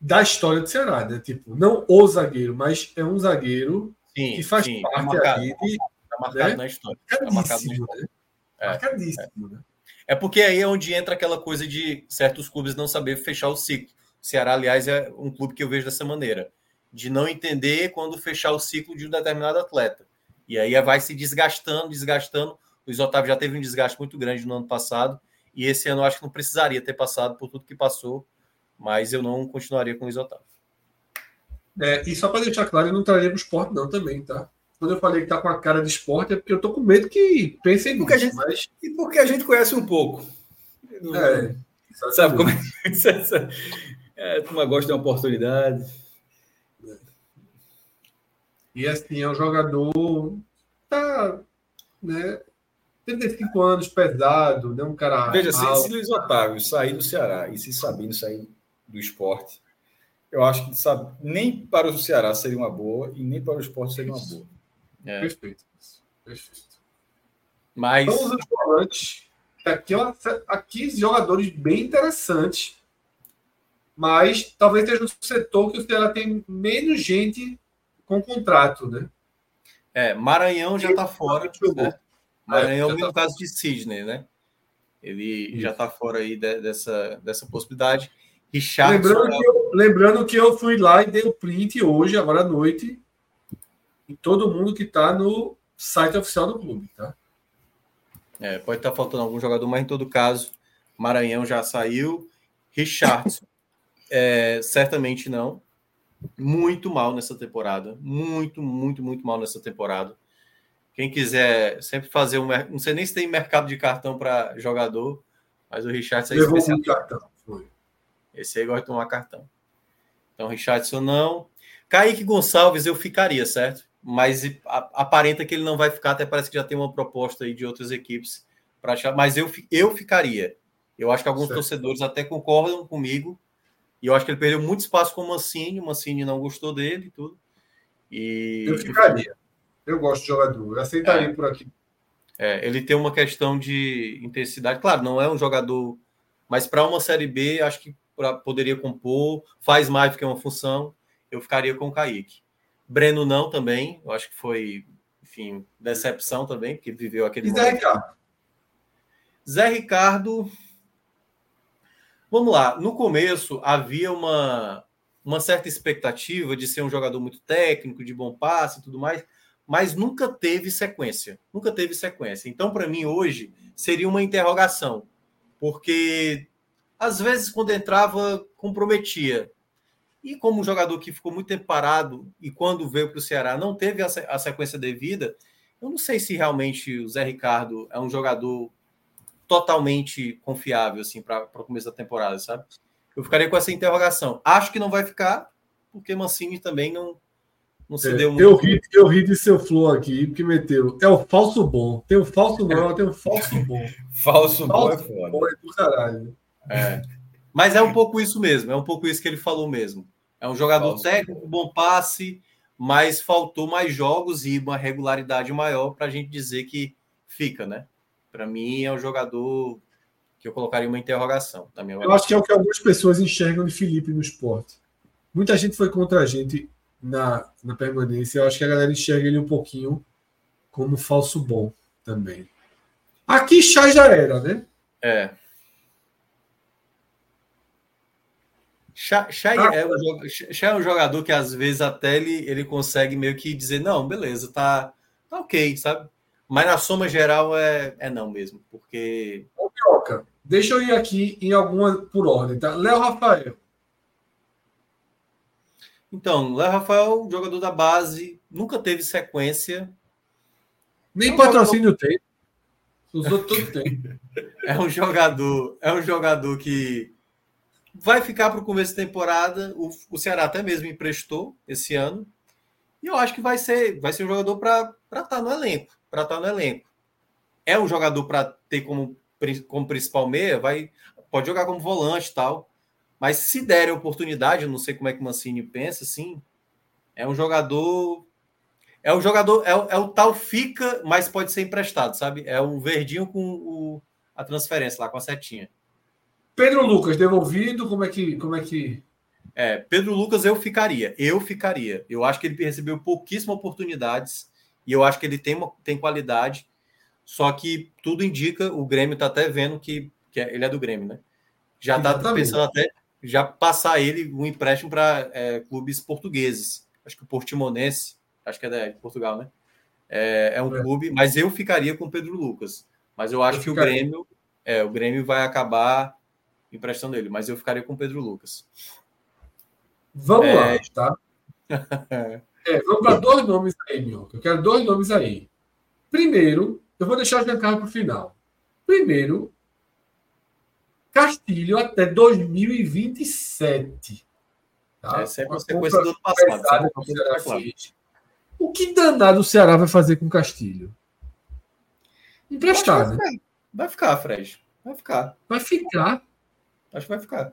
Speaker 1: da história do Ceará, né? Tipo, não o zagueiro, mas é um zagueiro sim, que faz sim, parte tá marcado, ali de.
Speaker 3: Tá marcado né? na história. Tá marcado na história.
Speaker 1: Né? É, Marcadíssimo,
Speaker 3: é. né? É porque aí é onde entra aquela coisa de certos clubes não saber fechar o ciclo. O Ceará, aliás, é um clube que eu vejo dessa maneira, de não entender quando fechar o ciclo de um determinado atleta. E aí vai se desgastando, desgastando. O Luiz Otávio já teve um desgaste muito grande no ano passado, e esse ano eu acho que não precisaria ter passado por tudo que passou mas eu não continuaria com o Luiz Otávio.
Speaker 1: É, e só para deixar claro, eu não traria para o esporte, não, também, tá? Quando eu falei que tá com a cara de esporte, é porque eu tô com medo que pensem nisso.
Speaker 2: Porque gente, mas... E porque a gente conhece um pouco. É, sabe como é? (laughs) é, turma gosta de uma oportunidade.
Speaker 1: E assim, é um jogador. Tá, né? 35 anos, pesado, né? Um cara.
Speaker 2: Veja, se, se Luiz Otávio sair do Ceará e se Sabino sair do esporte, eu acho que sabe, nem para o Ceará seria uma boa e nem para o esporte seria uma boa.
Speaker 1: É. Perfeito. Perfeito.
Speaker 3: Mas.
Speaker 1: Vamos aos volantes. Aqui, aqui jogadores bem interessantes. Mas talvez seja um setor que o Ceará tem menos gente com contrato, né?
Speaker 3: É, Maranhão já está fora. Né? Maranhão é, o mesmo tá... caso de Sidney, né? Ele Isso. já está fora aí de, dessa, dessa possibilidade.
Speaker 1: Richard. Lembrando, que eu, lembrando que eu fui lá e dei o print hoje, agora à noite, em todo mundo que está no site oficial do clube, tá?
Speaker 3: É, pode estar tá faltando algum jogador, mas em todo caso, Maranhão já saiu. Richardson, (laughs) é, certamente não. Muito mal nessa temporada. Muito, muito, muito mal nessa temporada. Quem quiser sempre fazer um. Não sei nem se tem mercado de cartão para jogador, mas o Richardson é
Speaker 1: Levou especial. cartão, foi.
Speaker 3: Esse aí gosta de tomar cartão. Então, Richardson não. Kaique Gonçalves eu ficaria, certo? Mas aparenta que ele não vai ficar, até parece que já tem uma proposta aí de outras equipes para achar. Mas eu, eu ficaria. Eu acho que alguns certo. torcedores até concordam comigo. E eu acho que ele perdeu muito espaço com o Mancini. O Mancini não gostou dele e tudo. E
Speaker 1: eu ficaria. Eu gosto de jogador, eu aceitaria é. por aqui.
Speaker 3: É, ele tem uma questão de intensidade. Claro, não é um jogador, mas para uma Série B, acho que pra, poderia compor, faz mais do que uma função. Eu ficaria com o Kaique. Breno não também, eu acho que foi, enfim, decepção também, porque viveu aquele.
Speaker 1: E Zé Ricardo?
Speaker 3: Zé Ricardo. Vamos lá, no começo havia uma, uma certa expectativa de ser um jogador muito técnico, de bom passe e tudo mais mas nunca teve sequência. Nunca teve sequência. Então, para mim, hoje, seria uma interrogação, porque às vezes, quando entrava, comprometia. E como um jogador que ficou muito tempo parado e quando veio para o Ceará não teve a sequência devida, eu não sei se realmente o Zé Ricardo é um jogador totalmente confiável assim para o começo da temporada, sabe? Eu ficaria com essa interrogação. Acho que não vai ficar, porque Mancini também não, não se
Speaker 1: É,
Speaker 3: deu muito.
Speaker 1: eu, ri, eu ri de seu flow aqui, porque meteu. É o falso bom. Tem o falso bom, tem o falso bom. (laughs)
Speaker 2: Falso bom é
Speaker 1: Falso
Speaker 2: foda.
Speaker 1: bom é do caralho.
Speaker 3: É. Mas é um pouco isso mesmo, é um pouco isso que ele falou mesmo. É um jogador
Speaker 2: Falso.
Speaker 3: técnico, bom passe, mas faltou mais jogos e uma regularidade maior para a gente dizer que fica, né? Para mim é um jogador que eu colocaria uma interrogação. Na minha
Speaker 1: Eu acho que é o que algumas pessoas enxergam de Felipe no esporte. Muita gente foi contra a gente na, na permanência. Eu acho que a galera enxerga ele um pouquinho como falso bom também. Aqui Chá já era, né?
Speaker 3: É. Chá, Chá
Speaker 1: Ah,
Speaker 3: é, um, Chá é um jogador que às vezes até ele, ele consegue meio que dizer, não, beleza, tá, tá ok, sabe? Mas na soma geral é, é não mesmo, porque
Speaker 1: Minhoca, deixa eu ir aqui em alguma por ordem, tá? Léo Rafael.
Speaker 3: Então, Léo Rafael, jogador da base, nunca teve sequência.
Speaker 1: Nem
Speaker 3: Não,
Speaker 1: patrocínio tem. Os outros todos têm.
Speaker 3: É um jogador, é um jogador que vai ficar para o começo da temporada. O, o Ceará até mesmo emprestou esse ano. E eu acho que vai ser, vai ser um jogador para estar no elenco, para estar no elenco. É um jogador para ter como, como principal meia, vai pode jogar como volante e tal. Mas se der a oportunidade, eu não sei como é que o Mancini pensa, assim, é um jogador é o jogador, é o, é o tal fica, mas pode ser emprestado, sabe? É o verdinho com o, a transferência lá, com a setinha.
Speaker 1: Pedro Lucas, devolvido, como é que. Como é que...
Speaker 3: É, Pedro Lucas eu ficaria, eu ficaria. Eu acho que ele recebeu pouquíssimas oportunidades e eu acho que ele tem, uma, tem qualidade, só que tudo indica, o Grêmio tá até vendo que, que é- ele é do Grêmio, né? Já tá
Speaker 1: Exatamente.
Speaker 3: pensando até já passar ele um empréstimo para clubes portugueses. Acho que o Portimonense, acho que é da- de Portugal, né? É, é um
Speaker 1: É.
Speaker 3: clube, mas eu ficaria com o Pedro Lucas. Mas eu acho
Speaker 1: Eu
Speaker 3: que o
Speaker 1: ficaria.
Speaker 3: Grêmio, é, o Grêmio vai acabar emprestando ele, mas eu ficaria com o Pedro Lucas.
Speaker 1: Vamos
Speaker 3: É.
Speaker 1: lá, tá? (laughs) É, vamos para dois nomes aí, Minhoca. Eu quero dois nomes aí. Primeiro, eu vou deixar o Giancarlo para o final. Primeiro, Castilho até 2027. Tá?
Speaker 3: É sempre
Speaker 1: Uma
Speaker 3: a sequência do ano passado.
Speaker 1: que o
Speaker 3: uma
Speaker 1: Ceará
Speaker 3: compra
Speaker 1: fez. O que danado o Ceará vai fazer com o Castilho?
Speaker 3: Que vai ficar. Vai ficar, Fred. Vai ficar.
Speaker 1: Vai ficar.
Speaker 3: Acho que vai ficar.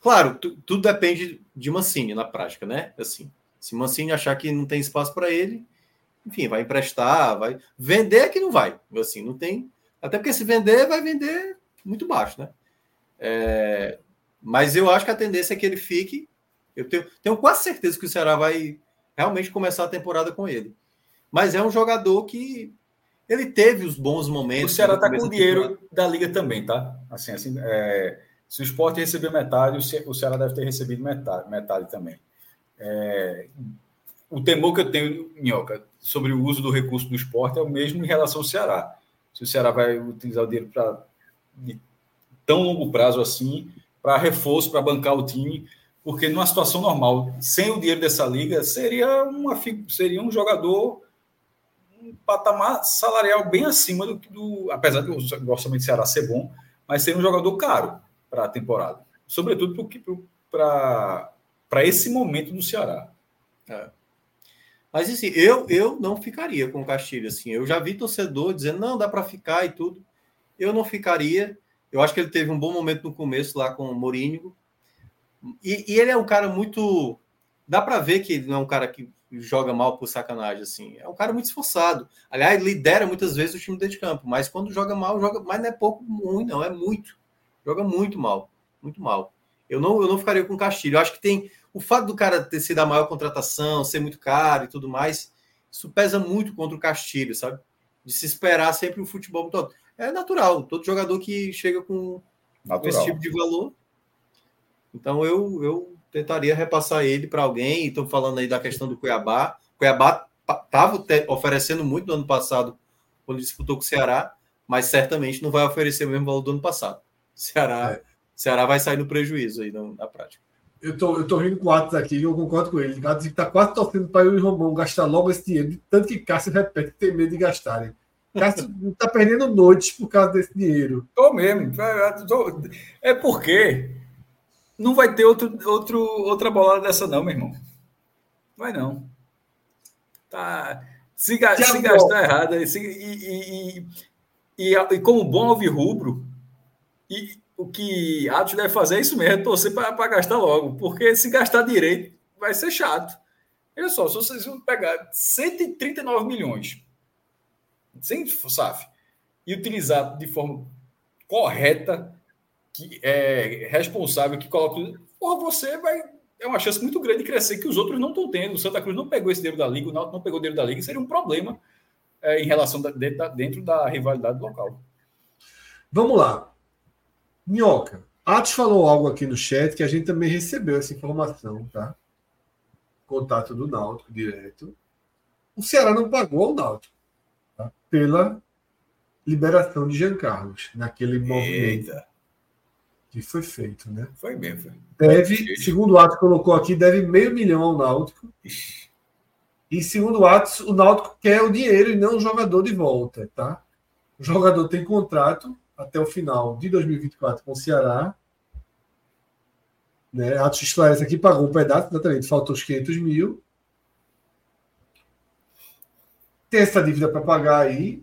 Speaker 3: Claro, tu- tudo depende de Mancini na prática, né? Assim, se Mancini achar que não tem espaço para ele, enfim, vai emprestar, vai vender é que não vai. Assim, não tem. Até porque se vender, vai vender muito baixo, né? É, mas eu acho que a tendência é que ele fique. Eu tenho, tenho quase certeza que o Ceará vai realmente começar a temporada com ele. Mas é um jogador que ele teve os bons
Speaker 2: O
Speaker 3: momentos.
Speaker 2: Ceará
Speaker 3: no
Speaker 2: está com
Speaker 3: da
Speaker 2: dinheiro da liga também, tá? Assim, assim, é, se o Sport receber metade, o o Ceará deve ter recebido metade, metade também. É, o temor que eu tenho, Minhoca, sobre o uso do recurso do esporte é o mesmo em relação ao Ceará. Se o Ceará vai utilizar o dinheiro para de tão longo prazo assim, para reforço, para bancar o time, porque numa situação normal, sem o dinheiro dessa liga, seria, uma, seria um jogador um patamar salarial bem acima do, do apesar do orçamento do Ceará ser bom, mas ser um jogador caro para a temporada, sobretudo para esse momento do Ceará.
Speaker 3: Mas assim, eu, eu não ficaria com o Castilho. Assim, eu já vi torcedor dizendo não dá para ficar e tudo. Eu não ficaria. Eu acho que ele teve um bom momento no começo lá com o Mourinho. E, e ele é um cara muito. Dá para ver que ele não é um cara que joga mal por sacanagem. assim. É um cara muito esforçado. Aliás, lidera muitas vezes o time dentro de campo. Mas quando joga mal, joga. Mas não é pouco ruim, não. É muito. Joga muito mal. Muito mal. Eu não, eu não ficaria com o Castilho. Eu acho que tem o fato do cara ter sido a maior contratação, ser muito caro e tudo mais, isso pesa muito contra o Castilho, sabe? De se esperar sempre o futebol muito alto. É natural, todo jogador que chega com, com esse tipo de valor. Então eu, eu tentaria repassar ele para alguém. Estou falando aí da questão do Cuiabá. Cuiabá estava oferecendo muito no ano passado, quando disputou com o Ceará, mas certamente não vai oferecer o mesmo valor do ano passado. Ceará,
Speaker 1: É.
Speaker 3: Ceará vai sair no prejuízo aí na, na prática.
Speaker 1: eu tô, eu tô rindo com o Atos aqui, eu concordo com ele. O Atos está quase torcendo para eu e o Romão gastar logo esse dinheiro, tanto que Cássio repete tem medo de gastarem. Cássio está perdendo noites por causa desse dinheiro.
Speaker 2: Tô mesmo. É porque não vai ter outro, outro, outra bolada dessa, não, meu irmão. Vai não. Tá. Se, se, se gastar errado, se, e, e, e, e, como bom alvirrubro, e o que Atos deve fazer é isso mesmo, torcer para gastar logo, porque se gastar direito vai ser chato. Olha só, se vocês vão pegar 139 milhões sem SAF e utilizar de forma correta, que é responsável, que coloca. Porra, você vai. É uma chance muito grande de crescer que os outros não estão tendo. O Santa Cruz não pegou esse dinheiro da Liga, o Náutico não pegou o dinheiro da Liga, seria um problema é, em relação da, dentro, da, dentro da rivalidade local.
Speaker 1: Vamos lá. Minhoca, Atos falou algo aqui no chat que a gente também recebeu essa informação, tá? Contato do Náutico direto. O Ceará não pagou ao Náutico? Pela liberação de Jean Carlos naquele Eita. movimento que foi feito, né?
Speaker 2: Foi mesmo.
Speaker 1: Deve, segundo o Atos colocou aqui, deve meio milhão ao Náutico. E segundo o Atos, o Náutico quer o dinheiro e não o jogador de volta, tá? O jogador tem contrato até o final de 2024 com o Ceará. Né? Atos esclarece aqui, pagou um pedaço, exatamente, faltou os 500 mil. Tem essa dívida para pagar aí,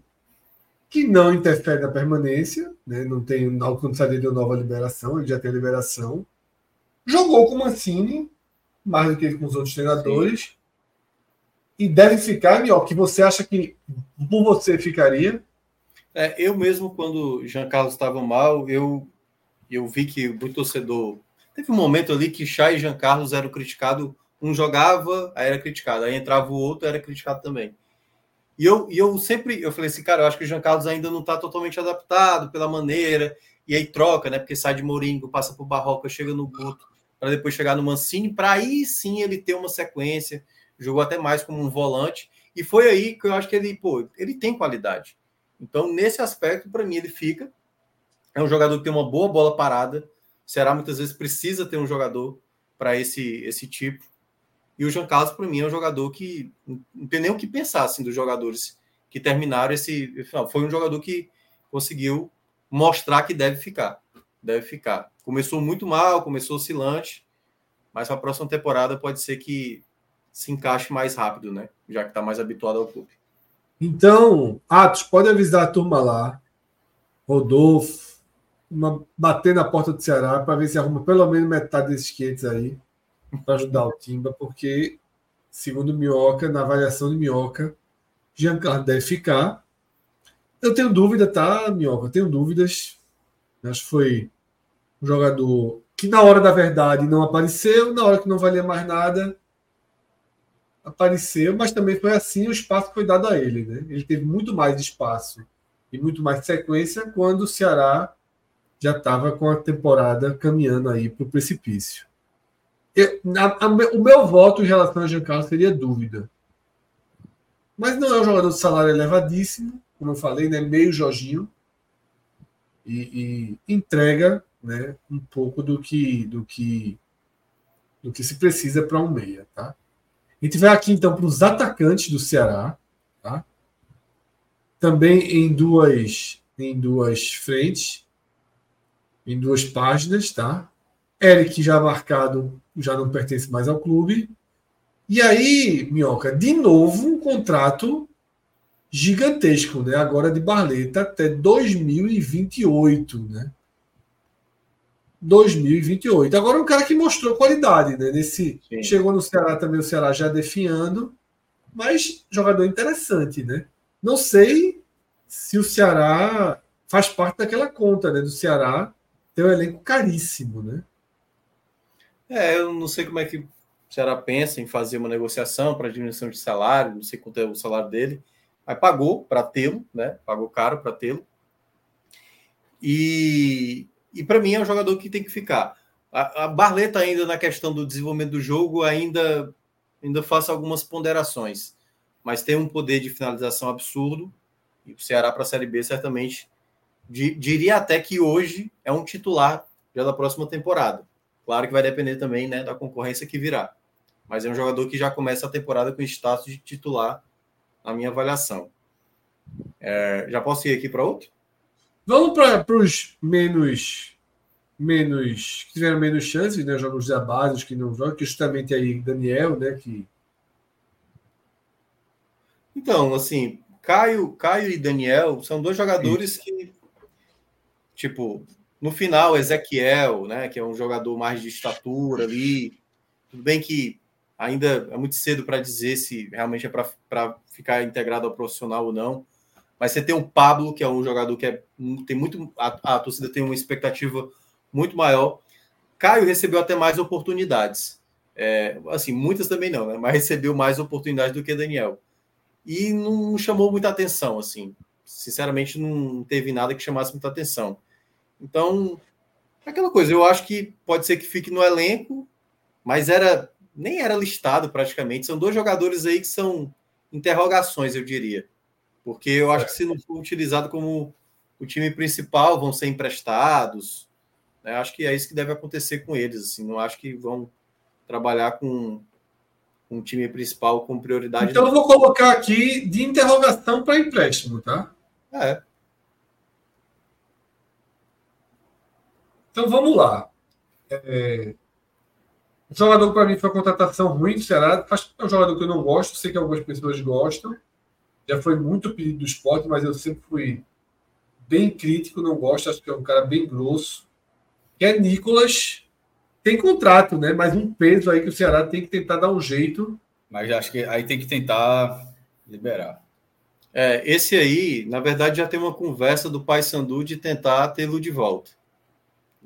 Speaker 1: que não interfere na permanência, né? não tem precisaria de nova liberação, ele já tem liberação. Jogou com o Mancini, mais do que com os outros treinadores. Sim. E deve ficar, melhor que você acha que por você ficaria?
Speaker 3: É, eu mesmo, quando Jean Carlos estava mal, eu, eu vi que o torcedor. Teve um momento ali que Chay e Jean Carlos eram criticados. Um jogava, aí era criticado. Aí entrava o outro, era criticado também. E eu, e eu sempre eu falei assim, cara, eu acho que o Jean Carlos ainda não está totalmente adaptado pela maneira. E aí troca, né? Porque sai de Moringo, passa por Barroca, chega no Guto, para depois chegar no Mancini, para aí sim ele ter uma sequência. Jogou até mais como um volante. E foi aí que eu acho que ele, pô, ele tem qualidade. Então, nesse aspecto, para mim, ele fica. É um jogador que tem uma boa bola parada. O Ceará muitas vezes precisa ter um jogador para esse, esse tipo. E o João Carlos, para mim, é um jogador que não tem nem o que pensar assim, dos jogadores que terminaram esse. Foi um jogador que conseguiu mostrar que deve ficar. Deve ficar. Começou muito mal, começou oscilante, mas para a próxima temporada pode ser que se encaixe mais rápido, né? Já que está mais habituado ao clube.
Speaker 1: Então, Atos, pode avisar a turma lá, Rodolfo, uma, bater na porta do Ceará para ver se arruma pelo menos metade desses 500 aí, para ajudar o Timba, porque, segundo Minhoca, na avaliação de Minhoca, Giancarlo deve ficar. Eu tenho dúvida, tá, Minhoca? Eu tenho dúvidas. Acho que foi um jogador que, na hora da verdade, não apareceu, na hora que não valia mais nada, apareceu, mas também foi assim o espaço foi dado a ele. Né? Ele teve muito mais espaço e muito mais sequência quando o Ceará já estava com a temporada caminhando aí para o precipício. A, a, o meu voto em relação a Giancarlo seria dúvida. Mas não é um jogador de salário elevadíssimo, como eu falei, né? meio Jorginho. E, e entrega né, um pouco do que, do que, do que se precisa para um meia. Tá? A gente vai aqui então para os atacantes do Ceará, tá? Também em duas em duas frentes, em duas páginas, tá? Eric já marcado, já não pertence mais ao clube. E aí, Minhoca, de novo um contrato gigantesco, né? Agora de Barleta até 2028, né? 2028. Agora um cara que mostrou qualidade, né? Nesse Sim. chegou no Ceará também o Ceará já definhando, mas jogador interessante, né? Não sei se o Ceará faz parte daquela conta, né? Do Ceará ter um elenco caríssimo, né?
Speaker 3: É, eu não sei como é que o Ceará pensa em fazer uma negociação para diminuição de salário, não sei quanto é o salário dele, mas pagou para tê-lo, né? Pagou caro para tê-lo. E e para mim é um jogador que tem que ficar. A, a Barleta ainda na questão do desenvolvimento do jogo ainda ainda faço algumas ponderações, mas tem um poder de finalização absurdo e o Ceará para a Série B certamente di, diria até que hoje é um titular já da próxima temporada. Claro que vai depender também né, da concorrência que virá. Mas é um jogador que já começa a temporada com status de titular, na minha avaliação. É, já posso ir aqui para outro?
Speaker 1: Vamos para os menos menos que tiveram menos chances, né? Jogos da base, os que não jogam, que justamente aí Daniel, né? Que
Speaker 3: então, assim, Caio, Caio e Daniel são dois jogadores Sim. que, tipo, no final, Ezequiel, né? Que é um jogador mais de estatura ali. Tudo bem que ainda é muito cedo para dizer se realmente é para ficar integrado ao profissional ou não. Mas você tem o Pablo, que é um jogador que é, tem muito. A, a torcida tem uma expectativa muito maior. Caio recebeu até mais oportunidades. É, assim, muitas também não, né? Mas recebeu mais oportunidades do que Daniel. E não chamou muita atenção, assim. Sinceramente, não teve nada que chamasse muita atenção. Então, é aquela coisa, eu acho que pode ser que fique no elenco, mas era nem era listado praticamente. São dois jogadores aí que são interrogações, eu diria. Porque eu acho que se não for utilizado como o time principal, vão ser emprestados, né? Acho que é isso que deve acontecer com eles. Assim, não acho que vão trabalhar com um time principal com prioridade.
Speaker 1: Então eu vou colocar aqui de interrogação para empréstimo, tá?
Speaker 3: É.
Speaker 1: Então vamos lá. É... O jogador para mim foi uma contratação ruim do Ceará. É um jogador que eu não gosto, sei que algumas pessoas gostam. Já foi muito pedido do esporte, mas eu sempre fui bem crítico, não gosto, acho que é um cara bem grosso que é Nicolas. Tem contrato, né? Mas um peso aí que o Ceará tem que tentar dar um jeito.
Speaker 2: Mas acho que aí tem que tentar liberar.
Speaker 3: É, esse aí, na verdade, já tem uma conversa do Pai Sandu de tentar tê-lo de volta.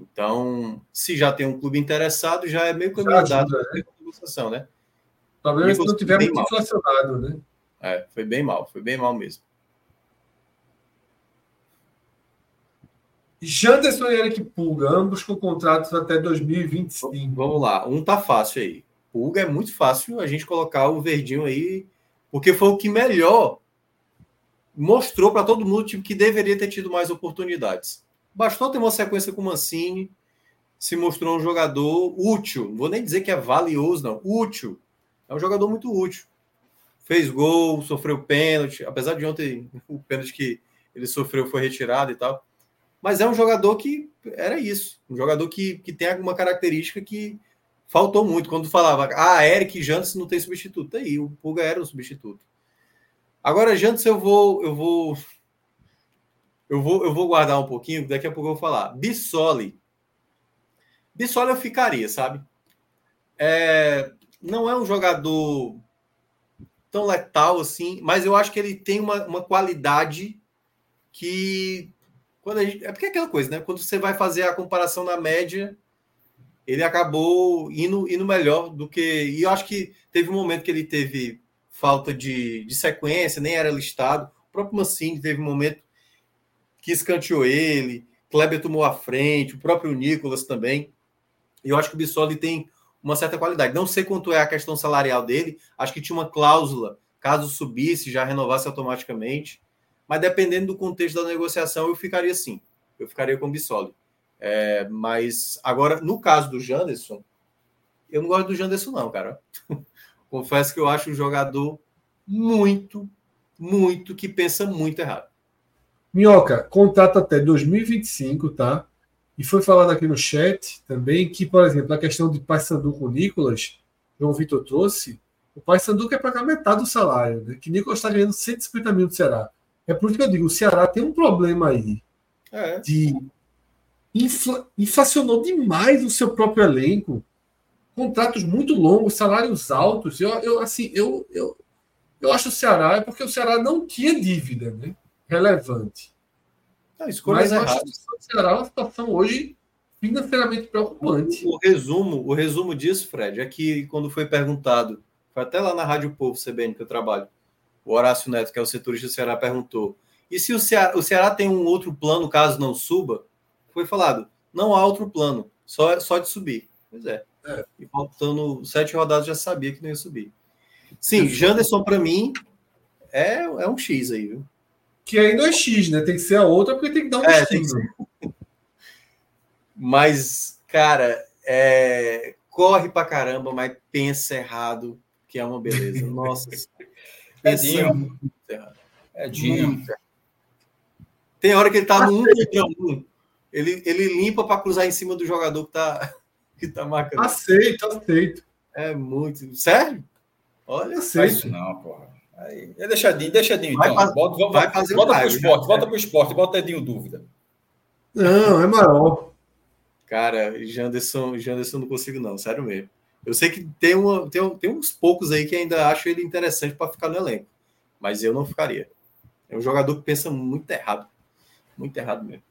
Speaker 3: Então, se já tem um clube interessado, já é meio caminho dado
Speaker 1: né?
Speaker 3: negociação, né?
Speaker 1: O problema é não tiver muito mal. inflacionado, né?
Speaker 3: É, foi bem mal, foi bem mal mesmo.
Speaker 1: Janderson e Eric Pulga, ambos com contratos até 2025.
Speaker 3: Vamos lá, um tá fácil aí. Pulga é muito fácil a gente colocar o verdinho aí, porque foi o que melhor mostrou para todo mundo que deveria ter tido mais oportunidades. Bastou ter uma sequência com o Mancini, se mostrou um jogador útil. Vou nem dizer que é valioso, não. Útil. É um jogador muito útil. Fez gol, sofreu pênalti, apesar de ontem (laughs) o pênalti que ele sofreu foi retirado e tal. Mas é um jogador que era isso. Um jogador que, que tem alguma característica que faltou muito. Quando falava, ah, Eric Jantes não tem substituto. Aí, o Pulga era o substituto. Agora, Jantes, eu vou, eu vou. Eu vou, eu vou guardar um pouquinho, daqui a pouco eu vou falar. Bissoli. Bissoli eu ficaria, sabe? É, não é um jogador tão letal assim, mas eu acho que ele tem uma, uma qualidade que quando a gente, é porque é aquela coisa, né? Quando você vai fazer a comparação na média, ele acabou indo, indo melhor do que. E eu acho que teve um momento que ele teve falta de, de sequência, nem era listado. O próprio Mancini teve um momento que escanteou ele, Kleber tomou a frente, o próprio Nicolas também. E eu acho que o Bissoli tem uma certa qualidade. Não sei quanto é a questão salarial dele, acho que tinha uma cláusula, caso subisse, já renovasse automaticamente. Mas dependendo do contexto da negociação, eu ficaria assim. Eu ficaria com o Bissoli. É, mas agora, no caso do Janderson, eu não gosto do Janderson, não, cara. (laughs) Confesso que eu acho um jogador muito, muito, que pensa muito errado.
Speaker 1: Minhoca, contrato até 2025, tá? E foi falado aqui no chat também que, por exemplo, a questão de Paysandu com o Nicolas, João Vitor trouxe, o Paysandu quer pagar metade do salário, né? que Nicolas está ganhando 150 mil do Ceará. É por isso que eu digo, o Ceará tem um problema aí é. de infla, inflacionou demais o seu próprio elenco, contratos muito longos, salários altos. Eu, eu assim, eu, eu, eu acho o Ceará é porque o Ceará não tinha dívida, né? Relevante.
Speaker 3: Não, Mas eu acho
Speaker 1: que o Ceará é uma situação hoje financeiramente preocupante.
Speaker 3: O, o, resumo, o resumo disso, Fred, é que quando foi perguntado, foi até lá na Rádio Povo CBN que eu trabalho, o Horácio Neto, que é o setorista do Ceará, perguntou: e se o Ceará, o Ceará tem um outro plano caso não suba? Foi falado: não há outro plano, só, só de subir. Pois é. é. E faltando sete rodadas já sabia que não ia subir. Sim, Janderson, para mim, é, é um X aí, viu?
Speaker 1: Que ainda é X, né? Tem que ser a outra porque tem que dar um é, X.
Speaker 3: Mas, cara, é, corre pra caramba, mas pensa errado, que é uma beleza. (laughs) Nossa.
Speaker 2: Edinho. Edinho.
Speaker 3: Tem hora que ele tá no 1 contra 1. Ele, ele limpa para cruzar em cima do jogador que tá, (laughs) que tá marcando.
Speaker 1: Aceito, aceito.
Speaker 3: É muito. Sério? Olha,
Speaker 2: aceito. Isso não, porra. Aí, é deixadinho, deixadinho,
Speaker 3: vai
Speaker 2: então.
Speaker 3: Fazer,
Speaker 2: volta,
Speaker 3: vai fazer
Speaker 2: volta pro esporte, volta pro esporte, bota Edinho dúvida.
Speaker 1: Não, é maior.
Speaker 3: Cara, Janderson, Janderson não consigo, não, sério mesmo. Eu sei que tem, uma, tem, tem uns poucos aí que ainda acho ele interessante para ficar no elenco, mas eu não ficaria. É um jogador que pensa muito errado. Muito errado mesmo.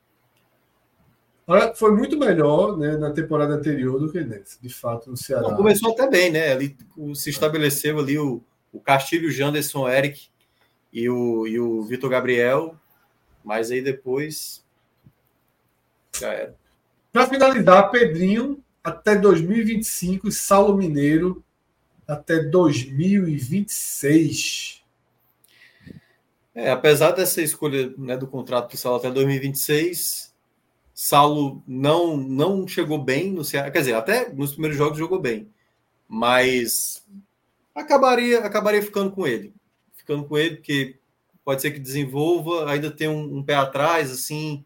Speaker 1: Foi muito melhor né, na temporada anterior do que nessa, de fato, no Ceará. Não,
Speaker 3: começou até bem, né? Ali se estabeleceu ali o, o Castilho, Janderson, Eric e o, e o Vitor Gabriel, mas aí depois já era.
Speaker 1: Para finalizar, Pedrinho até 2025 e Saulo Mineiro até 2026.
Speaker 3: É, apesar dessa escolha né, do contrato do Saulo até 2026, Saulo não não chegou bem no Ceará. Quer dizer, até nos primeiros jogos jogou bem, mas acabaria acabaria ficando com ele, ficando com ele porque pode ser que desenvolva, ainda tem um, um pé atrás, assim,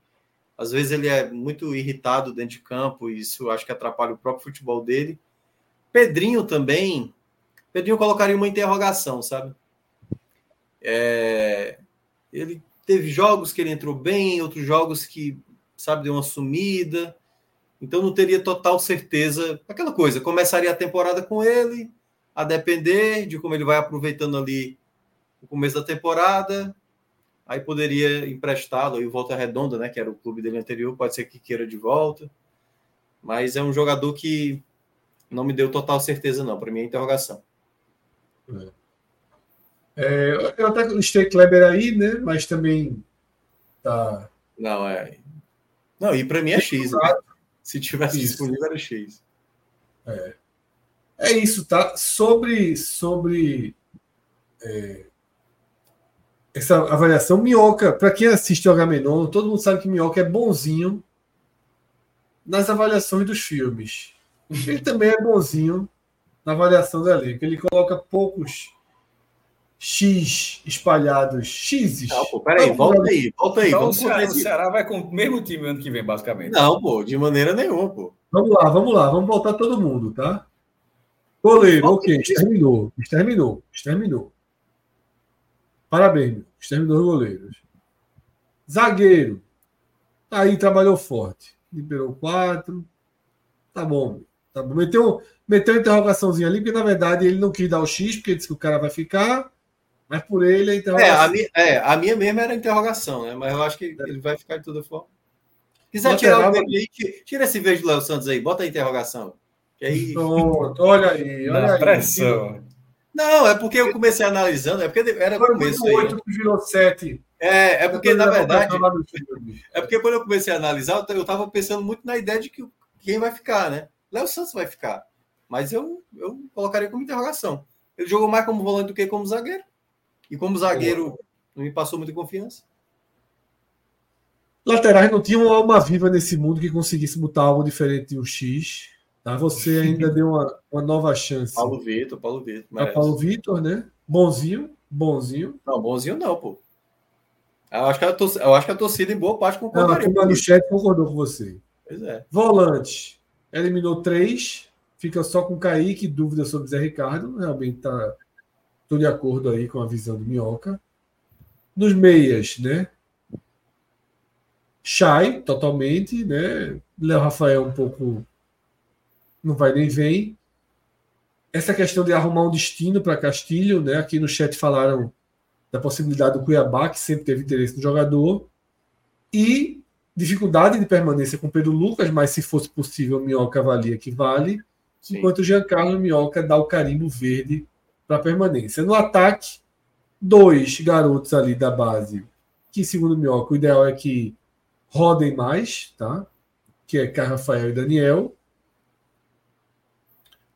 Speaker 3: às vezes ele é muito irritado dentro de campo, e isso acho que atrapalha o próprio futebol dele. Pedrinho também. Pedrinho colocaria uma interrogação, sabe? É, ele teve jogos que ele entrou bem, outros jogos que, sabe, deu uma sumida. Então não teria total certeza. Aquela coisa, começaria a temporada com ele, a depender de como ele vai aproveitando ali o começo da temporada aí poderia emprestá-lo e Volta Redonda, né, que era o clube dele anterior, pode ser que queira de volta. Mas é um jogador que não me deu total certeza, não. Para mim é interrogação.
Speaker 1: É. É, eu até listei Kleber aí, né? Mas também tá.
Speaker 3: Não, é. Não, e para mim é X. Né? Se tivesse isso. disponível, era X.
Speaker 1: É. é isso, tá? Sobre. sobre é, essa avaliação. Minhoca, para quem assiste o Agamenon, todo mundo sabe que Minhoca é bonzinho nas avaliações dos filmes. Ele também é bonzinho na avaliação da lei, que ele coloca poucos X espalhados, X.
Speaker 3: Não, pô, peraí, volta aí, volta aí.
Speaker 2: Então, vamos o, Ceará, o Ceará vai com o mesmo time ano que vem, basicamente.
Speaker 3: Não, pô, de maneira nenhuma, pô.
Speaker 1: Vamos lá, vamos lá, vamos voltar todo mundo, tá? Goleiro, ok, exterminou, exterminou, exterminou. Parabéns, exterminou os goleiros. Zagueiro. Aí trabalhou forte. Liberou quatro. Tá bom. Tá bom. Meteu, meteu uma interrogaçãozinha ali, porque na verdade ele não quis dar o X, porque disse que o cara vai ficar. Mas por ele a interrogação.
Speaker 3: É, a minha, é, a minha mesmo era interrogação, né? Mas eu acho que ele vai ficar de toda forma. Quiser tirar o aí, tira esse verde do Léo Santos aí, bota a interrogação. Que aí...
Speaker 1: Pronto, olha aí, olha aí.
Speaker 2: Pressão.
Speaker 3: Não, é porque eu comecei analisando, é porque era Foi começo aí. 8
Speaker 1: que virou 7.
Speaker 3: É, é porque, na verdade. É porque quando eu comecei a analisar, eu estava pensando muito na ideia de que quem vai ficar, né? Léo Santos vai ficar. Mas eu, eu colocaria como interrogação. Ele jogou mais como volante do que como zagueiro. E como zagueiro, não me passou muita confiança.
Speaker 1: Laterais não tinham uma alma viva nesse mundo que conseguisse botar algo diferente de um X. Tá? Você ainda deu uma, uma nova chance.
Speaker 3: Paulo Vitor, Paulo Vitor.
Speaker 1: Mas... Paulo Vitor, né? Bonzinho, bonzinho.
Speaker 3: Não, bonzinho não, pô. Eu acho que a torcida, eu acho que a torcida em boa parte concordaria.
Speaker 1: Não, no chat concordou com você.
Speaker 3: Pois é.
Speaker 1: Volante. Eliminou três. Fica só com Kaique. Dúvida sobre Zé Ricardo. Realmente tá. Estou de acordo aí com a visão do Minhoca. Nos meias, né? Chay, totalmente, né? Léo Rafael um pouco não vai nem vem. Essa questão de arrumar um destino para Castilho, né? Aqui no chat falaram da possibilidade do Cuiabá, que sempre teve interesse no jogador. E dificuldade de permanência com Pedro Lucas, mas se fosse possível, Minhoca avalia que vale. Sim. Enquanto o Giancarlo Minhoca dá o carimbo verde para permanência. No ataque, dois garotos ali da base, que segundo Minhoca, o ideal é que rodem mais, tá? Que é Carlos Rafael e Daniel.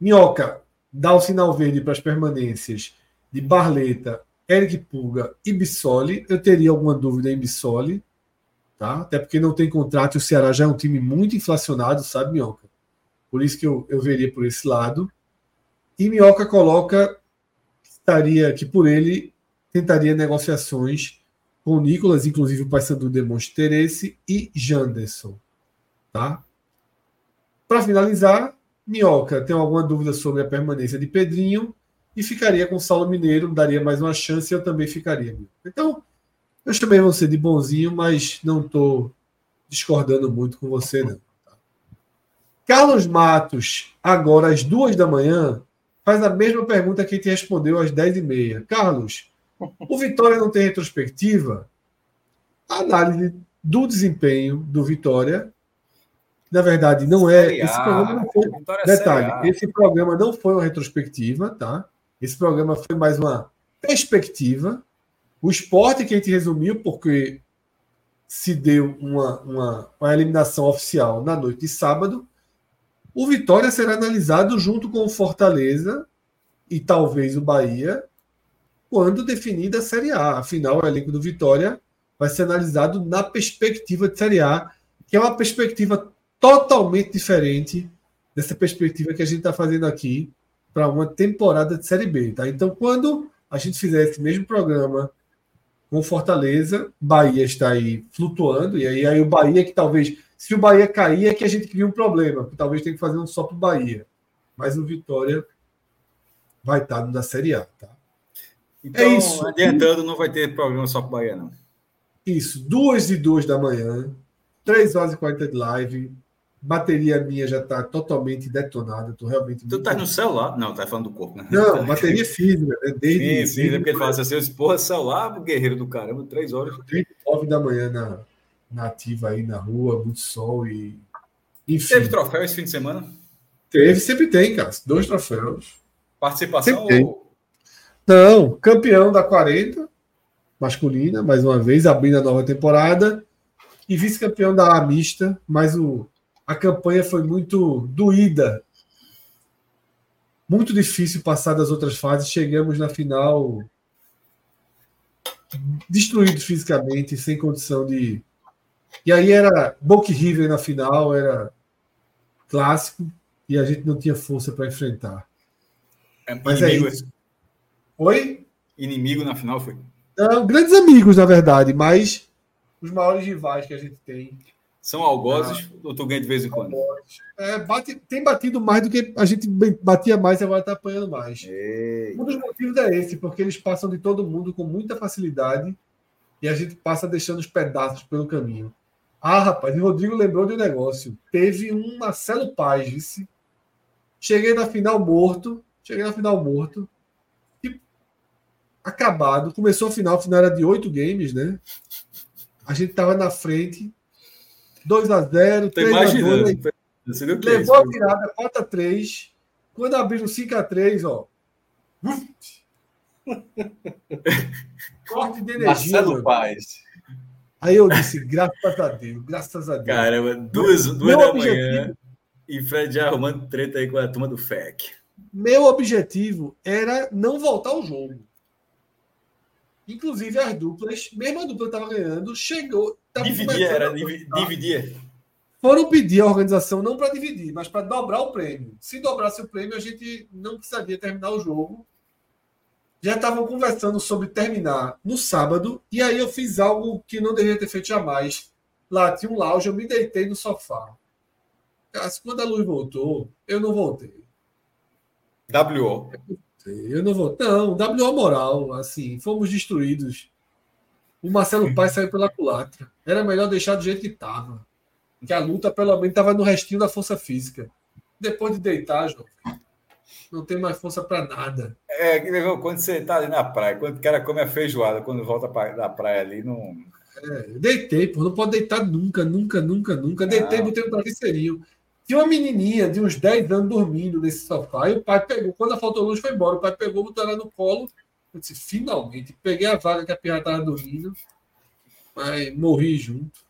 Speaker 1: Minhoca dá o sinal verde para as permanências de Barleta, Eric Pulga e Bissoli. Eu teria alguma dúvida em Bissoli, tá? Até porque não tem contrato e o Ceará já é um time muito inflacionado, sabe, Minhoca? Por isso que eu, eu veria por esse lado. E Minhoca coloca que estaria que por ele tentaria negociações com o Nicolas, inclusive o Paysandu demonstra interesse, e Janderson. Tá? Para finalizar, Minhoca tem alguma dúvida sobre a permanência de Pedrinho e ficaria com o Saulo Mineiro, daria mais uma chance e eu também ficaria. Então, eu chamei você de bonzinho, mas não estou discordando muito com você, não. Tá? Carlos Matos, agora às duas da manhã, faz a mesma pergunta que te respondeu às dez e meia. Carlos, o Vitória não tem retrospectiva? A análise do desempenho do Vitória na verdade, não é. Esse programa não foi. Detalhe, esse programa não foi uma retrospectiva, tá? Esse programa foi mais uma perspectiva. O esporte que a gente resumiu, porque se deu uma, uma, uma eliminação oficial na noite de sábado. O Vitória será analisado junto com o Fortaleza e talvez o Bahia quando definida a Série A. Afinal, o elenco do Vitória vai ser analisado na perspectiva de Série A, que é uma perspectiva totalmente diferente dessa perspectiva que a gente está fazendo aqui para uma temporada de Série B. Tá? Então, quando a gente fizer esse mesmo programa com Fortaleza, Bahia está aí flutuando, e aí, aí o Bahia que talvez, se o Bahia cair, é que a gente cria um problema, porque talvez tenha que fazer um só para o Bahia. Mas o Vitória vai estar na Série A. Tá?
Speaker 2: Então, é isso. adiantando, não vai ter problema só para o Bahia, não.
Speaker 1: Isso, duas e duas da manhã, três horas e quarenta de live, Bateria minha já está totalmente detonada. Tô realmente.
Speaker 2: Tu tá no celular? Não, tá falando do corpo,
Speaker 1: né? Não, (laughs) bateria física, né?
Speaker 2: Desde. Sim, sim, é porque ele fala assim: porra, celular, guerreiro do caramba, três horas.
Speaker 1: Nove da manhã na, na ativa aí na rua, muito sol e.
Speaker 2: Enfim. Teve troféu esse fim de semana?
Speaker 1: Teve, sempre tem, cara. Dois troféus.
Speaker 2: Participação ou...
Speaker 1: Não, campeão da 40, masculina, mais uma vez, abrindo a nova temporada. E vice-campeão da A mista, mas o a campanha foi muito doída. Muito difícil passar das outras fases. Chegamos na final destruídos fisicamente, sem condição de. E aí era Boca River na final, era clássico, e a gente não tinha força para enfrentar.
Speaker 2: É, Mas é isso.
Speaker 1: Oi?
Speaker 2: Inimigo na final foi?
Speaker 1: Não, grandes amigos, na verdade, mas os maiores rivais que a gente tem.
Speaker 2: São algozes ah, ou tu ganha de vez em quando?
Speaker 1: É, bate, tem batido mais do que a gente batia mais e agora está apanhando mais. Ei. Um dos motivos é esse, porque eles passam de todo mundo com muita facilidade e a gente passa deixando os pedaços pelo caminho. Ah, rapaz, o Rodrigo lembrou de um negócio. Teve um Marcelo Paz, disse. Cheguei na final morto. Cheguei na final morto. E acabado. Começou a final, a final era de oito games, né? A gente tava na frente 2 a 0 3 a 2 Levou a virada 4 a 3 Quando abriram 5 a 3 ó. (laughs) Corte de energia.
Speaker 2: Marcelo Paz.
Speaker 1: Aí eu disse, graças a Deus, graças a Deus.
Speaker 2: Caramba, duas, duas da manhã e Fred já arrumando treta aí com a turma do FEC.
Speaker 1: Meu objetivo era não voltar ao jogo. Inclusive as duplas, mesmo a dupla estava ganhando, chegou.
Speaker 2: Dividia, era dividir.
Speaker 1: Foram pedir a organização não para dividir, mas para dobrar o prêmio. Se dobrasse o prêmio, a gente não precisaria terminar o jogo. Já estavam conversando sobre terminar no sábado, e aí eu fiz algo que não deveria ter feito jamais. Lá tinha um lounge, eu me deitei no sofá. Quando a luz voltou, eu não voltei.
Speaker 2: WO.
Speaker 1: Eu não vou. Não, WO moral, assim, fomos destruídos. O Marcelo Paes saiu pela culatra. Era melhor deixar do jeito que estava. Que a luta, pelo menos, estava no restinho da força física. Depois de deitar, João, não tem mais força para nada.
Speaker 2: É, quando você está ali na praia, quando o cara come a feijoada, quando volta pra, da praia ali, não.
Speaker 1: É, deitei, pô, não pode deitar nunca, nunca, nunca, nunca. Deitei, botei um travesseirinho. Tinha uma menininha de uns 10 anos dormindo nesse sofá. E o pai pegou, quando a faltou luz, foi embora. O pai pegou, botou ela no colo. Eu disse, finalmente, peguei a vaga que a pirra estava dormindo. Mas morri junto.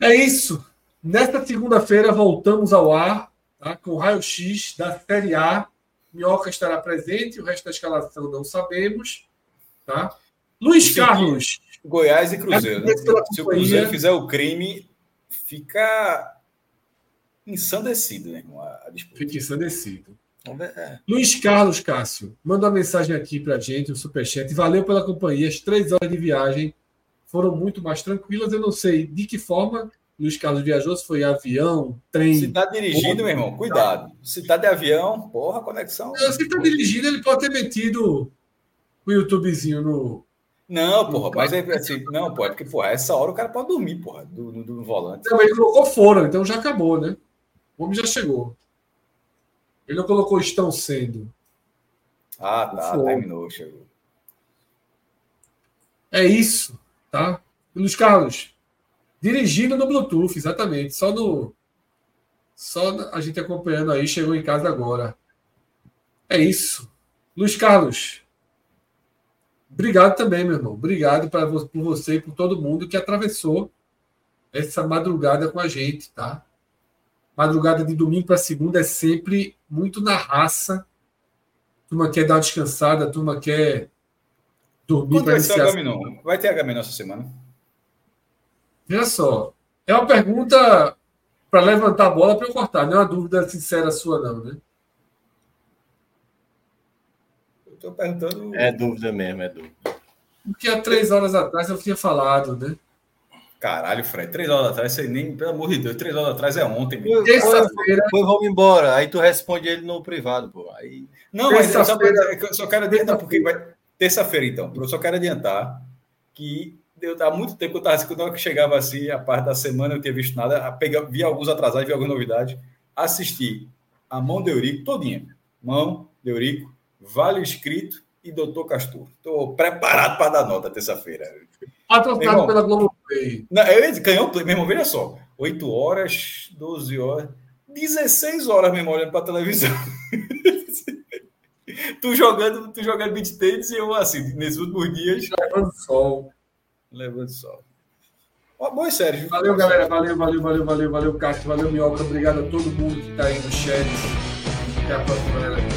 Speaker 1: É isso. Nesta segunda-feira voltamos ao ar tá? com o raio-x da Série A. Minhoca estará presente, o resto da escalação não sabemos. Tá? Luiz Carlos.
Speaker 2: Goiás e Cruzeiro. Né? Se o Cruzeiro fizer o crime, fica ensandecido, né, a disputa.
Speaker 1: Fica ensandecido.
Speaker 3: É.
Speaker 1: Luiz Carlos Cássio, manda uma mensagem aqui pra gente, um superchat. Valeu pela companhia. As três horas de viagem foram muito mais tranquilas. Eu não sei de que forma Luiz Carlos viajou, se foi avião, trem.
Speaker 2: Se tá dirigindo, meu irmão, cuidado. Se tá de avião, porra, conexão.
Speaker 1: Se está dirigindo, ele pode ter metido o YouTubezinho no.
Speaker 2: Não, porra, mas é assim, não, pode, porque, porra, essa hora o cara pode dormir, porra, do, do, do volante.
Speaker 1: Também colocou fora, então já acabou, né? O homem já chegou. Ele não colocou estão sendo.
Speaker 2: Ah, tá,
Speaker 1: Foi.
Speaker 2: terminou, chegou.
Speaker 1: É isso, tá? Luiz Carlos, dirigindo no Bluetooth, exatamente. Só no. Só a gente acompanhando aí, chegou em casa agora. É isso. Luiz Carlos, obrigado também, meu irmão. Obrigado pra, por você e por todo mundo que atravessou essa madrugada com a gente, tá? Madrugada de domingo para segunda é sempre muito na raça. A turma quer dar uma descansada, a turma quer dormir para
Speaker 2: vai
Speaker 1: iniciar.
Speaker 2: Agamenon? Vai ter Agamenon essa semana?
Speaker 1: Veja só, é uma pergunta para levantar a bola para eu cortar, não é uma dúvida sincera sua, não, né?
Speaker 2: Eu tô perguntando.
Speaker 3: É dúvida mesmo, é dúvida.
Speaker 1: Porque há três horas atrás eu tinha falado, né?
Speaker 2: Caralho, Fred, três horas atrás, você nem, pelo amor de Deus, três horas atrás é ontem.
Speaker 1: Terça-feira,
Speaker 3: Depois vamos embora. Aí tu responde ele no privado, pô. Aí
Speaker 2: Não, mas eu só, eu só quero adiantar, porque vai. Terça-feira, então. Eu só quero adiantar que eu, há muito tempo eu estava quando eu chegava assim, a parte da semana eu não tinha visto nada, a pegar, vi alguns atrasados, vi algumas novidades, assisti a Mão de Eurico todinha. Mão de Eurico, Vale Escrito e Doutor Castor. Estou preparado para dar nota terça-feira.
Speaker 1: Patrocinado pela Globoplay.
Speaker 2: Não, eu ganhou, meu irmão, veja só. 8 horas, 12 horas, 16 horas mesmo olhando para a televisão. (laughs) tu jogando, tu jogando beat tênis e eu assim, nesses últimos dias,
Speaker 1: Levando sol.
Speaker 2: levando sol. Ó, Boa, Sérgio.
Speaker 1: Valeu, galera. Valeu, valeu, valeu, valeu, valeu, Castro. Valeu, Minhoca. Obrigado a todo mundo que está aí no chat. Até a próxima, galera.